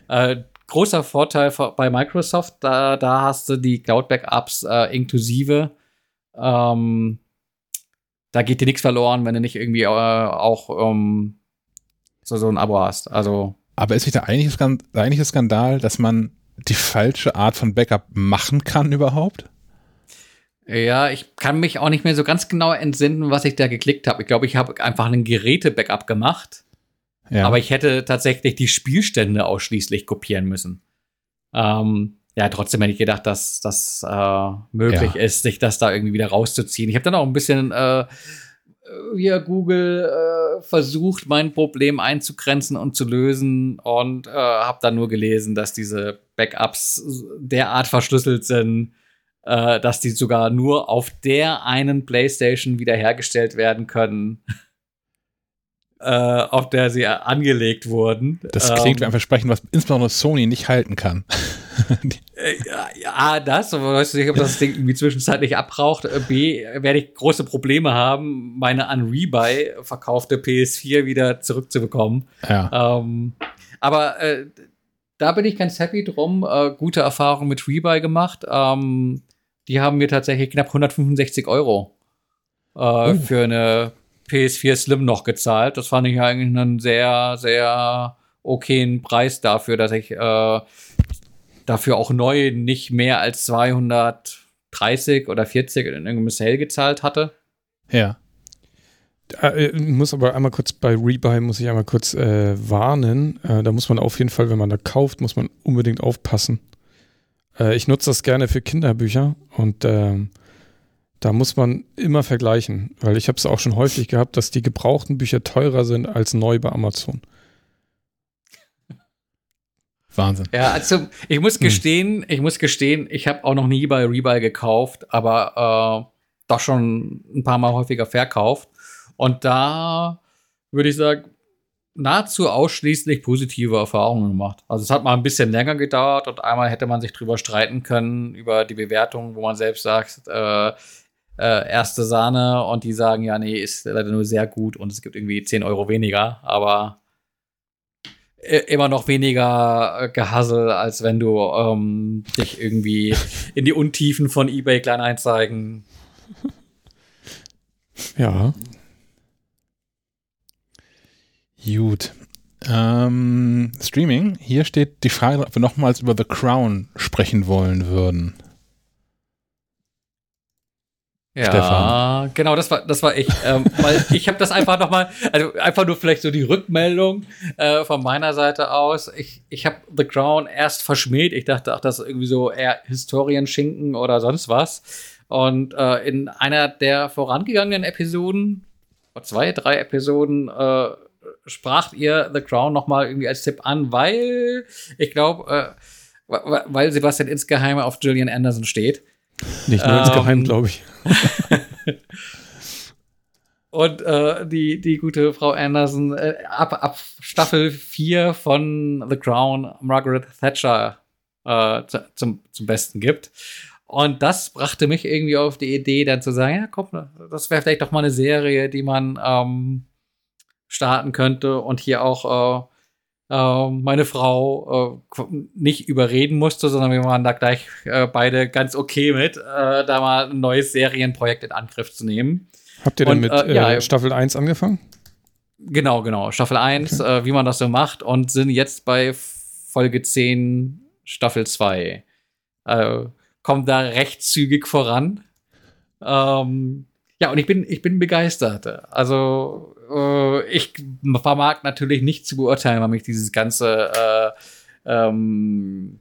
Äh, großer Vorteil vor- bei Microsoft, da, da hast du die Cloud-Backups äh, inklusive. Ähm, da geht dir nichts verloren, wenn du nicht irgendwie äh, auch ähm, so, so ein Abo hast. Also Aber ist nicht der eigentliche, Skan der eigentliche Skandal, dass man die falsche Art von Backup machen kann überhaupt? Ja, ich kann mich auch nicht mehr so ganz genau entsinnen, was ich da geklickt habe. Ich glaube, ich habe einfach einen Geräte-Backup gemacht, Ja. aber ich hätte tatsächlich die Spielstände ausschließlich kopieren müssen. Ähm, ja, trotzdem hätte ich gedacht, dass das äh, möglich Ja. ist, sich das da irgendwie wieder rauszuziehen. Ich habe dann auch ein bisschen äh, via Google äh, versucht, mein Problem einzugrenzen und zu lösen und äh, habe dann nur gelesen, dass diese Backups derart verschlüsselt sind, äh, dass die sogar nur auf der einen PlayStation wiederhergestellt werden können, äh, auf der sie angelegt wurden. das klingt wie Ähm, ein Versprechen, was insbesondere Sony nicht halten kann. Ja, das, aber weißt du nicht, ob das Ding irgendwie zwischenzeitlich abbraucht. Äh, B, werde ich große Probleme haben, meine an Rebuy verkaufte PS4 wieder zurückzubekommen. ja. Ähm, aber äh, da bin ich ganz happy drum. Äh, gute Erfahrung mit Rebuy gemacht. Ähm, die haben mir tatsächlich knapp 165 Euro äh, für eine PS4 Slim noch gezahlt. Das fand ich eigentlich einen sehr, sehr okayen Preis dafür, dass ich äh, dafür auch neu nicht mehr als 230 oder 40 in irgendeinem Sale gezahlt hatte. Ja. Äh, muss aber einmal kurz bei Rebuy muss ich einmal kurz äh, warnen. Äh, da muss man auf jeden Fall, wenn man da kauft, muss man unbedingt aufpassen. Äh, ich nutze das gerne für Kinderbücher und ähm, da muss man immer vergleichen, weil ich habe es auch schon häufig gehabt, dass die gebrauchten Bücher teurer sind als neu bei Amazon. Wahnsinn. Ja, also ich muss gestehen, ich muss gestehen, ich habe auch noch nie bei Rebuy gekauft, aber äh, doch schon ein paar Mal häufiger verkauft. Und da würde ich sagen, nahezu ausschließlich positive Erfahrungen gemacht. Also es hat mal ein bisschen länger gedauert und einmal hätte man sich drüber streiten können über die Bewertung, wo man selbst sagt, äh, äh, erste Sahne und die sagen, ja, nee, ist leider nur sehr gut und es gibt irgendwie 10 Euro weniger, aber immer noch weniger äh, Gehassel, als wenn du ähm, dich irgendwie in die Untiefen von eBay Kleinanzeigen. Ja. Gut. Ähm, Streaming. Hier steht die Frage, ob wir nochmals über The Crown sprechen wollen würden. Ja, Stefan. genau, das war das war ich, ähm, weil ich habe das einfach noch mal, also einfach nur vielleicht so die Rückmeldung äh, von meiner Seite aus. Ich ich habe The Crown erst verschmäht. Ich dachte, ach, das ist irgendwie so eher Historienschinken oder sonst was. Und äh, in einer der vorangegangenen Episoden, zwei, drei Episoden, äh, sprach ihr The Crown noch mal irgendwie als Tipp an, weil ich glaube, äh, weil Sebastian insgeheim auf Gillian Anderson steht. Nicht nur insgeheim, Ähm, glaube ich. Und äh, die, die gute Frau Anderson äh, ab, ab Staffel 4 von The Crown Margaret Thatcher äh, zu, zum, zum Besten gibt. Und das brachte mich irgendwie auf die Idee, dann zu sagen, ja, komm, das wäre vielleicht doch mal eine Serie, die man ähm, starten könnte und hier auch äh, äh, meine Frau äh, nicht überreden musste, sondern wir waren da gleich äh, beide ganz okay mit, äh, da mal ein neues Serienprojekt in Angriff zu nehmen. Habt ihr denn und, mit äh, äh, ja, Staffel 1 angekommen? Genau, genau. Staffel 1, äh, wie man das so macht und sind jetzt bei Folge 10, Staffel 2. Äh, kommen da recht zügig voran. Ähm, ja, und ich bin, ich bin begeistert. Also, äh, ich vermag natürlich nicht zu beurteilen, weil mich dieses ganze äh, ähm,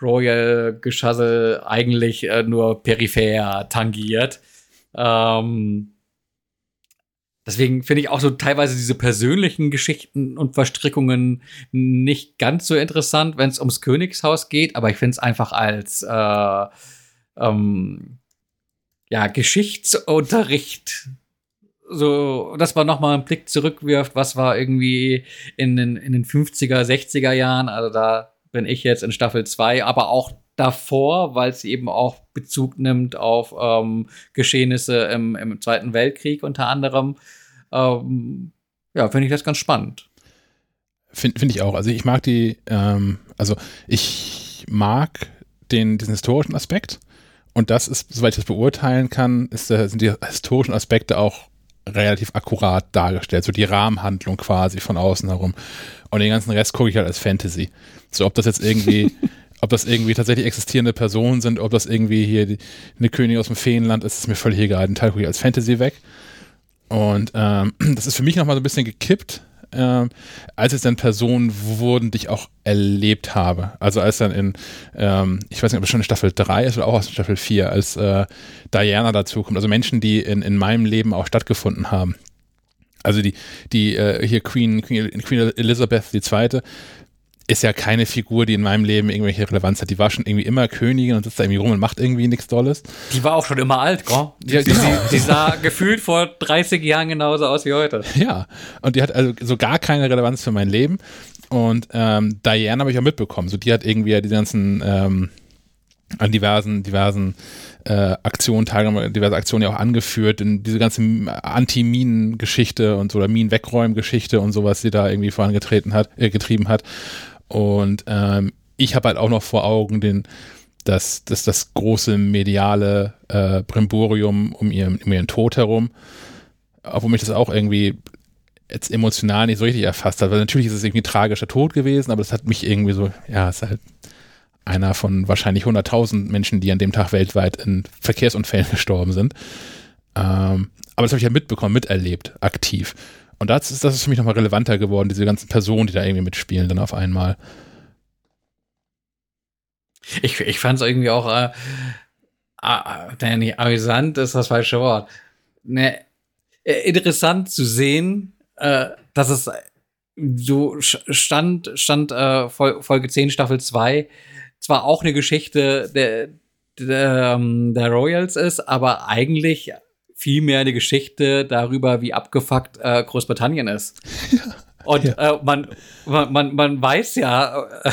Royal-Geschassel eigentlich äh, nur peripher tangiert. Ähm, Deswegen finde ich auch so teilweise diese persönlichen Geschichten und Verstrickungen nicht ganz so interessant, wenn es ums Königshaus geht, aber ich finde es einfach als äh, ähm, ja, Geschichtsunterricht so, dass man noch mal einen Blick zurückwirft, was war irgendwie in den, in den 50er, 60er Jahren, also da bin ich jetzt in Staffel 2, aber auch davor, weil es eben auch Bezug nimmt auf ähm, Geschehnisse im, im Zweiten Weltkrieg unter anderem. Ähm, ja, finde ich das ganz spannend. Finde find ich auch. Also ich mag die, ähm, also ich mag den, diesen historischen Aspekt. Und das ist, soweit ich das beurteilen kann, ist, sind die historischen Aspekte auch relativ akkurat dargestellt. So die Rahmenhandlung quasi von außen herum. Und den ganzen Rest gucke ich halt als Fantasy. So, ob das jetzt irgendwie, ob das irgendwie tatsächlich existierende Personen sind, ob das irgendwie hier die, eine Königin aus dem Feenland ist, ist mir völlig egal. Den Teil gucke ich als Fantasy weg. Und ähm, das ist für mich nochmal so ein bisschen gekippt, ähm, als es dann Personen wurden, die ich auch erlebt habe. Also als dann in, ähm, ich weiß nicht, ob es schon in Staffel 3 ist oder auch aus Staffel 4, als äh, Diana dazukommt. Also Menschen, die in, in meinem Leben auch stattgefunden haben. Also die, die äh, hier Queen, Queen, Queen Elizabeth II. Ist ja keine Figur, die in meinem Leben irgendwelche Relevanz hat. Die war schon irgendwie immer Königin und sitzt da irgendwie rum und macht irgendwie nichts Dolles. Die war auch schon immer alt, gell? Die, Ja, genau. die, die sah gefühlt vor 30 Jahren genauso aus wie heute. Ja, und die hat also so gar keine Relevanz für mein Leben. Und ähm, Diane habe ich auch mitbekommen. So, die hat irgendwie die ganzen ähm, an diversen, diversen äh, Aktionen teilgenommen, diverse Aktionen ja auch angeführt, in diese ganze Anti-Minen-Geschichte und so oder Minen-Wegräumen-Geschichte und sowas, die da irgendwie vorangetreten hat, äh, getrieben hat. Und ähm, ich habe halt auch noch vor Augen den, das, das, das große mediale äh, Brimborium um ihren, um ihren Tod herum, obwohl mich das auch irgendwie jetzt emotional nicht so richtig erfasst hat. Weil natürlich ist es irgendwie ein tragischer Tod gewesen, aber das hat mich irgendwie so, ja, es ist halt einer von wahrscheinlich 100.000 Menschen, die an dem Tag weltweit in Verkehrsunfällen gestorben sind. Ähm, aber das habe ich ja mitbekommen, miterlebt, aktiv. Und das ist, das ist für mich nochmal relevanter geworden, diese ganzen Personen, die da irgendwie mitspielen, dann auf einmal. Ich, ich fand es irgendwie auch, äh, äh, nicht amüsant ist das falsche Wort. Ne, äh, interessant zu sehen, äh, dass es so stand, stand äh, Folge 10, Staffel 2, zwar auch eine Geschichte der, der, ähm, der Royals ist, aber eigentlich viel mehr eine Geschichte darüber, wie abgefuckt äh, Großbritannien ist. Ja. Und ja. äh, man, man, man weiß ja, äh,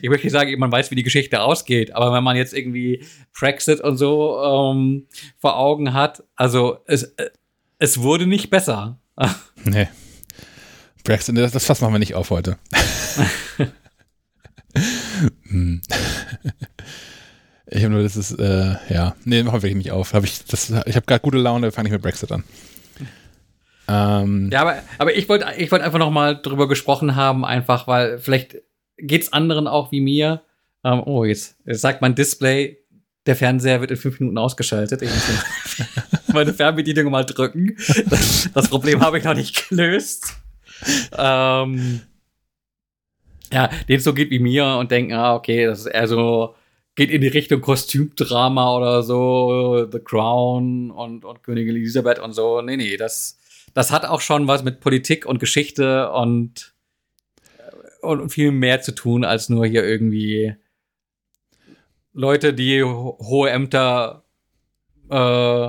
ich möchte nicht sagen, man weiß, wie die Geschichte ausgeht, aber wenn man jetzt irgendwie Brexit und so ähm, vor Augen hat, also es, äh, es wurde nicht besser. nee. Brexit, das, das Fass machen wir nicht auf heute. hm. Ich habe nur, das ist, äh, ja, nee, machen wir wirklich nicht auf. Hab ich ich habe gerade gute Laune, fange ich mit Brexit an. Ähm, ja, aber, aber ich wollte ich wollt einfach noch mal drüber gesprochen haben, einfach, weil vielleicht geht's anderen auch wie mir. Ähm, oh, jetzt, jetzt sagt mein Display, der Fernseher wird in fünf Minuten ausgeschaltet. Ich muss meine Fernbedienung mal drücken. Das, das Problem habe ich noch nicht gelöst. Ähm, ja, denen so geht wie mir und denken, ah, okay, das ist eher so, geht in die Richtung Kostümdrama oder so, The Crown und, und Königin Elisabeth und so. Nee, nee, das, das hat auch schon was mit Politik und Geschichte und, und viel mehr zu tun, als nur hier irgendwie Leute, die hohe Ämter äh,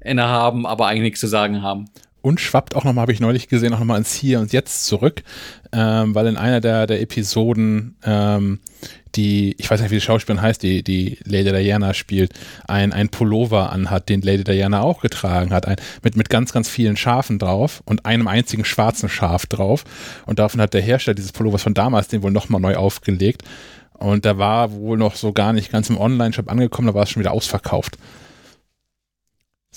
innehaben, aber eigentlich nichts zu sagen haben. Und schwappt auch nochmal, habe ich neulich gesehen, auch nochmal ins Hier und Jetzt zurück, ähm, weil in einer der, der Episoden ähm, die, ich weiß nicht, wie die Schauspielerin heißt, die, die Lady Diana spielt, ein, ein Pullover anhat, den Lady Diana auch getragen hat, ein, mit, mit ganz, ganz vielen Schafen drauf und einem einzigen schwarzen Schaf drauf. Und davon hat der Hersteller dieses Pullovers von damals den wohl nochmal neu aufgelegt. Und da war wohl noch so gar nicht ganz im Online-Shop angekommen, da war es schon wieder ausverkauft.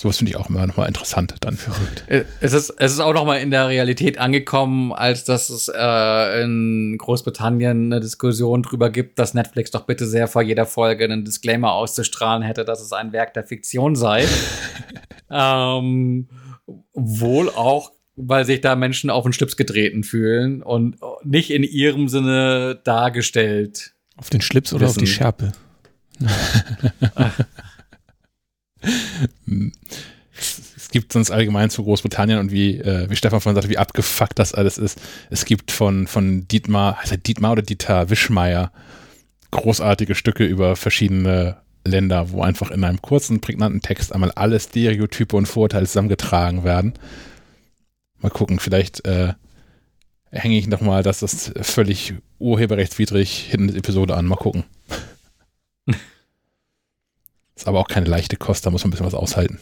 Sowas finde ich auch immer nochmal interessant, dann verrückt. Äh, es ist, es ist auch nochmal in der Realität angekommen, als dass es äh, in Großbritannien eine Diskussion drüber gibt, dass Netflix doch bitte sehr vor jeder Folge einen Disclaimer auszustrahlen hätte, dass es ein Werk der Fiktion sei. ähm, wohl auch, weil sich da Menschen auf den Schlips getreten fühlen und nicht in ihrem Sinne dargestellt. Auf den Schlips oder wissen. auf die Schärpe? es gibt sonst allgemein zu Großbritannien und wie, äh, wie Stefan vorhin sagte, wie abgefuckt das alles ist. Es gibt von, von Dietmar, heißt er Dietmar oder Dieter Wischmeier großartige Stücke über verschiedene Länder, wo einfach in einem kurzen, prägnanten Text einmal alle Stereotype und Vorurteile zusammengetragen werden. Mal gucken, vielleicht äh, hänge ich nochmal, dass das völlig urheberrechtswidrig hinten die Episode an. Mal gucken. Ist aber auch keine leichte Kost, da muss man ein bisschen was aushalten.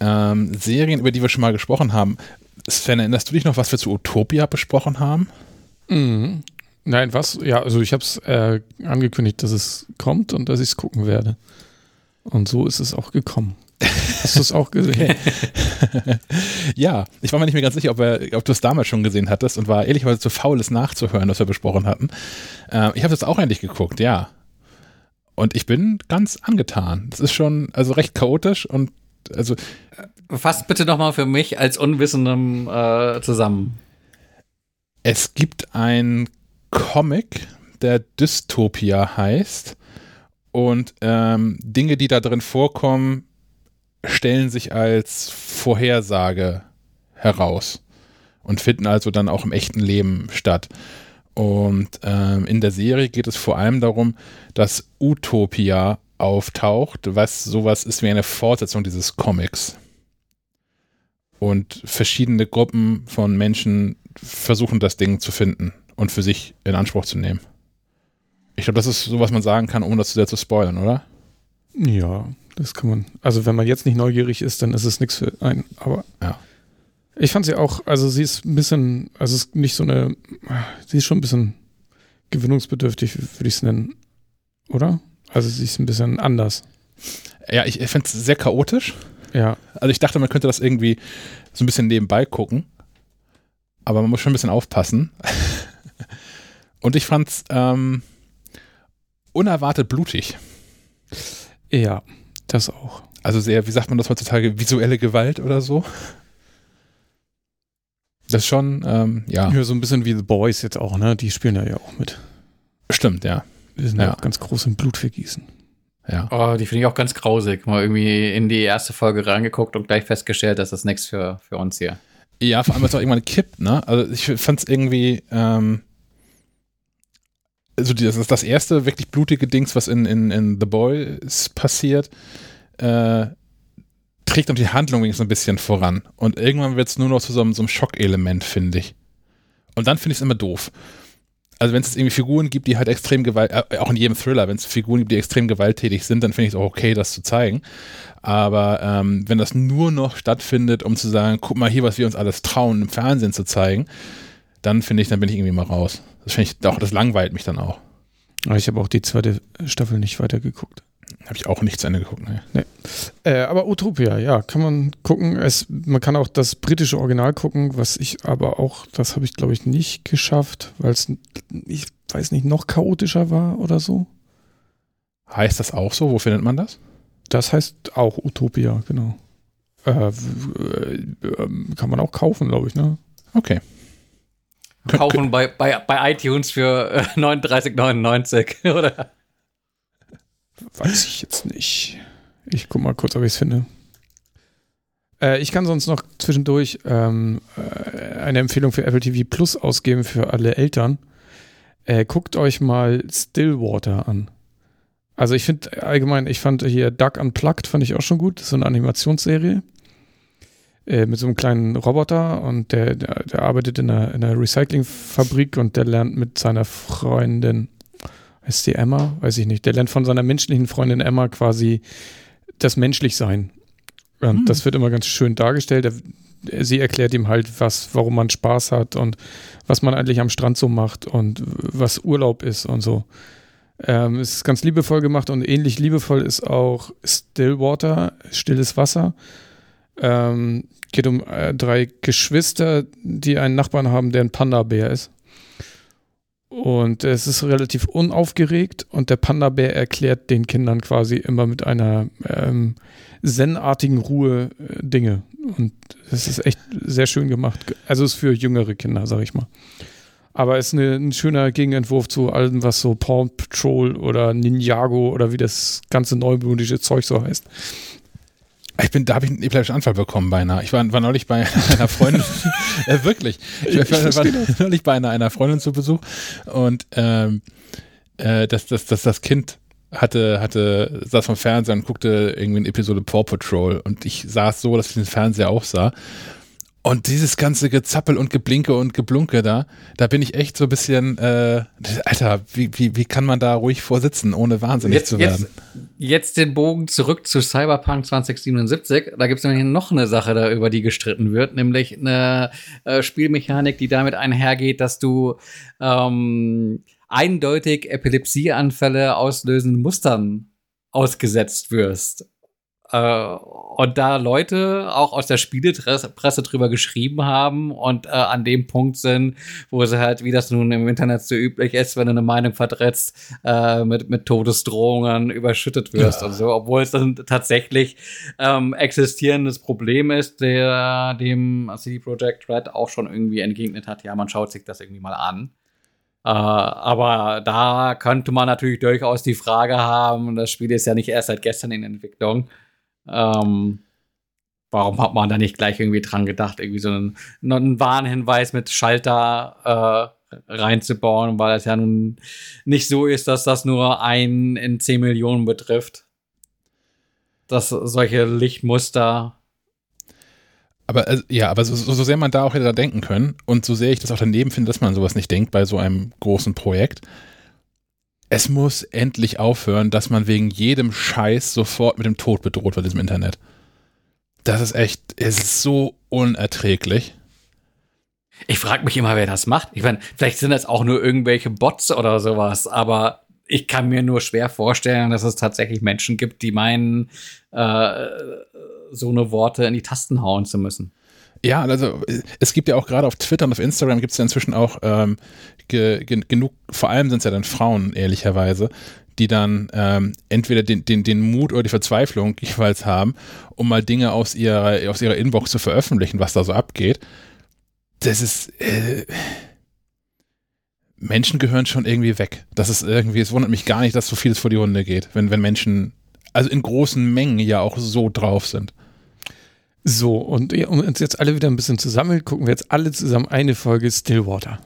Ähm, Serien, über die wir schon mal gesprochen haben. Sven, erinnerst du dich noch, was wir zu Utopia besprochen haben? Mhm. Nein, was? Ja, also ich habe es äh, angekündigt, dass es kommt und dass ich es gucken werde. Und so ist es auch gekommen. Hast du es auch gesehen? ja, ich war mir nicht mehr ganz sicher, ob, ob du es damals schon gesehen hattest und war ehrlicherweise zu faul, es nachzuhören, was wir besprochen hatten. Äh, ich habe es auch endlich geguckt, ja. Und ich bin ganz angetan. Es ist schon also recht chaotisch und also. Fass bitte nochmal für mich als Unwissendem äh, zusammen. Es gibt ein Comic, der Dystopia heißt. Und ähm, Dinge, die da drin vorkommen, stellen sich als Vorhersage heraus und finden also dann auch im echten Leben statt. Und ähm, in der Serie geht es vor allem darum, dass Utopia auftaucht, was sowas ist wie eine Fortsetzung dieses Comics. Und verschiedene Gruppen von Menschen versuchen das Ding zu finden und für sich in Anspruch zu nehmen. Ich glaube, das ist so, was man sagen kann, ohne das zu sehr zu spoilern, oder? Ja, das kann man. Also, wenn man jetzt nicht neugierig ist, dann ist es nichts für einen. Aber ja. Ich fand sie auch, also sie ist ein bisschen, also es ist nicht so eine, sie ist schon ein bisschen gewinnungsbedürftig, würde ich es nennen. Oder? Also sie ist ein bisschen anders. Ja, ich, ich finde es sehr chaotisch. Ja. Also ich dachte, man könnte das irgendwie so ein bisschen nebenbei gucken. aber man muss schon ein bisschen aufpassen. Und ich fand's ähm, unerwartet blutig. Ja, das auch. Also sehr, wie sagt man das heutzutage, visuelle Gewalt oder so. Das ist schon, ähm, ja. Ja, so ein bisschen wie The Boys jetzt auch, ne? Die spielen da ja auch mit. Stimmt, ja. Die sind Ja. ja auch ganz groß im Blutvergießen. Ja. Oh, die finde ich auch ganz grausig. Mal irgendwie in die erste Folge reingeguckt und gleich festgestellt, dass das nichts für, für uns hier. Ja, vor allem, weil es auch irgendwann kippt, ne? Also ich fand's irgendwie, ähm, also das ist das erste wirklich blutige Dings, was in, in, in The Boys passiert, äh, trägt auch die Handlung wenigstens ein bisschen voran. Und irgendwann wird's nur noch zu so einem, so einem Schockelement, finde ich. Und dann finde ich es immer doof. Also wenn es irgendwie Figuren gibt, die halt extrem gewalt, äh, auch in jedem Thriller, wenn es Figuren gibt, die extrem gewalttätig sind, dann finde ich es auch okay, das zu zeigen. Aber ähm, wenn das nur noch stattfindet, um zu sagen, guck mal hier, was wir uns alles trauen, im Fernsehen zu zeigen, dann finde ich, dann bin ich irgendwie mal raus. Das finde ich auch, das langweilt mich dann auch. Aber ich habe auch die zweite Staffel nicht weitergeguckt. Habe ich auch nicht zu Ende geguckt. Ne? Äh, aber Utopia, ja, kann man gucken. Es, man kann auch das britische Original gucken, was ich aber auch, das habe ich glaube ich nicht geschafft, weil es, ich weiß nicht, noch chaotischer war oder so. Heißt das auch so? Wo findet man das? Das heißt auch Utopia, genau. Äh, äh, ähm, kann man auch kaufen, glaube ich, ne? Okay. Kaufen bei, bei, bei iTunes für äh, 39,99 oder? Weiß ich jetzt nicht. Ich guck mal kurz, ob ich es finde. Äh, ich kann sonst noch zwischendurch ähm, äh, eine Empfehlung für Apple TV Plus ausgeben für alle Eltern. Äh, guckt euch mal Stillwater an. Also ich finde allgemein, ich fand hier Duck Unplugged fand ich auch schon gut. Das ist so eine Animationsserie äh, mit so einem kleinen Roboter und der, der, der arbeitet in einer, in einer Recyclingfabrik und der lernt mit seiner Freundin, heißt die Emma? Weiß ich nicht. Der lernt von seiner menschlichen Freundin Emma quasi das Menschlichsein. Und Hm. das wird immer ganz schön dargestellt. Sie erklärt ihm halt, was, warum man Spaß hat und was man eigentlich am Strand so macht und was Urlaub ist und so. Ähm, es ist ganz liebevoll gemacht und ähnlich liebevoll ist auch Stillwater, stilles Wasser. Ähm, geht um äh, drei Geschwister, die einen Nachbarn haben, der ein Panda-Bär ist. Und es ist relativ unaufgeregt und der Panda-Bär erklärt den Kindern quasi immer mit einer ähm, zen-artigen Ruhe äh, Dinge. Und es ist echt sehr schön gemacht. Also es ist für jüngere Kinder, sag ich mal. Aber es ist eine, ein schöner Gegenentwurf zu allem, was so Paw Patrol oder Ninjago oder wie das ganze neumodische Zeug so heißt. Ich bin, da habe ich einen epileptischen Anfall bekommen beinahe. Ich war, war neulich bei einer Freundin, äh, wirklich. Ich, war, war neulich bei einer, einer Freundin zu Besuch und ähm, äh, das, das, das, das Kind hatte, hatte, saß vom Fernseher und guckte irgendwie eine Episode Paw Patrol und ich saß so, dass ich den Fernseher auch sah. Und dieses ganze Gezappel und Geblinke und Geblunke da, da bin ich echt so ein bisschen, äh, Alter, wie, wie, wie kann man da ruhig vorsitzen, ohne wahnsinnig Jetzt, zu werden? jetzt, jetzt den Bogen zurück zu Cyberpunk 2077. Da gibt es nämlich noch eine Sache, da, über die gestritten wird, nämlich eine äh, Spielmechanik, die damit einhergeht, dass du ähm, eindeutig Epilepsieanfälle auslösenden Mustern ausgesetzt wirst. Äh, und da Leute auch aus der Spielepresse drüber geschrieben haben und äh, an dem Punkt sind, wo sie halt, wie das nun im Internet so üblich ist, wenn du eine Meinung vertrittst, äh, mit, mit Todesdrohungen überschüttet wirst Ja. und so, obwohl es dann tatsächlich ähm, existierendes Problem ist, der dem CD Projekt Red auch schon irgendwie entgegnet hat, ja, man schaut sich das irgendwie mal an. Äh, aber da könnte man natürlich durchaus die Frage haben, das Spiel ist ja nicht erst seit gestern in Entwicklung. Ähm, warum hat man da nicht gleich irgendwie dran gedacht, irgendwie so einen, einen Warnhinweis mit Schalter äh, reinzubauen, weil es ja nun nicht so ist, dass das nur ein in 10 Millionen betrifft. Dass solche Lichtmuster Aber äh, ja, aber so, so sehr man da auch hätte da denken können und so sehr ich das auch daneben finde, dass man sowas nicht denkt bei so einem großen Projekt, es muss endlich aufhören, dass man wegen jedem Scheiß sofort mit dem Tod bedroht wird im Internet. Das ist echt, es ist so unerträglich. Ich frage mich immer, wer das macht. Ich meine, vielleicht sind das auch nur irgendwelche Bots oder sowas, aber ich kann mir nur schwer vorstellen, dass es tatsächlich Menschen gibt, die meinen, äh, so eine Worte in die Tasten hauen zu müssen. Ja, also es gibt ja auch gerade auf Twitter und auf Instagram gibt es ja inzwischen auch ähm, ge, ge, genug, vor allem sind es ja dann Frauen, ehrlicherweise, die dann ähm, entweder den, den, den Mut oder die Verzweiflung jeweils haben, um mal Dinge aus ihrer, aus ihrer Inbox zu veröffentlichen, was da so abgeht. Das ist. Äh, Menschen gehören schon irgendwie weg. Das ist irgendwie, es wundert mich gar nicht, dass so vieles vor die Hunde geht, wenn, wenn Menschen, also in großen Mengen ja auch so drauf sind. So, und um uns jetzt alle wieder ein bisschen zu sammeln, gucken wir jetzt alle zusammen eine Folge Stillwater.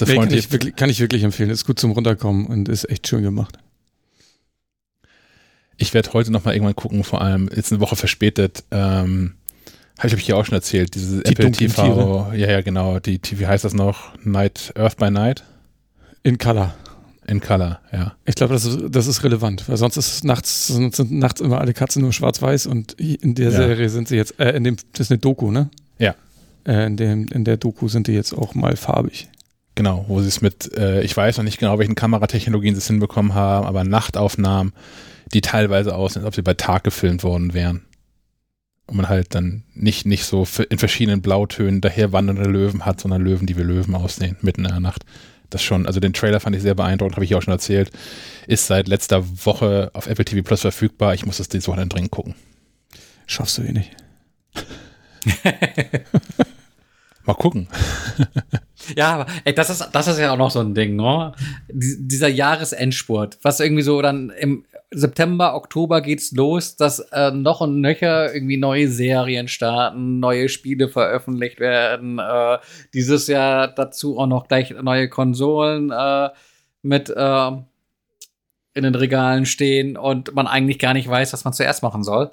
Der Nee, kann, ich wirklich, kann ich wirklich empfehlen. Ist gut zum Runterkommen und ist echt schön gemacht. Ich werde heute noch mal irgendwann gucken, vor allem jetzt eine Woche verspätet. Ähm, Habe ich, glaube ich, hier auch schon erzählt. Diese Die Apple TV. Ja, ja, genau. Die, die, wie heißt das noch? Night, Earth by Night? In Color. In Color, ja. Ich glaube, das ist, das ist relevant, weil sonst ist nachts, sonst sind nachts immer alle Katzen nur schwarz-weiß und in der Ja. Serie sind sie jetzt, äh, in dem, das ist eine Doku, ne? Ja. Äh, in, dem, in der Doku sind die jetzt auch mal farbig. Genau, wo sie es mit, äh, ich weiß noch nicht genau, welchen Kameratechnologien sie es hinbekommen haben, aber Nachtaufnahmen, die teilweise aussehen, als ob sie bei Tag gefilmt worden wären. Und man halt dann nicht, nicht so in verschiedenen Blautönen daher wandernde Löwen hat, sondern Löwen, die wie Löwen aussehen, mitten in der Nacht. Das schon, also den Trailer fand ich sehr beeindruckend, habe ich ja auch schon erzählt. Ist seit letzter Woche auf Apple TV Plus verfügbar. Ich muss das dieses Wochenende dringend gucken. Schaffst du eh nicht. Mal gucken. Ja, aber ey, das ist, das ist ja auch noch so ein Ding, ne? Dies- dieser Jahresendspurt, was irgendwie so dann im September, Oktober geht's los, dass äh, noch und nöcher irgendwie neue Serien starten, neue Spiele veröffentlicht werden. Äh, dieses Jahr dazu auch noch gleich neue Konsolen äh, mit äh, in den Regalen stehen und man eigentlich gar nicht weiß, was man zuerst machen soll.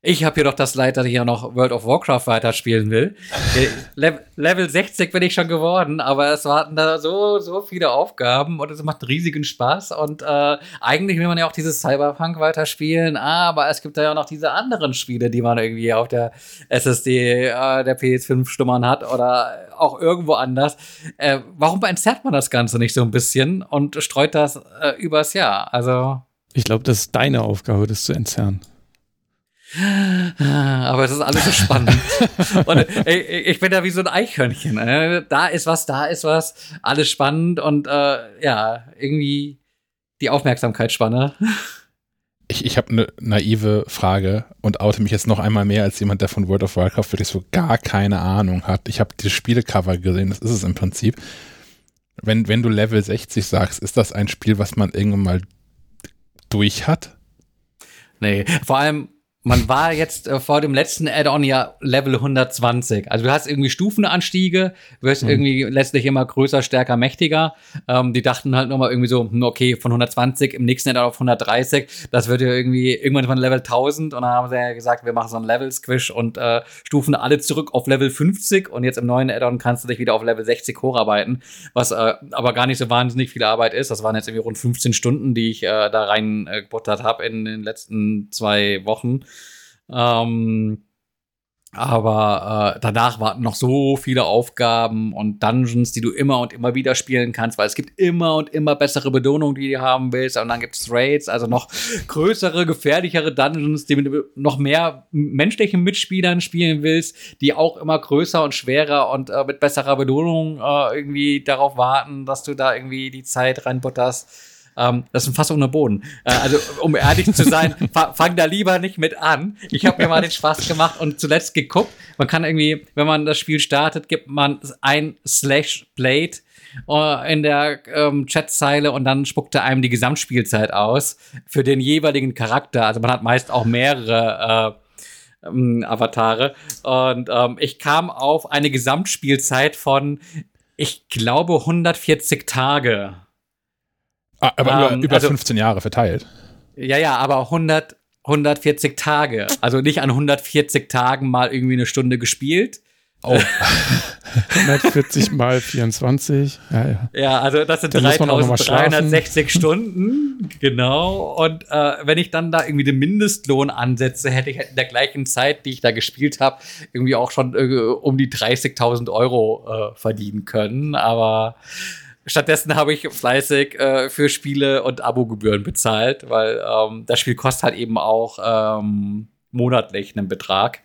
Ich habe jedoch das Leid, dass ich ja noch World of Warcraft weiterspielen will. Äh, Le Level 60 bin ich schon geworden, aber es warten da so, so viele Aufgaben und es macht riesigen Spaß. Und äh, eigentlich will man ja auch dieses Cyberpunk weiterspielen, aber es gibt da ja noch diese anderen Spiele, die man irgendwie auf der SSD äh, der PS5 stummern hat oder auch irgendwo anders. Äh, warum entzerrt man das Ganze nicht so ein bisschen und streut das äh, übers Jahr? Also. Ich glaube, das ist deine Aufgabe, das zu entzerren. Aber es ist alles so spannend. und ey, ich bin da wie so ein Eichhörnchen. äh. Da ist was, da ist was. Alles spannend und äh, ja, irgendwie die Aufmerksamkeitsspanne. Ich, ich habe eine naive Frage und oute mich jetzt noch einmal mehr als jemand, der von World of Warcraft wirklich so gar keine Ahnung hat. Ich habe die Spielecover gesehen, das ist es im Prinzip. Wenn, wenn du Level 60 sagst, ist das ein Spiel, was man irgendwann mal durch hat? Nee, vor allem, man war jetzt äh, vor dem letzten Add-on ja Level 120. Also du hast irgendwie Stufenanstiege, wirst Mhm. irgendwie letztlich immer größer, stärker, mächtiger. Ähm, die dachten halt nochmal irgendwie so, hm, okay, von 120 im nächsten Add-on auf 130, das wird ja irgendwie irgendwann von Level 1000 und dann haben sie ja gesagt, wir machen so einen Level-Squish und äh, stufen alle zurück auf Level 50 und jetzt im neuen Add-on kannst du dich wieder auf Level 60 hocharbeiten, was äh, aber gar nicht so wahnsinnig viel Arbeit ist. Das waren jetzt irgendwie rund 15 Stunden, die ich äh, da rein äh, habe in den letzten zwei Wochen. Ähm, aber äh, danach warten noch so viele Aufgaben und Dungeons, die du immer und immer wieder spielen kannst, weil es gibt immer und immer bessere Belohnungen, die du haben willst. Und dann gibt es Raids, also noch größere, gefährlichere Dungeons, die mit noch mehr menschlichen Mitspielern spielen willst, die auch immer größer und schwerer und äh, mit besserer Belohnung äh, irgendwie darauf warten, dass du da irgendwie die Zeit reinbutterst. Ähm, das ist ein Fass ohne Boden. Äh, also, um ehrlich zu sein, fa fang da lieber nicht mit an. Ich habe mir mal den Spaß gemacht und zuletzt geguckt. Man kann irgendwie, wenn man das Spiel startet, gibt man ein Slash Blade äh, in der ähm, Chatzeile und dann spuckt er einem die Gesamtspielzeit aus für den jeweiligen Charakter. Also man hat meist auch mehrere äh, ähm, Avatare. Und ähm, ich kam auf eine Gesamtspielzeit von, ich glaube, 140 Tage. Ah, aber Ähm, über, über also- 15 Jahre verteilt. Ja, ja, aber 100, 140 Tage. Also nicht an 140 Tagen mal irgendwie eine Stunde gespielt. Oh, 140 mal 24. Ja, ja. Ja, also das sind Da muss man auch noch mal 3360 Stunden. Genau. Und äh, wenn ich dann da irgendwie den Mindestlohn ansetze, hätte ich in der gleichen Zeit, die ich da gespielt habe, irgendwie auch schon äh, um die 30.000 Euro äh, verdienen können. Aber stattdessen habe ich fleißig äh, für Spiele und Abogebühren bezahlt, weil ähm, das Spiel kostet halt eben auch ähm, monatlich einen Betrag.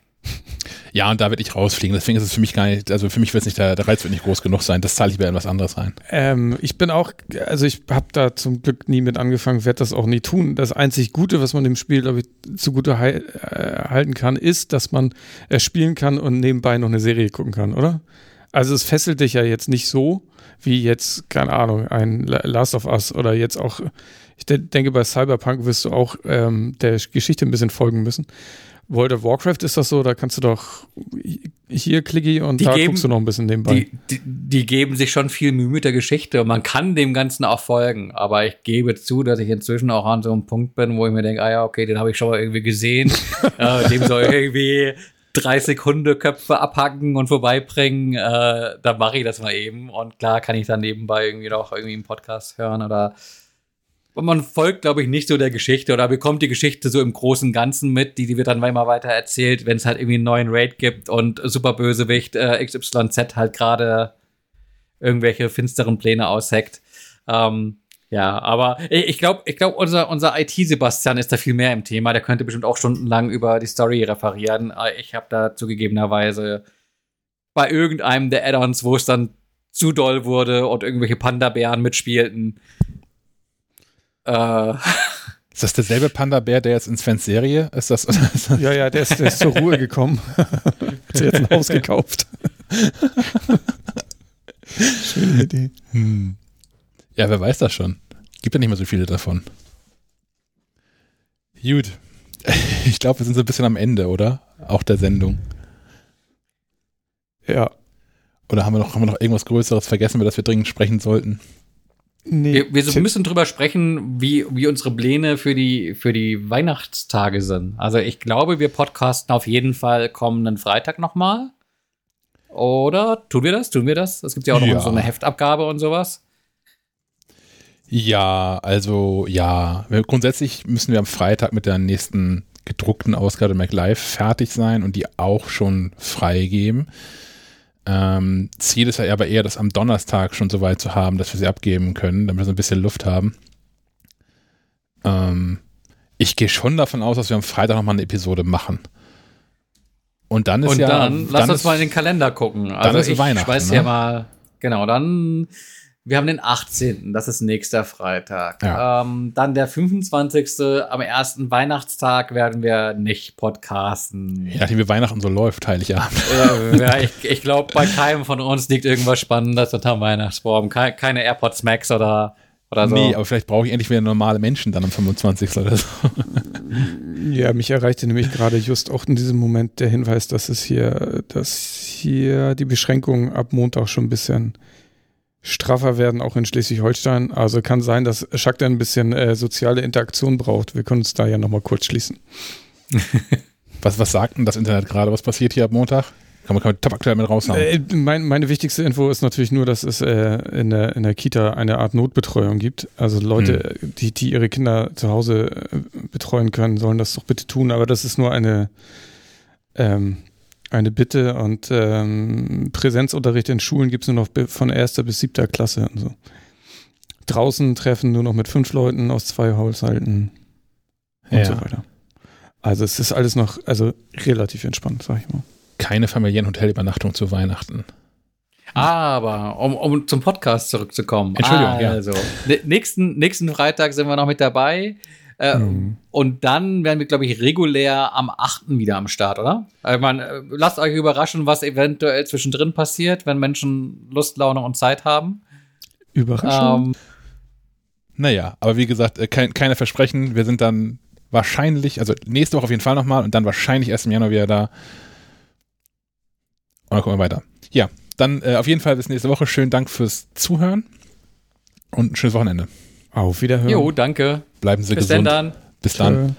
Ja, und da werde ich rausfliegen. Deswegen ist es für mich gar nicht, also für mich wird es nicht, der, der Reiz wird nicht groß genug sein. Das zahle ich mir in was anderes rein. Ähm, ich bin auch, also ich habe da zum Glück nie mit angefangen, werde das auch nie tun. Das einzig Gute, was man dem Spiel, glaube ich, zugute hei- äh, halten kann, ist, dass man es spielen kann und nebenbei noch eine Serie gucken kann, oder? Also es fesselt dich ja jetzt nicht so, wie jetzt, keine Ahnung, ein La- Last of Us oder jetzt auch, ich de denke, bei Cyberpunk wirst du auch ähm, der Geschichte ein bisschen folgen müssen. World of Warcraft ist das so, da kannst du doch hier klicki und Die da geben- guckst du noch ein bisschen nebenbei. Die, die, die geben sich schon viel Mühe mit der Geschichte und man kann dem Ganzen auch folgen. Aber ich gebe zu, dass ich inzwischen auch an so einem Punkt bin, wo ich mir denke, ah ja, okay, den habe ich schon mal irgendwie gesehen. äh, dem soll ich irgendwie 30 Hundeköpfe abhacken und vorbeibringen. Äh, da mache ich das mal eben. Und klar kann ich dann nebenbei irgendwie noch irgendwie einen Podcast hören oder und man folgt, glaube ich, nicht so der Geschichte oder bekommt die Geschichte so im großen Ganzen mit, die, die wird dann immer weiter erzählt, wenn es halt irgendwie einen neuen Raid gibt und Superbösewicht äh, XYZ halt gerade irgendwelche finsteren Pläne ausheckt. Ähm, ja, aber ich glaube, ich glaube, unser, unser IT-Sebastian ist da viel mehr im Thema. Der könnte bestimmt auch stundenlang über die Story referieren. Äh, Ich habe da zugegebenerweise bei irgendeinem der Add-ons, wo es dann zu doll wurde und irgendwelche Panda-Bären mitspielten, äh, Ist das derselbe Panda-Bär, der jetzt in Svens Serie ist? Das, ist das Ja, ja, der ist, der ist zur Ruhe gekommen. Hat sich jetzt ein Haus gekauft. Schöne Idee. hm. Ja, wer weiß das schon. Gibt ja nicht mehr so viele davon. Gut. Ich glaube, wir sind so ein bisschen am Ende, oder? Auch der Sendung. Ja. Oder haben wir noch, haben wir noch irgendwas Größeres vergessen, über das wir dringend sprechen sollten? Nee, wir, wir müssen drüber sprechen, wie, wie unsere Pläne für die, für die Weihnachtstage sind. Also ich glaube, wir podcasten auf jeden Fall kommenden Freitag nochmal. Oder tun wir das? Tun wir das? Es gibt ja auch noch Ja. so eine Heftabgabe und sowas. Ja, also ja. Grundsätzlich müssen wir am Freitag mit der nächsten gedruckten Ausgabe MacLive fertig sein und die auch schon freigeben. Ähm, Ziel ist ja aber eher, das am Donnerstag schon so weit zu haben, dass wir sie abgeben können, damit wir so ein bisschen Luft haben. Ähm, ich gehe schon davon aus, dass wir am Freitag nochmal eine Episode machen. Und dann ist und ja. dann, lass uns mal in den Kalender gucken. Also ist ich Weihnachten, weiß ne? ja mal, genau, dann, wir haben den 18., das ist nächster Freitag. Ja. Ähm, dann der 25. am ersten Weihnachtstag werden wir nicht podcasten. Nachdem, wie Weihnachten so läuft, Heiligabend. Äh, ja, ich, ich glaube, bei keinem von uns liegt irgendwas Spannendes unterm Weihnachtsbaum. Ke keine AirPods Max oder, oder so. Nee, aber vielleicht brauche ich endlich wieder normale Menschen dann am 25. oder so. Ja, mich erreichte nämlich gerade just auch in diesem Moment der Hinweis, dass es hier, dass hier die Beschränkungen ab Montag schon ein bisschen straffer werden, auch in Schleswig-Holstein. Also kann sein, dass Schack dann ein bisschen äh, soziale Interaktion braucht. Wir können uns da ja nochmal kurz schließen. Was, was sagt denn das Internet gerade? Was passiert hier ab Montag? Kann man, kann man top aktuell mit raushauen. Äh, mein, meine wichtigste Info ist natürlich nur, dass es äh, in, der, in der Kita eine Art Notbetreuung gibt. Also Leute, die, die ihre Kinder zu Hause äh, betreuen können, sollen das doch bitte tun. Aber das ist nur eine, ähm, eine Bitte und ähm, Präsenzunterricht in Schulen gibt es nur noch von erster bis siebter Klasse und so. Draußen treffen nur noch mit fünf Leuten aus zwei Haushalten und Ja. so weiter. Also es ist alles noch, also relativ entspannt, sag ich mal. Keine Familienhotelübernachtung zu Weihnachten. Aber, um, um zum Podcast zurückzukommen. Entschuldigung, ja. Also, ne- nächsten, nächsten Freitag sind wir noch mit dabei. Äh, Mhm. Und dann werden wir, glaube ich, regulär am 8. wieder am Start, oder? Also, man, äh, lasst euch überraschen, was eventuell zwischendrin passiert, wenn Menschen Lust, Laune und Zeit haben. Überraschung. Ähm, Naja, aber wie gesagt, äh, kein, keine Versprechen. Wir sind dann wahrscheinlich, also nächste Woche auf jeden Fall nochmal und dann wahrscheinlich erst im Januar wieder da. Und dann gucken wir weiter. Ja, dann äh, auf jeden Fall bis nächste Woche. Schönen Dank fürs Zuhören und ein schönes Wochenende. Auf Wiederhören. jo, danke. Bleiben Sie Bis dann gesund. dann. Bis dann. Tschö.